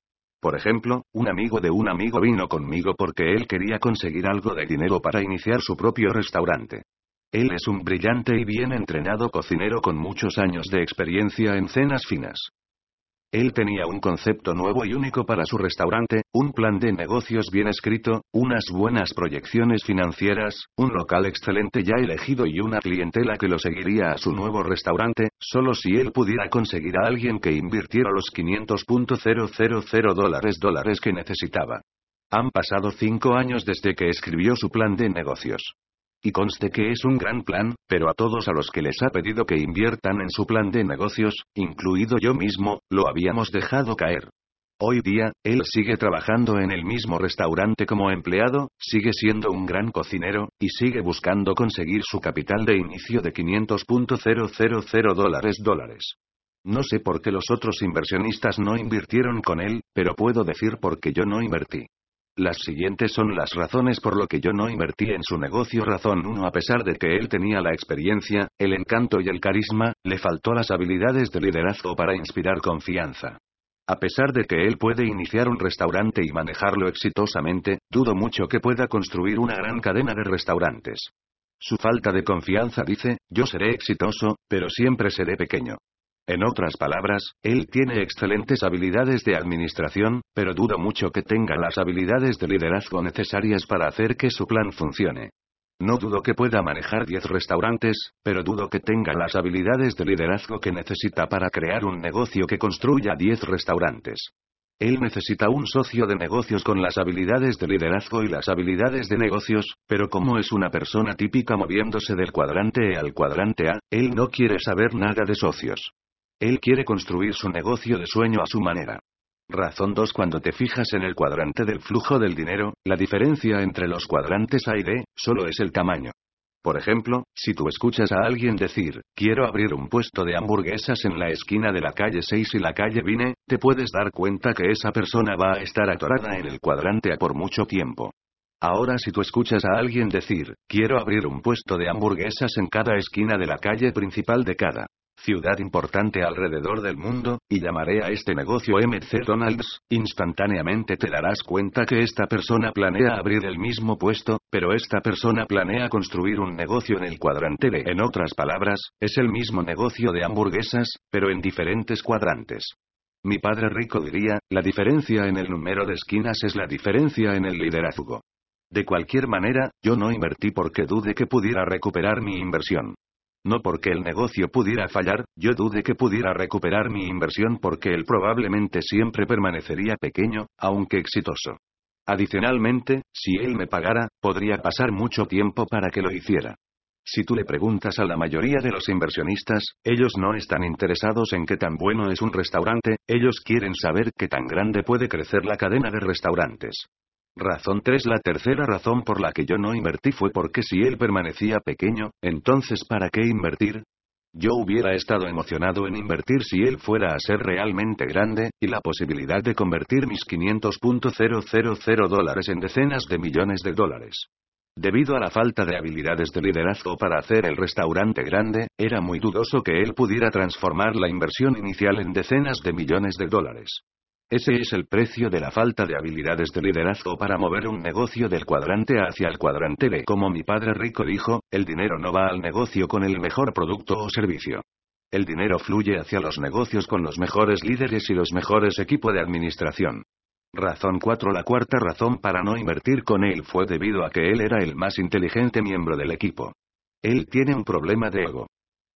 Por ejemplo, un amigo de un amigo vino conmigo porque él quería conseguir algo de dinero para iniciar su propio restaurante. Él es un brillante y bien entrenado cocinero con muchos años de experiencia en cenas finas. Él tenía un concepto nuevo y único para su restaurante, un plan de negocios bien escrito, unas buenas proyecciones financieras, un local excelente ya elegido y una clientela que lo seguiría a su nuevo restaurante, solo si él pudiera conseguir a alguien que invirtiera los 500.000 dólares dólares que necesitaba. Han pasado cinco años desde que escribió su plan de negocios. Y conste que es un gran plan, pero a todos a los que les ha pedido que inviertan en su plan de negocios, incluido yo mismo, lo habíamos dejado caer. Hoy día, él sigue trabajando en el mismo restaurante como empleado, sigue siendo un gran cocinero, y sigue buscando conseguir su capital de inicio de 500.000 dólares dólares. No sé por qué los otros inversionistas no invirtieron con él, pero puedo decir por qué yo no invertí. Las siguientes son las razones por lo que yo no invertí en su negocio. Razón 1. A pesar de que él tenía la experiencia, el encanto y el carisma, le faltó las habilidades de liderazgo para inspirar confianza. A pesar de que él puede iniciar un restaurante y manejarlo exitosamente, dudo mucho que pueda construir una gran cadena de restaurantes. Su falta de confianza dice, yo seré exitoso, pero siempre seré pequeño. En otras palabras, él tiene excelentes habilidades de administración, pero dudo mucho que tenga las habilidades de liderazgo necesarias para hacer que su plan funcione. No dudo que pueda manejar 10 restaurantes, pero dudo que tenga las habilidades de liderazgo que necesita para crear un negocio que construya 10 restaurantes. Él necesita un socio de negocios con las habilidades de liderazgo y las habilidades de negocios, pero como es una persona típica moviéndose del cuadrante E al cuadrante A, él no quiere saber nada de socios. Él quiere construir su negocio de sueño a su manera. Razón 2 Cuando te fijas en el cuadrante del flujo del dinero, la diferencia entre los cuadrantes A y D, solo es el tamaño. Por ejemplo, si tú escuchas a alguien decir, quiero abrir un puesto de hamburguesas en la esquina de la calle 6 y la calle Vine, te puedes dar cuenta que esa persona va a estar atorada en el cuadrante A por mucho tiempo. Ahora si tú escuchas a alguien decir, quiero abrir un puesto de hamburguesas en cada esquina de la calle principal de cada ciudad importante alrededor del mundo, y llamaré a este negocio MC Donalds, instantáneamente te darás cuenta que esta persona planea abrir el mismo puesto, pero esta persona planea construir un negocio en el cuadrante B. En otras palabras, es el mismo negocio de hamburguesas, pero en diferentes cuadrantes. Mi padre rico diría, la diferencia en el número de esquinas es la diferencia en el liderazgo. De cualquier manera, yo no invertí porque dude que pudiera recuperar mi inversión. No porque el negocio pudiera fallar, yo dude que pudiera recuperar mi inversión porque él probablemente siempre permanecería pequeño, aunque exitoso. Adicionalmente, si él me pagara, podría pasar mucho tiempo para que lo hiciera. Si tú le preguntas a la mayoría de los inversionistas, ellos no están interesados en qué tan bueno es un restaurante, ellos quieren saber qué tan grande puede crecer la cadena de restaurantes. Razón 3 La tercera razón por la que yo no invertí fue porque si él permanecía pequeño, entonces ¿para qué invertir? Yo hubiera estado emocionado en invertir si él fuera a ser realmente grande, y la posibilidad de convertir mis 500.000 dólares en decenas de millones de dólares. Debido a la falta de habilidades de liderazgo para hacer el restaurante grande, era muy dudoso que él pudiera transformar la inversión inicial en decenas de millones de dólares. Ese es el precio de la falta de habilidades de liderazgo para mover un negocio del cuadrante hacia el cuadrante B. Como mi padre rico dijo, el dinero no va al negocio con el mejor producto o servicio. El dinero fluye hacia los negocios con los mejores líderes y los mejores equipos de administración. Razón 4 La cuarta razón para no invertir con él fue debido a que él era el más inteligente miembro del equipo. Él tiene un problema de ego.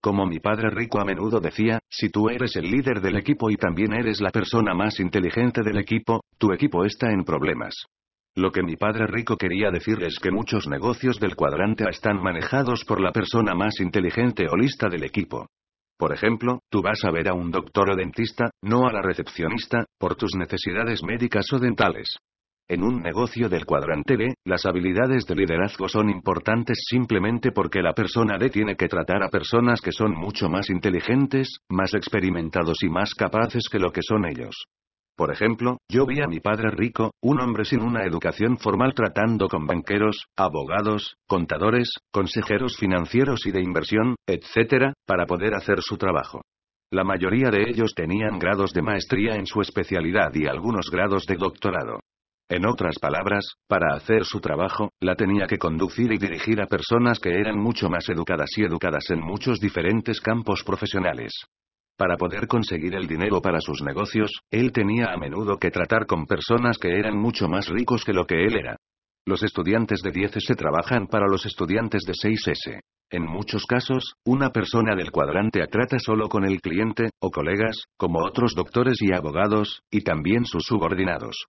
Como mi padre rico a menudo decía, si tú eres el líder del equipo y también eres la persona más inteligente del equipo, tu equipo está en problemas. Lo que mi padre rico quería decir es que muchos negocios del cuadrante A están manejados por la persona más inteligente o lista del equipo. Por ejemplo, tú vas a ver a un doctor o dentista, no a la recepcionista, por tus necesidades médicas o dentales. En un negocio del cuadrante B, las habilidades de liderazgo son importantes simplemente porque la persona D tiene que tratar a personas que son mucho más inteligentes, más experimentados y más capaces que lo que son ellos. Por ejemplo, yo vi a mi padre rico, un hombre sin una educación formal tratando con banqueros, abogados, contadores, consejeros financieros y de inversión, etc., para poder hacer su trabajo. La mayoría de ellos tenían grados de maestría en su especialidad y algunos grados de doctorado. En otras palabras, para hacer su trabajo, la tenía que conducir y dirigir a personas que eran mucho más educadas y educadas en muchos diferentes campos profesionales. Para poder conseguir el dinero para sus negocios, él tenía a menudo que tratar con personas que eran mucho más ricos que lo que él era. Los estudiantes de 10S trabajan para los estudiantes de 6S. En muchos casos, una persona del cuadrante A trata solo con el cliente, o colegas, como otros doctores y abogados, y también sus subordinados.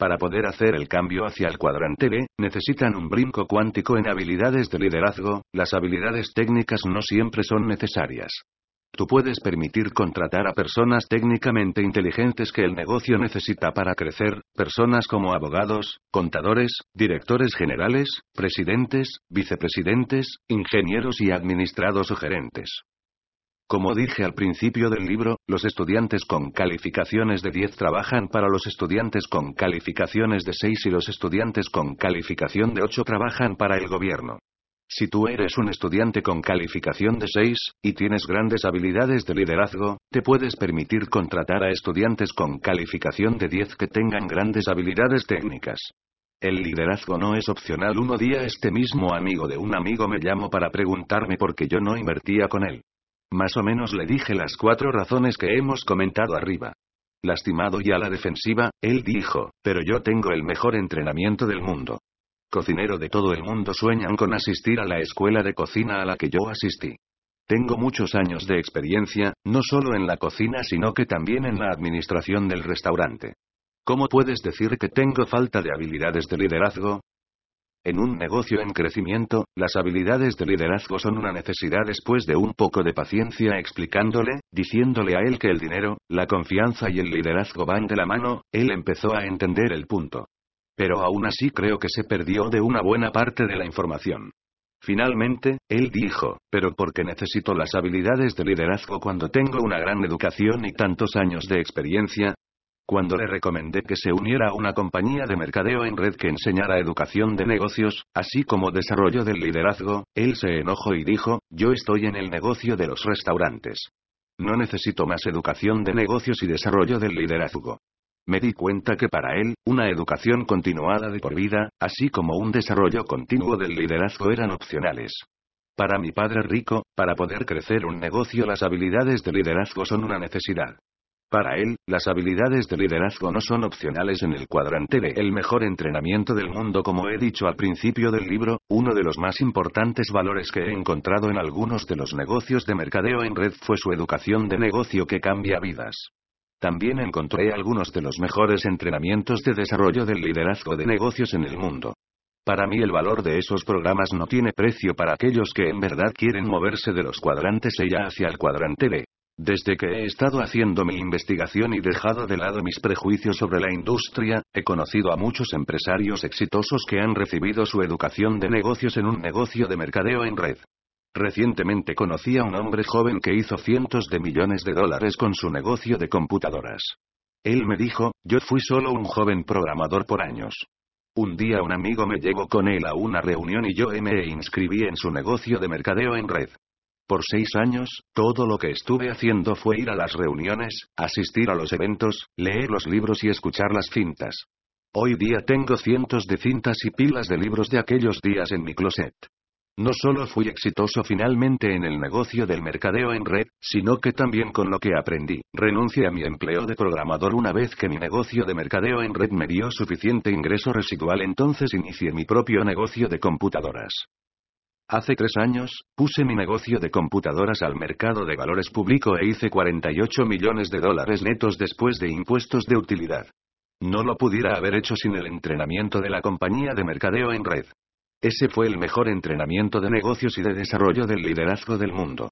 Para poder hacer el cambio hacia el cuadrante B, necesitan un brinco cuántico en habilidades de liderazgo, las habilidades técnicas no siempre son necesarias. Tú puedes permitir contratar a personas técnicamente inteligentes que el negocio necesita para crecer, personas como abogados, contadores, directores generales, presidentes, vicepresidentes, ingenieros y administrados o gerentes. Como dije al principio del libro, los estudiantes con calificaciones de 10 trabajan para los estudiantes con calificaciones de 6 y los estudiantes con calificación de 8 trabajan para el gobierno. Si tú eres un estudiante con calificación de 6, y tienes grandes habilidades de liderazgo, te puedes permitir contratar a estudiantes con calificación de 10 que tengan grandes habilidades técnicas. El liderazgo no es opcional. Uno día este mismo amigo de un amigo me llamó para preguntarme por qué yo no invertía con él. Más o menos le dije las cuatro razones que hemos comentado arriba. Lastimado y a la defensiva, él dijo, pero yo tengo el mejor entrenamiento del mundo. Cocinero de todo el mundo sueñan con asistir a la escuela de cocina a la que yo asistí. Tengo muchos años de experiencia, no solo en la cocina sino que también en la administración del restaurante. ¿Cómo puedes decir que tengo falta de habilidades de liderazgo? En un negocio en crecimiento, las habilidades de liderazgo son una necesidad después de un poco de paciencia explicándole, diciéndole a él que el dinero, la confianza y el liderazgo van de la mano, él empezó a entender el punto. Pero aún así creo que se perdió de una buena parte de la información. Finalmente, él dijo, pero ¿por qué necesito las habilidades de liderazgo cuando tengo una gran educación y tantos años de experiencia? Cuando le recomendé que se uniera a una compañía de mercadeo en red que enseñara educación de negocios, así como desarrollo del liderazgo, él se enojó y dijo, yo estoy en el negocio de los restaurantes. No necesito más educación de negocios y desarrollo del liderazgo. Me di cuenta que para él, una educación continuada de por vida, así como un desarrollo continuo del liderazgo eran opcionales. Para mi padre rico, para poder crecer un negocio las habilidades de liderazgo son una necesidad. Para él, las habilidades de liderazgo no son opcionales en el cuadrante de el mejor entrenamiento del mundo como he dicho al principio del libro, uno de los más importantes valores que he encontrado en algunos de los negocios de mercadeo en red fue su educación de negocio que cambia vidas. También encontré algunos de los mejores entrenamientos de desarrollo del liderazgo de negocios en el mundo. Para mí el valor de esos programas no tiene precio para aquellos que en verdad quieren moverse de los cuadrantes E ya hacia el cuadrante B. Desde que he estado haciendo mi investigación y dejado de lado mis prejuicios sobre la industria, he conocido a muchos empresarios exitosos que han recibido su educación de negocios en un negocio de mercadeo en red. Recientemente conocí a un hombre joven que hizo cientos de millones de dólares con su negocio de computadoras. Él me dijo, yo fui solo un joven programador por años. Un día un amigo me llegó con él a una reunión y yo me inscribí en su negocio de mercadeo en red. Por seis años, todo lo que estuve haciendo fue ir a las reuniones, asistir a los eventos, leer los libros y escuchar las cintas. Hoy día tengo cientos de cintas y pilas de libros de aquellos días en mi closet. No solo fui exitoso finalmente en el negocio del mercadeo en red, sino que también con lo que aprendí, renuncié a mi empleo de programador una vez que mi negocio de mercadeo en red me dio suficiente ingreso residual entonces inicié mi propio negocio de computadoras. Hace tres años, puse mi negocio de computadoras al mercado de valores público e hice 48 millones de dólares netos después de impuestos de utilidad. No lo pudiera haber hecho sin el entrenamiento de la compañía de mercadeo en red. Ese fue el mejor entrenamiento de negocios y de desarrollo del liderazgo del mundo.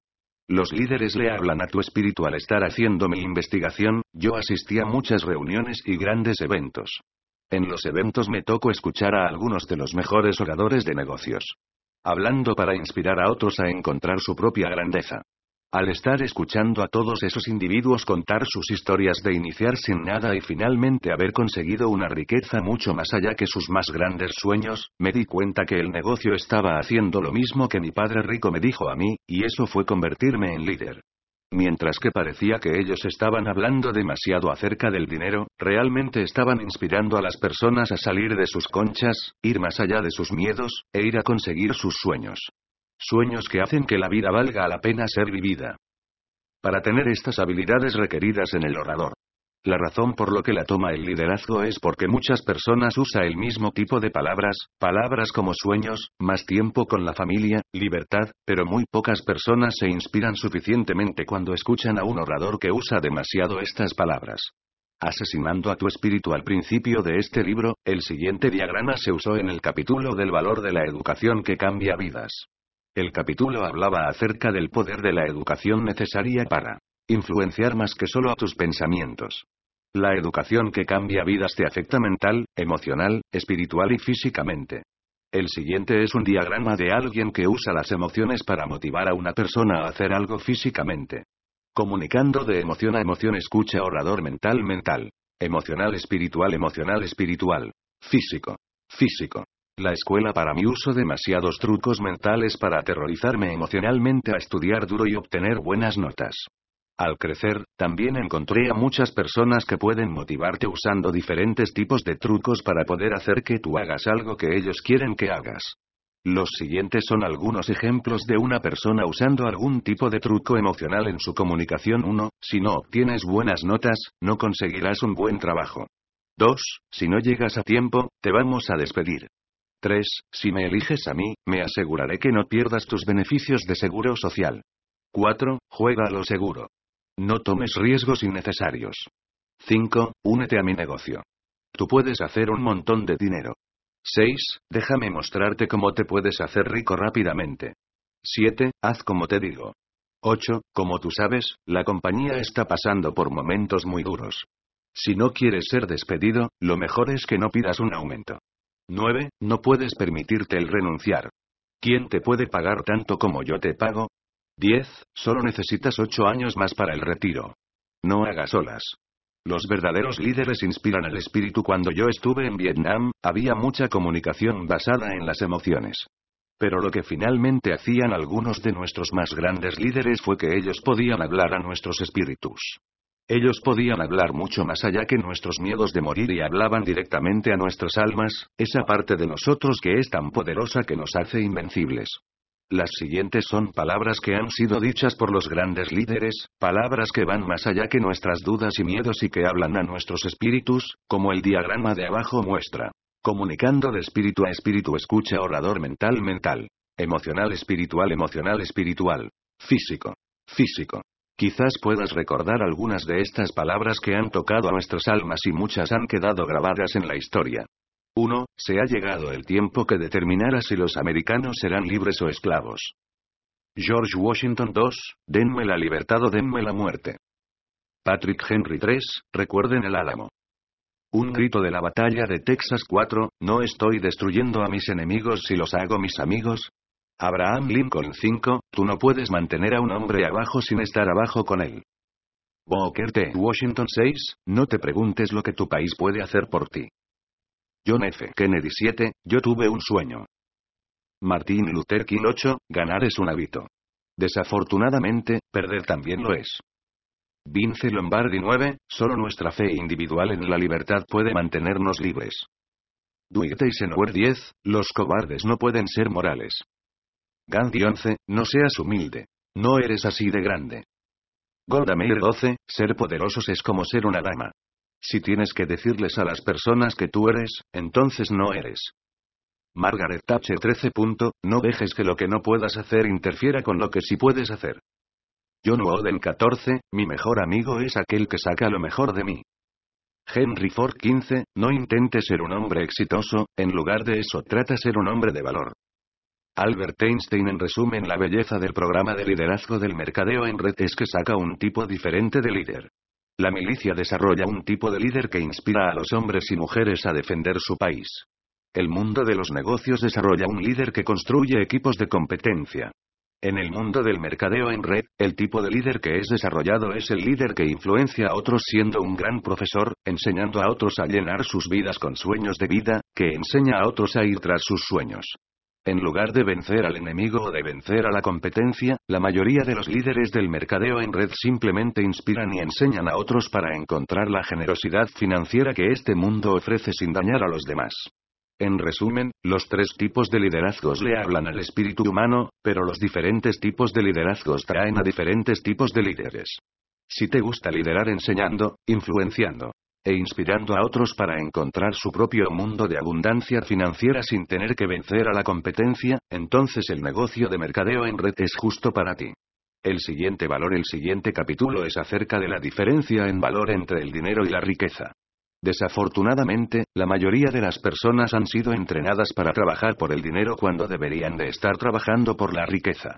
Los líderes le hablan a tu espíritu al estar haciendo mi investigación, yo asistí a muchas reuniones y grandes eventos. En los eventos me tocó escuchar a algunos de los mejores oradores de negocios. Hablando para inspirar a otros a encontrar su propia grandeza. Al estar escuchando a todos esos individuos contar sus historias de iniciar sin nada y finalmente haber conseguido una riqueza mucho más allá que sus más grandes sueños, me di cuenta que el negocio estaba haciendo lo mismo que mi padre rico me dijo a mí, y eso fue convertirme en líder. Mientras que parecía que ellos estaban hablando demasiado acerca del dinero, realmente estaban inspirando a las personas a salir de sus conchas, ir más allá de sus miedos, e ir a conseguir sus sueños. Sueños que hacen que la vida valga la pena ser vivida. Para tener estas habilidades requeridas en el orador. La razón por lo que la toma el liderazgo es porque muchas personas usan el mismo tipo de palabras, palabras como sueños, más tiempo con la familia, libertad, pero muy pocas personas se inspiran suficientemente cuando escuchan a un orador que usa demasiado estas palabras. Asesinando a tu espíritu al principio de este libro, el siguiente diagrama se usó en el capítulo del valor de la educación que cambia vidas. El capítulo hablaba acerca del poder de la educación necesaria para influenciar más que solo a tus pensamientos. La educación que cambia vidas te afecta mental, emocional, espiritual y físicamente. El siguiente es un diagrama de alguien que usa las emociones para motivar a una persona a hacer algo físicamente. Comunicando de emoción a emoción escucha orador mental mental. Emocional espiritual emocional espiritual. Físico. Físico. La escuela para mí uso demasiados trucos mentales para aterrorizarme emocionalmente a estudiar duro y obtener buenas notas. Al crecer, también encontré a muchas personas que pueden motivarte usando diferentes tipos de trucos para poder hacer que tú hagas algo que ellos quieren que hagas. Los siguientes son algunos ejemplos de una persona usando algún tipo de truco emocional en su comunicación 1. Si no obtienes buenas notas, no conseguirás un buen trabajo. 2. Si no llegas a tiempo, te vamos a despedir. 3. Si me eliges a mí, me aseguraré que no pierdas tus beneficios de seguro social. 4. Juega a lo seguro. No tomes riesgos innecesarios. 5. Únete a mi negocio. Tú puedes hacer un montón de dinero. 6. Déjame mostrarte cómo te puedes hacer rico rápidamente. 7. Haz como te digo. 8. Como tú sabes, la compañía está pasando por momentos muy duros. Si no quieres ser despedido, lo mejor es que no pidas un aumento. 9. No puedes permitirte el renunciar. ¿Quién te puede pagar tanto como yo te pago? 10. Solo necesitas 8 años más para el retiro. No hagas olas. Los verdaderos líderes inspiran el espíritu. Cuando yo estuve en Vietnam, había mucha comunicación basada en las emociones. Pero lo que finalmente hacían algunos de nuestros más grandes líderes fue que ellos podían hablar a nuestros espíritus. Ellos podían hablar mucho más allá que nuestros miedos de morir y hablaban directamente a nuestras almas, esa parte de nosotros que es tan poderosa que nos hace invencibles. Las siguientes son palabras que han sido dichas por los grandes líderes, palabras que van más allá que nuestras dudas y miedos y que hablan a nuestros espíritus, como el diagrama de abajo muestra. Comunicando de espíritu a espíritu escucha orador mental mental. Emocional espiritual emocional espiritual. Físico. Físico. Quizás puedas recordar algunas de estas palabras que han tocado a nuestras almas y muchas han quedado grabadas en la historia. 1. Se ha llegado el tiempo que determinará si los americanos serán libres o esclavos. George Washington 2. Denme la libertad o denme la muerte. Patrick Henry 3. Recuerden el álamo. Un grito de la batalla de Texas 4. No estoy destruyendo a mis enemigos si los hago mis amigos. Abraham Lincoln 5, tú no puedes mantener a un hombre abajo sin estar abajo con él. Booker T. Washington 6, no te preguntes lo que tu país puede hacer por ti. John F. Kennedy 7, yo tuve un sueño. Martin Luther King 8, ganar es un hábito. Desafortunadamente, perder también lo es. Vince Lombardi 9, solo nuestra fe individual en la libertad puede mantenernos libres. Dwight Eisenhower 10, los cobardes no pueden ser morales. Gandhi 11, no seas humilde. No eres así de grande. Golda Meir 12, ser poderosos es como ser una dama. Si tienes que decirles a las personas que tú eres, entonces no eres. Margaret Thatcher 13. No dejes que lo que no puedas hacer interfiera con lo que sí puedes hacer. John Wooden 14, mi mejor amigo es aquel que saca lo mejor de mí. Henry Ford 15, no intentes ser un hombre exitoso, en lugar de eso trata ser un hombre de valor. Albert Einstein en resumen la belleza del programa de liderazgo del mercadeo en red es que saca un tipo diferente de líder. La milicia desarrolla un tipo de líder que inspira a los hombres y mujeres a defender su país. El mundo de los negocios desarrolla un líder que construye equipos de competencia. En el mundo del mercadeo en red, el tipo de líder que es desarrollado es el líder que influencia a otros siendo un gran profesor, enseñando a otros a llenar sus vidas con sueños de vida, que enseña a otros a ir tras sus sueños. En lugar de vencer al enemigo o de vencer a la competencia, la mayoría de los líderes del mercadeo en red simplemente inspiran y enseñan a otros para encontrar la generosidad financiera que este mundo ofrece sin dañar a los demás. En resumen, los tres tipos de liderazgos le hablan al espíritu humano, pero los diferentes tipos de liderazgos traen a diferentes tipos de líderes. Si te gusta liderar enseñando, influenciando, e inspirando a otros para encontrar su propio mundo de abundancia financiera sin tener que vencer a la competencia, entonces el negocio de mercadeo en red es justo para ti. El siguiente valor, el siguiente capítulo es acerca de la diferencia en valor entre el dinero y la riqueza. Desafortunadamente, la mayoría de las personas han sido entrenadas para trabajar por el dinero cuando deberían de estar trabajando por la riqueza.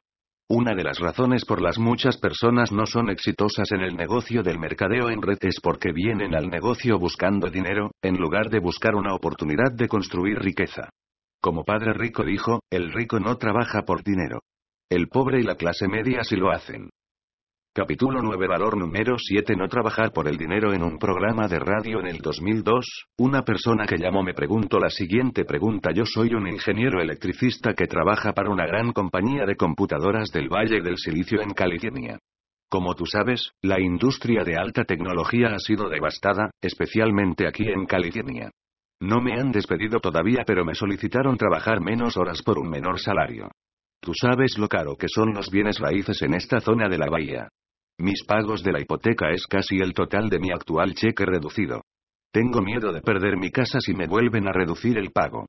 Una de las razones por las muchas personas no son exitosas en el negocio del mercadeo en red es porque vienen al negocio buscando dinero, en lugar de buscar una oportunidad de construir riqueza. Como padre rico dijo, el rico no trabaja por dinero. El pobre y la clase media sí lo hacen. Capítulo 9 Valor número 7 No trabajar por el dinero en un programa de radio en el 2002, una persona que llamó me preguntó la siguiente pregunta Yo soy un ingeniero electricista que trabaja para una gran compañía de computadoras del Valle del Silicio en California. Como tú sabes, la industria de alta tecnología ha sido devastada, especialmente aquí en California. No me han despedido todavía pero me solicitaron trabajar menos horas por un menor salario. Tú sabes lo caro que son los bienes raíces en esta zona de la bahía. Mis pagos de la hipoteca es casi el total de mi actual cheque reducido. Tengo miedo de perder mi casa si me vuelven a reducir el pago.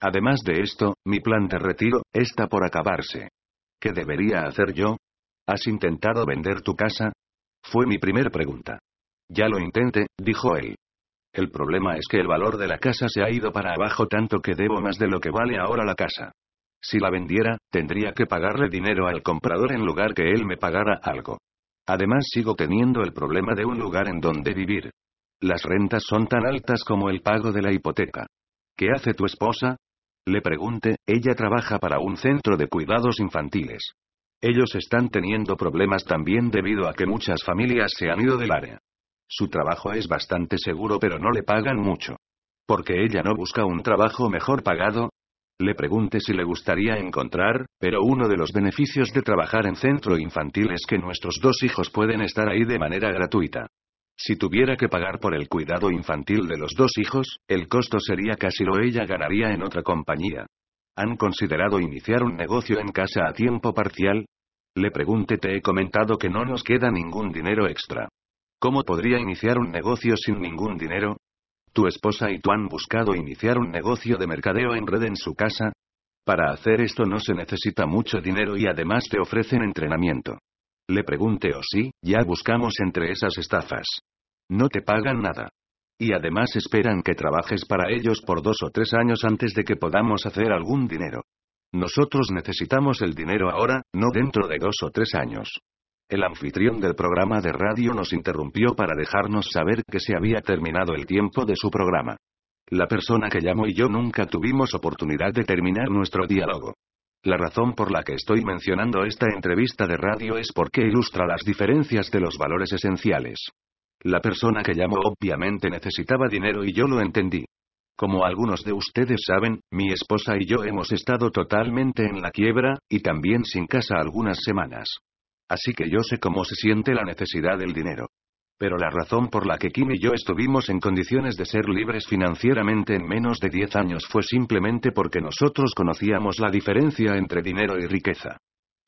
Además de esto, mi plan de retiro está por acabarse. ¿Qué debería hacer yo? ¿Has intentado vender tu casa? Fue mi primer pregunta. Ya lo intenté, dijo él. El problema es que el valor de la casa se ha ido para abajo tanto que debo más de lo que vale ahora la casa. Si la vendiera, tendría que pagarle dinero al comprador en lugar que él me pagara algo. Además sigo teniendo el problema de un lugar en donde vivir. Las rentas son tan altas como el pago de la hipoteca. ¿Qué hace tu esposa? Le pregunté, ella trabaja para un centro de cuidados infantiles. Ellos están teniendo problemas también debido a que muchas familias se han ido del área. Su trabajo es bastante seguro pero no le pagan mucho. ¿Porque ella no busca un trabajo mejor pagado? Le pregunté si le gustaría encontrar, pero uno de los beneficios de trabajar en centro infantil es que nuestros dos hijos pueden estar ahí de manera gratuita. Si tuviera que pagar por el cuidado infantil de los dos hijos, el costo sería casi lo ella ganaría en otra compañía. ¿Han considerado iniciar un negocio en casa a tiempo parcial? Le pregunté, te he comentado que no nos queda ningún dinero extra. ¿Cómo podría iniciar un negocio sin ningún dinero? ¿Tu esposa y tú han buscado iniciar un negocio de mercadeo en red en su casa? Para hacer esto no se necesita mucho dinero y además te ofrecen entrenamiento. Le pregunté o oh, sí, ya buscamos entre esas estafas. No te pagan nada. Y además esperan que trabajes para ellos por dos o tres años antes de que podamos hacer algún dinero. Nosotros necesitamos el dinero ahora, no dentro de dos o tres años. El anfitrión del programa de radio nos interrumpió para dejarnos saber que se había terminado el tiempo de su programa. La persona que llamó y yo nunca tuvimos oportunidad de terminar nuestro diálogo. La razón por la que estoy mencionando esta entrevista de radio es porque ilustra las diferencias de los valores esenciales. La persona que llamó obviamente necesitaba dinero y yo lo entendí. Como algunos de ustedes saben, mi esposa y yo hemos estado totalmente en la quiebra, y también sin casa algunas semanas. Así que yo sé cómo se siente la necesidad del dinero. Pero la razón por la que Kim y yo estuvimos en condiciones de ser libres financieramente en menos de 10 años fue simplemente porque nosotros conocíamos la diferencia entre dinero y riqueza.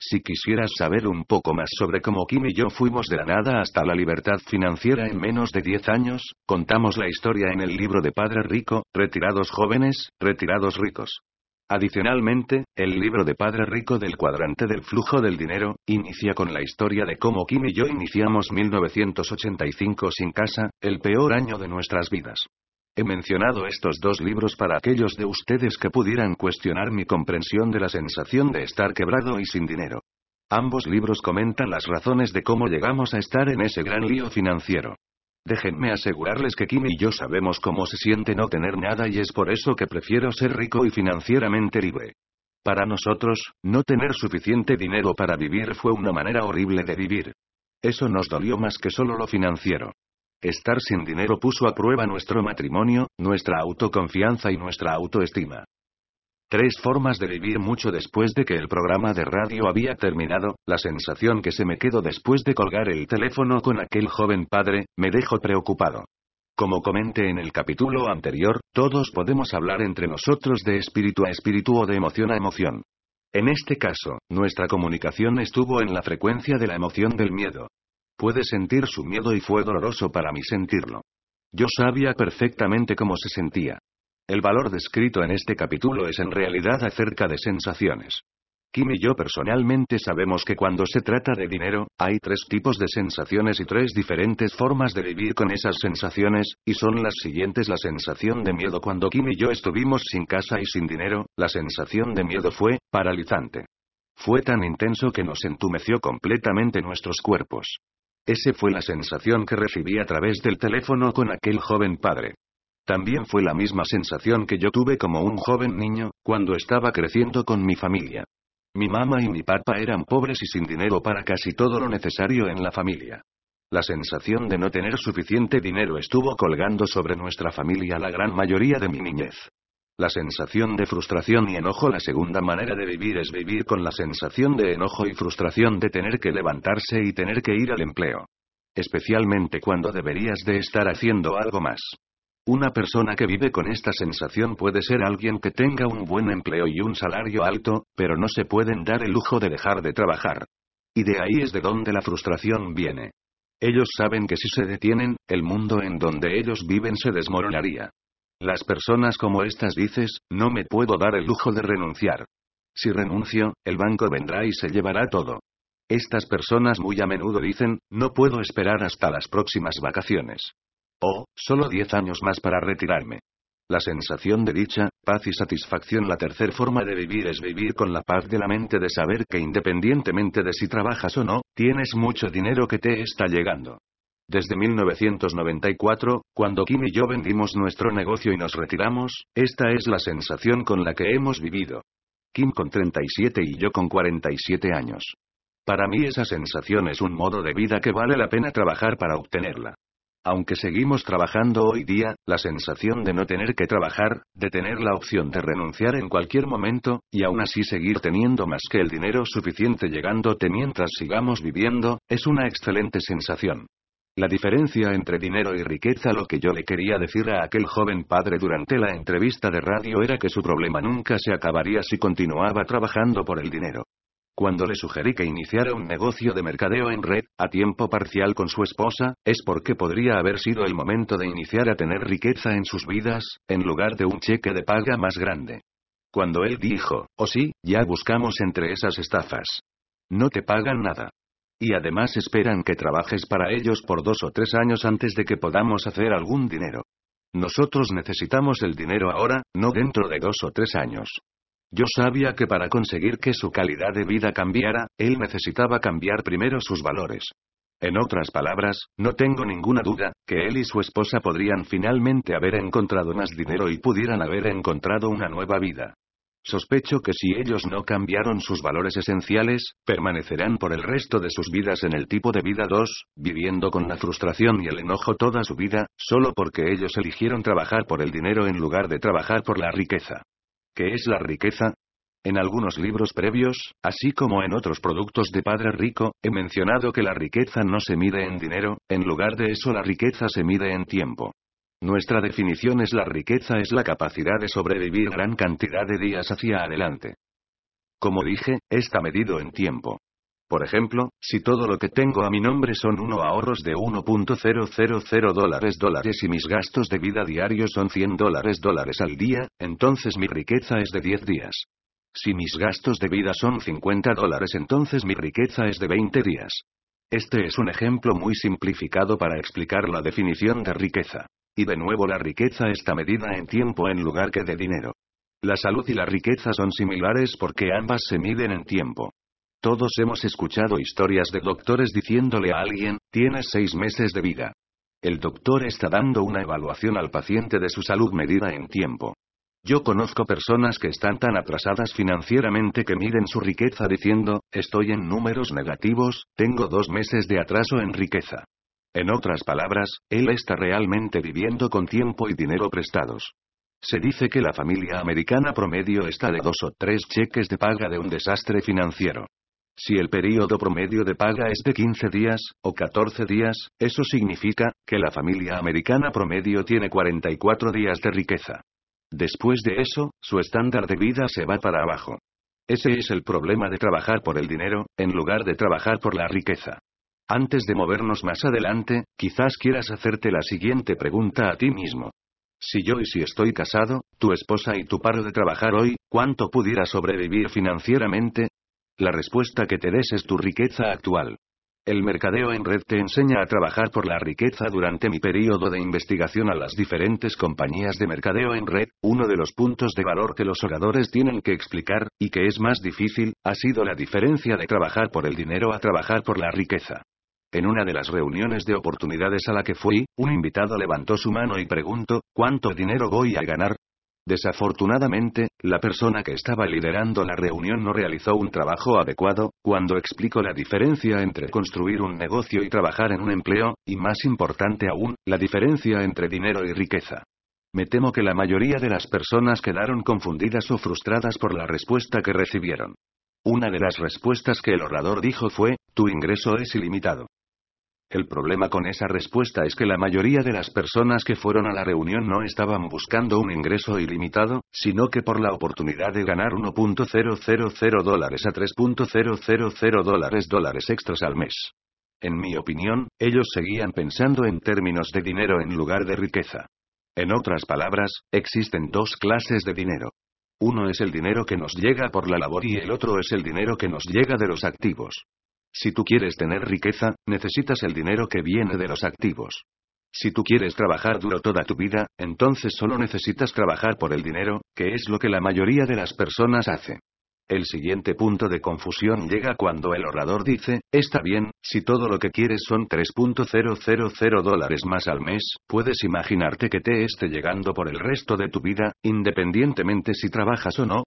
Si quisieras saber un poco más sobre cómo Kim y yo fuimos de la nada hasta la libertad financiera en menos de 10 años, contamos la historia en el libro de Padre Rico, Retirados Jóvenes, Retirados Ricos. Adicionalmente, el libro de Padre Rico del cuadrante del flujo del dinero, inicia con la historia de cómo Kim y yo iniciamos 1985 sin casa, el peor año de nuestras vidas. He mencionado estos dos libros para aquellos de ustedes que pudieran cuestionar mi comprensión de la sensación de estar quebrado y sin dinero. Ambos libros comentan las razones de cómo llegamos a estar en ese gran lío financiero. Déjenme asegurarles que Kim y yo sabemos cómo se siente no tener nada y es por eso que prefiero ser rico y financieramente libre. Para nosotros, no tener suficiente dinero para vivir fue una manera horrible de vivir. Eso nos dolió más que solo lo financiero. Estar sin dinero puso a prueba nuestro matrimonio, nuestra autoconfianza y nuestra autoestima. Tres formas de vivir mucho después de que el programa de radio había terminado, la sensación que se me quedó después de colgar el teléfono con aquel joven padre, me dejó preocupado. Como comenté en el capítulo anterior, todos podemos hablar entre nosotros de espíritu a espíritu o de emoción a emoción. En este caso, nuestra comunicación estuvo en la frecuencia de la emoción del miedo. Pude sentir su miedo y fue doloroso para mí sentirlo. Yo sabía perfectamente cómo se sentía. El valor descrito en este capítulo es en realidad acerca de sensaciones. Kim y yo personalmente sabemos que cuando se trata de dinero, hay tres tipos de sensaciones y tres diferentes formas de vivir con esas sensaciones, y son las siguientes la sensación de miedo cuando Kim y yo estuvimos sin casa y sin dinero, la sensación de miedo fue, paralizante. Fue tan intenso que nos entumeció completamente nuestros cuerpos. Ese fue la sensación que recibí a través del teléfono con aquel joven padre. También fue la misma sensación que yo tuve como un joven niño, cuando estaba creciendo con mi familia. Mi mamá y mi papá eran pobres y sin dinero para casi todo lo necesario en la familia. La sensación de no tener suficiente dinero estuvo colgando sobre nuestra familia la gran mayoría de mi niñez. La sensación de frustración y enojo, la segunda manera de vivir es vivir con la sensación de enojo y frustración de tener que levantarse y tener que ir al empleo. Especialmente cuando deberías de estar haciendo algo más. Una persona que vive con esta sensación puede ser alguien que tenga un buen empleo y un salario alto, pero no se pueden dar el lujo de dejar de trabajar. Y de ahí es de donde la frustración viene. Ellos saben que si se detienen, el mundo en donde ellos viven se desmoronaría. Las personas como estas dices, no me puedo dar el lujo de renunciar. Si renuncio, el banco vendrá y se llevará todo. Estas personas muy a menudo dicen, no puedo esperar hasta las próximas vacaciones. Oh, solo 10 años más para retirarme. La sensación de dicha, paz y satisfacción. La tercera forma de vivir es vivir con la paz de la mente de saber que independientemente de si trabajas o no, tienes mucho dinero que te está llegando. Desde 1994, cuando Kim y yo vendimos nuestro negocio y nos retiramos, esta es la sensación con la que hemos vivido. Kim con 37 y yo con 47 años. Para mí esa sensación es un modo de vida que vale la pena trabajar para obtenerla. Aunque seguimos trabajando hoy día, la sensación de no tener que trabajar, de tener la opción de renunciar en cualquier momento, y aún así seguir teniendo más que el dinero suficiente llegándote mientras sigamos viviendo, es una excelente sensación. La diferencia entre dinero y riqueza lo que yo le quería decir a aquel joven padre durante la entrevista de radio era que su problema nunca se acabaría si continuaba trabajando por el dinero. Cuando le sugerí que iniciara un negocio de mercadeo en red, a tiempo parcial con su esposa, es porque podría haber sido el momento de iniciar a tener riqueza en sus vidas, en lugar de un cheque de paga más grande. Cuando él dijo, oh sí, ya buscamos entre esas estafas. No te pagan nada. Y además esperan que trabajes para ellos por dos o tres años antes de que podamos hacer algún dinero. Nosotros necesitamos el dinero ahora, no dentro de dos o tres años. Yo sabía que para conseguir que su calidad de vida cambiara, él necesitaba cambiar primero sus valores. En otras palabras, no tengo ninguna duda, que él y su esposa podrían finalmente haber encontrado más dinero y pudieran haber encontrado una nueva vida. Sospecho que si ellos no cambiaron sus valores esenciales, permanecerán por el resto de sus vidas en el tipo de vida 2, viviendo con la frustración y el enojo toda su vida, solo porque ellos eligieron trabajar por el dinero en lugar de trabajar por la riqueza. ¿Qué es la riqueza? En algunos libros previos, así como en otros productos de Padre Rico, he mencionado que la riqueza no se mide en dinero, en lugar de eso la riqueza se mide en tiempo. Nuestra definición es la riqueza es la capacidad de sobrevivir gran cantidad de días hacia adelante. Como dije, está medido en tiempo. Por ejemplo, si todo lo que tengo a mi nombre son uno ahorros de 1.000 dólares dólares y mis gastos de vida diarios son 100 dólares dólares al día, entonces mi riqueza es de 10 días. Si mis gastos de vida son 50 dólares entonces mi riqueza es de 20 días. Este es un ejemplo muy simplificado para explicar la definición de riqueza. Y de nuevo la riqueza está medida en tiempo en lugar que de dinero. La salud y la riqueza son similares porque ambas se miden en tiempo. Todos hemos escuchado historias de doctores diciéndole a alguien, tienes seis meses de vida. El doctor está dando una evaluación al paciente de su salud medida en tiempo. Yo conozco personas que están tan atrasadas financieramente que miden su riqueza diciendo, estoy en números negativos, tengo dos meses de atraso en riqueza. En otras palabras, él está realmente viviendo con tiempo y dinero prestados. Se dice que la familia americana promedio está de dos o tres cheques de paga de un desastre financiero. Si el período promedio de paga es de 15 días, o 14 días, eso significa, que la familia americana promedio tiene 44 días de riqueza. Después de eso, su estándar de vida se va para abajo. Ese es el problema de trabajar por el dinero, en lugar de trabajar por la riqueza. Antes de movernos más adelante, quizás quieras hacerte la siguiente pregunta a ti mismo. Si yo y si estoy casado, tu esposa y tu paro de trabajar hoy, ¿cuánto pudiera sobrevivir financieramente? La respuesta que te des es tu riqueza actual. El mercadeo en red te enseña a trabajar por la riqueza durante mi periodo de investigación a las diferentes compañías de mercadeo en red. Uno de los puntos de valor que los oradores tienen que explicar, y que es más difícil, ha sido la diferencia de trabajar por el dinero a trabajar por la riqueza. En una de las reuniones de oportunidades a la que fui, un invitado levantó su mano y preguntó, ¿cuánto dinero voy a ganar? Desafortunadamente, la persona que estaba liderando la reunión no realizó un trabajo adecuado, cuando explicó la diferencia entre construir un negocio y trabajar en un empleo, y más importante aún, la diferencia entre dinero y riqueza. Me temo que la mayoría de las personas quedaron confundidas o frustradas por la respuesta que recibieron. Una de las respuestas que el orador dijo fue, tu ingreso es ilimitado. El problema con esa respuesta es que la mayoría de las personas que fueron a la reunión no estaban buscando un ingreso ilimitado, sino que por la oportunidad de ganar 1.000 dólares a 3.000 dólares dólares extras al mes. En mi opinión, ellos seguían pensando en términos de dinero en lugar de riqueza. En otras palabras, existen dos clases de dinero. Uno es el dinero que nos llega por la labor y el otro es el dinero que nos llega de los activos. Si tú quieres tener riqueza, necesitas el dinero que viene de los activos. Si tú quieres trabajar duro toda tu vida, entonces solo necesitas trabajar por el dinero, que es lo que la mayoría de las personas hace. El siguiente punto de confusión llega cuando el orador dice, está bien, si todo lo que quieres son 3.000 dólares más al mes, puedes imaginarte que te esté llegando por el resto de tu vida, independientemente si trabajas o no,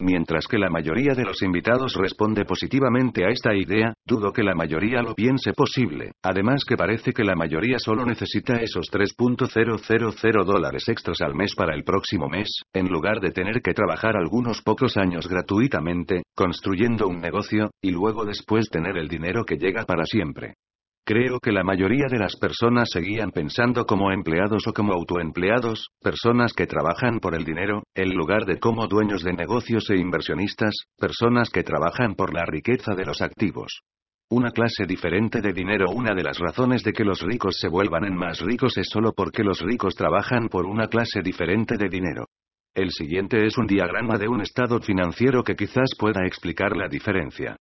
Mientras que la mayoría de los invitados responde positivamente a esta idea, dudo que la mayoría lo piense posible, además que parece que la mayoría solo necesita esos 3.000 dólares extras al mes para el próximo mes, en lugar de tener que trabajar algunos pocos años gratuitamente, construyendo un negocio, y luego después tener el dinero que llega para siempre. Creo que la mayoría de las personas seguían pensando como empleados o como autoempleados, personas que trabajan por el dinero, en lugar de como dueños de negocios e inversionistas, personas que trabajan por la riqueza de los activos. Una clase diferente de dinero Una de las razones de que los ricos se vuelvan en más ricos es solo porque los ricos trabajan por una clase diferente de dinero. El siguiente es un diagrama de un estado financiero que quizás pueda explicar la diferencia.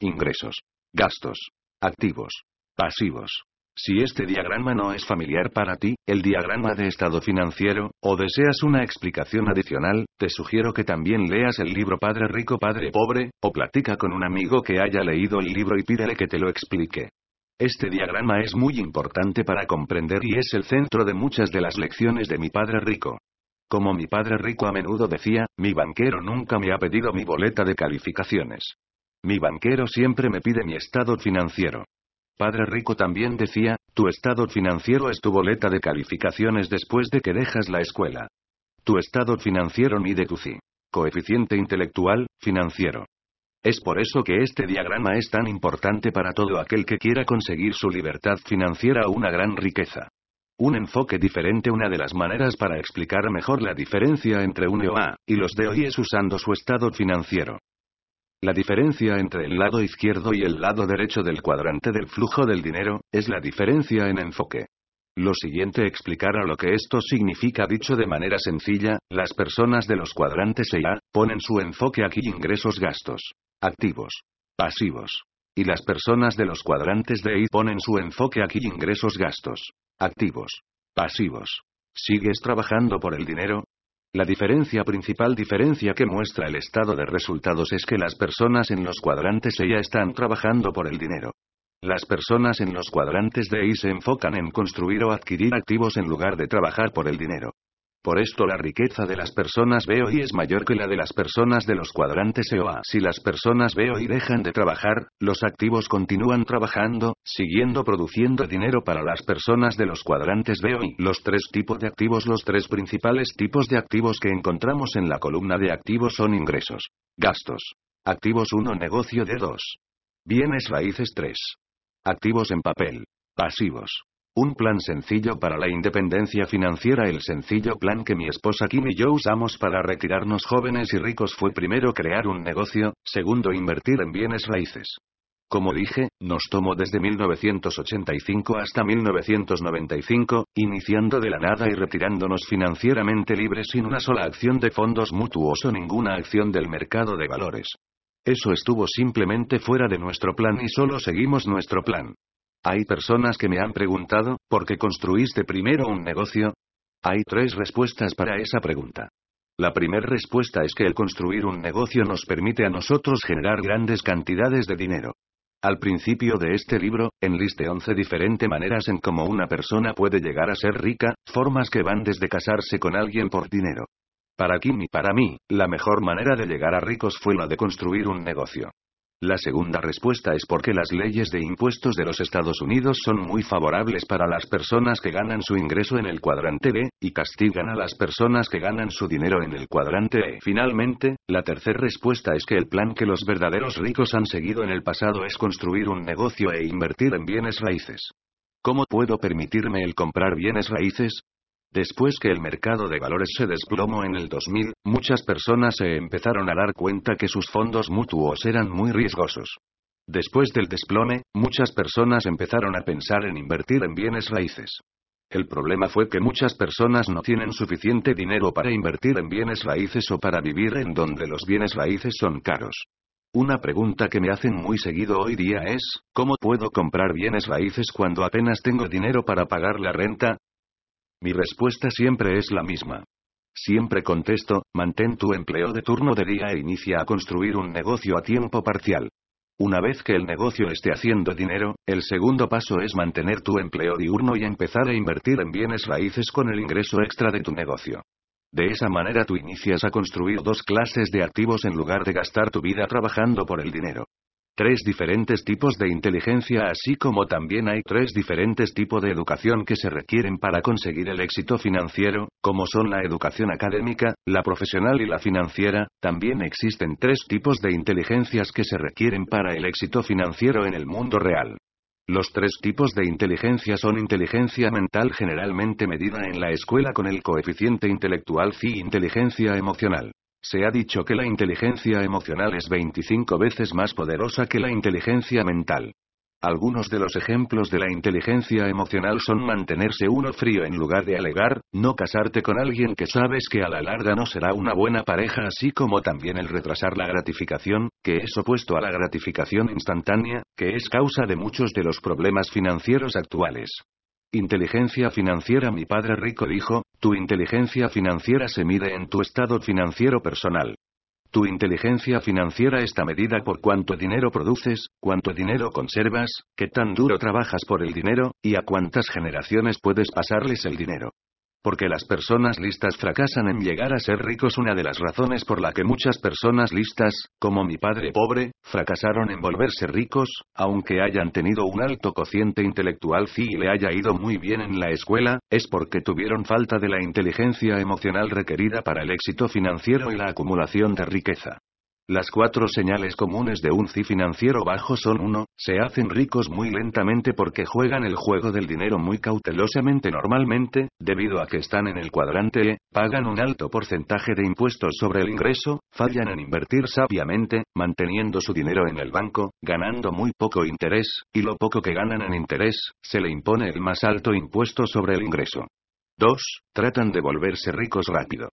Ingresos. Gastos. Activos. Pasivos. Si este diagrama no es familiar para ti, el diagrama de estado financiero, o deseas una explicación adicional, te sugiero que también leas el libro Padre Rico Padre Pobre, o platica con un amigo que haya leído el libro y pídele que te lo explique. Este diagrama es muy importante para comprender y es el centro de muchas de las lecciones de mi Padre Rico. Como mi Padre Rico a menudo decía, mi banquero nunca me ha pedido mi boleta de calificaciones. Mi banquero siempre me pide mi estado financiero. Padre Rico también decía, tu estado financiero es tu boleta de calificaciones después de que dejas la escuela. Tu estado financiero mide tu CI. Coeficiente intelectual, financiero. Es por eso que este diagrama es tan importante para todo aquel que quiera conseguir su libertad financiera o una gran riqueza. Un enfoque diferente Una de las maneras para explicar mejor la diferencia entre un EOA y los hoy es usando su estado financiero. La diferencia entre el lado izquierdo y el lado derecho del cuadrante del flujo del dinero, es la diferencia en enfoque. Lo siguiente explicará lo que esto significa dicho de manera sencilla, las personas de los cuadrantes E A, ponen su enfoque aquí ingresos gastos, activos, pasivos. Y las personas de los cuadrantes de I ponen su enfoque aquí ingresos gastos, activos, pasivos. ¿Sigues trabajando por el dinero? La diferencia principal diferencia que muestra el estado de resultados es que las personas en los cuadrantes E ya están trabajando por el dinero. Las personas en los cuadrantes de I se enfocan en construir o adquirir activos en lugar de trabajar por el dinero. Por esto la riqueza de las personas B hoy es mayor que la de las personas de los cuadrantes EOA. Si las personas B hoy dejan de trabajar, los activos continúan trabajando, siguiendo produciendo dinero para las personas de los cuadrantes B hoy. Los tres tipos de activos Los tres principales tipos de activos que encontramos en la columna de activos son ingresos, gastos. Activos 1 Negocio de 2. Bienes raíces 3. Activos en papel. Pasivos. Un plan sencillo para la independencia financiera. El sencillo plan que mi esposa Kim y yo usamos para retirarnos jóvenes y ricos fue primero crear un negocio, segundo invertir en bienes raíces. Como dije, nos tomó desde 1985 hasta 1995, iniciando de la nada y retirándonos financieramente libres sin una sola acción de fondos mutuos o ninguna acción del mercado de valores. Eso estuvo simplemente fuera de nuestro plan y solo seguimos nuestro plan. Hay personas que me han preguntado, ¿por qué construiste primero un negocio? Hay tres respuestas para esa pregunta. La primera respuesta es que el construir un negocio nos permite a nosotros generar grandes cantidades de dinero. Al principio de este libro, enliste 11 diferentes maneras en cómo una persona puede llegar a ser rica, formas que van desde casarse con alguien por dinero. Para Kim y para mí, la mejor manera de llegar a ricos fue la de construir un negocio. La segunda respuesta es porque las leyes de impuestos de los Estados Unidos son muy favorables para las personas que ganan su ingreso en el cuadrante B, y castigan a las personas que ganan su dinero en el cuadrante E. Finalmente, la tercera respuesta es que el plan que los verdaderos ricos han seguido en el pasado es construir un negocio e invertir en bienes raíces. ¿Cómo puedo permitirme el comprar bienes raíces? Después que el mercado de valores se desplomó en el 2000, muchas personas se empezaron a dar cuenta que sus fondos mutuos eran muy riesgosos. Después del desplome, muchas personas empezaron a pensar en invertir en bienes raíces. El problema fue que muchas personas no tienen suficiente dinero para invertir en bienes raíces o para vivir en donde los bienes raíces son caros. Una pregunta que me hacen muy seguido hoy día es, ¿cómo puedo comprar bienes raíces cuando apenas tengo dinero para pagar la renta? Mi respuesta siempre es la misma. Siempre contesto, mantén tu empleo de turno de día e inicia a construir un negocio a tiempo parcial. Una vez que el negocio esté haciendo dinero, el segundo paso es mantener tu empleo diurno y empezar a invertir en bienes raíces con el ingreso extra de tu negocio. De esa manera tú inicias a construir dos clases de activos en lugar de gastar tu vida trabajando por el dinero. Tres diferentes tipos de inteligencia así como también hay tres diferentes tipos de educación que se requieren para conseguir el éxito financiero, como son la educación académica, la profesional y la financiera, también existen tres tipos de inteligencias que se requieren para el éxito financiero en el mundo real. Los tres tipos de inteligencia son inteligencia mental generalmente medida en la escuela con el coeficiente intelectual y inteligencia emocional. Se ha dicho que la inteligencia emocional es 25 veces más poderosa que la inteligencia mental. Algunos de los ejemplos de la inteligencia emocional son mantenerse uno frío en lugar de alegar, no casarte con alguien que sabes que a la larga no será una buena pareja, así como también el retrasar la gratificación, que es opuesto a la gratificación instantánea, que es causa de muchos de los problemas financieros actuales. Inteligencia financiera Mi padre rico dijo, tu inteligencia financiera se mide en tu estado financiero personal. Tu inteligencia financiera está medida por cuánto dinero produces, cuánto dinero conservas, qué tan duro trabajas por el dinero, y a cuántas generaciones puedes pasarles el dinero. Porque las personas listas fracasan en llegar a ser ricos. Una de las razones por la que muchas personas listas, como mi padre pobre, fracasaron en volverse ricos, aunque hayan tenido un alto cociente intelectual y le haya ido muy bien en la escuela, es porque tuvieron falta de la inteligencia emocional requerida para el éxito financiero y la acumulación de riqueza. Las cuatro señales comunes de un CI financiero bajo son 1. Se hacen ricos muy lentamente porque juegan el juego del dinero muy cautelosamente normalmente, debido a que están en el cuadrante E, pagan un alto porcentaje de impuestos sobre el ingreso, fallan en invertir sabiamente, manteniendo su dinero en el banco, ganando muy poco interés, y lo poco que ganan en interés, se le impone el más alto impuesto sobre el ingreso. 2. Tratan de volverse ricos rápido.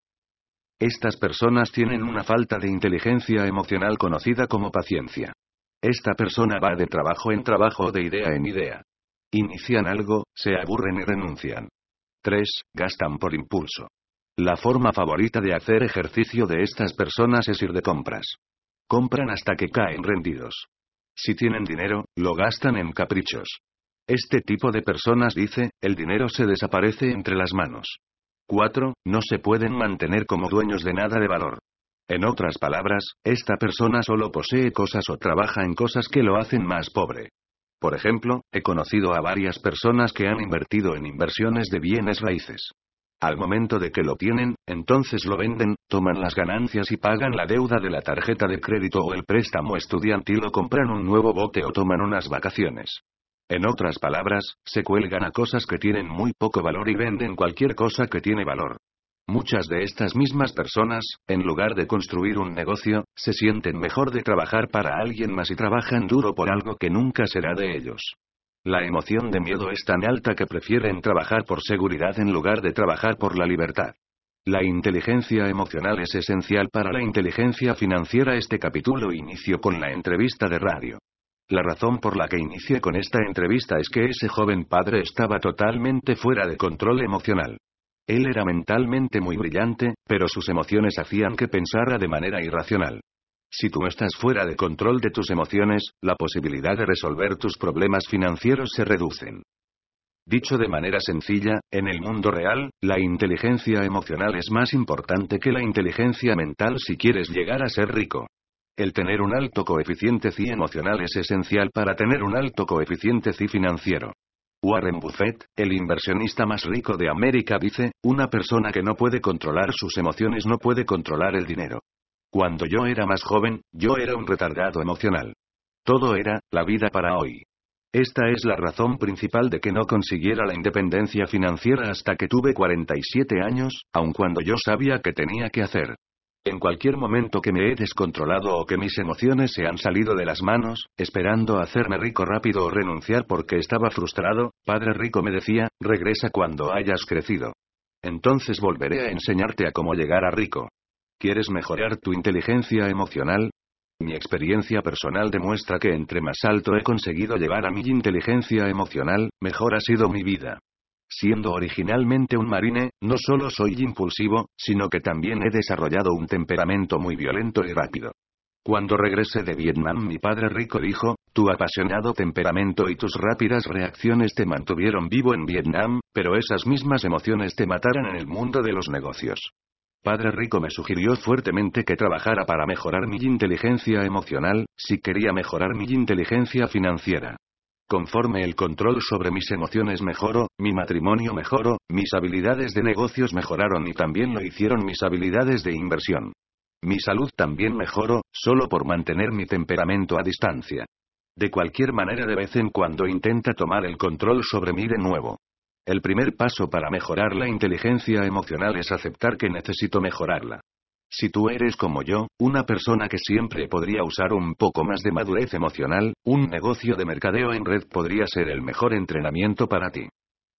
Estas personas tienen una falta de inteligencia emocional conocida como paciencia. Esta persona va de trabajo en trabajo o de idea en idea. Inician algo, se aburren y renuncian. 3. Gastan por impulso. La forma favorita de hacer ejercicio de estas personas es ir de compras. Compran hasta que caen rendidos. Si tienen dinero, lo gastan en caprichos. Este tipo de personas dice, el dinero se desaparece entre las manos. 4. No se pueden mantener como dueños de nada de valor. En otras palabras, esta persona solo posee cosas o trabaja en cosas que lo hacen más pobre. Por ejemplo, he conocido a varias personas que han invertido en inversiones de bienes raíces. Al momento de que lo tienen, entonces lo venden, toman las ganancias y pagan la deuda de la tarjeta de crédito o el préstamo estudiantil o compran un nuevo bote o toman unas vacaciones. En otras palabras, se cuelgan a cosas que tienen muy poco valor y venden cualquier cosa que tiene valor. Muchas de estas mismas personas, en lugar de construir un negocio, se sienten mejor de trabajar para alguien más y trabajan duro por algo que nunca será de ellos. La emoción de miedo es tan alta que prefieren trabajar por seguridad en lugar de trabajar por la libertad. La inteligencia emocional es esencial para la inteligencia financiera. Este capítulo inició con la entrevista de radio. La razón por la que inicié con esta entrevista es que ese joven padre estaba totalmente fuera de control emocional. Él era mentalmente muy brillante, pero sus emociones hacían que pensara de manera irracional. Si tú estás fuera de control de tus emociones, la posibilidad de resolver tus problemas financieros se reducen. Dicho de manera sencilla, en el mundo real, la inteligencia emocional es más importante que la inteligencia mental si quieres llegar a ser rico. El tener un alto coeficiente CI emocional es esencial para tener un alto coeficiente CI financiero. Warren Buffett, el inversionista más rico de América, dice, una persona que no puede controlar sus emociones no puede controlar el dinero. Cuando yo era más joven, yo era un retardado emocional. Todo era, la vida para hoy. Esta es la razón principal de que no consiguiera la independencia financiera hasta que tuve 47 años, aun cuando yo sabía que tenía que hacer. En cualquier momento que me he descontrolado o que mis emociones se han salido de las manos, esperando hacerme rico rápido o renunciar porque estaba frustrado, Padre Rico me decía, regresa cuando hayas crecido. Entonces volveré a enseñarte a cómo llegar a rico. ¿Quieres mejorar tu inteligencia emocional? Mi experiencia personal demuestra que entre más alto he conseguido llevar a mi inteligencia emocional, mejor ha sido mi vida. Siendo originalmente un marine, no solo soy impulsivo, sino que también he desarrollado un temperamento muy violento y rápido. Cuando regresé de Vietnam mi padre rico dijo, tu apasionado temperamento y tus rápidas reacciones te mantuvieron vivo en Vietnam, pero esas mismas emociones te mataron en el mundo de los negocios. Padre Rico me sugirió fuertemente que trabajara para mejorar mi inteligencia emocional, si quería mejorar mi inteligencia financiera. Conforme el control sobre mis emociones mejoró, mi matrimonio mejoró, mis habilidades de negocios mejoraron y también lo hicieron mis habilidades de inversión. Mi salud también mejoró, solo por mantener mi temperamento a distancia. De cualquier manera de vez en cuando intenta tomar el control sobre mí de nuevo. El primer paso para mejorar la inteligencia emocional es aceptar que necesito mejorarla. Si tú eres como yo, una persona que siempre podría usar un poco más de madurez emocional, un negocio de mercadeo en red podría ser el mejor entrenamiento para ti.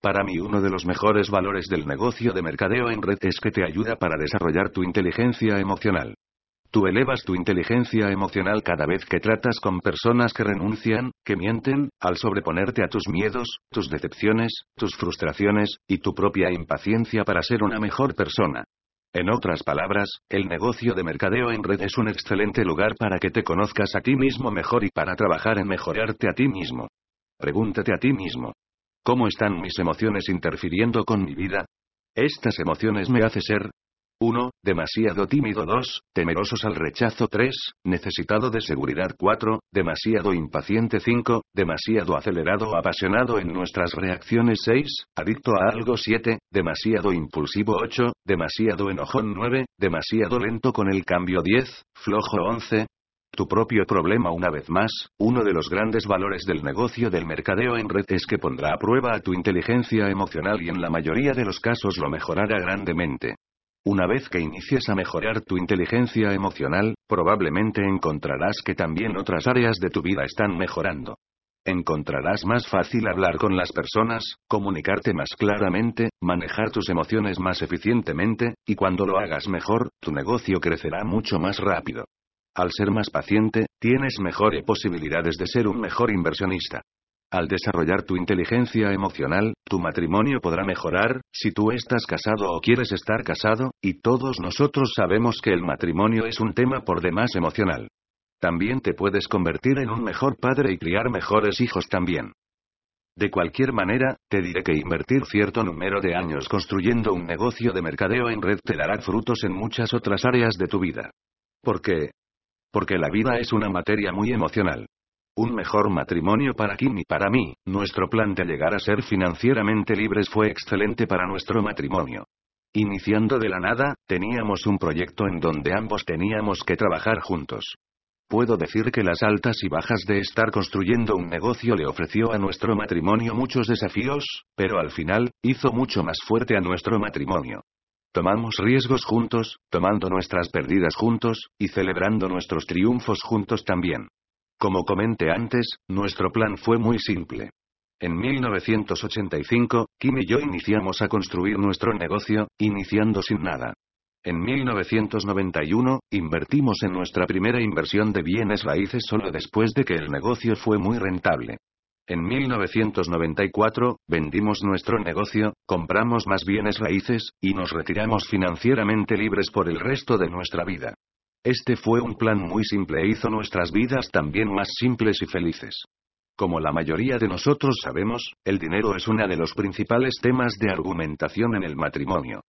Para mí uno de los mejores valores del negocio de mercadeo en red es que te ayuda para desarrollar tu inteligencia emocional. Tú elevas tu inteligencia emocional cada vez que tratas con personas que renuncian, que mienten, al sobreponerte a tus miedos, tus decepciones, tus frustraciones, y tu propia impaciencia para ser una mejor persona. En otras palabras, el negocio de mercadeo en red es un excelente lugar para que te conozcas a ti mismo mejor y para trabajar en mejorarte a ti mismo. Pregúntate a ti mismo, ¿Cómo están mis emociones interfiriendo con mi vida? Estas emociones me hacen ser 1. Demasiado tímido 2. Temerosos al rechazo 3. Necesitado de seguridad 4. Demasiado impaciente 5. Demasiado acelerado o apasionado en nuestras reacciones 6. Adicto a algo 7. Demasiado impulsivo 8. Demasiado enojón 9. Demasiado lento con el cambio 10. Flojo 11. Tu propio problema una vez más, uno de los grandes valores del negocio del mercadeo en red es que pondrá a prueba a tu inteligencia emocional y en la mayoría de los casos lo mejorará grandemente. Una vez que inicies a mejorar tu inteligencia emocional, probablemente encontrarás que también otras áreas de tu vida están mejorando. Encontrarás más fácil hablar con las personas, comunicarte más claramente, manejar tus emociones más eficientemente, y cuando lo hagas mejor, tu negocio crecerá mucho más rápido. Al ser más paciente, tienes mejores posibilidades de ser un mejor inversionista. Al desarrollar tu inteligencia emocional, tu matrimonio podrá mejorar, si tú estás casado o quieres estar casado, y todos nosotros sabemos que el matrimonio es un tema por demás emocional. También te puedes convertir en un mejor padre y criar mejores hijos también. De cualquier manera, te diré que invertir cierto número de años construyendo un negocio de mercadeo en red te dará frutos en muchas otras áreas de tu vida. Porque, porque la vida es una materia muy emocional. Un mejor matrimonio para Kim y para mí, nuestro plan de llegar a ser financieramente libres fue excelente para nuestro matrimonio. Iniciando de la nada, teníamos un proyecto en donde ambos teníamos que trabajar juntos. Puedo decir que las altas y bajas de estar construyendo un negocio le ofreció a nuestro matrimonio muchos desafíos, pero al final, hizo mucho más fuerte a nuestro matrimonio. Tomamos riesgos juntos, tomando nuestras pérdidas juntos, y celebrando nuestros triunfos juntos también. Como comenté antes, nuestro plan fue muy simple. En 1985, Kim y yo iniciamos a construir nuestro negocio, iniciando sin nada. En 1991, invertimos en nuestra primera inversión de bienes raíces solo después de que el negocio fue muy rentable. En 1994, vendimos nuestro negocio, compramos más bienes raíces, y nos retiramos financieramente libres por el resto de nuestra vida. Este fue un plan muy simple e hizo nuestras vidas también más simples y felices. Como la mayoría de nosotros sabemos, el dinero es uno de los principales temas de argumentación en el matrimonio.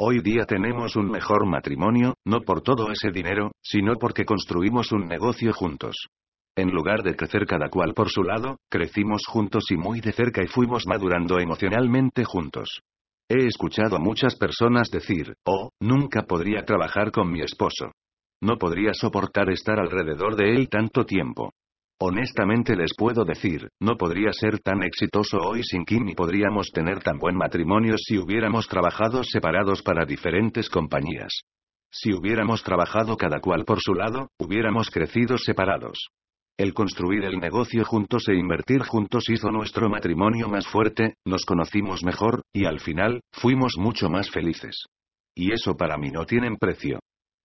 Hoy día tenemos un mejor matrimonio, no por todo ese dinero, sino porque construimos un negocio juntos. En lugar de crecer cada cual por su lado, crecimos juntos y muy de cerca y fuimos madurando emocionalmente juntos. He escuchado a muchas personas decir, oh, nunca podría trabajar con mi esposo. No podría soportar estar alrededor de él tanto tiempo. Honestamente les puedo decir, no podría ser tan exitoso hoy sin Kim y podríamos tener tan buen matrimonio si hubiéramos trabajado separados para diferentes compañías. Si hubiéramos trabajado cada cual por su lado, hubiéramos crecido separados. El construir el negocio juntos e invertir juntos hizo nuestro matrimonio más fuerte, nos conocimos mejor, y al final, fuimos mucho más felices. Y eso para mí no tiene precio.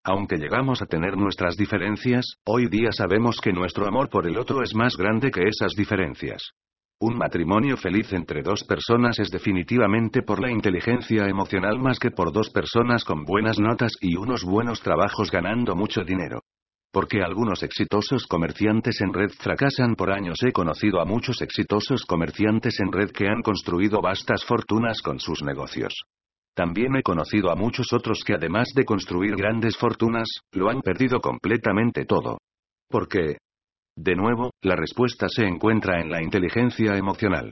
Aunque llegamos a tener nuestras diferencias, hoy día sabemos que nuestro amor por el otro es más grande que esas diferencias. Un matrimonio feliz entre dos personas es definitivamente por la inteligencia emocional más que por dos personas con buenas notas y unos buenos trabajos ganando mucho dinero. Porque algunos exitosos comerciantes en red fracasan por años. He conocido a muchos exitosos comerciantes en red que han construido vastas fortunas con sus negocios. También he conocido a muchos otros que además de construir grandes fortunas, lo han perdido completamente todo. ¿Por qué? De nuevo, la respuesta se encuentra en la inteligencia emocional.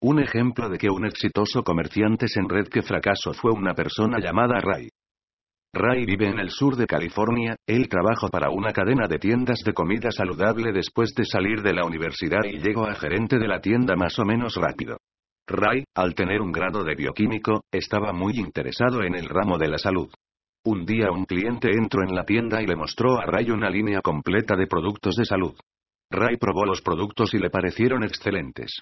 Un ejemplo de que un exitoso comerciante en red que fracasó fue una persona llamada Ray. Ray vive en el sur de California, él trabaja para una cadena de tiendas de comida saludable después de salir de la universidad y llegó a gerente de la tienda más o menos rápido. Ray, al tener un grado de bioquímico, estaba muy interesado en el ramo de la salud. Un día un cliente entró en la tienda y le mostró a Ray una línea completa de productos de salud. Ray probó los productos y le parecieron excelentes.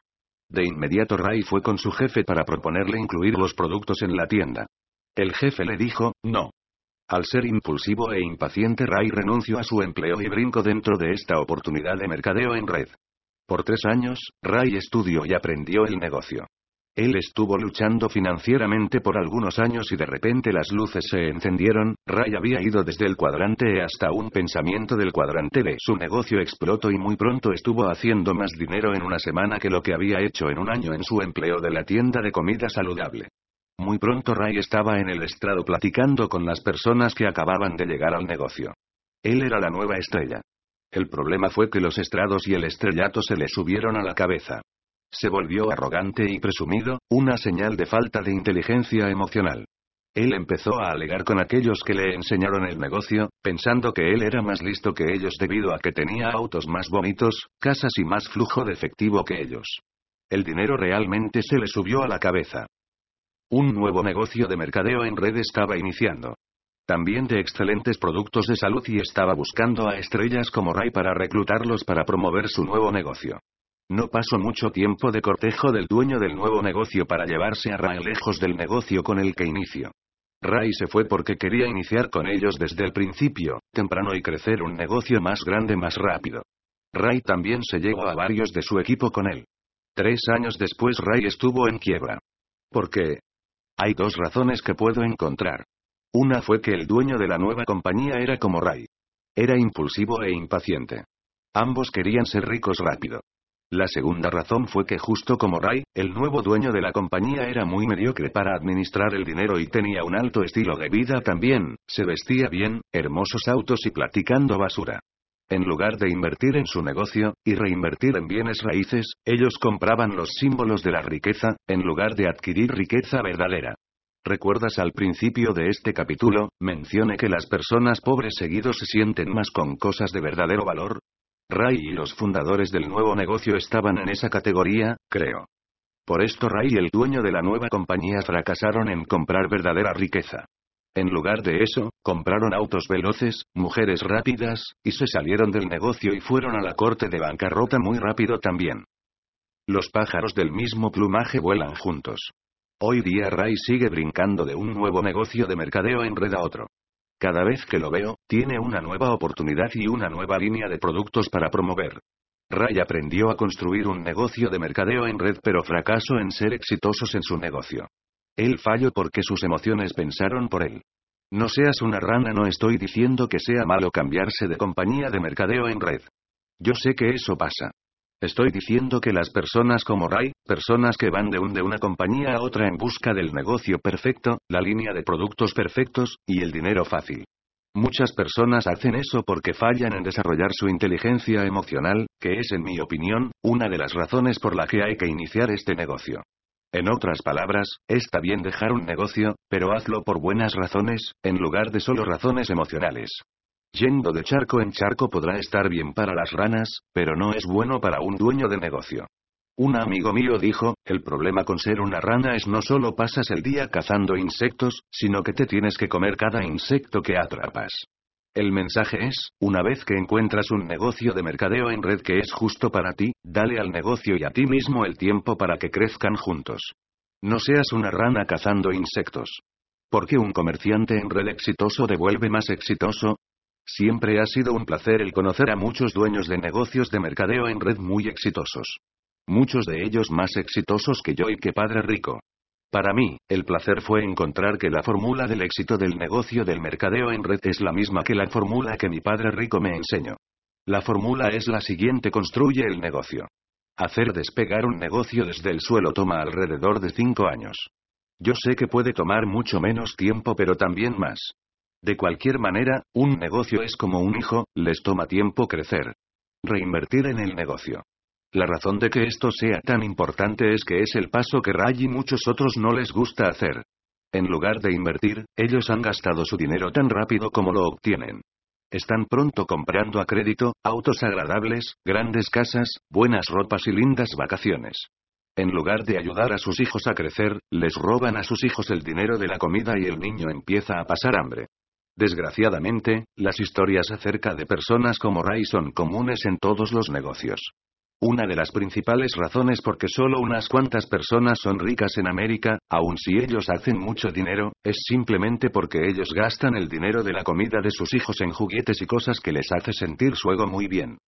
De inmediato Ray fue con su jefe para proponerle incluir los productos en la tienda. El jefe le dijo, no. Al ser impulsivo e impaciente Ray renunció a su empleo y brincó dentro de esta oportunidad de mercadeo en red. Por tres años, Ray estudió y aprendió el negocio. Él estuvo luchando financieramente por algunos años y de repente las luces se encendieron, Ray había ido desde el cuadrante E hasta un pensamiento del cuadrante B. Su negocio explotó y muy pronto estuvo haciendo más dinero en una semana que lo que había hecho en un año en su empleo de la tienda de comida saludable. Muy pronto Ray estaba en el estrado platicando con las personas que acababan de llegar al negocio. Él era la nueva estrella. El problema fue que los estrados y el estrellato se le subieron a la cabeza. Se volvió arrogante y presumido, una señal de falta de inteligencia emocional. Él empezó a alegar con aquellos que le enseñaron el negocio, pensando que él era más listo que ellos debido a que tenía autos más bonitos, casas y más flujo de efectivo que ellos. El dinero realmente se le subió a la cabeza. Un nuevo negocio de mercadeo en red estaba iniciando. También de excelentes productos de salud y estaba buscando a estrellas como Ray para reclutarlos para promover su nuevo negocio. No pasó mucho tiempo de cortejo del dueño del nuevo negocio para llevarse a Ray lejos del negocio con el que inició. Ray se fue porque quería iniciar con ellos desde el principio, temprano y crecer un negocio más grande más rápido. Ray también se llevó a varios de su equipo con él. Tres años después Ray estuvo en quiebra. ¿Por qué? Hay dos razones que puedo encontrar. Una fue que el dueño de la nueva compañía era como Ray. Era impulsivo e impaciente. Ambos querían ser ricos rápido. La segunda razón fue que justo como Ray, el nuevo dueño de la compañía era muy mediocre para administrar el dinero y tenía un alto estilo de vida también, se vestía bien, hermosos autos y platicando basura. En lugar de invertir en su negocio, y reinvertir en bienes raíces, ellos compraban los símbolos de la riqueza, en lugar de adquirir riqueza verdadera. ¿Recuerdas al principio de este capítulo, mencioné que las personas pobres seguidos se sienten más con cosas de verdadero valor? Ray y los fundadores del nuevo negocio estaban en esa categoría, creo. Por esto Ray y el dueño de la nueva compañía fracasaron en comprar verdadera riqueza. En lugar de eso, compraron autos veloces, mujeres rápidas, y se salieron del negocio y fueron a la corte de bancarrota muy rápido también. Los pájaros del mismo plumaje vuelan juntos. Hoy día Ray sigue brincando de un nuevo negocio de mercadeo en red a otro. Cada vez que lo veo, tiene una nueva oportunidad y una nueva línea de productos para promover. Ray aprendió a construir un negocio de mercadeo en red pero fracasó en ser exitosos en su negocio. Él falló porque sus emociones pensaron por él. No seas una rana, no estoy diciendo que sea malo cambiarse de compañía de mercadeo en red. Yo sé que eso pasa. Estoy diciendo que las personas como Ray, personas que van de un de una compañía a otra en busca del negocio perfecto, la línea de productos perfectos, y el dinero fácil. Muchas personas hacen eso porque fallan en desarrollar su inteligencia emocional, que es en mi opinión, una de las razones por la que hay que iniciar este negocio. En otras palabras, está bien dejar un negocio, pero hazlo por buenas razones, en lugar de solo razones emocionales. Yendo de charco en charco podrá estar bien para las ranas, pero no es bueno para un dueño de negocio. Un amigo mío dijo, el problema con ser una rana es no solo pasas el día cazando insectos, sino que te tienes que comer cada insecto que atrapas. El mensaje es, una vez que encuentras un negocio de mercadeo en red que es justo para ti, dale al negocio y a ti mismo el tiempo para que crezcan juntos. No seas una rana cazando insectos. ¿Por qué un comerciante en red exitoso devuelve más exitoso? Siempre ha sido un placer el conocer a muchos dueños de negocios de mercadeo en red muy exitosos. Muchos de ellos más exitosos que yo y que Padre Rico. Para mí, el placer fue encontrar que la fórmula del éxito del negocio del mercadeo en red es la misma que la fórmula que mi Padre Rico me enseñó. La fórmula es la siguiente, construye el negocio. Hacer despegar un negocio desde el suelo toma alrededor de 5 años. Yo sé que puede tomar mucho menos tiempo pero también más. De cualquier manera, un negocio es como un hijo, les toma tiempo crecer. Reinvertir en el negocio. La razón de que esto sea tan importante es que es el paso que Ray y muchos otros no les gusta hacer. En lugar de invertir, ellos han gastado su dinero tan rápido como lo obtienen. Están pronto comprando a crédito, autos agradables, grandes casas, buenas ropas y lindas vacaciones. En lugar de ayudar a sus hijos a crecer, les roban a sus hijos el dinero de la comida y el niño empieza a pasar hambre. Desgraciadamente, las historias acerca de personas como Ray son comunes en todos los negocios. Una de las principales razones por qué solo unas cuantas personas son ricas en América, aun si ellos hacen mucho dinero, es simplemente porque ellos gastan el dinero de la comida de sus hijos en juguetes y cosas que les hace sentir su ego muy bien.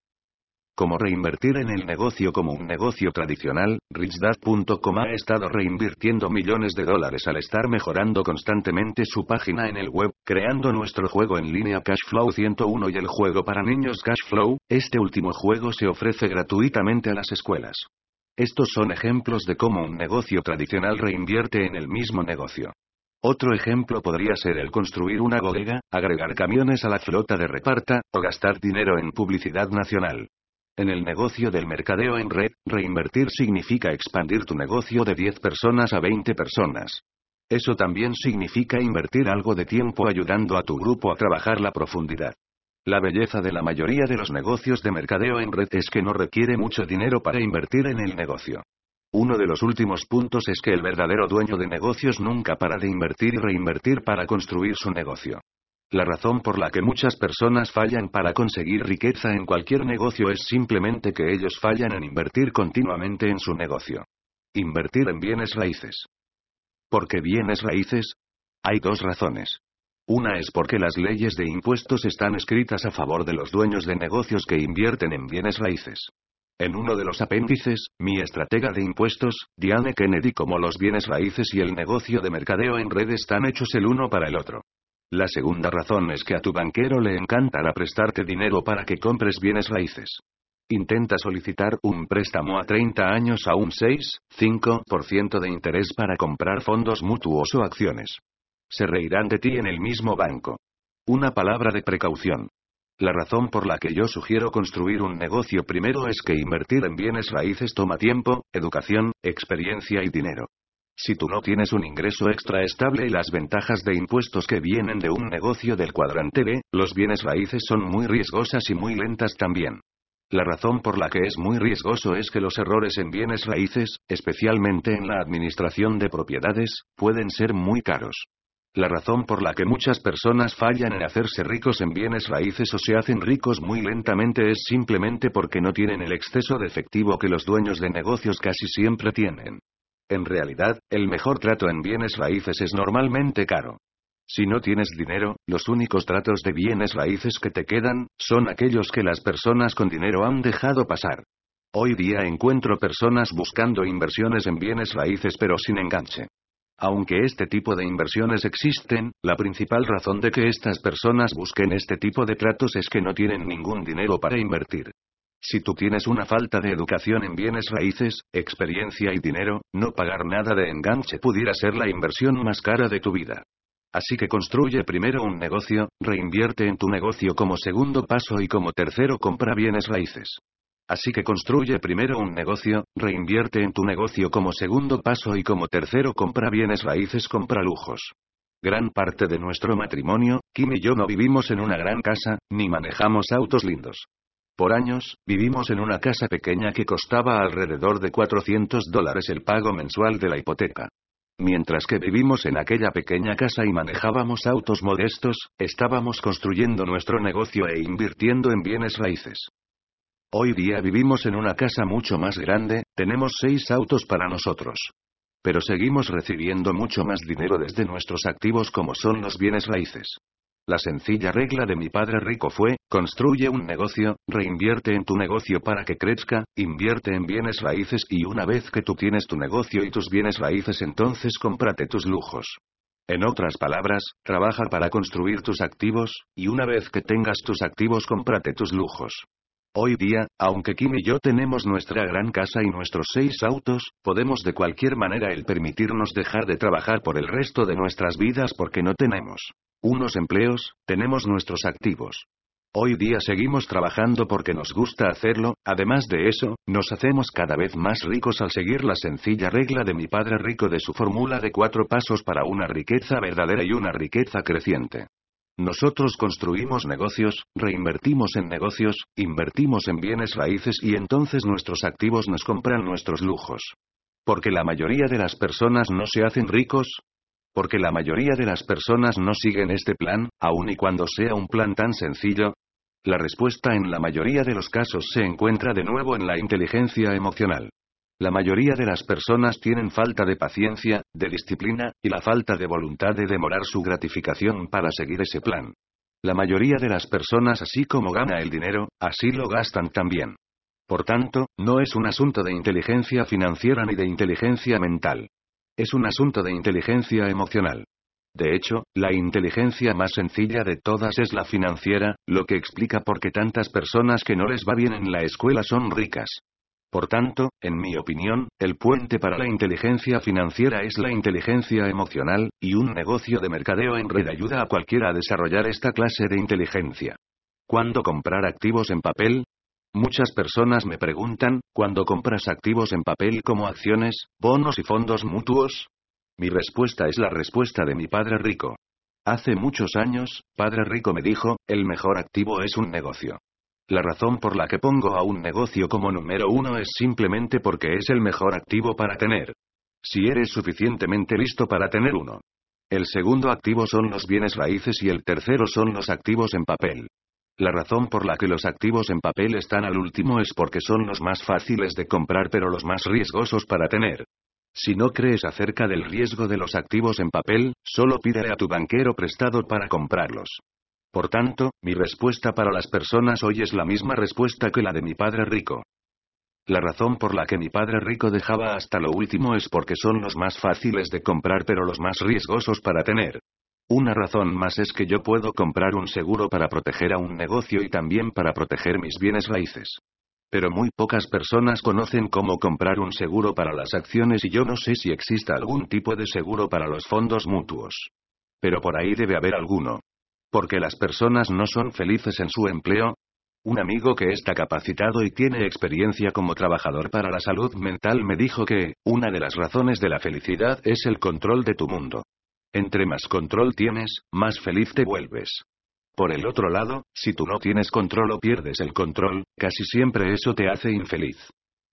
Como reinvertir en el negocio como un negocio tradicional, RichDad.com ha estado reinvirtiendo millones de dólares al estar mejorando constantemente su página en el web, creando nuestro juego en línea Cashflow 101 y el juego para niños Cashflow, este último juego se ofrece gratuitamente a las escuelas. Estos son ejemplos de cómo un negocio tradicional reinvierte en el mismo negocio. Otro ejemplo podría ser el construir una bodega, agregar camiones a la flota de reparta, o gastar dinero en publicidad nacional. En el negocio del mercadeo en red, reinvertir significa expandir tu negocio de 10 personas a 20 personas. Eso también significa invertir algo de tiempo ayudando a tu grupo a trabajar la profundidad. La belleza de la mayoría de los negocios de mercadeo en red es que no requiere mucho dinero para invertir en el negocio. Uno de los últimos puntos es que el verdadero dueño de negocios nunca para de invertir y reinvertir para construir su negocio. La razón por la que muchas personas fallan para conseguir riqueza en cualquier negocio es simplemente que ellos fallan en invertir continuamente en su negocio. Invertir en bienes raíces. ¿Por qué bienes raíces? Hay dos razones. Una es porque las leyes de impuestos están escritas a favor de los dueños de negocios que invierten en bienes raíces. En uno de los apéndices, mi estratega de impuestos, Diane Kennedy, como los bienes raíces y el negocio de mercadeo en red están hechos el uno para el otro. La segunda razón es que a tu banquero le encantará prestarte dinero para que compres bienes raíces. Intenta solicitar un préstamo a 30 años a un 6-5% de interés para comprar fondos mutuos o acciones. Se reirán de ti en el mismo banco. Una palabra de precaución. La razón por la que yo sugiero construir un negocio primero es que invertir en bienes raíces toma tiempo, educación, experiencia y dinero. Si tú no tienes un ingreso extra estable y las ventajas de impuestos que vienen de un negocio del cuadrante B, los bienes raíces son muy riesgosas y muy lentas también. La razón por la que es muy riesgoso es que los errores en bienes raíces, especialmente en la administración de propiedades, pueden ser muy caros. La razón por la que muchas personas fallan en hacerse ricos en bienes raíces o se hacen ricos muy lentamente es simplemente porque no tienen el exceso de efectivo que los dueños de negocios casi siempre tienen. En realidad, el mejor trato en bienes raíces es normalmente caro. Si no tienes dinero, los únicos tratos de bienes raíces que te quedan, son aquellos que las personas con dinero han dejado pasar. Hoy día encuentro personas buscando inversiones en bienes raíces pero sin enganche. Aunque este tipo de inversiones existen, la principal razón de que estas personas busquen este tipo de tratos es que no tienen ningún dinero para invertir. Si tú tienes una falta de educación en bienes raíces, experiencia y dinero, no pagar nada de enganche pudiera ser la inversión más cara de tu vida. Así que construye primero un negocio, reinvierte en tu negocio como segundo paso y como tercero compra bienes raíces. Así que construye primero un negocio, reinvierte en tu negocio como segundo paso y como tercero compra bienes raíces, compra lujos. Gran parte de nuestro matrimonio, Kim y yo no vivimos en una gran casa, ni manejamos autos lindos. Por años, vivimos en una casa pequeña que costaba alrededor de 400 dólares el pago mensual de la hipoteca. Mientras que vivimos en aquella pequeña casa y manejábamos autos modestos, estábamos construyendo nuestro negocio e invirtiendo en bienes raíces. Hoy día vivimos en una casa mucho más grande, tenemos seis autos para nosotros. Pero seguimos recibiendo mucho más dinero desde nuestros activos como son los bienes raíces. La sencilla regla de mi padre rico fue, construye un negocio, reinvierte en tu negocio para que crezca, invierte en bienes raíces y una vez que tú tienes tu negocio y tus bienes raíces entonces cómprate tus lujos. En otras palabras, trabaja para construir tus activos, y una vez que tengas tus activos cómprate tus lujos. Hoy día, aunque Kim y yo tenemos nuestra gran casa y nuestros seis autos, podemos de cualquier manera el permitirnos dejar de trabajar por el resto de nuestras vidas porque no tenemos unos empleos, tenemos nuestros activos. Hoy día seguimos trabajando porque nos gusta hacerlo, además de eso, nos hacemos cada vez más ricos al seguir la sencilla regla de mi padre rico de su fórmula de cuatro pasos para una riqueza verdadera y una riqueza creciente. Nosotros construimos negocios, reinvertimos en negocios, invertimos en bienes raíces y entonces nuestros activos nos compran nuestros lujos. Porque la mayoría de las personas no se hacen ricos, porque la mayoría de las personas no siguen este plan, aun y cuando sea un plan tan sencillo. La respuesta en la mayoría de los casos se encuentra de nuevo en la inteligencia emocional. La mayoría de las personas tienen falta de paciencia, de disciplina, y la falta de voluntad de demorar su gratificación para seguir ese plan. La mayoría de las personas así como gana el dinero, así lo gastan también. Por tanto, no es un asunto de inteligencia financiera ni de inteligencia mental. Es un asunto de inteligencia emocional. De hecho, la inteligencia más sencilla de todas es la financiera, lo que explica por qué tantas personas que no les va bien en la escuela son ricas. Por tanto, en mi opinión, el puente para la inteligencia financiera es la inteligencia emocional, y un negocio de mercadeo en red ayuda a cualquiera a desarrollar esta clase de inteligencia. ¿Cuándo comprar activos en papel? Muchas personas me preguntan, ¿cuándo compras activos en papel como acciones, bonos y fondos mutuos? Mi respuesta es la respuesta de mi padre rico. Hace muchos años, padre rico me dijo, el mejor activo es un negocio. La razón por la que pongo a un negocio como número uno es simplemente porque es el mejor activo para tener. Si eres suficientemente listo para tener uno. El segundo activo son los bienes raíces y el tercero son los activos en papel. La razón por la que los activos en papel están al último es porque son los más fáciles de comprar pero los más riesgosos para tener. Si no crees acerca del riesgo de los activos en papel, solo pídele a tu banquero prestado para comprarlos. Por tanto, mi respuesta para las personas hoy es la misma respuesta que la de mi padre rico. La razón por la que mi padre rico dejaba hasta lo último es porque son los más fáciles de comprar pero los más riesgosos para tener. Una razón más es que yo puedo comprar un seguro para proteger a un negocio y también para proteger mis bienes raíces. Pero muy pocas personas conocen cómo comprar un seguro para las acciones y yo no sé si exista algún tipo de seguro para los fondos mutuos. Pero por ahí debe haber alguno. Porque las personas no son felices en su empleo. Un amigo que está capacitado y tiene experiencia como trabajador para la salud mental me dijo que, una de las razones de la felicidad es el control de tu mundo. Entre más control tienes, más feliz te vuelves. Por el otro lado, si tú no tienes control o pierdes el control, casi siempre eso te hace infeliz.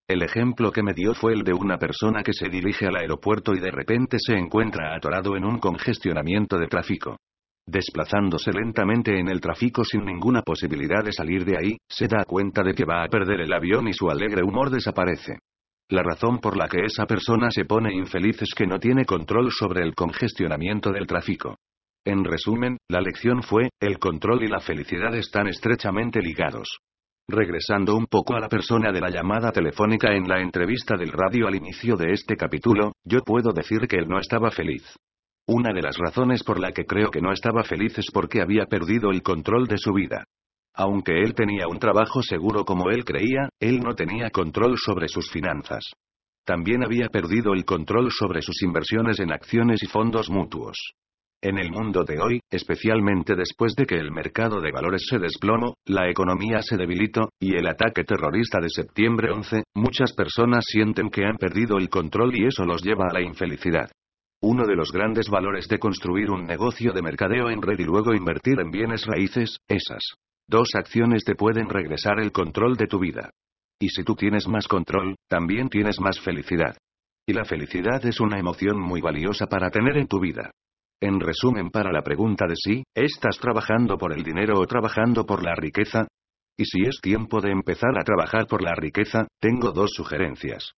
El ejemplo que me dio fue el de una persona que se dirige al aeropuerto y de repente se encuentra atorado en un congestionamiento de tráfico. Desplazándose lentamente en el tráfico sin ninguna posibilidad de salir de ahí, se da cuenta de que va a perder el avión y su alegre humor desaparece. La razón por la que esa persona se pone infeliz es que no tiene control sobre el congestionamiento del tráfico. En resumen, la lección fue, el control y la felicidad están estrechamente ligados. Regresando un poco a la persona de la llamada telefónica en la entrevista del radio al inicio de este capítulo, yo puedo decir que él no estaba feliz. Una de las razones por la que creo que no estaba feliz es porque había perdido el control de su vida. Aunque él tenía un trabajo seguro como él creía, él no tenía control sobre sus finanzas. También había perdido el control sobre sus inversiones en acciones y fondos mutuos. En el mundo de hoy, especialmente después de que el mercado de valores se desplomó, la economía se debilitó, y el ataque terrorista de septiembre 11, muchas personas sienten que han perdido el control y eso los lleva a la infelicidad. Uno de los grandes valores de construir un negocio de mercadeo en red y luego invertir en bienes raíces, esas Dos acciones te pueden regresar el control de tu vida. Y si tú tienes más control, también tienes más felicidad. Y la felicidad es una emoción muy valiosa para tener en tu vida. En resumen, para la pregunta de si, ¿estás trabajando por el dinero o trabajando por la riqueza? Y si es tiempo de empezar a trabajar por la riqueza, tengo dos sugerencias.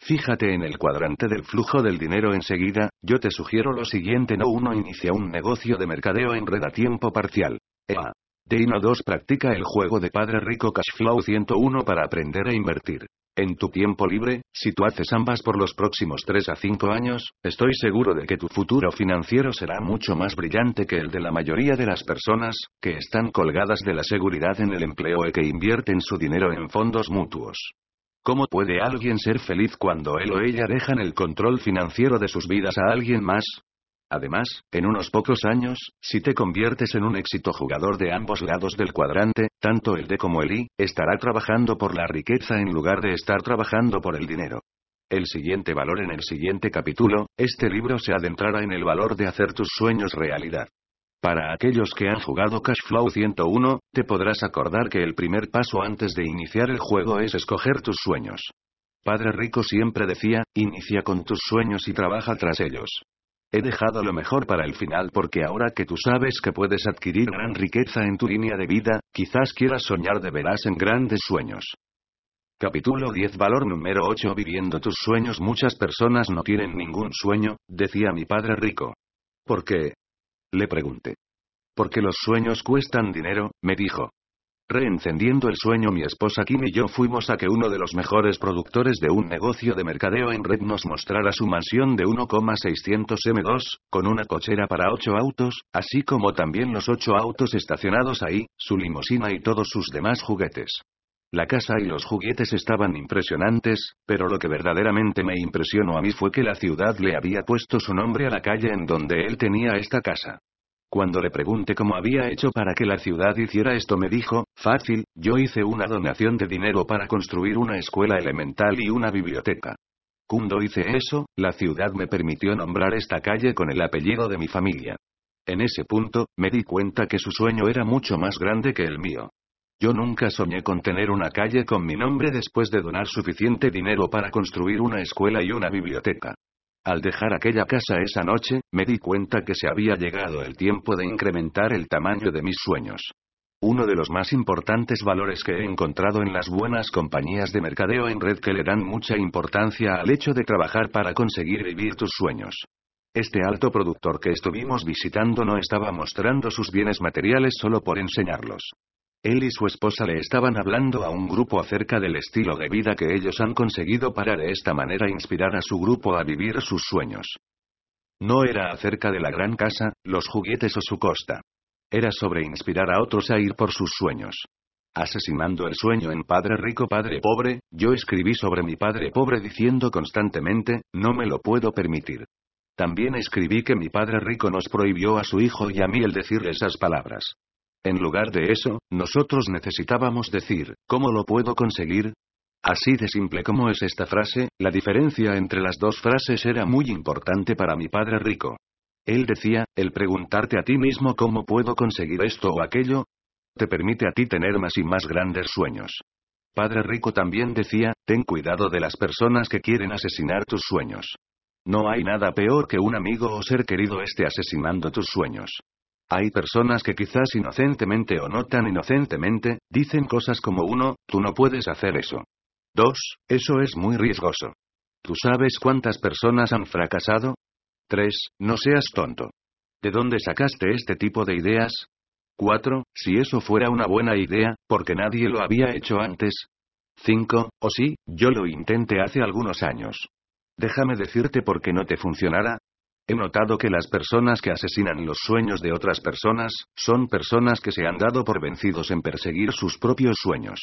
Fíjate en el cuadrante del flujo del dinero enseguida, yo te sugiero lo siguiente no uno inicia un negocio de mercadeo en red a tiempo parcial. EA. Deino 2 practica el juego de Padre Rico Cashflow 101 para aprender a invertir. En tu tiempo libre, si tú haces ambas por los próximos 3 a 5 años, estoy seguro de que tu futuro financiero será mucho más brillante que el de la mayoría de las personas, que están colgadas de la seguridad en el empleo y que invierten su dinero en fondos mutuos. ¿Cómo puede alguien ser feliz cuando él o ella dejan el control financiero de sus vidas a alguien más? Además, en unos pocos años, si te conviertes en un éxito jugador de ambos lados del cuadrante, tanto el D como el I, estará trabajando por la riqueza en lugar de estar trabajando por el dinero. El siguiente valor en el siguiente capítulo, este libro se adentrará en el valor de hacer tus sueños realidad. Para aquellos que han jugado Cashflow 101, te podrás acordar que el primer paso antes de iniciar el juego es escoger tus sueños. Padre Rico siempre decía, inicia con tus sueños y trabaja tras ellos. He dejado lo mejor para el final porque ahora que tú sabes que puedes adquirir gran riqueza en tu línea de vida, quizás quieras soñar de veras en grandes sueños. Capítulo 10 Valor número 8 Viviendo tus sueños Muchas personas no tienen ningún sueño, decía mi padre rico. ¿Por qué? Le pregunté. Porque los sueños cuestan dinero, me dijo. Reencendiendo el sueño, mi esposa Kim y yo fuimos a que uno de los mejores productores de un negocio de mercadeo en red nos mostrara su mansión de 1,600 M2, con una cochera para ocho autos, así como también los ocho autos estacionados ahí, su limusina y todos sus demás juguetes. La casa y los juguetes estaban impresionantes, pero lo que verdaderamente me impresionó a mí fue que la ciudad le había puesto su nombre a la calle en donde él tenía esta casa. Cuando le pregunté cómo había hecho para que la ciudad hiciera esto me dijo, fácil, yo hice una donación de dinero para construir una escuela elemental y una biblioteca. Cuando hice eso, la ciudad me permitió nombrar esta calle con el apellido de mi familia. En ese punto, me di cuenta que su sueño era mucho más grande que el mío. Yo nunca soñé con tener una calle con mi nombre después de donar suficiente dinero para construir una escuela y una biblioteca. Al dejar aquella casa esa noche, me di cuenta que se había llegado el tiempo de incrementar el tamaño de mis sueños. Uno de los más importantes valores que he encontrado en las buenas compañías de mercadeo en red que le dan mucha importancia al hecho de trabajar para conseguir vivir tus sueños. Este alto productor que estuvimos visitando no estaba mostrando sus bienes materiales solo por enseñarlos. Él y su esposa le estaban hablando a un grupo acerca del estilo de vida que ellos han conseguido para de esta manera inspirar a su grupo a vivir sus sueños. No era acerca de la gran casa, los juguetes o su costa. Era sobre inspirar a otros a ir por sus sueños. Asesinando el sueño en Padre Rico, Padre Pobre, yo escribí sobre mi Padre Pobre diciendo constantemente, no me lo puedo permitir. También escribí que mi Padre Rico nos prohibió a su hijo y a mí el decir esas palabras. En lugar de eso, nosotros necesitábamos decir, ¿cómo lo puedo conseguir? Así de simple como es esta frase, la diferencia entre las dos frases era muy importante para mi padre rico. Él decía, el preguntarte a ti mismo cómo puedo conseguir esto o aquello, te permite a ti tener más y más grandes sueños. Padre Rico también decía, ten cuidado de las personas que quieren asesinar tus sueños. No hay nada peor que un amigo o ser querido esté asesinando tus sueños. Hay personas que quizás inocentemente o no tan inocentemente, dicen cosas como uno, tú no puedes hacer eso. Dos, eso es muy riesgoso. ¿Tú sabes cuántas personas han fracasado? Tres, no seas tonto. ¿De dónde sacaste este tipo de ideas? Cuatro, si eso fuera una buena idea, porque nadie lo había hecho antes. Cinco, o sí, yo lo intenté hace algunos años. Déjame decirte por qué no te funcionará, He notado que las personas que asesinan los sueños de otras personas, son personas que se han dado por vencidos en perseguir sus propios sueños.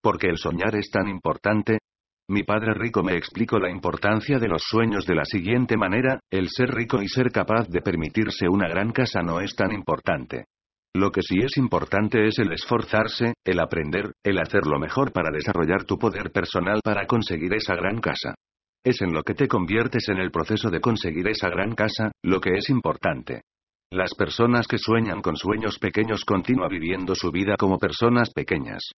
¿Por qué el soñar es tan importante? Mi padre rico me explicó la importancia de los sueños de la siguiente manera, el ser rico y ser capaz de permitirse una gran casa no es tan importante. Lo que sí es importante es el esforzarse, el aprender, el hacer lo mejor para desarrollar tu poder personal para conseguir esa gran casa. Es en lo que te conviertes en el proceso de conseguir esa gran casa, lo que es importante. Las personas que sueñan con sueños pequeños continúan viviendo su vida como personas pequeñas.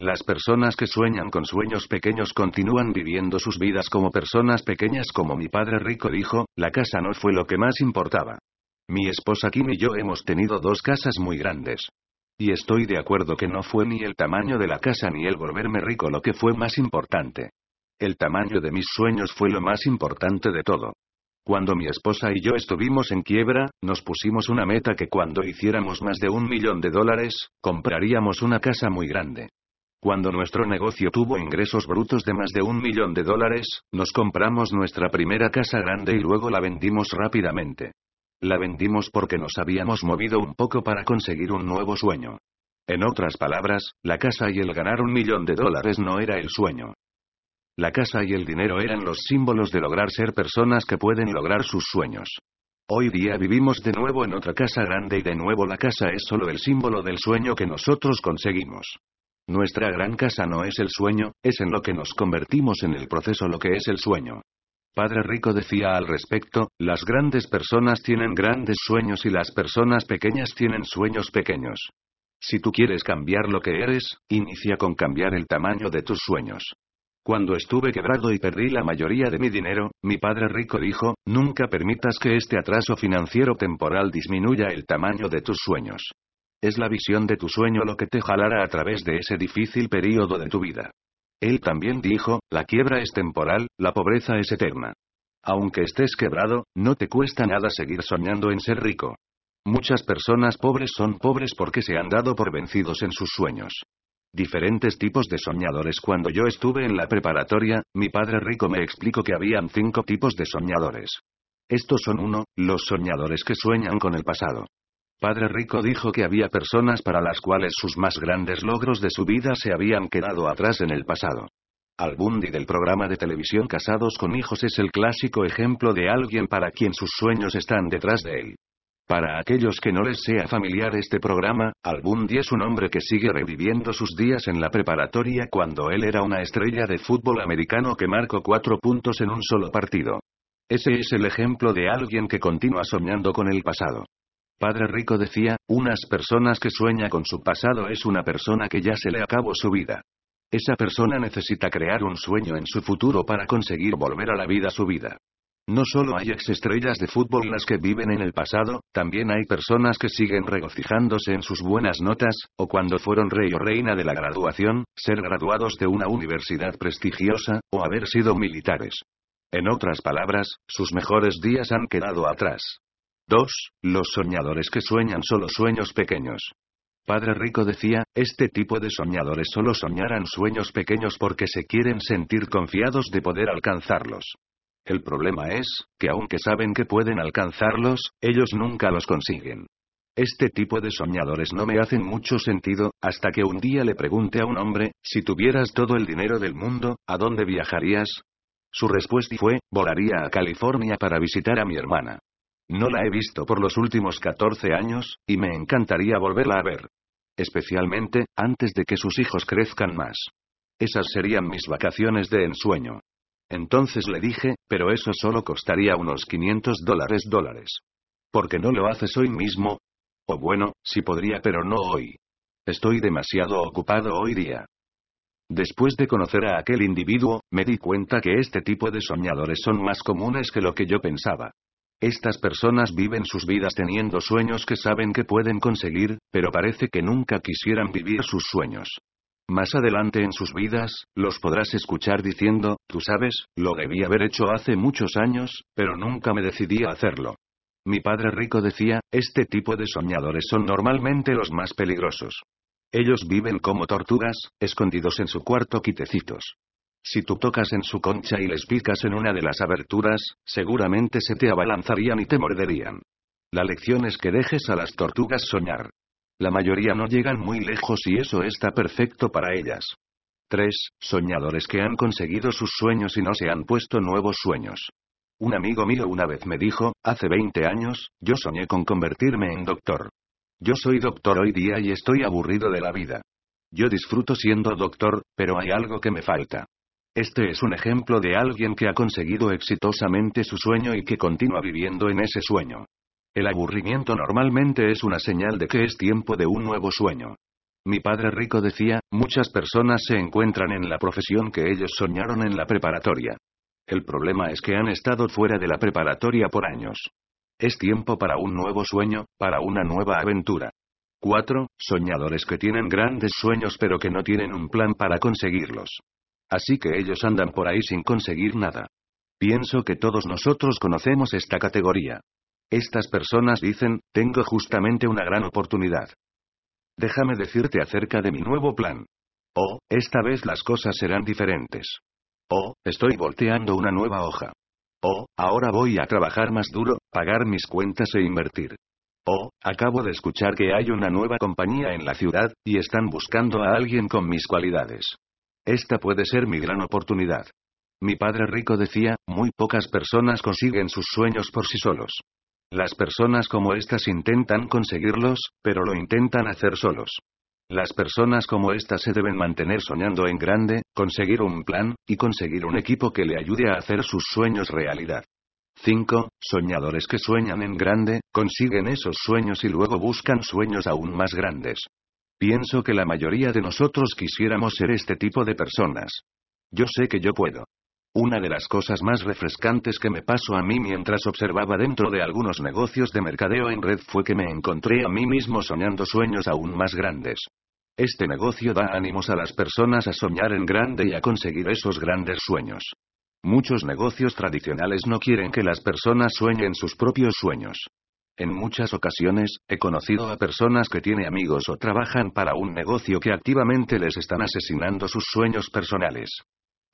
Las personas que sueñan con sueños pequeños continúan viviendo sus vidas como personas pequeñas como mi padre rico dijo, la casa no fue lo que más importaba. Mi esposa Kim y yo hemos tenido dos casas muy grandes. Y estoy de acuerdo que no fue ni el tamaño de la casa ni el volverme rico lo que fue más importante. El tamaño de mis sueños fue lo más importante de todo. Cuando mi esposa y yo estuvimos en quiebra, nos pusimos una meta que cuando hiciéramos más de un millón de dólares, compraríamos una casa muy grande. Cuando nuestro negocio tuvo ingresos brutos de más de un millón de dólares, nos compramos nuestra primera casa grande y luego la vendimos rápidamente. La vendimos porque nos habíamos movido un poco para conseguir un nuevo sueño. En otras palabras, la casa y el ganar un millón de dólares no era el sueño. La casa y el dinero eran los símbolos de lograr ser personas que pueden lograr sus sueños. Hoy día vivimos de nuevo en otra casa grande y de nuevo la casa es solo el símbolo del sueño que nosotros conseguimos. Nuestra gran casa no es el sueño, es en lo que nos convertimos en el proceso lo que es el sueño. Padre Rico decía al respecto, las grandes personas tienen grandes sueños y las personas pequeñas tienen sueños pequeños. Si tú quieres cambiar lo que eres, inicia con cambiar el tamaño de tus sueños. Cuando estuve quebrado y perdí la mayoría de mi dinero, mi padre rico dijo, nunca permitas que este atraso financiero temporal disminuya el tamaño de tus sueños. Es la visión de tu sueño lo que te jalará a través de ese difícil período de tu vida. Él también dijo, la quiebra es temporal, la pobreza es eterna. Aunque estés quebrado, no te cuesta nada seguir soñando en ser rico. Muchas personas pobres son pobres porque se han dado por vencidos en sus sueños diferentes tipos de soñadores. Cuando yo estuve en la preparatoria, mi padre rico me explicó que habían cinco tipos de soñadores. Estos son uno, los soñadores que sueñan con el pasado. Padre Rico dijo que había personas para las cuales sus más grandes logros de su vida se habían quedado atrás en el pasado. Al Bundy del programa de televisión Casados con Hijos es el clásico ejemplo de alguien para quien sus sueños están detrás de él. Para aquellos que no les sea familiar este programa, Albundi es un hombre que sigue reviviendo sus días en la preparatoria cuando él era una estrella de fútbol americano que marcó cuatro puntos en un solo partido. Ese es el ejemplo de alguien que continúa soñando con el pasado. Padre Rico decía, unas personas que sueña con su pasado es una persona que ya se le acabó su vida. Esa persona necesita crear un sueño en su futuro para conseguir volver a la vida su vida. No solo hay estrellas de fútbol las que viven en el pasado, también hay personas que siguen regocijándose en sus buenas notas, o cuando fueron rey o reina de la graduación, ser graduados de una universidad prestigiosa, o haber sido militares. En otras palabras, sus mejores días han quedado atrás. 2. Los soñadores que sueñan solo sueños pequeños. Padre Rico decía, este tipo de soñadores solo soñarán sueños pequeños porque se quieren sentir confiados de poder alcanzarlos. El problema es, que aunque saben que pueden alcanzarlos, ellos nunca los consiguen. Este tipo de soñadores no me hacen mucho sentido, hasta que un día le pregunté a un hombre, si tuvieras todo el dinero del mundo, ¿a dónde viajarías? Su respuesta fue, volaría a California para visitar a mi hermana. No la he visto por los últimos 14 años, y me encantaría volverla a ver. Especialmente, antes de que sus hijos crezcan más. Esas serían mis vacaciones de ensueño. Entonces le dije, pero eso solo costaría unos 500 dólares dólares. ¿Por qué no lo haces hoy mismo? O bueno, sí podría, pero no hoy. Estoy demasiado ocupado hoy día. Después de conocer a aquel individuo, me di cuenta que este tipo de soñadores son más comunes que lo que yo pensaba. Estas personas viven sus vidas teniendo sueños que saben que pueden conseguir, pero parece que nunca quisieran vivir sus sueños. Más adelante en sus vidas, los podrás escuchar diciendo, tú sabes, lo debí haber hecho hace muchos años, pero nunca me decidí a hacerlo. Mi padre rico decía, este tipo de soñadores son normalmente los más peligrosos. Ellos viven como tortugas, escondidos en su cuarto quitecitos. Si tú tocas en su concha y les picas en una de las aberturas, seguramente se te abalanzarían y te morderían. La lección es que dejes a las tortugas soñar. La mayoría no llegan muy lejos y eso está perfecto para ellas. 3. Soñadores que han conseguido sus sueños y no se han puesto nuevos sueños. Un amigo mío una vez me dijo, hace 20 años, yo soñé con convertirme en doctor. Yo soy doctor hoy día y estoy aburrido de la vida. Yo disfruto siendo doctor, pero hay algo que me falta. Este es un ejemplo de alguien que ha conseguido exitosamente su sueño y que continúa viviendo en ese sueño. El aburrimiento normalmente es una señal de que es tiempo de un nuevo sueño. Mi padre rico decía, muchas personas se encuentran en la profesión que ellos soñaron en la preparatoria. El problema es que han estado fuera de la preparatoria por años. Es tiempo para un nuevo sueño, para una nueva aventura. 4. Soñadores que tienen grandes sueños pero que no tienen un plan para conseguirlos. Así que ellos andan por ahí sin conseguir nada. Pienso que todos nosotros conocemos esta categoría. Estas personas dicen, tengo justamente una gran oportunidad. Déjame decirte acerca de mi nuevo plan. Oh, esta vez las cosas serán diferentes. Oh, estoy volteando una nueva hoja. Oh, ahora voy a trabajar más duro, pagar mis cuentas e invertir. Oh, acabo de escuchar que hay una nueva compañía en la ciudad, y están buscando a alguien con mis cualidades. Esta puede ser mi gran oportunidad. Mi padre rico decía, muy pocas personas consiguen sus sueños por sí solos. Las personas como estas intentan conseguirlos, pero lo intentan hacer solos. Las personas como estas se deben mantener soñando en grande, conseguir un plan, y conseguir un equipo que le ayude a hacer sus sueños realidad. 5. Soñadores que sueñan en grande, consiguen esos sueños y luego buscan sueños aún más grandes. Pienso que la mayoría de nosotros quisiéramos ser este tipo de personas. Yo sé que yo puedo. Una de las cosas más refrescantes que me pasó a mí mientras observaba dentro de algunos negocios de mercadeo en red fue que me encontré a mí mismo soñando sueños aún más grandes. Este negocio da ánimos a las personas a soñar en grande y a conseguir esos grandes sueños. Muchos negocios tradicionales no quieren que las personas sueñen sus propios sueños. En muchas ocasiones, he conocido a personas que tienen amigos o trabajan para un negocio que activamente les están asesinando sus sueños personales.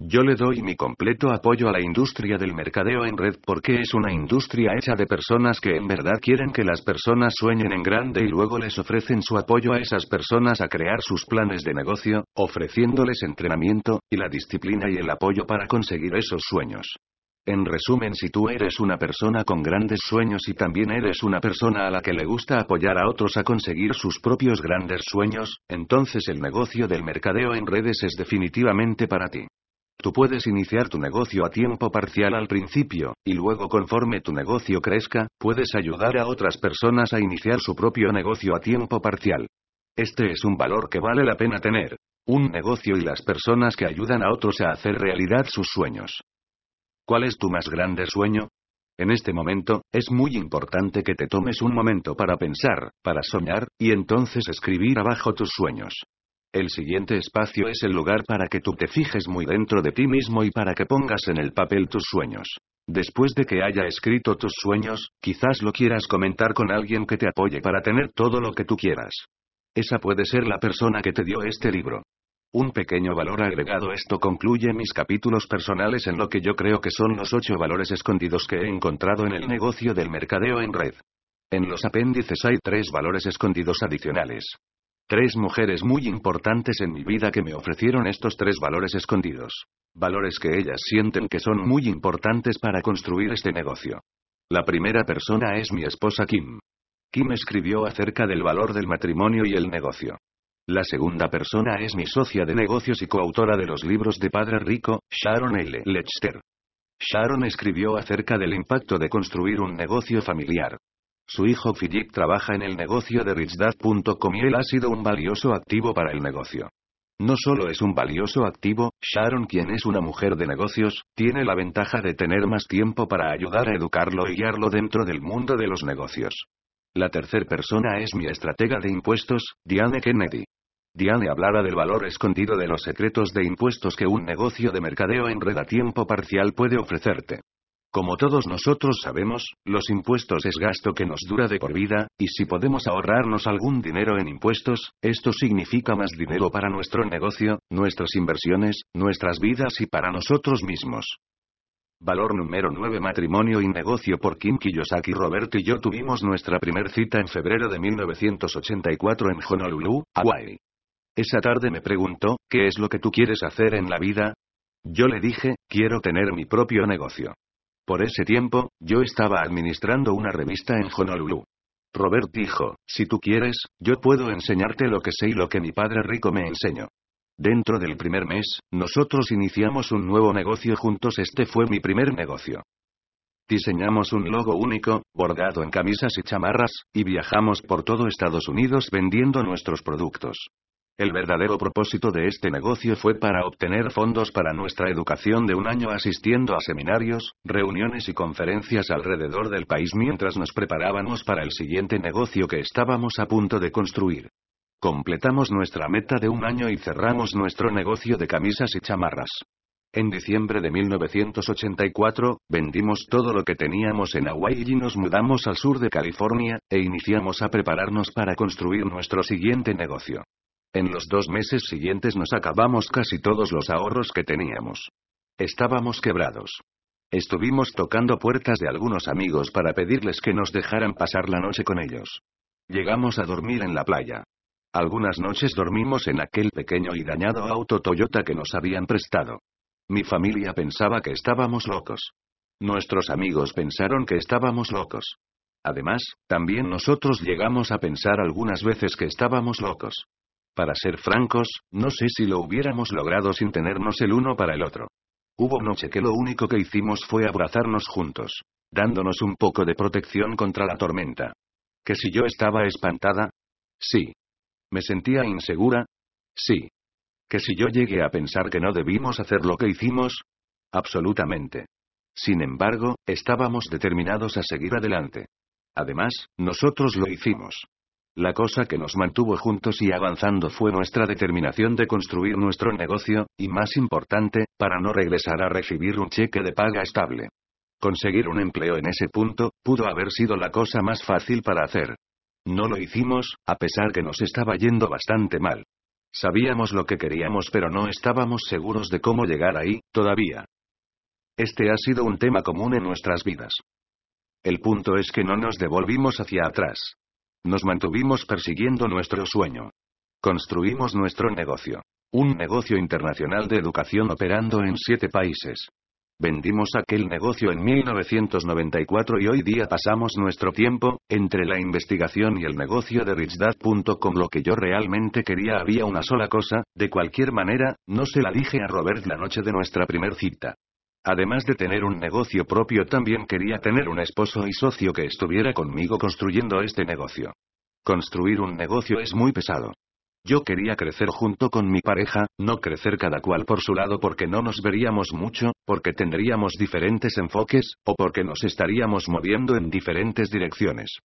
Yo le doy mi completo apoyo a la industria del mercadeo en red porque es una industria hecha de personas que en verdad quieren que las personas sueñen en grande y luego les ofrecen su apoyo a esas personas a crear sus planes de negocio, ofreciéndoles entrenamiento, y la disciplina y el apoyo para conseguir esos sueños. En resumen, si tú eres una persona con grandes sueños y también eres una persona a la que le gusta apoyar a otros a conseguir sus propios grandes sueños, entonces el negocio del mercadeo en redes es definitivamente para ti. Tú puedes iniciar tu negocio a tiempo parcial al principio, y luego conforme tu negocio crezca, puedes ayudar a otras personas a iniciar su propio negocio a tiempo parcial. Este es un valor que vale la pena tener. Un negocio y las personas que ayudan a otros a hacer realidad sus sueños. ¿Cuál es tu más grande sueño? En este momento, es muy importante que te tomes un momento para pensar, para soñar, y entonces escribir abajo tus sueños. El siguiente espacio es el lugar para que tú te fijes muy dentro de ti mismo y para que pongas en el papel tus sueños. Después de que haya escrito tus sueños, quizás lo quieras comentar con alguien que te apoye para tener todo lo que tú quieras. Esa puede ser la persona que te dio este libro. Un pequeño valor agregado. Esto concluye mis capítulos personales en lo que yo creo que son los ocho valores escondidos que he encontrado en el negocio del mercadeo en red. En los apéndices hay tres valores escondidos adicionales. Tres mujeres muy importantes en mi vida que me ofrecieron estos tres valores escondidos. Valores que ellas sienten que son muy importantes para construir este negocio. La primera persona es mi esposa Kim. Kim escribió acerca del valor del matrimonio y el negocio. La segunda persona es mi socia de negocios y coautora de los libros de Padre Rico, Sharon L. Lechster. Sharon escribió acerca del impacto de construir un negocio familiar. Su hijo Philip trabaja en el negocio de richdad.com y él ha sido un valioso activo para el negocio. No solo es un valioso activo, Sharon, quien es una mujer de negocios, tiene la ventaja de tener más tiempo para ayudar a educarlo y guiarlo dentro del mundo de los negocios. La tercera persona es mi estratega de impuestos, Diane Kennedy. Diane hablará del valor escondido de los secretos de impuestos que un negocio de mercadeo en red a tiempo parcial puede ofrecerte. Como todos nosotros sabemos, los impuestos es gasto que nos dura de por vida, y si podemos ahorrarnos algún dinero en impuestos, esto significa más dinero para nuestro negocio, nuestras inversiones, nuestras vidas y para nosotros mismos. Valor número 9 Matrimonio y negocio por Kim Kiyosaki Robert y yo tuvimos nuestra primer cita en febrero de 1984 en Honolulu, Hawaii. Esa tarde me preguntó, ¿qué es lo que tú quieres hacer en la vida? Yo le dije, quiero tener mi propio negocio. Por ese tiempo, yo estaba administrando una revista en Honolulu. Robert dijo, si tú quieres, yo puedo enseñarte lo que sé y lo que mi padre rico me enseñó. Dentro del primer mes, nosotros iniciamos un nuevo negocio juntos. Este fue mi primer negocio. Diseñamos un logo único, bordado en camisas y chamarras, y viajamos por todo Estados Unidos vendiendo nuestros productos. El verdadero propósito de este negocio fue para obtener fondos para nuestra educación de un año asistiendo a seminarios, reuniones y conferencias alrededor del país mientras nos preparábamos para el siguiente negocio que estábamos a punto de construir. Completamos nuestra meta de un año y cerramos nuestro negocio de camisas y chamarras. En diciembre de 1984, vendimos todo lo que teníamos en Hawaii y nos mudamos al sur de California, e iniciamos a prepararnos para construir nuestro siguiente negocio. En los dos meses siguientes nos acabamos casi todos los ahorros que teníamos. Estábamos quebrados. Estuvimos tocando puertas de algunos amigos para pedirles que nos dejaran pasar la noche con ellos. Llegamos a dormir en la playa. Algunas noches dormimos en aquel pequeño y dañado auto Toyota que nos habían prestado. Mi familia pensaba que estábamos locos. Nuestros amigos pensaron que estábamos locos. Además, también nosotros llegamos a pensar algunas veces que estábamos locos. Para ser francos, no sé si lo hubiéramos logrado sin tenernos el uno para el otro. Hubo noche que lo único que hicimos fue abrazarnos juntos, dándonos un poco de protección contra la tormenta. ¿Que si yo estaba espantada? Sí. ¿Me sentía insegura? Sí. ¿Que si yo llegué a pensar que no debimos hacer lo que hicimos? Absolutamente. Sin embargo, estábamos determinados a seguir adelante. Además, nosotros lo hicimos. La cosa que nos mantuvo juntos y avanzando fue nuestra determinación de construir nuestro negocio, y más importante, para no regresar a recibir un cheque de paga estable. Conseguir un empleo en ese punto, pudo haber sido la cosa más fácil para hacer. No lo hicimos, a pesar que nos estaba yendo bastante mal. Sabíamos lo que queríamos pero no estábamos seguros de cómo llegar ahí, todavía. Este ha sido un tema común en nuestras vidas. El punto es que no nos devolvimos hacia atrás. Nos mantuvimos persiguiendo nuestro sueño. Construimos nuestro negocio. Un negocio internacional de educación operando en siete países. Vendimos aquel negocio en 1994 y hoy día pasamos nuestro tiempo, entre la investigación y el negocio de RichDad.com. Lo que yo realmente quería había una sola cosa, de cualquier manera, no se la dije a Robert la noche de nuestra primer cita. Además de tener un negocio propio también quería tener un esposo y socio que estuviera conmigo construyendo este negocio. Construir un negocio es muy pesado. Yo quería crecer junto con mi pareja, no crecer cada cual por su lado porque no nos veríamos mucho, porque tendríamos diferentes enfoques, o porque nos estaríamos moviendo en diferentes direcciones.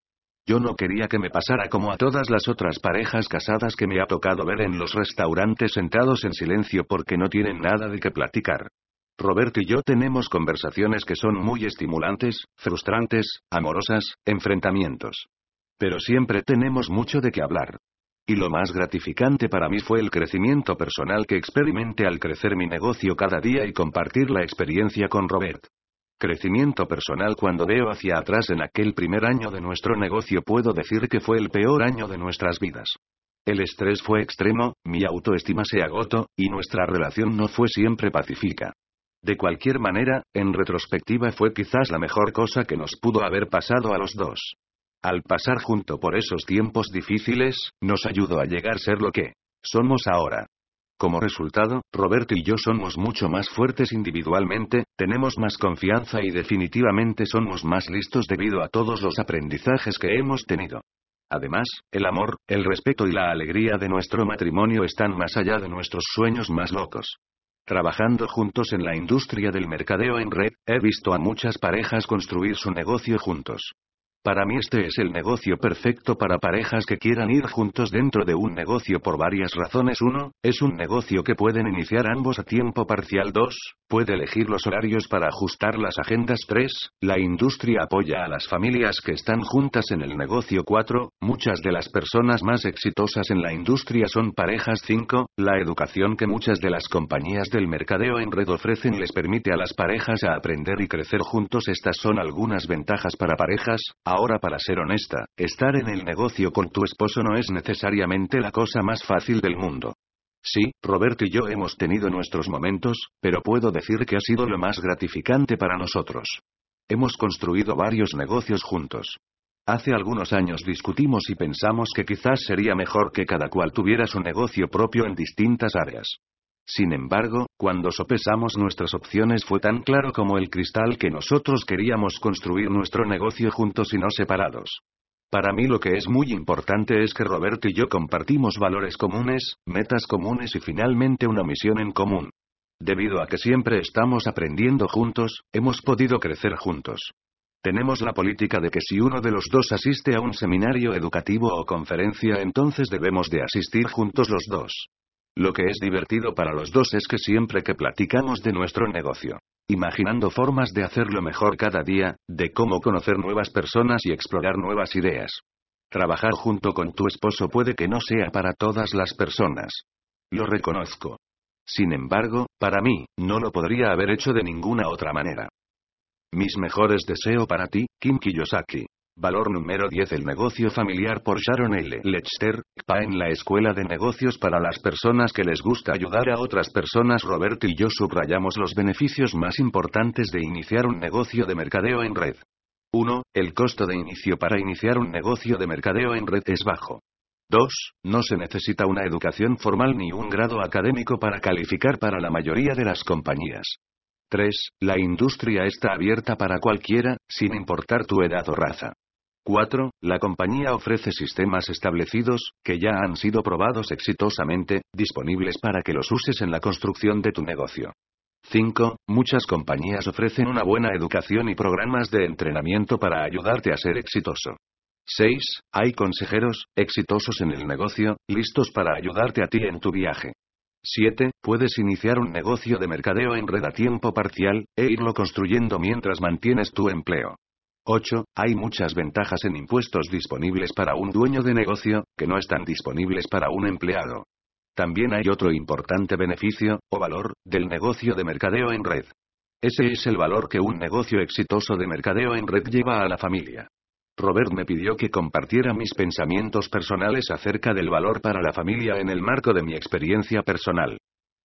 Yo no quería que me pasara como a todas las otras parejas casadas que me ha tocado ver en los restaurantes sentados en silencio porque no tienen nada de qué platicar. Roberto y yo tenemos conversaciones que son muy estimulantes, frustrantes, amorosas, enfrentamientos. Pero siempre tenemos mucho de qué hablar. Y lo más gratificante para mí fue el crecimiento personal que experimenté al crecer mi negocio cada día y compartir la experiencia con Robert. Crecimiento personal cuando veo hacia atrás en aquel primer año de nuestro negocio puedo decir que fue el peor año de nuestras vidas. El estrés fue extremo, mi autoestima se agotó, y nuestra relación no fue siempre pacífica. De cualquier manera, en retrospectiva fue quizás la mejor cosa que nos pudo haber pasado a los dos. Al pasar junto por esos tiempos difíciles, nos ayudó a llegar a ser lo que somos ahora. Como resultado, Roberto y yo somos mucho más fuertes individualmente, tenemos más confianza y definitivamente somos más listos debido a todos los aprendizajes que hemos tenido. Además, el amor, el respeto y la alegría de nuestro matrimonio están más allá de nuestros sueños más locos. Trabajando juntos en la industria del mercadeo en red, he visto a muchas parejas construir su negocio juntos. Para mí este es el negocio perfecto para parejas que quieran ir juntos dentro de un negocio por varias razones. 1. Es un negocio que pueden iniciar ambos a tiempo parcial. 2. Puede elegir los horarios para ajustar las agendas. 3. La industria apoya a las familias que están juntas en el negocio. 4. Muchas de las personas más exitosas en la industria son parejas. 5. La educación que muchas de las compañías del mercadeo en red ofrecen les permite a las parejas a aprender y crecer juntos. Estas son algunas ventajas para parejas. Ahora para ser honesta, estar en el negocio con tu esposo no es necesariamente la cosa más fácil del mundo. Sí, Roberto y yo hemos tenido nuestros momentos, pero puedo decir que ha sido lo más gratificante para nosotros. Hemos construido varios negocios juntos. Hace algunos años discutimos y pensamos que quizás sería mejor que cada cual tuviera su negocio propio en distintas áreas. Sin embargo, cuando sopesamos nuestras opciones fue tan claro como el cristal que nosotros queríamos construir nuestro negocio juntos y no separados. Para mí lo que es muy importante es que Roberto y yo compartimos valores comunes, metas comunes y finalmente una misión en común. Debido a que siempre estamos aprendiendo juntos, hemos podido crecer juntos. Tenemos la política de que si uno de los dos asiste a un seminario educativo o conferencia, entonces debemos de asistir juntos los dos. Lo que es divertido para los dos es que siempre que platicamos de nuestro negocio, imaginando formas de hacerlo mejor cada día, de cómo conocer nuevas personas y explorar nuevas ideas. Trabajar junto con tu esposo puede que no sea para todas las personas. Lo reconozco. Sin embargo, para mí, no lo podría haber hecho de ninguna otra manera. Mis mejores deseos para ti, Kim Kiyosaki. Valor número 10 El negocio familiar por Sharon L. Lechster, PA en la Escuela de Negocios para las personas que les gusta ayudar a otras personas Robert y yo subrayamos los beneficios más importantes de iniciar un negocio de mercadeo en red. 1. El costo de inicio para iniciar un negocio de mercadeo en red es bajo. 2. No se necesita una educación formal ni un grado académico para calificar para la mayoría de las compañías. 3. La industria está abierta para cualquiera, sin importar tu edad o raza. 4. La compañía ofrece sistemas establecidos, que ya han sido probados exitosamente, disponibles para que los uses en la construcción de tu negocio. 5. Muchas compañías ofrecen una buena educación y programas de entrenamiento para ayudarte a ser exitoso. 6. Hay consejeros, exitosos en el negocio, listos para ayudarte a ti en tu viaje. 7. Puedes iniciar un negocio de mercadeo en red a tiempo parcial, e irlo construyendo mientras mantienes tu empleo. 8. Hay muchas ventajas en impuestos disponibles para un dueño de negocio, que no están disponibles para un empleado. También hay otro importante beneficio, o valor, del negocio de mercadeo en red. Ese es el valor que un negocio exitoso de mercadeo en red lleva a la familia. Robert me pidió que compartiera mis pensamientos personales acerca del valor para la familia en el marco de mi experiencia personal.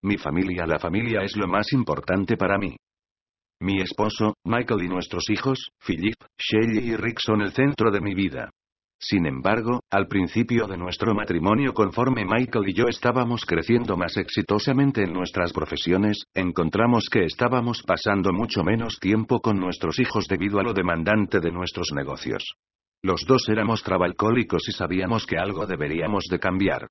Mi familia, la familia es lo más importante para mí. Mi esposo, Michael y nuestros hijos, Philip, Shelly y Rick son el centro de mi vida. Sin embargo, al principio de nuestro matrimonio conforme Michael y yo estábamos creciendo más exitosamente en nuestras profesiones, encontramos que estábamos pasando mucho menos tiempo con nuestros hijos debido a lo demandante de nuestros negocios. Los dos éramos trabalcólicos y sabíamos que algo deberíamos de cambiar.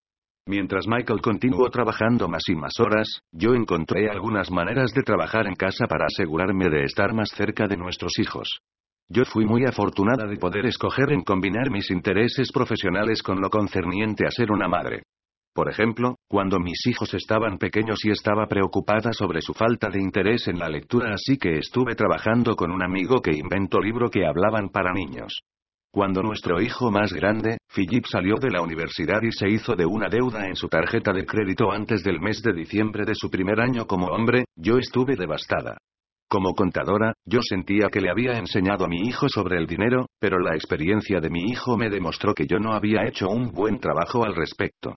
Mientras Michael continuó trabajando más y más horas, yo encontré algunas maneras de trabajar en casa para asegurarme de estar más cerca de nuestros hijos. Yo fui muy afortunada de poder escoger en combinar mis intereses profesionales con lo concerniente a ser una madre. Por ejemplo, cuando mis hijos estaban pequeños y estaba preocupada sobre su falta de interés en la lectura, así que estuve trabajando con un amigo que inventó libros que hablaban para niños. Cuando nuestro hijo más grande, Philip salió de la universidad y se hizo de una deuda en su tarjeta de crédito antes del mes de diciembre de su primer año como hombre, yo estuve devastada. Como contadora, yo sentía que le había enseñado a mi hijo sobre el dinero, pero la experiencia de mi hijo me demostró que yo no había hecho un buen trabajo al respecto.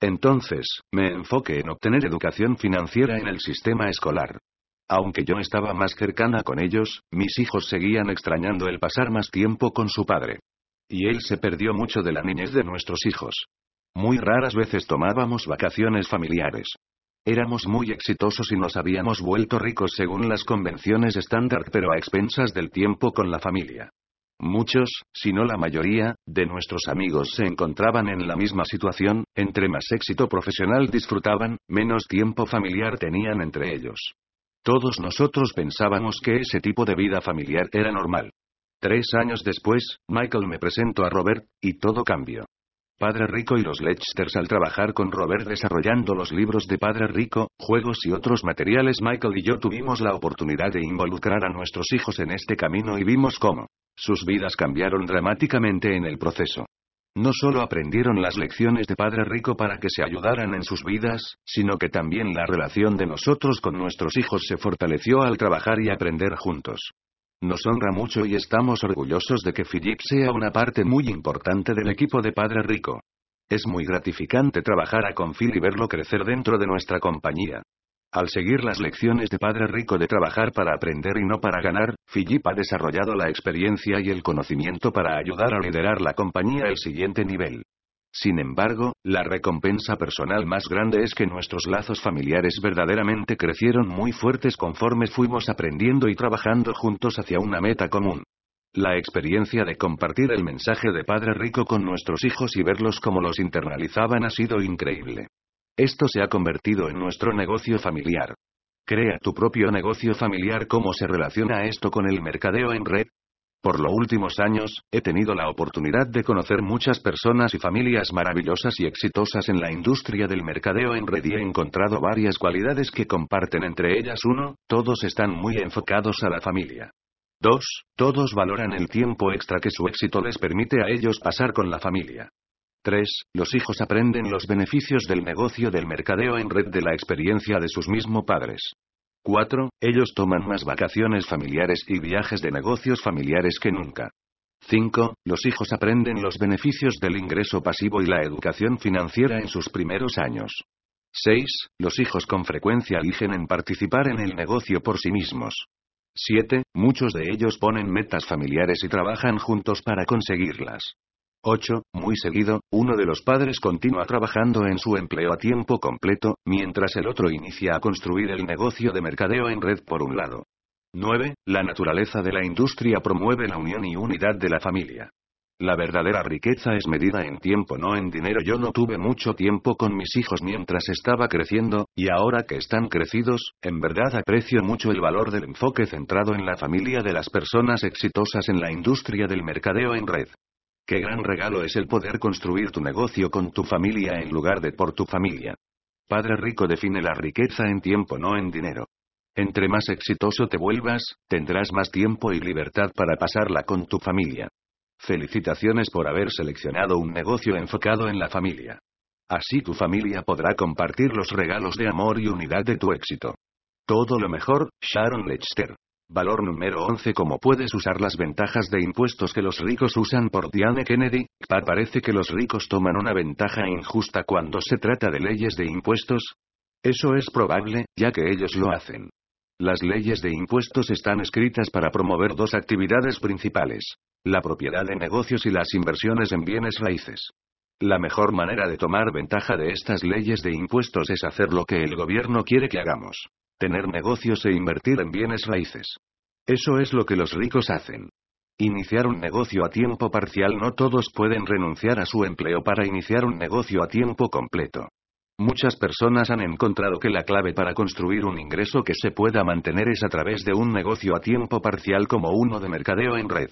Entonces, me enfoqué en obtener educación financiera en el sistema escolar. Aunque yo estaba más cercana con ellos, mis hijos seguían extrañando el pasar más tiempo con su padre. Y él se perdió mucho de la niñez de nuestros hijos. Muy raras veces tomábamos vacaciones familiares. Éramos muy exitosos y nos habíamos vuelto ricos según las convenciones estándar, pero a expensas del tiempo con la familia. Muchos, si no la mayoría, de nuestros amigos se encontraban en la misma situación, entre más éxito profesional disfrutaban, menos tiempo familiar tenían entre ellos. Todos nosotros pensábamos que ese tipo de vida familiar era normal. Tres años después, Michael me presentó a Robert, y todo cambió. Padre Rico y los Lechsters al trabajar con Robert desarrollando los libros de Padre Rico, juegos y otros materiales Michael y yo tuvimos la oportunidad de involucrar a nuestros hijos en este camino y vimos cómo sus vidas cambiaron dramáticamente en el proceso. No solo aprendieron las lecciones de Padre Rico para que se ayudaran en sus vidas, sino que también la relación de nosotros con nuestros hijos se fortaleció al trabajar y aprender juntos. Nos honra mucho y estamos orgullosos de que Philip sea una parte muy importante del equipo de Padre Rico. Es muy gratificante trabajar a con Phil y verlo crecer dentro de nuestra compañía. Al seguir las lecciones de Padre Rico de trabajar para aprender y no para ganar, Philip ha desarrollado la experiencia y el conocimiento para ayudar a liderar la compañía al siguiente nivel. Sin embargo, la recompensa personal más grande es que nuestros lazos familiares verdaderamente crecieron muy fuertes conforme fuimos aprendiendo y trabajando juntos hacia una meta común. La experiencia de compartir el mensaje de Padre Rico con nuestros hijos y verlos como los internalizaban ha sido increíble. Esto se ha convertido en nuestro negocio familiar. Crea tu propio negocio familiar. ¿Cómo se relaciona esto con el mercadeo en red? Por los últimos años, he tenido la oportunidad de conocer muchas personas y familias maravillosas y exitosas en la industria del mercadeo en red y he encontrado varias cualidades que comparten entre ellas. Uno, todos están muy enfocados a la familia. 2. Todos valoran el tiempo extra que su éxito les permite a ellos pasar con la familia. 3. Los hijos aprenden los beneficios del negocio del mercadeo en red de la experiencia de sus mismos padres. 4. Ellos toman más vacaciones familiares y viajes de negocios familiares que nunca. 5. Los hijos aprenden los beneficios del ingreso pasivo y la educación financiera en sus primeros años. 6. Los hijos con frecuencia eligen en participar en el negocio por sí mismos. 7. Muchos de ellos ponen metas familiares y trabajan juntos para conseguirlas. 8. Muy seguido, uno de los padres continúa trabajando en su empleo a tiempo completo, mientras el otro inicia a construir el negocio de mercadeo en red por un lado. 9. La naturaleza de la industria promueve la unión y unidad de la familia. La verdadera riqueza es medida en tiempo, no en dinero. Yo no tuve mucho tiempo con mis hijos mientras estaba creciendo, y ahora que están crecidos, en verdad aprecio mucho el valor del enfoque centrado en la familia de las personas exitosas en la industria del mercadeo en red. Qué gran regalo es el poder construir tu negocio con tu familia en lugar de por tu familia. Padre Rico define la riqueza en tiempo, no en dinero. Entre más exitoso te vuelvas, tendrás más tiempo y libertad para pasarla con tu familia. Felicitaciones por haber seleccionado un negocio enfocado en la familia. Así tu familia podrá compartir los regalos de amor y unidad de tu éxito. Todo lo mejor, Sharon Lechster. Valor número 11 ¿Cómo puedes usar las ventajas de impuestos que los ricos usan por Diane Kennedy? Parece que los ricos toman una ventaja injusta cuando se trata de leyes de impuestos. Eso es probable, ya que ellos lo hacen. Las leyes de impuestos están escritas para promover dos actividades principales. La propiedad de negocios y las inversiones en bienes raíces. La mejor manera de tomar ventaja de estas leyes de impuestos es hacer lo que el gobierno quiere que hagamos tener negocios e invertir en bienes raíces. Eso es lo que los ricos hacen. Iniciar un negocio a tiempo parcial no todos pueden renunciar a su empleo para iniciar un negocio a tiempo completo. Muchas personas han encontrado que la clave para construir un ingreso que se pueda mantener es a través de un negocio a tiempo parcial como uno de mercadeo en red.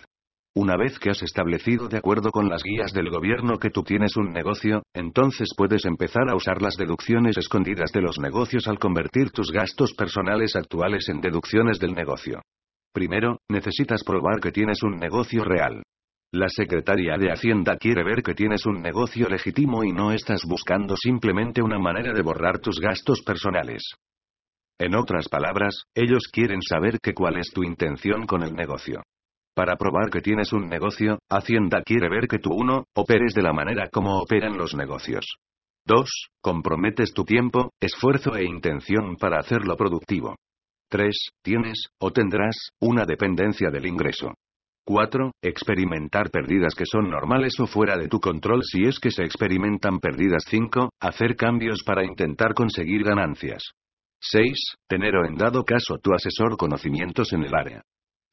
Una vez que has establecido de acuerdo con las guías del gobierno que tú tienes un negocio, entonces puedes empezar a usar las deducciones escondidas de los negocios al convertir tus gastos personales actuales en deducciones del negocio. Primero, necesitas probar que tienes un negocio real. La secretaria de Hacienda quiere ver que tienes un negocio legítimo y no estás buscando simplemente una manera de borrar tus gastos personales. En otras palabras, ellos quieren saber que cuál es tu intención con el negocio. Para probar que tienes un negocio, Hacienda quiere ver que tú 1. operes de la manera como operan los negocios. 2. Comprometes tu tiempo, esfuerzo e intención para hacerlo productivo. 3. Tienes, o tendrás, una dependencia del ingreso. 4. Experimentar pérdidas que son normales o fuera de tu control si es que se experimentan pérdidas. 5. Hacer cambios para intentar conseguir ganancias. 6. Tener o en dado caso tu asesor conocimientos en el área.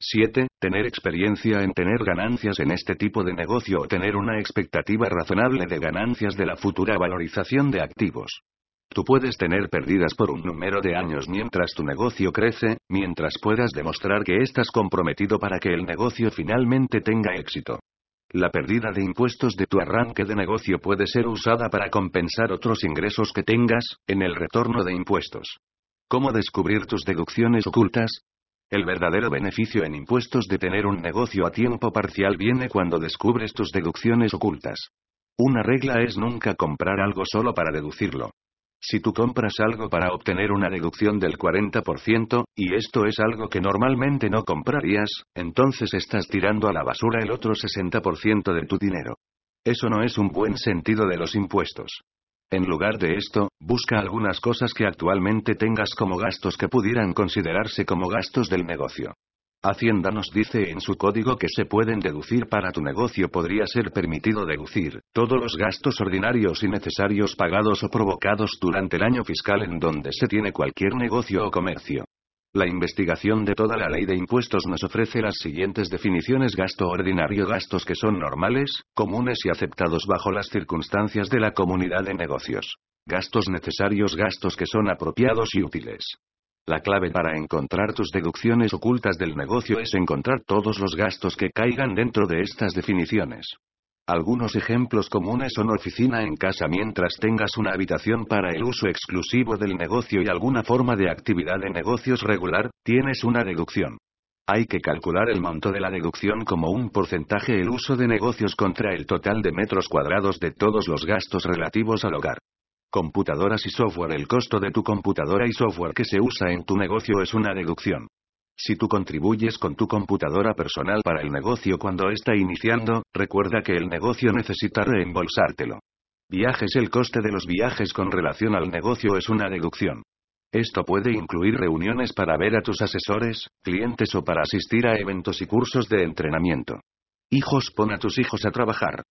7. Tener experiencia en tener ganancias en este tipo de negocio o tener una expectativa razonable de ganancias de la futura valorización de activos. Tú puedes tener pérdidas por un número de años mientras tu negocio crece, mientras puedas demostrar que estás comprometido para que el negocio finalmente tenga éxito. La pérdida de impuestos de tu arranque de negocio puede ser usada para compensar otros ingresos que tengas, en el retorno de impuestos. ¿Cómo descubrir tus deducciones ocultas? El verdadero beneficio en impuestos de tener un negocio a tiempo parcial viene cuando descubres tus deducciones ocultas. Una regla es nunca comprar algo solo para deducirlo. Si tú compras algo para obtener una deducción del 40%, y esto es algo que normalmente no comprarías, entonces estás tirando a la basura el otro 60% de tu dinero. Eso no es un buen sentido de los impuestos. En lugar de esto, busca algunas cosas que actualmente tengas como gastos que pudieran considerarse como gastos del negocio. Hacienda nos dice en su código que se pueden deducir para tu negocio podría ser permitido deducir todos los gastos ordinarios y necesarios pagados o provocados durante el año fiscal en donde se tiene cualquier negocio o comercio. La investigación de toda la ley de impuestos nos ofrece las siguientes definiciones gasto ordinario gastos que son normales, comunes y aceptados bajo las circunstancias de la comunidad de negocios. Gastos necesarios gastos que son apropiados y útiles. La clave para encontrar tus deducciones ocultas del negocio es encontrar todos los gastos que caigan dentro de estas definiciones. Algunos ejemplos comunes son oficina en casa mientras tengas una habitación para el uso exclusivo del negocio y alguna forma de actividad de negocios regular, tienes una deducción. Hay que calcular el monto de la deducción como un porcentaje el uso de negocios contra el total de metros cuadrados de todos los gastos relativos al hogar. Computadoras y software El costo de tu computadora y software que se usa en tu negocio es una deducción. Si tú contribuyes con tu computadora personal para el negocio cuando está iniciando, recuerda que el negocio necesita reembolsártelo. Viajes El coste de los viajes con relación al negocio es una deducción. Esto puede incluir reuniones para ver a tus asesores, clientes o para asistir a eventos y cursos de entrenamiento. Hijos, pon a tus hijos a trabajar.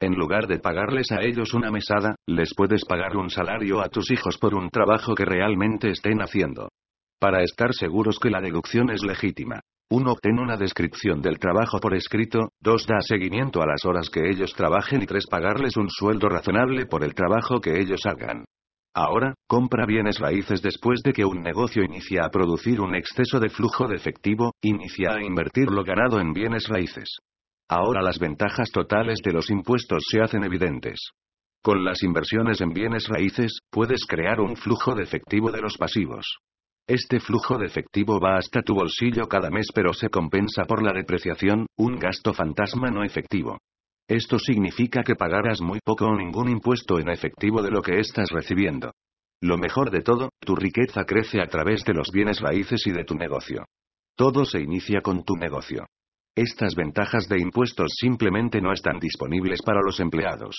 En lugar de pagarles a ellos una mesada, les puedes pagar un salario a tus hijos por un trabajo que realmente estén haciendo. Para estar seguros que la deducción es legítima. 1. Obtén una descripción del trabajo por escrito. 2. Da seguimiento a las horas que ellos trabajen. Y 3. Pagarles un sueldo razonable por el trabajo que ellos hagan. Ahora, compra bienes raíces después de que un negocio inicia a producir un exceso de flujo de efectivo, inicia a invertir lo ganado en bienes raíces. Ahora las ventajas totales de los impuestos se hacen evidentes. Con las inversiones en bienes raíces, puedes crear un flujo de efectivo de los pasivos. Este flujo de efectivo va hasta tu bolsillo cada mes pero se compensa por la depreciación, un gasto fantasma no efectivo. Esto significa que pagarás muy poco o ningún impuesto en efectivo de lo que estás recibiendo. Lo mejor de todo, tu riqueza crece a través de los bienes raíces y de tu negocio. Todo se inicia con tu negocio. Estas ventajas de impuestos simplemente no están disponibles para los empleados.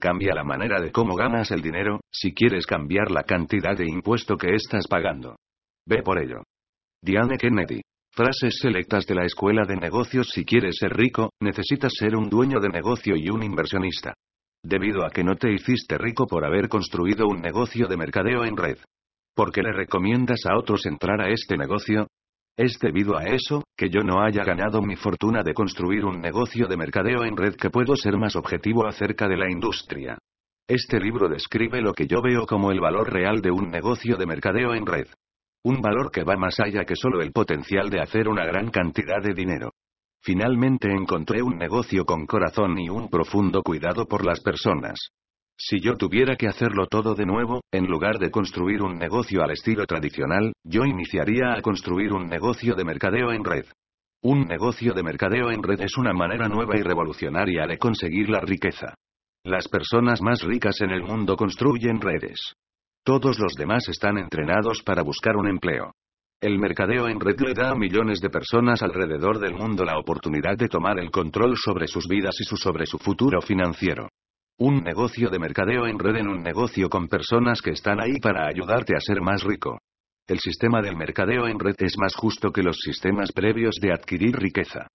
Cambia la manera de cómo ganas el dinero, si quieres cambiar la cantidad de impuesto que estás pagando. Ve por ello. Diane Kennedy. Frases selectas de la Escuela de Negocios Si quieres ser rico, necesitas ser un dueño de negocio y un inversionista. Debido a que no te hiciste rico por haber construido un negocio de mercadeo en red. ¿Por qué le recomiendas a otros entrar a este negocio? Es debido a eso, que yo no haya ganado mi fortuna de construir un negocio de mercadeo en red que puedo ser más objetivo acerca de la industria. Este libro describe lo que yo veo como el valor real de un negocio de mercadeo en red. Un valor que va más allá que solo el potencial de hacer una gran cantidad de dinero. Finalmente encontré un negocio con corazón y un profundo cuidado por las personas. Si yo tuviera que hacerlo todo de nuevo, en lugar de construir un negocio al estilo tradicional, yo iniciaría a construir un negocio de mercadeo en red. Un negocio de mercadeo en red es una manera nueva y revolucionaria de conseguir la riqueza. Las personas más ricas en el mundo construyen redes. Todos los demás están entrenados para buscar un empleo. El mercadeo en red le da a millones de personas alrededor del mundo la oportunidad de tomar el control sobre sus vidas y sobre su futuro financiero. Un negocio de mercadeo en red en un negocio con personas que están ahí para ayudarte a ser más rico. El sistema del mercadeo en red es más justo que los sistemas previos de adquirir riqueza.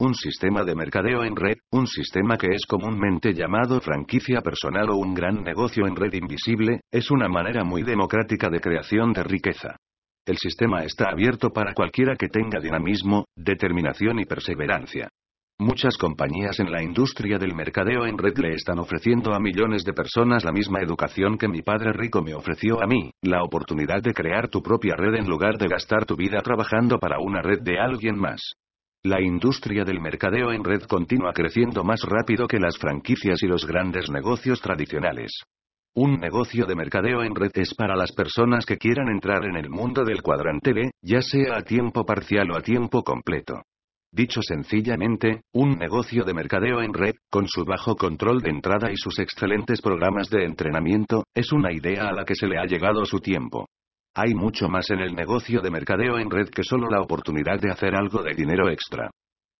Un sistema de mercadeo en red, un sistema que es comúnmente llamado franquicia personal o un gran negocio en red invisible, es una manera muy democrática de creación de riqueza. El sistema está abierto para cualquiera que tenga dinamismo, determinación y perseverancia. Muchas compañías en la industria del mercadeo en red le están ofreciendo a millones de personas la misma educación que mi padre rico me ofreció a mí, la oportunidad de crear tu propia red en lugar de gastar tu vida trabajando para una red de alguien más. La industria del mercadeo en red continúa creciendo más rápido que las franquicias y los grandes negocios tradicionales. Un negocio de mercadeo en red es para las personas que quieran entrar en el mundo del cuadrante B, ya sea a tiempo parcial o a tiempo completo. Dicho sencillamente, un negocio de mercadeo en red, con su bajo control de entrada y sus excelentes programas de entrenamiento, es una idea a la que se le ha llegado su tiempo. Hay mucho más en el negocio de mercadeo en red que solo la oportunidad de hacer algo de dinero extra.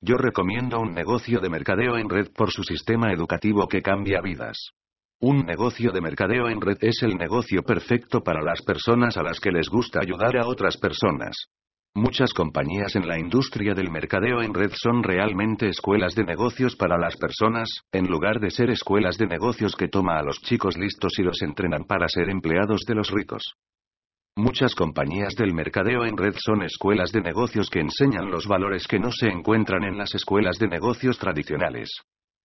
Yo recomiendo un negocio de mercadeo en red por su sistema educativo que cambia vidas. Un negocio de mercadeo en red es el negocio perfecto para las personas a las que les gusta ayudar a otras personas. Muchas compañías en la industria del mercadeo en red son realmente escuelas de negocios para las personas, en lugar de ser escuelas de negocios que toma a los chicos listos y los entrenan para ser empleados de los ricos. Muchas compañías del mercadeo en red son escuelas de negocios que enseñan los valores que no se encuentran en las escuelas de negocios tradicionales.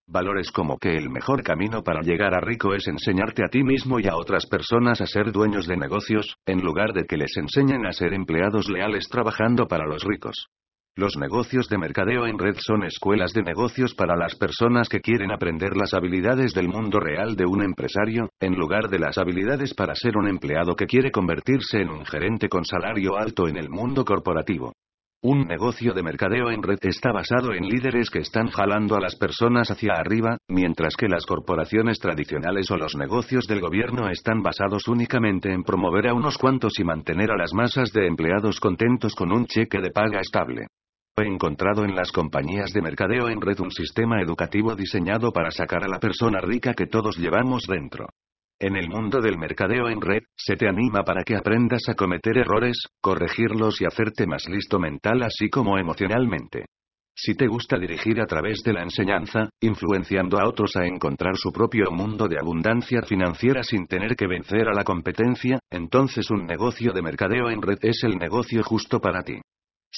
Valores como que el mejor camino para llegar a rico es enseñarte a ti mismo y a otras personas a ser dueños de negocios, en lugar de que les enseñen a ser empleados leales trabajando para los ricos. Los negocios de mercadeo en red son escuelas de negocios para las personas que quieren aprender las habilidades del mundo real de un empresario, en lugar de las habilidades para ser un empleado que quiere convertirse en un gerente con salario alto en el mundo corporativo. Un negocio de mercadeo en red está basado en líderes que están jalando a las personas hacia arriba, mientras que las corporaciones tradicionales o los negocios del gobierno están basados únicamente en promover a unos cuantos y mantener a las masas de empleados contentos con un cheque de paga estable. Encontrado en las compañías de mercadeo en red un sistema educativo diseñado para sacar a la persona rica que todos llevamos dentro. En el mundo del mercadeo en red, se te anima para que aprendas a cometer errores, corregirlos y hacerte más listo mental así como emocionalmente. Si te gusta dirigir a través de la enseñanza, influenciando a otros a encontrar su propio mundo de abundancia financiera sin tener que vencer a la competencia, entonces un negocio de mercadeo en red es el negocio justo para ti.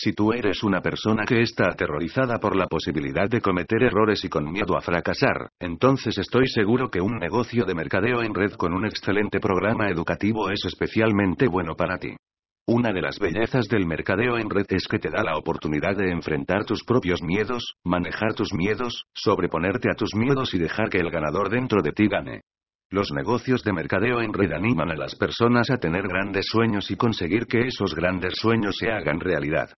Si tú eres una persona que está aterrorizada por la posibilidad de cometer errores y con miedo a fracasar, entonces estoy seguro que un negocio de mercadeo en red con un excelente programa educativo es especialmente bueno para ti. Una de las bellezas del mercadeo en red es que te da la oportunidad de enfrentar tus propios miedos, manejar tus miedos, sobreponerte a tus miedos y dejar que el ganador dentro de ti gane. Los negocios de mercadeo en red animan a las personas a tener grandes sueños y conseguir que esos grandes sueños se hagan realidad.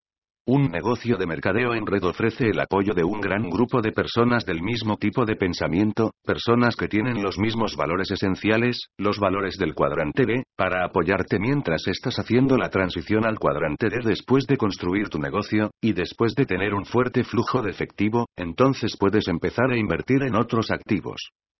Un negocio de mercadeo en red ofrece el apoyo de un gran grupo de personas del mismo tipo de pensamiento, personas que tienen los mismos valores esenciales, los valores del cuadrante B, para apoyarte mientras estás haciendo la transición al cuadrante D después de construir tu negocio, y después de tener un fuerte flujo de efectivo, entonces puedes empezar a invertir en otros activos.